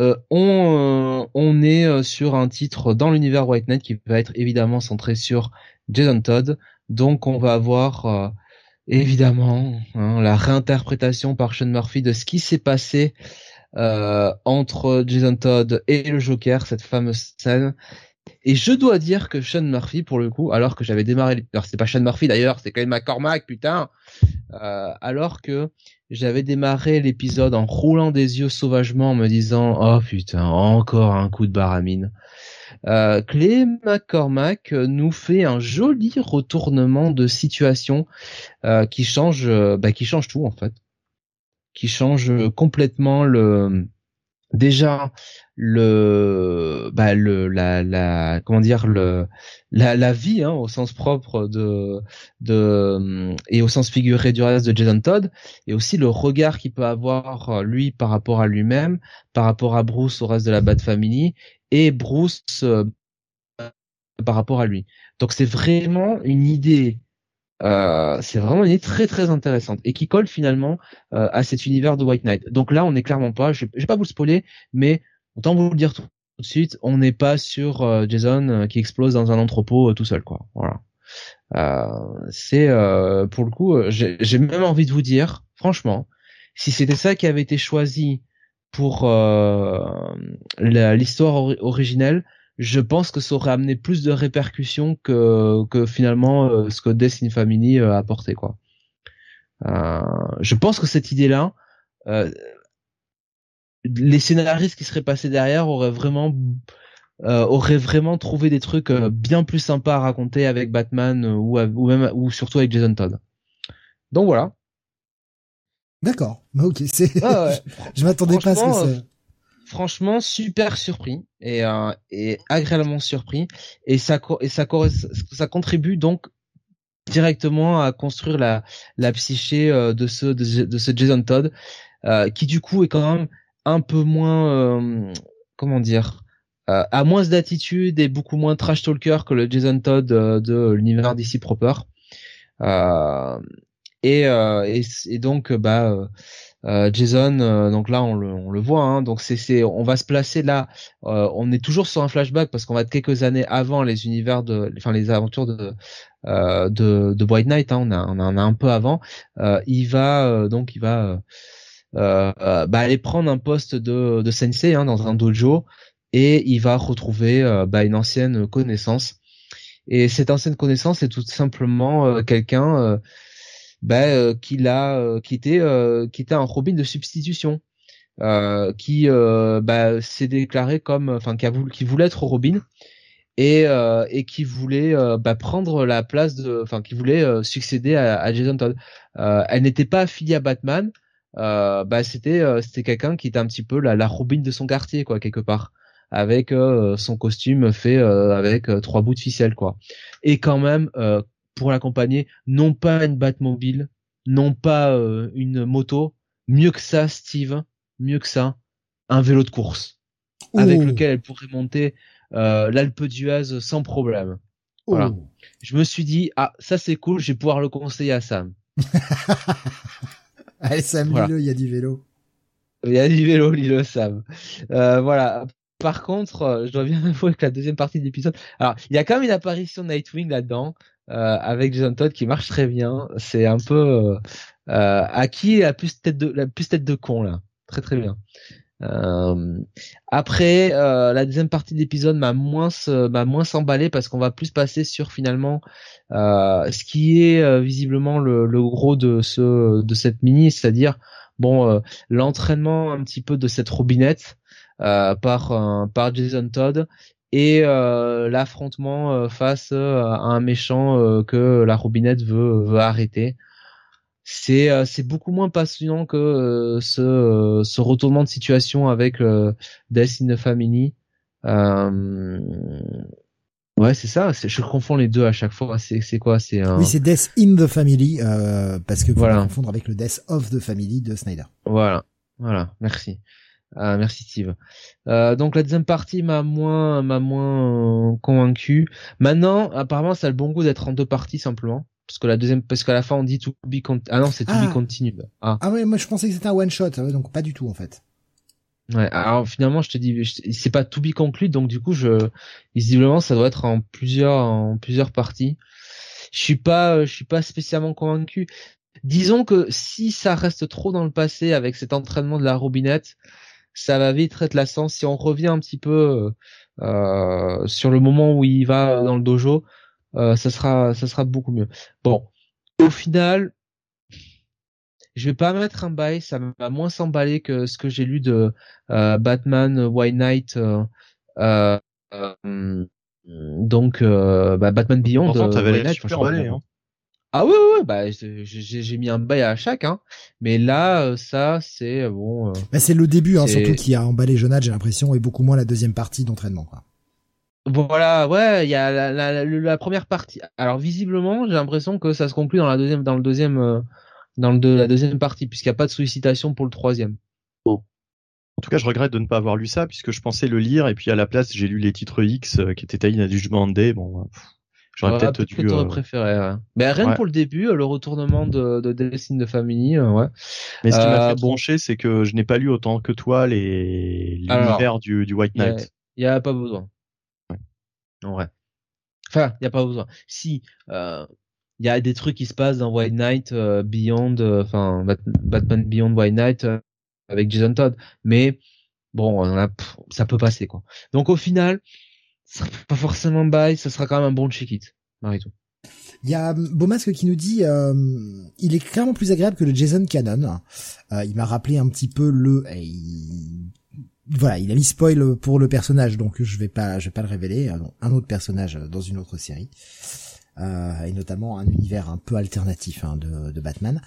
euh, on, euh, on est euh, sur un titre dans l'univers White Knight qui va être évidemment centré sur Jason Todd. Donc on va avoir évidemment hein, la réinterprétation par Sean Murphy de ce qui s'est passé entre Jason Todd et le Joker, cette fameuse scène. Et je dois dire que Sean Murphy, pour le coup, alors que j'avais démarré, alors c'est pas Sean Murphy d'ailleurs, c'est quand même McCormack, putain, alors que j'avais démarré l'épisode en roulant des yeux sauvagement en me disant oh putain encore un coup de baramine. Euh, Clay McCormack nous fait un joli retournement de situation euh, qui change, bah, qui change tout en fait, qui change complètement le déjà le bah le la la comment dire le la la vie hein, au sens propre de de et au sens figuré du reste de Jason Todd et aussi le regard qu'il peut avoir lui par rapport à lui-même par rapport à Bruce au reste de la Bat Family et Bruce euh, par rapport à lui donc c'est vraiment une idée euh, c'est vraiment une idée très très intéressante et qui colle finalement euh, à cet univers de White Knight. Donc là, on n'est clairement pas, je, je vais pas vous le spoiler, mais autant vous le dire tout, de suite, on n'est pas sur euh, Jason qui explose dans un entrepôt tout seul, quoi. Voilà. c'est pour le coup, j'ai même envie de vous dire, franchement, si c'était ça qui avait été choisi pour l'histoire originelle, je pense que ça aurait amené plus de répercussions que, que finalement euh, ce que Death in Family euh, a apporté quoi. Euh, je pense que cette idée-là, les scénaristes qui seraient passés derrière auraient vraiment auraient vraiment trouvé des trucs bien plus sympas à raconter avec Batman ou, ou même ou surtout avec Jason Todd. Donc voilà.
D'accord. Ok, c'est. (laughs) je, m'attendais pas à ce que ça
franchement super surpris et, euh, et agréablement surpris et ça et ça ça contribue donc directement à construire la la psyché euh, de ce de, ce Jason Todd euh, qui du coup est quand même un peu moins euh, comment dire euh, a moins d'attitude et beaucoup moins trash talker que le Jason Todd de l'univers d'ici proper et, et, donc bah euh, Jason, euh, donc là on le, on le voit, hein, donc c'est, on va se placer là. Euh, on est toujours sur un flashback parce qu'on va être quelques années avant les univers de, enfin les aventures de de, de White Knight. Hein, on, a, on a un peu avant. il va donc il va bah, aller prendre un poste de, de sensei hein, dans un dojo et il va retrouver bah, une ancienne connaissance. Et cette ancienne connaissance est tout simplement quelqu'un bah, euh, qu'il a euh, qui était euh, qui était un Robin de substitution qui bah, s'est déclaré comme enfin qui qui voulait être Robin et et qui voulait bah, prendre la place de enfin qui voulait succéder à, à, Jason Todd. elle n'était pas affiliée à Batman. Bah c'était c'était quelqu'un qui était un petit peu la, la Robin de son quartier quoi quelque part avec son costume fait avec trois bouts de ficelle quoi et quand même pour l'accompagner, non pas une Batmobile, non pas euh, une moto, mieux que ça, Steve, mieux que ça, un vélo de course, avec lequel elle pourrait monter euh, l'Alpe d'Huez sans problème. Voilà. Je me suis dit, ah, ça c'est cool, je vais pouvoir le conseiller à Sam. (laughs) (laughs)
Allez Sam, il y a du vélo.
Il y a du vélo, le Sam. Euh, voilà. Par contre, euh, je dois bien (laughs) avouer que la deuxième partie de l'épisode, alors il y a quand même une apparition de Nightwing là-dedans, euh, avec Jason Todd qui marche très bien. C'est un peu euh, euh, à qui la plus tête de la plus tête de con là? Très très bien. Euh, après, euh, la deuxième partie de l'épisode m'a moins m'a moins emballé parce qu'on va plus passer sur finalement euh, ce qui est visiblement le, le, gros de ce de cette mini, c'est-à-dire bon l'entraînement un petit peu de cette robinette par par Jason Todd et euh, l'affrontement euh, face euh, à un méchant que la robinette veut, veut arrêter. C'est c'est beaucoup moins passionnant que ce ce retournement de situation avec Death in the Family. Ouais, c'est ça. Je confonds les deux à chaque fois. C'est c'est quoi? C'est
un... oui, c'est Death in the Family parce que vous voilà. confondre avec le Death of the Family de Snyder.
Voilà, voilà. Merci. Ah, merci Steve. Euh, donc la deuxième partie m'a moins m'a moins euh, convaincu. Maintenant, apparemment, ça a le bon goût d'être en deux parties simplement, parce que la deuxième, parce qu'à la fin on dit to be ah non c'est to be ah. continued.
Ah. ah ouais, moi je pensais que c'était un one shot, donc pas du tout en fait.
Ouais, alors finalement je te dis c'est pas to be conclude, donc du coup je visiblement ça doit être en plusieurs en plusieurs parties. Je suis pas je suis pas spécialement convaincu. Disons que si ça reste trop dans le passé avec cet entraînement de la robinette, ça va vite être lassant. Si on revient un petit peu euh, sur le moment où il va dans le dojo, euh, ça sera ça sera beaucoup mieux. Bon, au final, je vais pas mettre un bail, ça va moins s'emballer que ce que j'ai lu de euh, Batman White Knight donc bah, Batman Beyond.
Pourtant, t'avais l'air super emballé. Hein.
Ah ouais, ouais, bah j'ai mis un bail à chaque, hein. Mais là, ça, c'est bon.
Bah, c'est le début, hein, surtout qui a emballé Jonathan, j'ai l'impression, et beaucoup moins la deuxième partie d'entraînement, quoi.
Voilà, ouais, il y a la, la, la, première partie. Alors visiblement, j'ai l'impression que ça se conclut dans la deuxième, dans le deuxième, euh, dans le de, la deuxième partie, puisqu'il n'y a pas de sollicitation pour le troisième.
Bon. En tout cas, je regrette de ne pas avoir lu ça, puisque je pensais le lire, et puis à la place, j'ai lu les titres X euh, qui étaient taillés à du jugement Day. Bon,
j'aurais peut-être dû. Euh... préféré. Ouais. Mais rien pour le début, le retournement de, de Destiny de famille, euh, ouais.
Mais ce qui m'a fait broncher, c'est que je n'ai pas lu autant que toi les l'univers du, du White Knight.
Il y a pas besoin. En vrai. Enfin, il y a pas besoin. Si euh, il y a des trucs qui se passent dans White Knight euh, Beyond, euh, enfin Batman Beyond White Knight avec Jason Todd, mais bon, ça peut passer quoi. Donc au final, ça sera pas forcément bail, ça sera quand même un bon check-it, Maritou.
Il y a Beaumasque qui nous dit euh, il est clairement plus agréable que le Jason Cannon. Euh, il m'a rappelé un petit peu le voilà, il a mis spoil pour le personnage, donc je vais pas, je vais pas le révéler. Un autre personnage dans une autre série, euh, et notamment un univers un peu alternatif hein, de, de, Batman.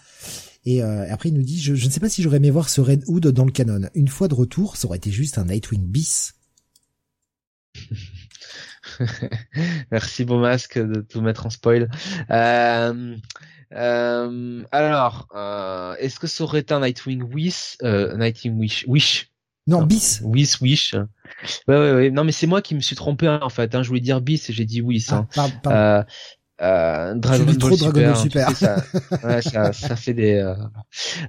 Et euh, après, il nous dit, je, je, ne sais pas si j'aurais aimé voir ce Red Hood dans le canon. Une fois de retour, ça aurait été juste un Nightwing bis. (laughs)
Merci beau masque de tout mettre en spoil. Euh, euh, alors, euh, est-ce que ça aurait été un Nightwing Wish, euh, Nightwing Wish, Wish
non, bis.
Wish, Wish. Ouais, ouais, ouais. Non, mais c'est moi qui me suis trompé en fait. Hein. Je voulais dire bis et j'ai dit Wish. Hein. Ah,
euh,
euh, Dragon Ball trop Super. Dragon Ball
Super.
Ça, ouais, ça, (laughs) ça, fait des. Euh...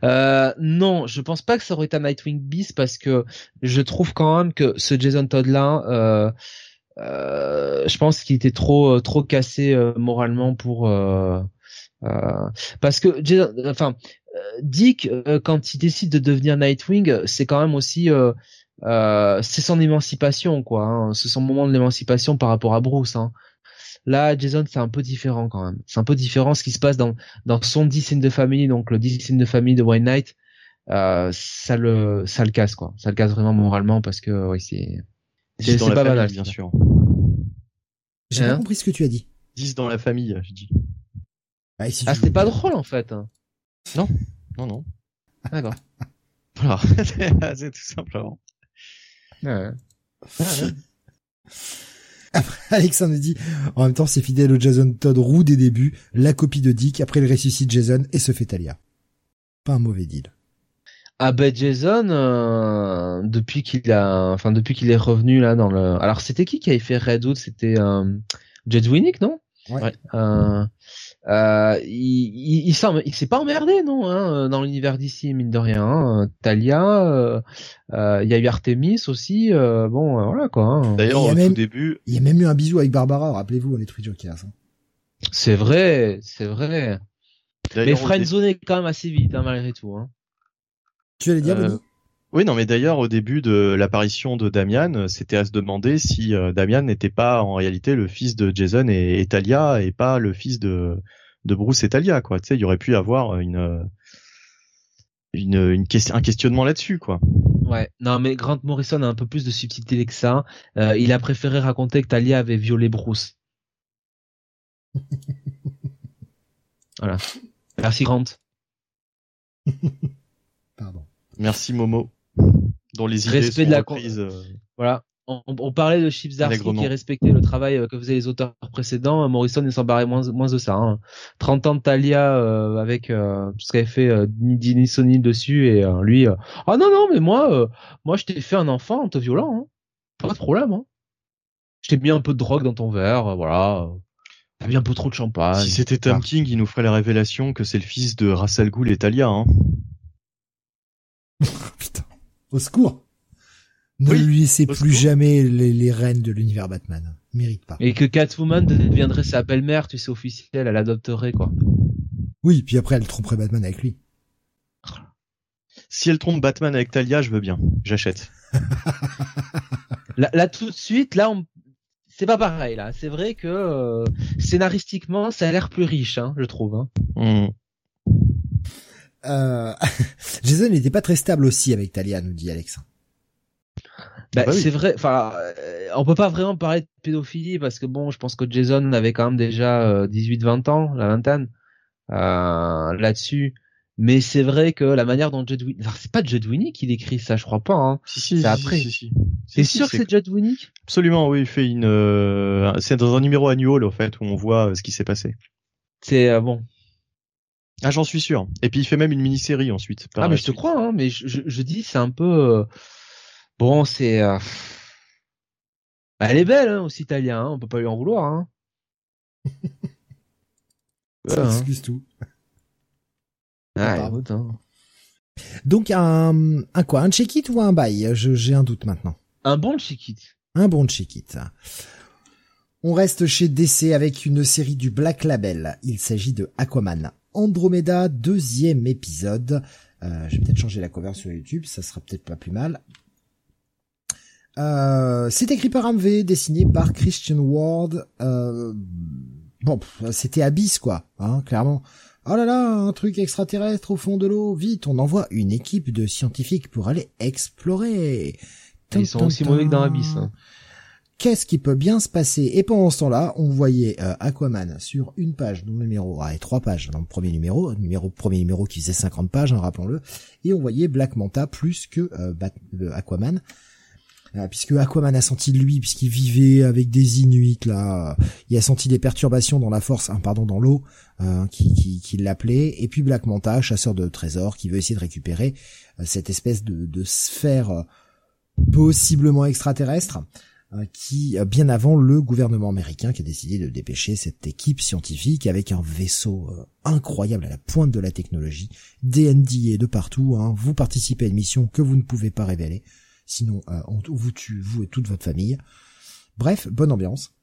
Euh, non, je pense pas que ça aurait été un Nightwing bis parce que je trouve quand même que ce Jason Todd là, euh, euh, je pense qu'il était trop trop cassé euh, moralement pour. Euh, parce que Jason, enfin euh, Dick, euh, quand il décide de devenir Nightwing, c'est quand même aussi euh, c'est son émancipation, quoi. Hein. C'est son moment de l'émancipation par rapport à Bruce. Hein. Là, Jason, c'est un peu différent quand même. C'est un peu différent ce qui se passe dans dans son dessin de famille, donc le dessin de famille de White Knight. ça le ça le casse quoi. Ça le casse vraiment moralement parce que oui c'est
c'est pas banal bien sûr.
J'ai pas hein compris ce que tu as dit.
10 dans la famille, je dis.
ah, ah c'était pas drôle en fait.
Non, non, non.
D'accord. (laughs)
Voilà, (laughs) c'est tout simplement.
Ouais.
Après, Alexandre dit, en même temps, c'est fidèle au Jason Todd roux des débuts, la copie de Dick, après il ressuscite Jason et se fait Talia. Pas un mauvais deal.
Ah ben Jason, euh, depuis qu'il a, enfin depuis qu'il est revenu là dans le, alors c'était qui qui avait fait Redwood C'était euh, Jet Winnick, non?
Ouais.
Euh, euh, il, il, il s'est pas emmerdé non hein, dans l'univers d'ici mine de rien. Hein. Talia, euh, euh, il y a eu Artemis aussi. Euh, bon, voilà quoi. Hein.
D'ailleurs au tout début,
il y a même eu un bisou avec Barbara. Rappelez-vous, les Tree Jokers. Hein.
C'est vrai, c'est vrai. Mais friendzone quand même assez vite hein, malgré tout. Hein.
Tu allais dire
oui, non, mais d'ailleurs, au début de l'apparition de Damian, c'était à se demander si euh, Damian n'était pas en réalité le fils de Jason et, Talia et pas le fils de, de Bruce et Talia, quoi. Tu sais, il y aurait pu avoir une, une, une question, un questionnement là-dessus, quoi.
Ouais, non, mais Grant Morrison a un peu plus de subtilité que ça. Euh, il a préféré raconter que Talia avait violé Bruce. (laughs) voilà. Merci Grant.
Pardon.
Merci Momo dont les idées
Respect
sont
de la
reprises, euh,
Voilà. On, on, parlait de Chips Zarsky qui respectait le travail euh, que faisaient les auteurs précédents. Morrison ne s'en barrait moins, moins de ça. Hein. 30 ans de Talia euh, avec euh, tout ce qu'avait fait euh, Dini Sony dessus et lui. ah non non mais moi moi je t'ai fait un enfant en te violant. Hein. Pas de problème. Hein. Je t'ai mis un peu de drogue dans ton verre. Voilà. T'as mis un peu trop de champagne.
Si c'était Tom King, il nous ferait la révélation que c'est le fils de Russell Gould et Talia. Hein. (laughs)
Putain. Au secours. Ne lui laissez plus jamais les, les rênes de l'univers Batman. Mérite pas.
Et que Catwoman deviendrait sa belle-mère, tu sais, officielle, elle adopterait, quoi.
Oui, puis après, elle tromperait Batman avec lui.
Si elle trompe Batman avec Talia, je veux bien. J'achète. (laughs)
là, là, tout de suite, là, on... c'est pas pareil, là. C'est vrai que, euh, scénaristiquement, ça a l'air plus riche, hein, je trouve. Hein.
Mmh.
Euh... (laughs) Jason n'était pas très stable aussi avec Talia, nous dit Alex.
Bah, ah bah c'est vrai. Enfin, euh, on peut pas vraiment parler de pédophilie parce que bon, je pense que Jason avait quand même déjà 18-20 euh, ans, la vingtaine, euh, là-dessus. Mais c'est vrai que la manière dont Judd Winnick, enfin, c'est pas Judd Winnick qui écrit ça, je crois pas. Hein.
Si, si,
c'est après.
Si, si,
c'est sûr que c'est Judd Winnick?
Absolument, oui. Il fait une. Euh... C'est dans un numéro annuel, au fait, où on voit ce qui s'est passé.
C'est euh, bon.
Ah, j'en suis sûr. Et puis il fait même une mini-série ensuite.
Ah, mais je te crois, hein, mais je, je, je dis, c'est un peu. Bon, c'est. Euh... Bah, elle est belle hein, aussi, Talia. Hein, on peut pas lui en vouloir. Hein. (laughs)
Ça hein. excuse tout.
Ah, écoute, hein.
Donc un, un quoi, un check-it ou un bail J'ai un doute maintenant.
Un bon check-it.
Un bon check-it. On reste chez DC avec une série du Black Label. Il s'agit de Aquaman. Andromeda, deuxième épisode. Euh, je vais peut-être changer la cover sur YouTube, ça sera peut-être pas plus mal. Euh, c'est écrit par MV, dessiné par Christian Ward. Euh, bon, c'était Abyss quoi, hein, clairement. Oh là là, un truc extraterrestre au fond de l'eau, vite, on envoie une équipe de scientifiques pour aller explorer.
Ils sont aussi mauvais que dans Abyss. Hein.
Qu'est-ce qui peut bien se passer. Et pendant ce temps-là, on voyait euh, Aquaman sur une page, dans le numéro, ah, et trois pages dans le premier numéro, numéro premier numéro qui faisait 50 pages, hein, rappelons-le, et on voyait Black Manta plus que euh, Aquaman. Euh, puisque Aquaman a senti lui, puisqu'il vivait avec des Inuits là, il a senti des perturbations dans la force, hein, pardon, dans l'eau, euh, qui, l'appelait, et puis Black Manta, chasseur de trésors, qui veut essayer de récupérer euh, cette espèce de sphère possiblement extraterrestre, qui bien avant le gouvernement américain qui a décidé de dépêcher cette équipe scientifique avec un vaisseau incroyable à la pointe de la technologie, DND et de partout, hein. vous participez à une mission que vous ne pouvez pas révéler, sinon euh, on vous tue, vous et toute votre famille. Bref, bonne ambiance.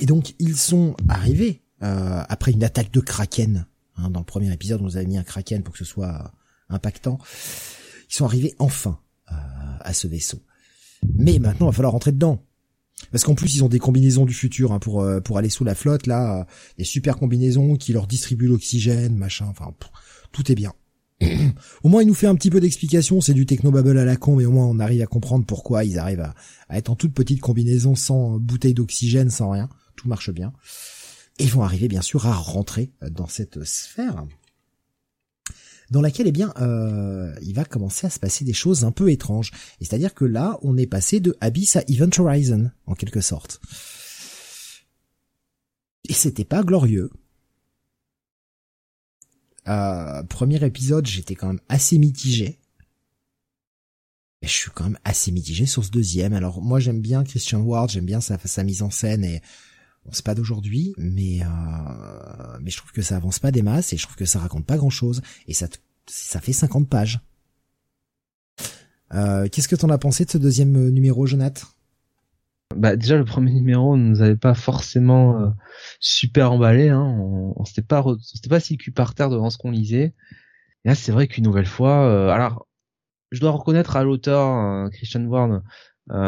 Et donc ils sont arrivés euh, après une attaque de kraken. Hein, dans le premier épisode, on nous avait mis un kraken pour que ce soit impactant. Ils sont arrivés enfin euh, à ce vaisseau. Mais maintenant, il va falloir rentrer dedans. Parce qu'en plus, ils ont des combinaisons du futur hein, pour pour aller sous la flotte là, des super combinaisons qui leur distribuent l'oxygène, machin. Enfin, tout est bien. (clears throat) au moins il nous fait un petit peu d'explication, c'est du technobabble à la con, mais au moins on arrive à comprendre pourquoi ils arrivent à, être en toute petite combinaison sans bouteille d'oxygène, sans rien, tout marche bien. Et ils vont arriver bien sûr à rentrer dans cette sphère dans laquelle eh bien euh, il va commencer à se passer des choses un peu étranges. Et c'est-à-dire que là, on est passé de Abyss à Event Horizon, en quelque sorte. Et c'était pas glorieux. Euh, premier épisode, j'étais quand même assez mitigé. Et je suis quand même assez mitigé sur ce deuxième. Alors moi j'aime bien Christian Ward, j'aime bien sa, sa mise en scène et bon c'est pas d'aujourd'hui, mais euh, mais je trouve que ça avance pas des masses et je trouve que ça raconte pas grand chose et ça ça fait 50 pages. Euh, Qu'est-ce que t'en as pensé de ce deuxième numéro, Jonathan?
Bah déjà le premier numéro ne nous avait pas forcément euh, super emballé hein. on, on s'était pas c'était pas si cul par terre devant ce qu'on lisait et là c'est vrai qu'une nouvelle fois euh, alors je dois reconnaître à l'auteur euh, Christian Ward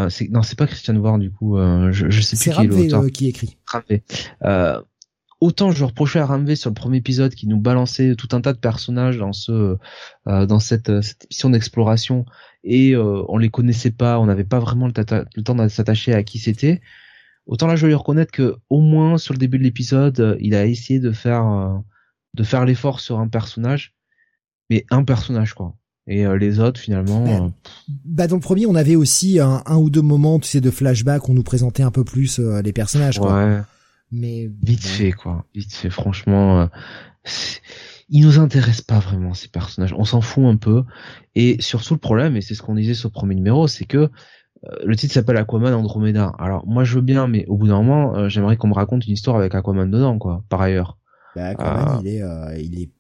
c'est non c'est pas Christian Ward du coup je, je sais plus qui est l'auteur
qui écrit
autant je reprochais à Ramvé sur le premier épisode qui nous balançait tout un tas de personnages dans ce dans cette, cette mission d'exploration et euh, on les connaissait pas, on n'avait pas vraiment le, temps de s'attacher à qui c'était. Autant là, je vais lui reconnaître que au moins sur le début de l'épisode, euh, il a essayé de faire euh, de faire l'effort sur un personnage, mais un personnage quoi. Et les autres finalement.
Bah dans le premier, on avait aussi un, un, ou deux moments, tu sais, de flashback, on nous présentait un peu plus les personnages. Quoi.
Ouais. Mais vite fait quoi, vite fait. Franchement, ils nous intéressent pas vraiment ces personnages. On s'en fout un peu. Et surtout le problème, et c'est ce qu'on disait sur le premier numéro, c'est que euh, le titre s'appelle Aquaman Andromeda. Alors moi je veux bien, mais au bout d'un moment, euh, j'aimerais qu'on me raconte une histoire avec Aquaman dedans, quoi. Par ailleurs.
Bah, Aquaman, il est, il est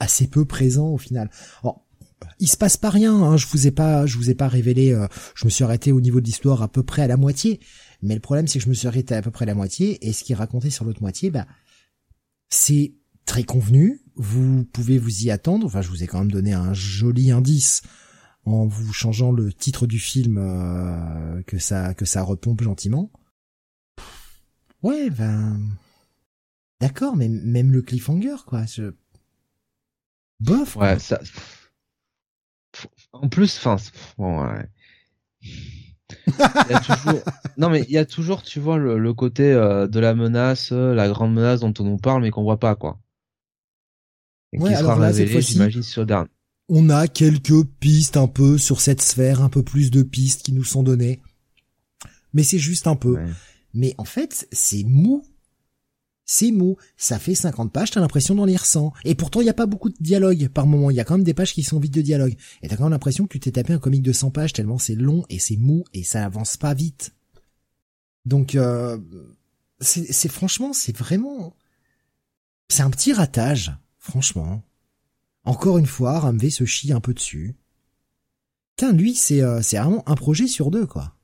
assez peu présent au final. Alors, il se passe pas rien. Hein. Je vous ai pas, je vous ai pas révélé. je me suis arrêté au niveau de l'histoire à peu près à la moitié. Mais le problème, c'est que je me suis arrêté à peu près à la moitié, et ce qui est raconté sur l'autre moitié, bah, c'est très convenu, vous pouvez vous y attendre. Enfin, je vous ai quand même donné un joli indice en vous changeant le titre du film euh, que ça que ça repompe gentiment. Ouais, ben d'accord, mais même le cliffhanger quoi, je bof.
Ouais, ça en plus enfin ouais. il y a toujours, (laughs) non mais il y a toujours, tu vois, le, côté de la menace, la grande menace dont on nous parle mais qu'on voit pas quoi.
Et ouais, qui sera révélé, j'imagine, sur dernier on a quelques pistes un peu sur cette sphère, un peu plus de pistes qui nous sont données. Mais c'est juste un peu. Mais en fait, c'est mou. C'est mou. Ça fait 50 pages, t'as l'impression d'en lire 100. Et pourtant, il n'y a pas beaucoup de dialogue par moment. Il y a quand même des pages qui sont vides de dialogue. Et t'as quand même l'impression que tu t'es tapé un comic de 100 pages tellement c'est long et c'est mou et ça avance pas vite. Donc, euh, c'est franchement, c'est vraiment... C'est un petit ratage, franchement. Encore une fois, Ramvé se chie un peu dessus. Tiens, lui, c'est euh, vraiment un projet sur deux, quoi.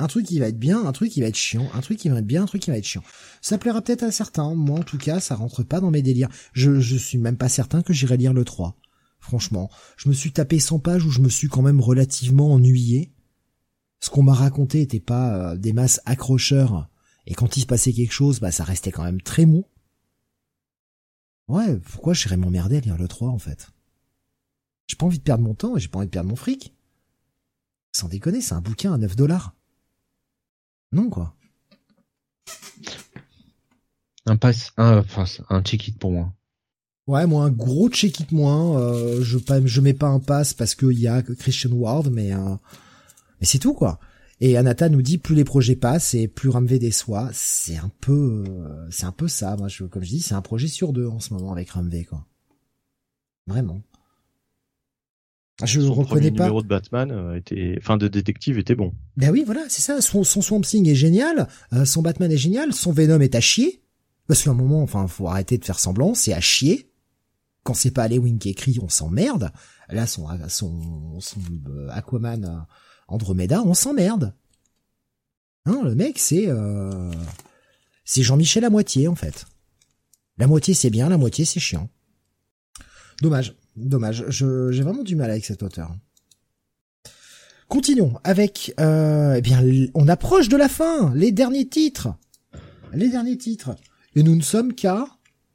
Un truc qui va être bien, un truc qui va être chiant, un truc qui va être bien, un truc qui va être chiant. Ça plaira peut-être à certains, moi en tout cas, ça rentre pas dans mes délires. Je, je suis même pas certain que j'irai lire le 3. Franchement, je me suis tapé 100 pages où je me suis quand même relativement ennuyé. Ce qu'on m'a raconté était pas euh, des masses accrocheurs, et quand il se passait quelque chose, bah ça restait quand même très mou. Ouais, pourquoi j'irais m'emmerder à lire le 3 en fait? J'ai pas envie de perdre mon temps et j'ai pas envie de perdre mon fric. Sans déconner, c'est un bouquin à 9 dollars. Non quoi.
Un pass, un, enfin, un check-it pour moi.
Ouais, moi un gros check-it moins. Euh, je je mets pas un pass parce qu'il y a Christian Ward, mais euh, mais c'est tout quoi. Et Anata nous dit plus les projets passent et plus Ramvé déçoit. C'est un peu, euh, c'est un peu ça. Moi, je, comme je dis, c'est un projet sur deux en ce moment avec Ramvé, quoi. Vraiment.
Je Son reconnais pas. Le numéro de Batman euh, était, enfin de détective était bon.
Ben oui, voilà, c'est ça. Son, son Swamp Thing est génial, euh, son Batman est génial, son Venom est à chier. Parce qu'à un moment, enfin, faut arrêter de faire semblant, c'est à chier. Quand c'est pas Wing qui écrit, on s'emmerde. Là, son, son, son Aquaman Andromeda, on s'emmerde. Hein, le mec, c'est euh... c'est Jean-Michel à moitié en fait. La moitié c'est bien, la moitié c'est chiant. Dommage, dommage. J'ai vraiment du mal avec cet auteur. Continuons avec euh, eh bien on approche de la fin, les derniers titres. Les derniers titres. Et nous ne sommes qu'à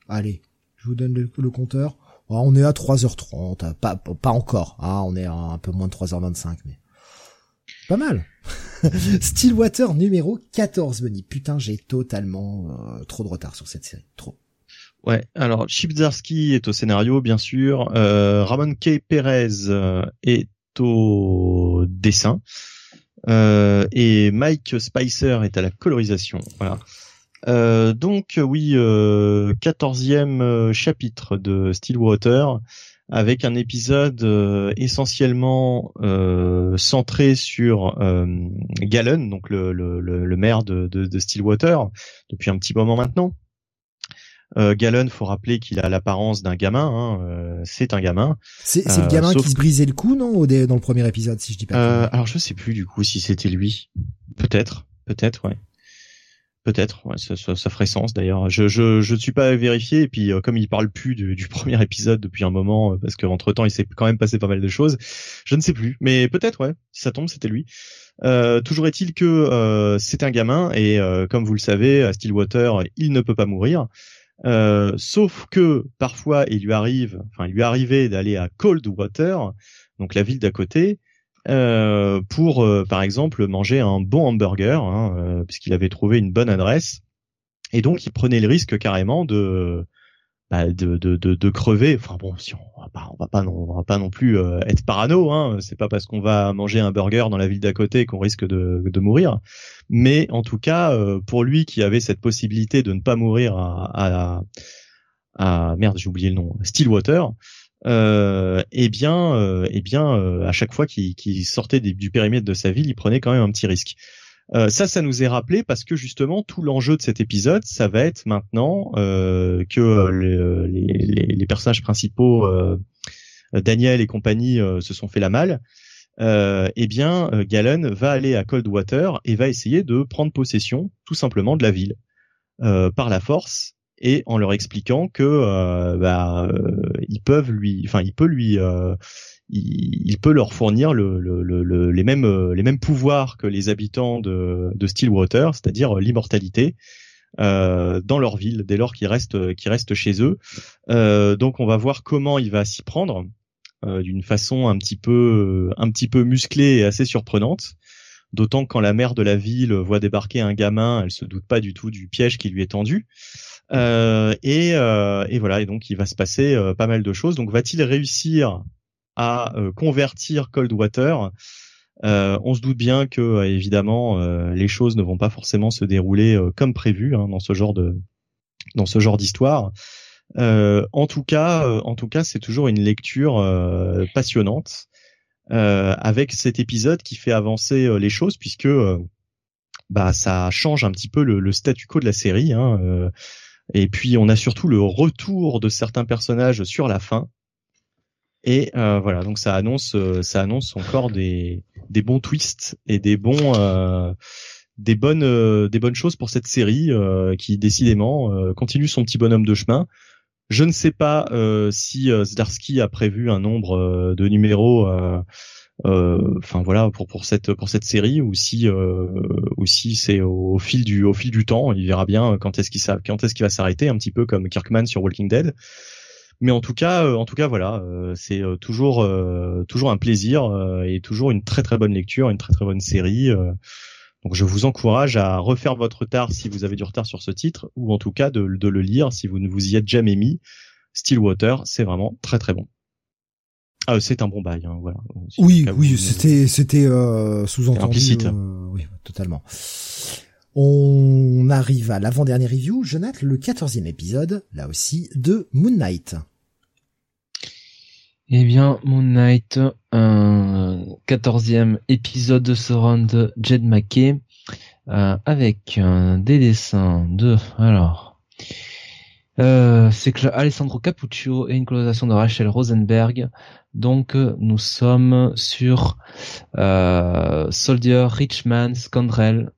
allez, je vous donne le, compteur. Oh, on est à 3h30, pas pas encore. Ah, on est à un peu moins de 3h25 mais pas mal. (laughs) Stillwater numéro 14, Benny. Putain, j'ai totalement euh, trop de retard sur cette série. Trop.
Ouais, alors Chip Zarsky est au scénario, bien sûr. Euh, Ramon K. Perez euh, est au dessin. Euh, et Mike Spicer est à la colorisation. Voilà. donc oui, quatorzième chapitre de Stillwater avec un épisode euh, essentiellement euh, centré sur euh, Gallon, donc le, le, le maire de, de, de, Stillwater, depuis un petit moment maintenant. Euh, Gallon, faut rappeler qu'il a l'apparence d'un gamin. Hein, euh, c'est un gamin.
C'est le gamin qui se brisait le cou, non, dans le premier épisode, si je dis pas.
alors je sais plus du coup si c'était lui. Peut-être, peut-être, ouais. Peut-être, ouais, ça, ça, ça, ferait sens d'ailleurs. Je, je je suis pas vérifié et puis euh, comme il parle plus du, du, (laughs) premier épisode depuis un moment euh, parce qu'entre temps il s'est quand même passé pas mal de choses, je ne sais plus. Mais peut-être ouais, si ça tombe c'était lui. Euh, toujours est-il que euh, c'est un gamin et comme vous le savez à Stillwater il ne peut pas mourir. Sauf que parfois il lui arrive, enfin il lui arrivait d'aller à Coldwater, donc la ville d'à côté, euh, pour, euh, par exemple, manger un bon hamburger, hein, euh, puisqu'il avait trouvé une bonne adresse. Et donc, il prenait le risque carrément de, bah, de, de, de, crever. Enfin bon, si on va pas, on va pas, non, on va pas non plus être parano. Hein. C'est pas parce qu'on va manger un burger dans la ville d'à côté qu'on risque de, de mourir. Mais en tout cas, pour lui qui avait cette possibilité de ne pas mourir à, à, à merde, j'ai oublié le nom, Stillwater, euh, eh bien, euh, eh bien, euh, à chaque fois qu'il sortait du périmètre de sa ville, il prenait quand même un petit risque. Euh, ça, ça nous est rappelé parce que justement tout l'enjeu de cet épisode, ça va être maintenant euh, que les, les, les, personnages principaux, Daniel et compagnie, se sont fait la malle. eh bien, Galen va aller à Coldwater et va essayer de prendre possession, tout simplement, de la ville par la force et en leur expliquant que euh, bah, euh, ils peuvent lui, enfin il peut lui, euh, il, peut leur fournir le, le, le, les mêmes les mêmes pouvoirs que les habitants de, de Stillwater, c'est-à-dire l'immortalité. Euh, dans leur ville dès lors qu'ils restent qu'ils restent chez eux. Euh, donc on va voir comment il va s'y prendre d'une façon un petit peu un petit peu musclée et assez surprenante. D'autant que quand la mère de la ville voit débarquer un gamin, elle se doute pas du tout du piège qui lui est tendu. Euh, et, euh, et, voilà, et donc il va se passer euh, pas mal de choses. Donc va-t-il réussir à convertir Coldwater On se doute bien que évidemment les choses ne vont pas forcément se dérouler comme prévu hein, dans ce genre de dans ce genre d'histoire. en tout cas, en tout cas, c'est toujours une lecture passionnante avec cet épisode qui fait avancer les choses puisque bah ça change un petit peu le, le statu quo de la série. Hein, et puis on a surtout le retour de certains personnages sur la fin. Et euh, voilà, donc ça annonce, euh, ça annonce encore des, des bons twists et des bons, euh, des bonnes, euh, des bonnes choses pour cette série qui décidément continue son petit bonhomme de chemin. Je ne sais pas si Zdarsky a prévu un nombre de numéros euh, enfin voilà pour pour cette pour cette série ou si euh, ou si c'est au, fil du au fil du temps. Il verra bien quand est-ce qu'il quand est-ce qu'il va s'arrêter un petit peu comme Kirkman sur Walking Dead mais en tout cas euh, en tout cas voilà c'est toujours toujours un plaisir et toujours une très très bonne lecture une très très bonne série donc je vous encourage à refaire votre retard si vous avez du retard sur ce titre ou en tout cas de, de le lire si vous ne vous y êtes jamais mis Stillwater c'est vraiment très très bon ah, c'est un bon bail, hein, voilà.
Oui, oui, c'était, c'était euh, sous-entendu. Euh, oui, totalement. On arrive à l'avant-dernière review, Jonathan, le quatorzième épisode, là aussi, de Moon Knight.
Eh bien, Moon Knight, un quatorzième épisode de ce run de Jed McKay, euh, avec des dessins de, alors, euh, c'est que Alessandro Capuccio et une colorisation de Rachel Rosenberg. Donc nous sommes sur euh, Soldier, Richman, Scandrel.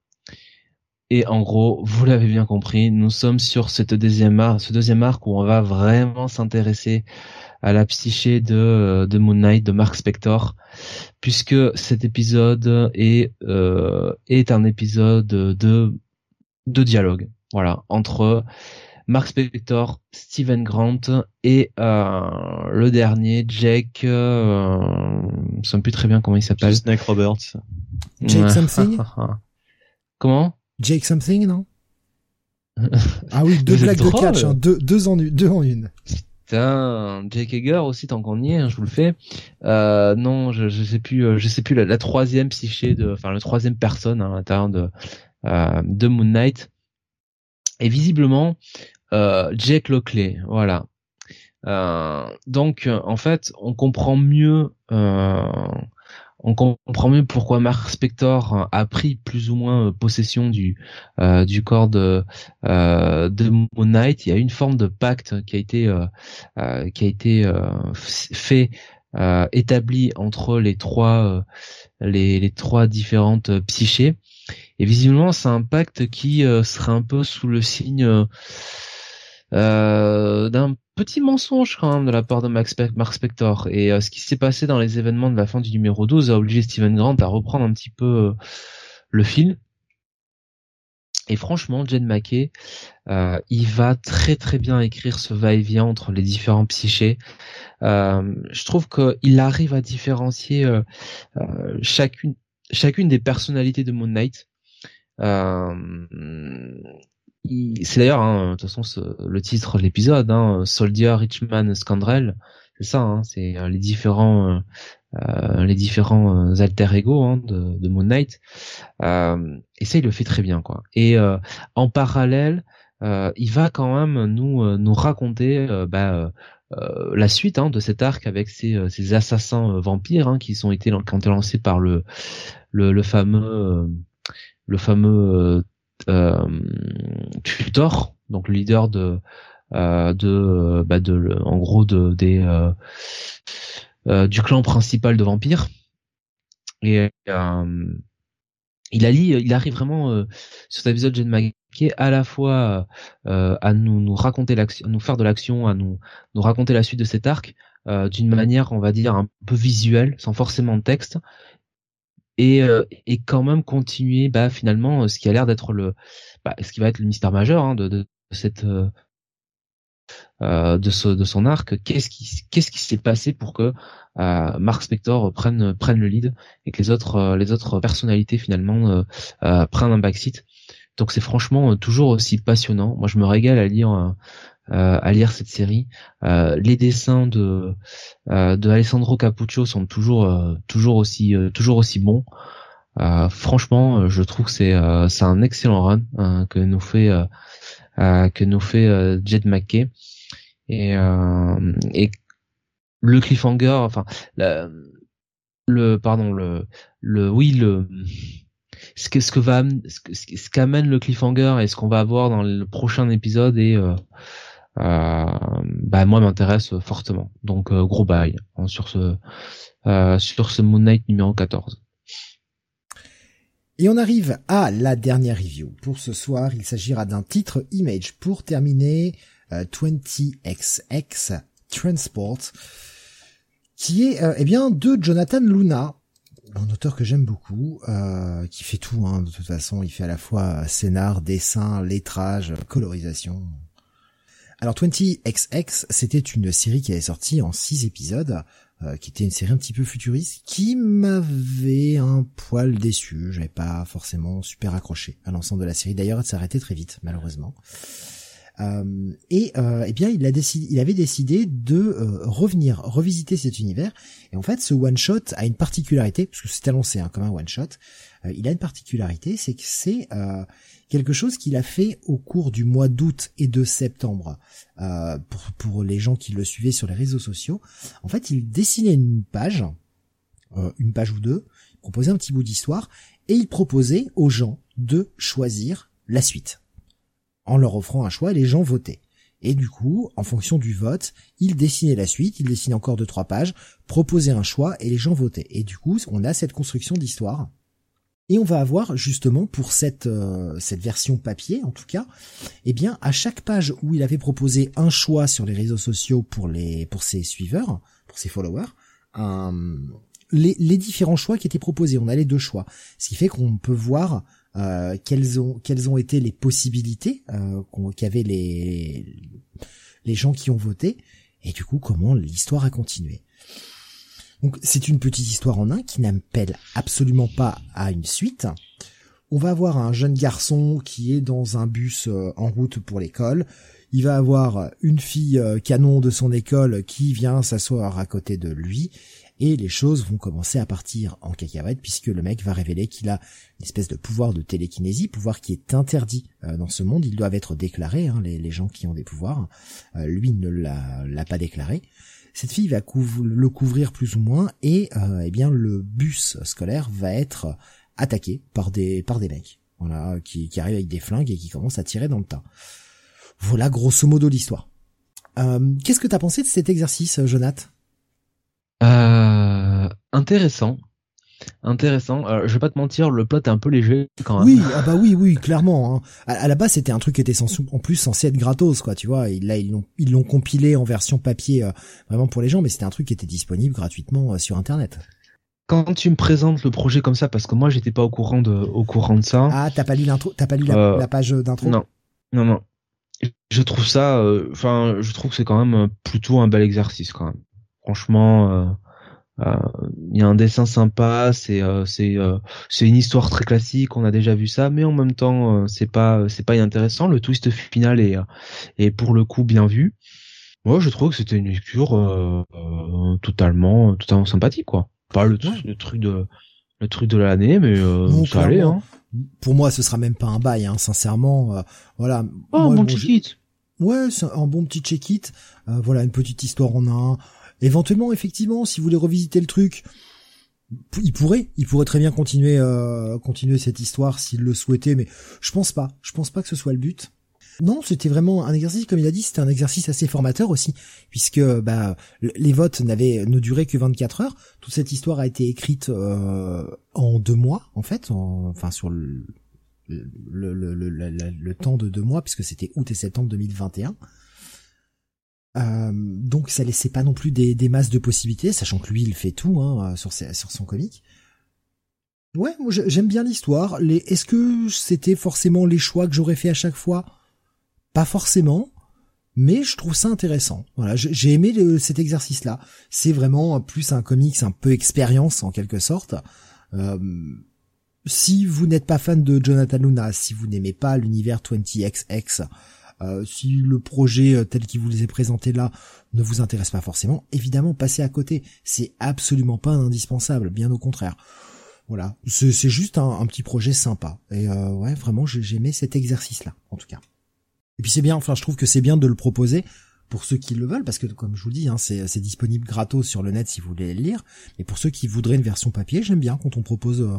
Et en gros, vous l'avez bien compris, nous sommes sur cette deuxième ce deuxième arc où on va vraiment s'intéresser à la psyché de, de Moon Knight, de Mark Spector, puisque cet épisode est, euh, est un épisode de, de dialogue, voilà, entre Mark Spector, Steven Grant et euh, le dernier Jake, euh, je ne sais plus très bien comment il s'appelle.
Snake Roberts.
Jake something? (laughs)
comment?
Jake something non? (laughs) Ah oui, deux blagues de catch, hein, deux, deux en une, deux en une.
Jake Hager aussi tant qu'on y est, hein, je vous le fais. Euh, non, je, je sais plus, euh, je sais plus la, troisième psyché de, enfin la troisième personne hein, à l'intérieur de euh, de Moon Knight. Et visiblement, euh, Jake Lockley, voilà. Donc en fait, on comprend mieux, on comprend mieux pourquoi Mark Spector a pris plus ou moins possession du du corps de de Moon Knight. Il y a une forme de pacte qui a été qui a été fait établi entre les trois les, les trois différentes psychés et visiblement c'est un pacte qui serait un peu sous le signe euh, d'un petit mensonge quand même de la part de Mark Spector. Et euh, ce qui s'est passé dans les événements de la fin du numéro 12 a obligé Steven Grant à reprendre un petit peu euh, le fil. Et franchement, Jen Mackey, euh, il va très très bien écrire ce va-et-vient entre les différents psychés. Euh, je trouve qu'il arrive à différencier euh, chacune chacune des personnalités de Moon Knight. C'est d'ailleurs, hein, de toute façon, le titre de l'épisode, hein, Soldier, Richman, Scandrel, c'est ça, hein, c'est euh, les différents, euh, euh, les différents alter ego hein, de, Moon Knight. et ça, il le fait très bien, quoi. Et en parallèle, il va quand même nous nous raconter bah, la suite de cet arc avec ces, assassins vampires qui sont été quand lancés par le, le fameux le fameux euh, Tutor, donc le leader de euh, de bah de en gros de des euh, du clan principal de vampires. Et il il arrive vraiment sur cet épisode de Mackey à la fois à nous, nous raconter l'action, nous faire de l'action, à nous, nous raconter la suite de cet arc d'une manière, on va dire, un peu visuelle, sans forcément de texte, et, euh, et quand même continuer bah, finalement ce qui a l'air d'être le bah, ce qui va être le mystère majeur hein, de, de, cette euh, de, de son arc. Qu'est-ce qui qu'est-ce qui s'est passé pour que Mark Spector prenne prenne le lead et que les autres les autres personnalités finalement prennent un backseat. Donc c'est franchement toujours aussi passionnant. Moi je me régale à lire à lire cette série. les dessins de de Alessandro Capuccio sont toujours toujours aussi toujours aussi bons. Euh, franchement, euh, je trouve que c'est euh, c'est un excellent run hein, que nous fait que nous fait Jed McKay et et le cliffhanger, enfin le pardon le le oui le ce que ce que va ce qu'amène le cliffhanger et ce qu'on va avoir dans le prochain épisode et euh, bah moi m'intéresse fortement donc gros bail hein, sur ce sur ce Moon numéro 14
et on arrive à la dernière review. Pour ce soir, il s'agira d'un titre image pour terminer 20XX euh, Transport, qui est euh, eh bien de Jonathan Luna, un auteur que j'aime beaucoup, euh, qui fait tout. Hein, de toute façon, il fait à la fois scénar, dessin, lettrage, colorisation. Alors 20XX, c'était une série qui avait sorti en six épisodes euh, qui était une série un petit peu futuriste, qui m'avait un poil déçu. J'avais pas forcément super accroché à l'ensemble de la série. D'ailleurs, elle s'arrêtait très vite, malheureusement. Euh, et euh, eh bien, il avait décidé de euh, revenir, revisiter cet univers. Et en fait, ce one shot a une particularité, parce que c'est annoncé hein, comme un one shot. il a une particularité, c'est que c'est quelque chose qu'il a fait au cours du mois d'août et de septembre pour, pour les gens qui le suivaient sur les réseaux sociaux. En fait, il dessinait une page, une page ou deux, il proposait un petit bout d'histoire et il proposait aux gens de choisir la suite en leur offrant un choix les gens votaient. Et du coup, en fonction du vote, il dessinait la suite, il dessinait encore deux trois pages, proposait un choix et les gens votaient. Et du coup, on a cette construction d'histoire et on va avoir justement pour cette euh, cette version papier en tout cas, eh bien à chaque page où il avait proposé un choix sur les réseaux sociaux pour les pour ses suiveurs, pour ses followers, les, les différents choix qui étaient proposés. On a les deux choix, ce qui fait qu'on peut voir euh, quelles ont quelles ont été les possibilités euh, qu'avaient les les gens qui ont voté et du coup comment l'histoire a continué. Donc c'est une petite histoire en un qui n'appelle absolument pas à une suite. On va avoir un jeune garçon qui est dans un bus euh, en route pour l'école. Il va avoir une fille euh, canon de son école qui vient s'asseoir à côté de lui. Et les choses vont commencer à partir en cacahuète puisque le mec va révéler qu'il a une espèce de pouvoir de télékinésie, pouvoir qui est interdit euh, dans ce monde. Ils doivent être déclarés, hein, les, gens qui ont des pouvoirs. lui ne l'a pas déclaré. Cette fille va le couvrir plus ou moins et euh, eh bien le bus scolaire va être attaqué par des par mecs, voilà, qui, arrivent avec des flingues et qui commencent à tirer dans le tas. Voilà grosso modo l'histoire. Euh, Qu'est-ce que t'as pensé de cet exercice, Jonath
euh, Intéressant, intéressant. Euh, je vais pas te mentir, le plot est un peu léger quand même.
Oui, ah bah oui, oui, clairement. Hein. À, la base, c'était un truc qui était en plus censé être gratos, quoi. Tu vois, là ils l'ont ils l'ont compilé en version papier euh, vraiment pour les gens, mais c'était un truc qui était disponible gratuitement euh, sur Internet.
Quand tu me présentes le projet comme ça, parce que moi j'étais pas au courant de au courant de ça.
Ah, t'as pas lu l'intro, t'as pas lu la, la page d'intro?
Non, non, non. Je trouve ça, enfin, je trouve que c'est quand même plutôt un bel exercice quand même. Franchement euh, il y a un dessin sympa, c'est euh, c'est euh, c'est une histoire très classique, on a déjà vu ça, mais en même temps c'est pas c'est pas inintéressant. Le twist final est est pour le coup bien vu. Moi, je trouve que c'était une lecture totalement totalement sympathique quoi. Pas le, le truc de le truc de l'année, mais ça allait. Hein.
Pour moi, ce sera même pas un bail, hein, sincèrement. voilà.
Oh, un bon check-it.
Ouais, c'est un bon petit check-it. voilà, une petite histoire en un Éventuellement, effectivement, si vous voulez revisiter le truc, il pourrait, il pourrait très bien continuer, euh, continuer cette histoire s'il le souhaitait, mais je pense pas. Je pense pas que ce soit le but. Non, c'était vraiment un exercice, comme il a dit, c'était un exercice assez formateur aussi, puisque bah les votes n'avaient ne duraient que 24 heures. Toute cette histoire a été écrite euh, en deux mois, en fait, enfin sur le le, le, le, le, temps de deux mois, puisque c'était août et septembre 2021. Euh, donc ça laissait pas non plus des, masses de possibilités, sachant que lui il fait tout hein, sur, sur son comique. Ouais, moi j'aime bien l'histoire. Est-ce que c'était forcément les choix que j'aurais fait à chaque fois? Pas forcément. mais je trouve ça intéressant. Voilà, j'ai aimé cet exercice-là. C'est vraiment plus un comics un peu expérience en quelque sorte. Euh, si vous n'êtes pas fan de Jonathan Luna, si vous n'aimez pas l'univers 20XX, euh, si le projet euh, tel qu'il vous est présenté là ne vous intéresse pas forcément, évidemment passez à côté. C'est absolument pas indispensable, bien au contraire. Voilà, c'est juste un, petit projet sympa. Et euh, ouais, vraiment, j'ai aimé cet exercice-là, en tout cas. Et puis c'est bien, enfin je trouve que c'est bien de le proposer pour ceux qui le veulent, parce que comme je vous dis, hein, c'est disponible gratos sur le net si vous voulez le lire. Mais pour ceux qui voudraient une version papier, j'aime bien quand on propose euh,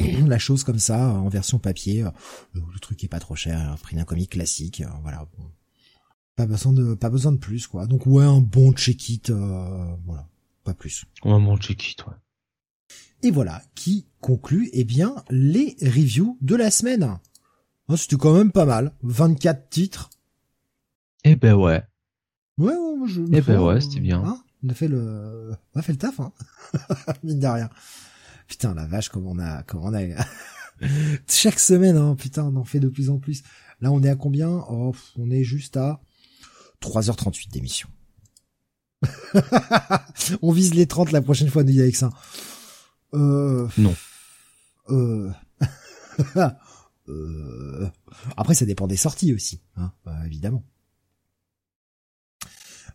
(clears throat) la chose comme ça en version papier. Euh, le, truc est pas trop cher, prix d'un comic classique, euh, voilà. Pas besoin de pas besoin de plus quoi. Donc ouais, un bon check-it, voilà, pas plus.
Un bon check-it, ouais.
Et voilà, qui conclut eh bien les reviews de la semaine. Oh, c'était quand même pas mal. 24 titres.
Eh ben ouais.
Ouais, ouais je
Eh ben ouais, c'était bien.
Hein, on a fait le, on a fait le taf, hein. (laughs) Mine de rien. Putain, la vache, comme on a, comme on a, (laughs) chaque semaine, hein, putain, on en fait de plus en plus. Là, on est à combien? Oh, on est juste à 3h38 d'émission. (laughs) on vise les 30 la prochaine fois, nous, avec ça. Euh...
Non.
Euh... (laughs) Euh, après, ça dépend des sorties aussi, hein, euh, évidemment.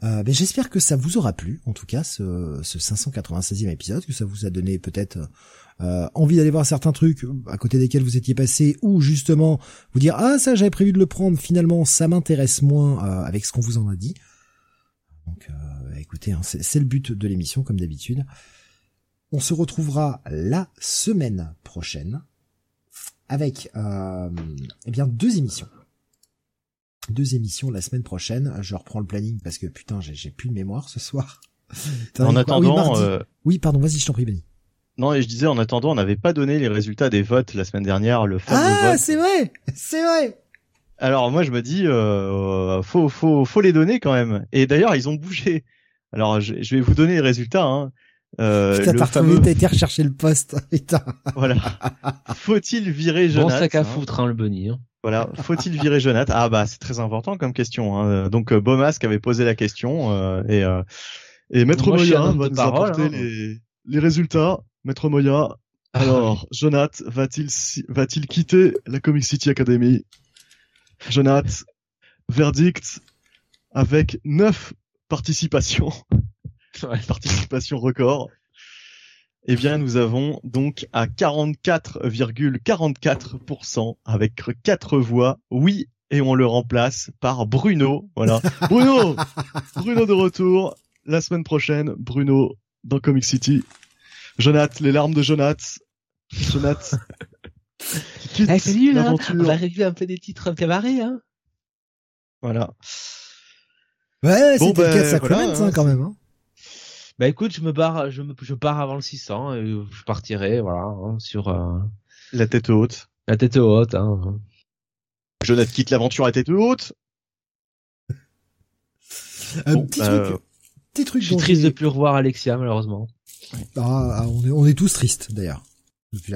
Euh, ben, j'espère que ça vous aura plu, en tout cas, ce, ce 596e épisode, que ça vous a donné peut-être envie d'aller voir certains trucs à côté desquels vous étiez passé, ou justement vous dire ah ça j'avais prévu de le prendre, finalement ça m'intéresse moins avec ce qu'on vous en a dit. Donc écoutez, hein, c'est le but de l'émission comme d'habitude. On se retrouvera la semaine prochaine avec euh, eh bien deux émissions. Deux émissions la semaine prochaine. Je reprends le planning parce que putain, j'ai plus de mémoire ce soir. (laughs)
en attendant, euh,
oui, pardon, vas-y, je t'en prie, Benny.
Non, et je disais en attendant, on n'avait pas donné les résultats des votes la semaine dernière, le fameux
Ah, c'est vrai, c'est vrai.
Alors moi, je me dis, euh, faut, faut, faut les donner quand même. Et d'ailleurs, ils ont bougé. Alors, je, je vais vous donner les résultats. Hein.
Euh, putain, t'as fameux... t'as été rechercher le poste. (laughs) Putain.
Voilà. Faut-il virer Jonathan
Bon sac à hein foutre, hein, le Bunny. Hein.
Voilà. Faut-il virer Jonathan? Ah bah c'est très important comme question. Hein. Donc euh, Bomasque avait posé la question euh, et euh, et Maître Moya va nous apporter hein. les, les résultats. Maître Moya. Ah Alors, Jonathan va-t-il va-t-il quitter la Comic City Academy? Jonathan, verdict avec neuf participations. participation record. Eh bien, nous avons donc à 44,44% avec quatre voix oui et on le remplace par Bruno. Voilà. (laughs) Bruno! Bruno de retour la semaine prochaine. Bruno dans Comic City. Jonath, les larmes de Jonath. Jonath.
Quitte eh, salut, là. On va régler un peu des titres cabaret, hein.
Voilà.
Ouais, bon, c'était ben, le cas hein, quand même, hein.
Bah écoute, je me barre, je, me, je pars avant le 600 et je partirai, voilà, hein, sur euh,
la tête haute.
La tête haute. Hein.
Jonathan quitte l'aventure à tête haute.
Un petit euh, truc. Petit truc.
Je suis triste de plus revoir Alexia malheureusement.
Ah, ah, on est, on est tous tristes d'ailleurs depuis.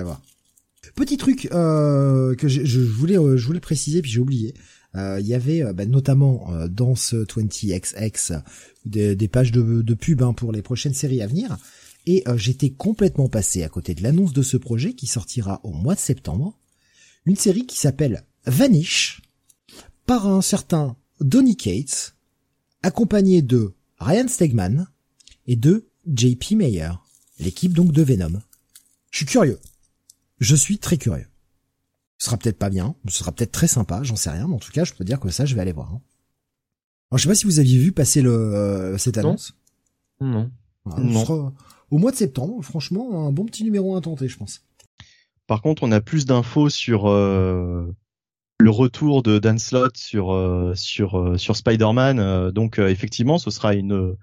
Petit truc euh, que je, je voulais, euh, je voulais préciser puis j'ai oublié. Euh, il y avait euh, bah, notamment euh, dans ce 20XX des, des pages de, de pub hein, pour les prochaines séries à venir. Et j'étais complètement passé à côté de l'annonce de ce projet qui sortira au mois de septembre. Une série qui s'appelle Vanish par un certain Donny Cates, accompagné de Ryan Stegman et de JP Mayer, l'équipe donc de Venom. Je suis curieux. Je suis très curieux. Ce sera peut-être pas bien, ce sera peut-être très sympa, j'en sais rien, mais en tout cas, je peux dire que ça, je vais aller voir. Hein. Alors, je sais pas si vous aviez vu passer le euh, cette annonce.
Non.
non.
au mois de septembre, franchement, un bon petit numéro à tenter, je pense.
Par contre, on a plus d'infos sur euh, le retour de Dan Slott sur euh, sur sur Spider-Man. donc effectivement, ce sera une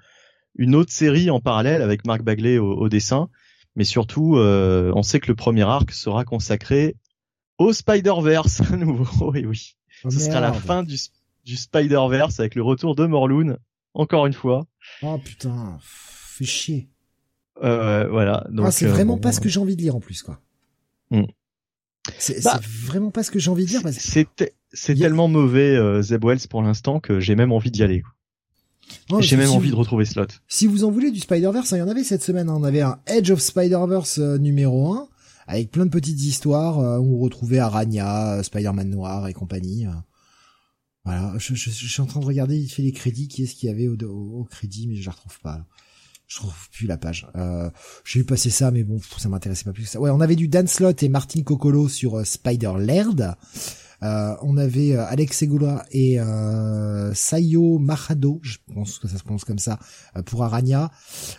une autre série en parallèle avec Mark Bagley au, au dessin. Mais surtout, on sait que le premier arc sera consacré au Spider-Verse (laughs) à nouveau. Et oui, oh, ce sera la fin du, du Spider-Verse avec le retour de Morlun, encore une fois.
Oh putain, fais chier.
Euh, voilà. Donc,
ah, c'est vraiment euh, pas ce que j'ai envie de lire en plus, quoi.
Hmm.
C'est bah, vraiment pas ce que j'ai envie de.
C'était c'est tellement mauvais euh, Zeb Wells pour l'instant que j'ai même envie d'y aller. j'ai même envie de retrouver Slot.
Si vous en voulez du Spider-Verse, hein, il y en avait cette semaine. Hein. on avait un Edge of Spider-Verse euh, numéro 1 avec plein de petites histoires euh, où on retrouvait Aranya, Spider-Man noir et compagnie. Voilà, je, suis en train de regarder, il fait les crédits, qui est-ce qu'il y avait au, au, crédit, mais je la retrouve pas. Je trouve plus la page. Euh, j'ai vu passer ça, mais bon, ça m'intéressait pas plus que ça. Ouais, on avait du Dan Slott et Martin Cocolo sur Spider Laird. Euh, on avait euh, Alex Segula et euh, Sayo Machado, je pense que ça se prononce comme ça, euh, pour Aranya.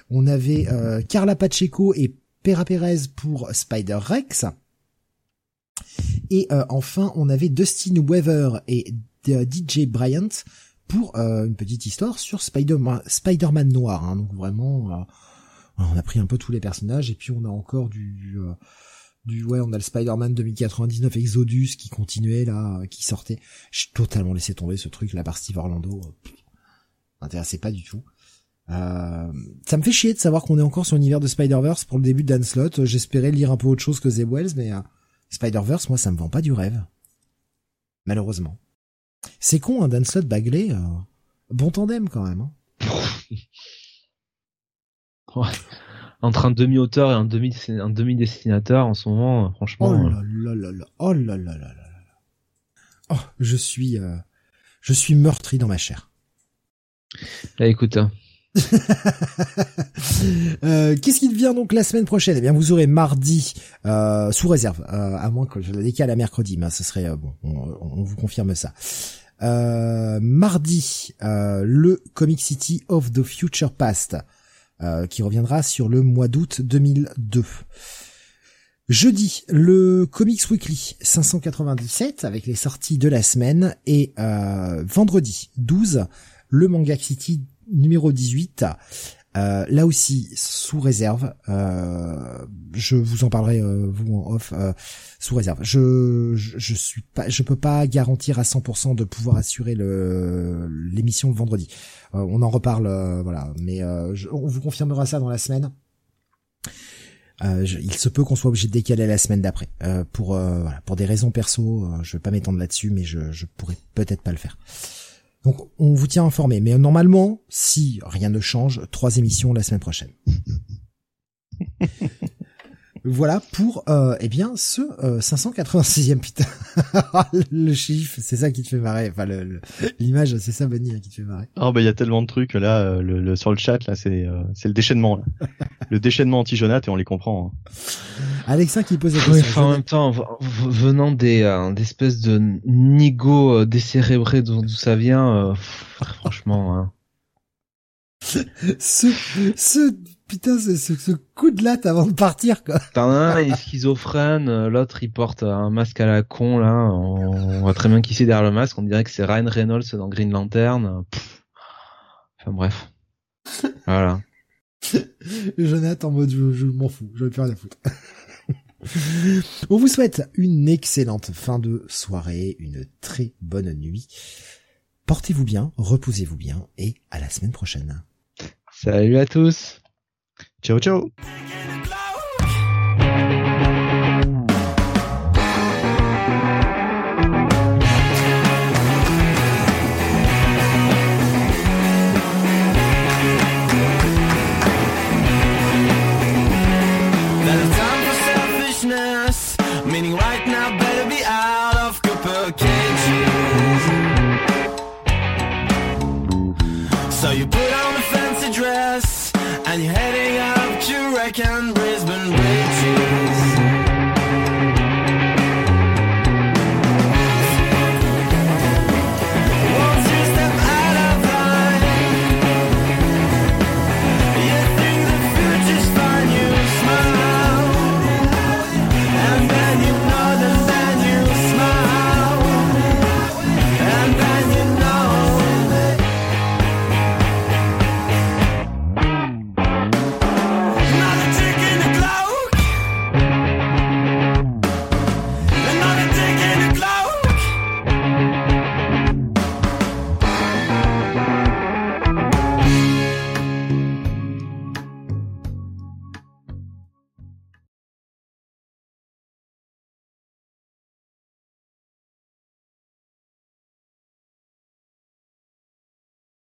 On avait Carla Pacheco et Pera Perez pour Spider Rex. Et enfin, on avait Dustin Weaver et DJ Bryant pour une petite histoire sur Spider-Man Spider noir. Hein. donc vraiment, on a pris un peu tous les personnages et puis on a encore du du ouais on a le Spider-Man 2099 Exodus qui continuait là qui sortait j'ai totalement laissé tomber ce truc là par Steve Orlando m'intéressait pas du tout euh, ça me fait chier de savoir qu'on est encore sur l'univers de Spider-Verse pour le début de Dan Slott. J'espérais lire un peu autre chose que Zeb Wells mais euh, Spider-Verse moi ça me vend pas du rêve. Malheureusement. C'est con un Dan Slott baglé euh, bon tandem quand même hein. (laughs)
ouais. Entre un demi-auteur et un demi un demi dessinateur en ce moment franchement
oh là là là là oh là là là là oh je suis je suis meurtri dans ma chair.
Bah, écoute hein. (laughs)
euh, Qu'est-ce qui devient donc la semaine prochaine? Eh bien, vous aurez mardi euh, sous réserve, euh, à moins que je la décale à mercredi, mais ce serait bon. On, on, vous confirme ça. mardi, le Comic City of the Future Past euh, qui reviendra sur le mois d'août 2002. Jeudi, le Comics Weekly 597 avec les sorties de la semaine et euh, vendredi 12, le Manga City numéro 18 euh, là aussi, sous réserve, euh, je vous en parlerai euh, vous en off, sous réserve. Je, je, suis pas, je peux pas garantir à 100% de pouvoir assurer le l'émission vendredi. on en reparle, voilà, mais on vous confirmera ça dans la semaine. il se peut qu'on soit obligé de décaler la semaine d'après pour pour des raisons perso. je vais pas m'étendre là-dessus, mais je je pourrais peut-être pas le faire. Donc on vous tient informé. Mais normalement, si rien ne change, trois émissions la semaine prochaine. (laughs) voilà pour euh, eh bien ce 586e euh, putain. (laughs) Le chiffre c'est ça qui te fait marrer. Enfin l'image c'est ça Benny hein, qui te fait marrer.
Oh bah il y a tellement de trucs là euh, le, sur le chat là c'est euh, c'est le déchaînement le déchaînement anti Jonathan et on les comprend hein.
Alexin qui pose la question.
en même temps venant des d'espèces de nigo décérébrés d'où ça vient franchement hein. (laughs)
ce ce putain, ce, ce, coup de latte avant de partir, quoi.
T'en as un, il est schizophrène, l'autre, il porte un masque à la con, là. On, voit très bien qui c'est derrière le masque. On dirait que c'est Ryan Reynolds dans Green Lantern. Enfin, bref. voilà. (laughs)
Jonathan en mode, je, je m'en fous, je vais plus rien à foutre. (laughs) On vous souhaite une excellente fin de soirée, une très bonne nuit. Portez-vous bien, reposez-vous bien et à la semaine prochaine.
Salut à tous
Ciao, ciao.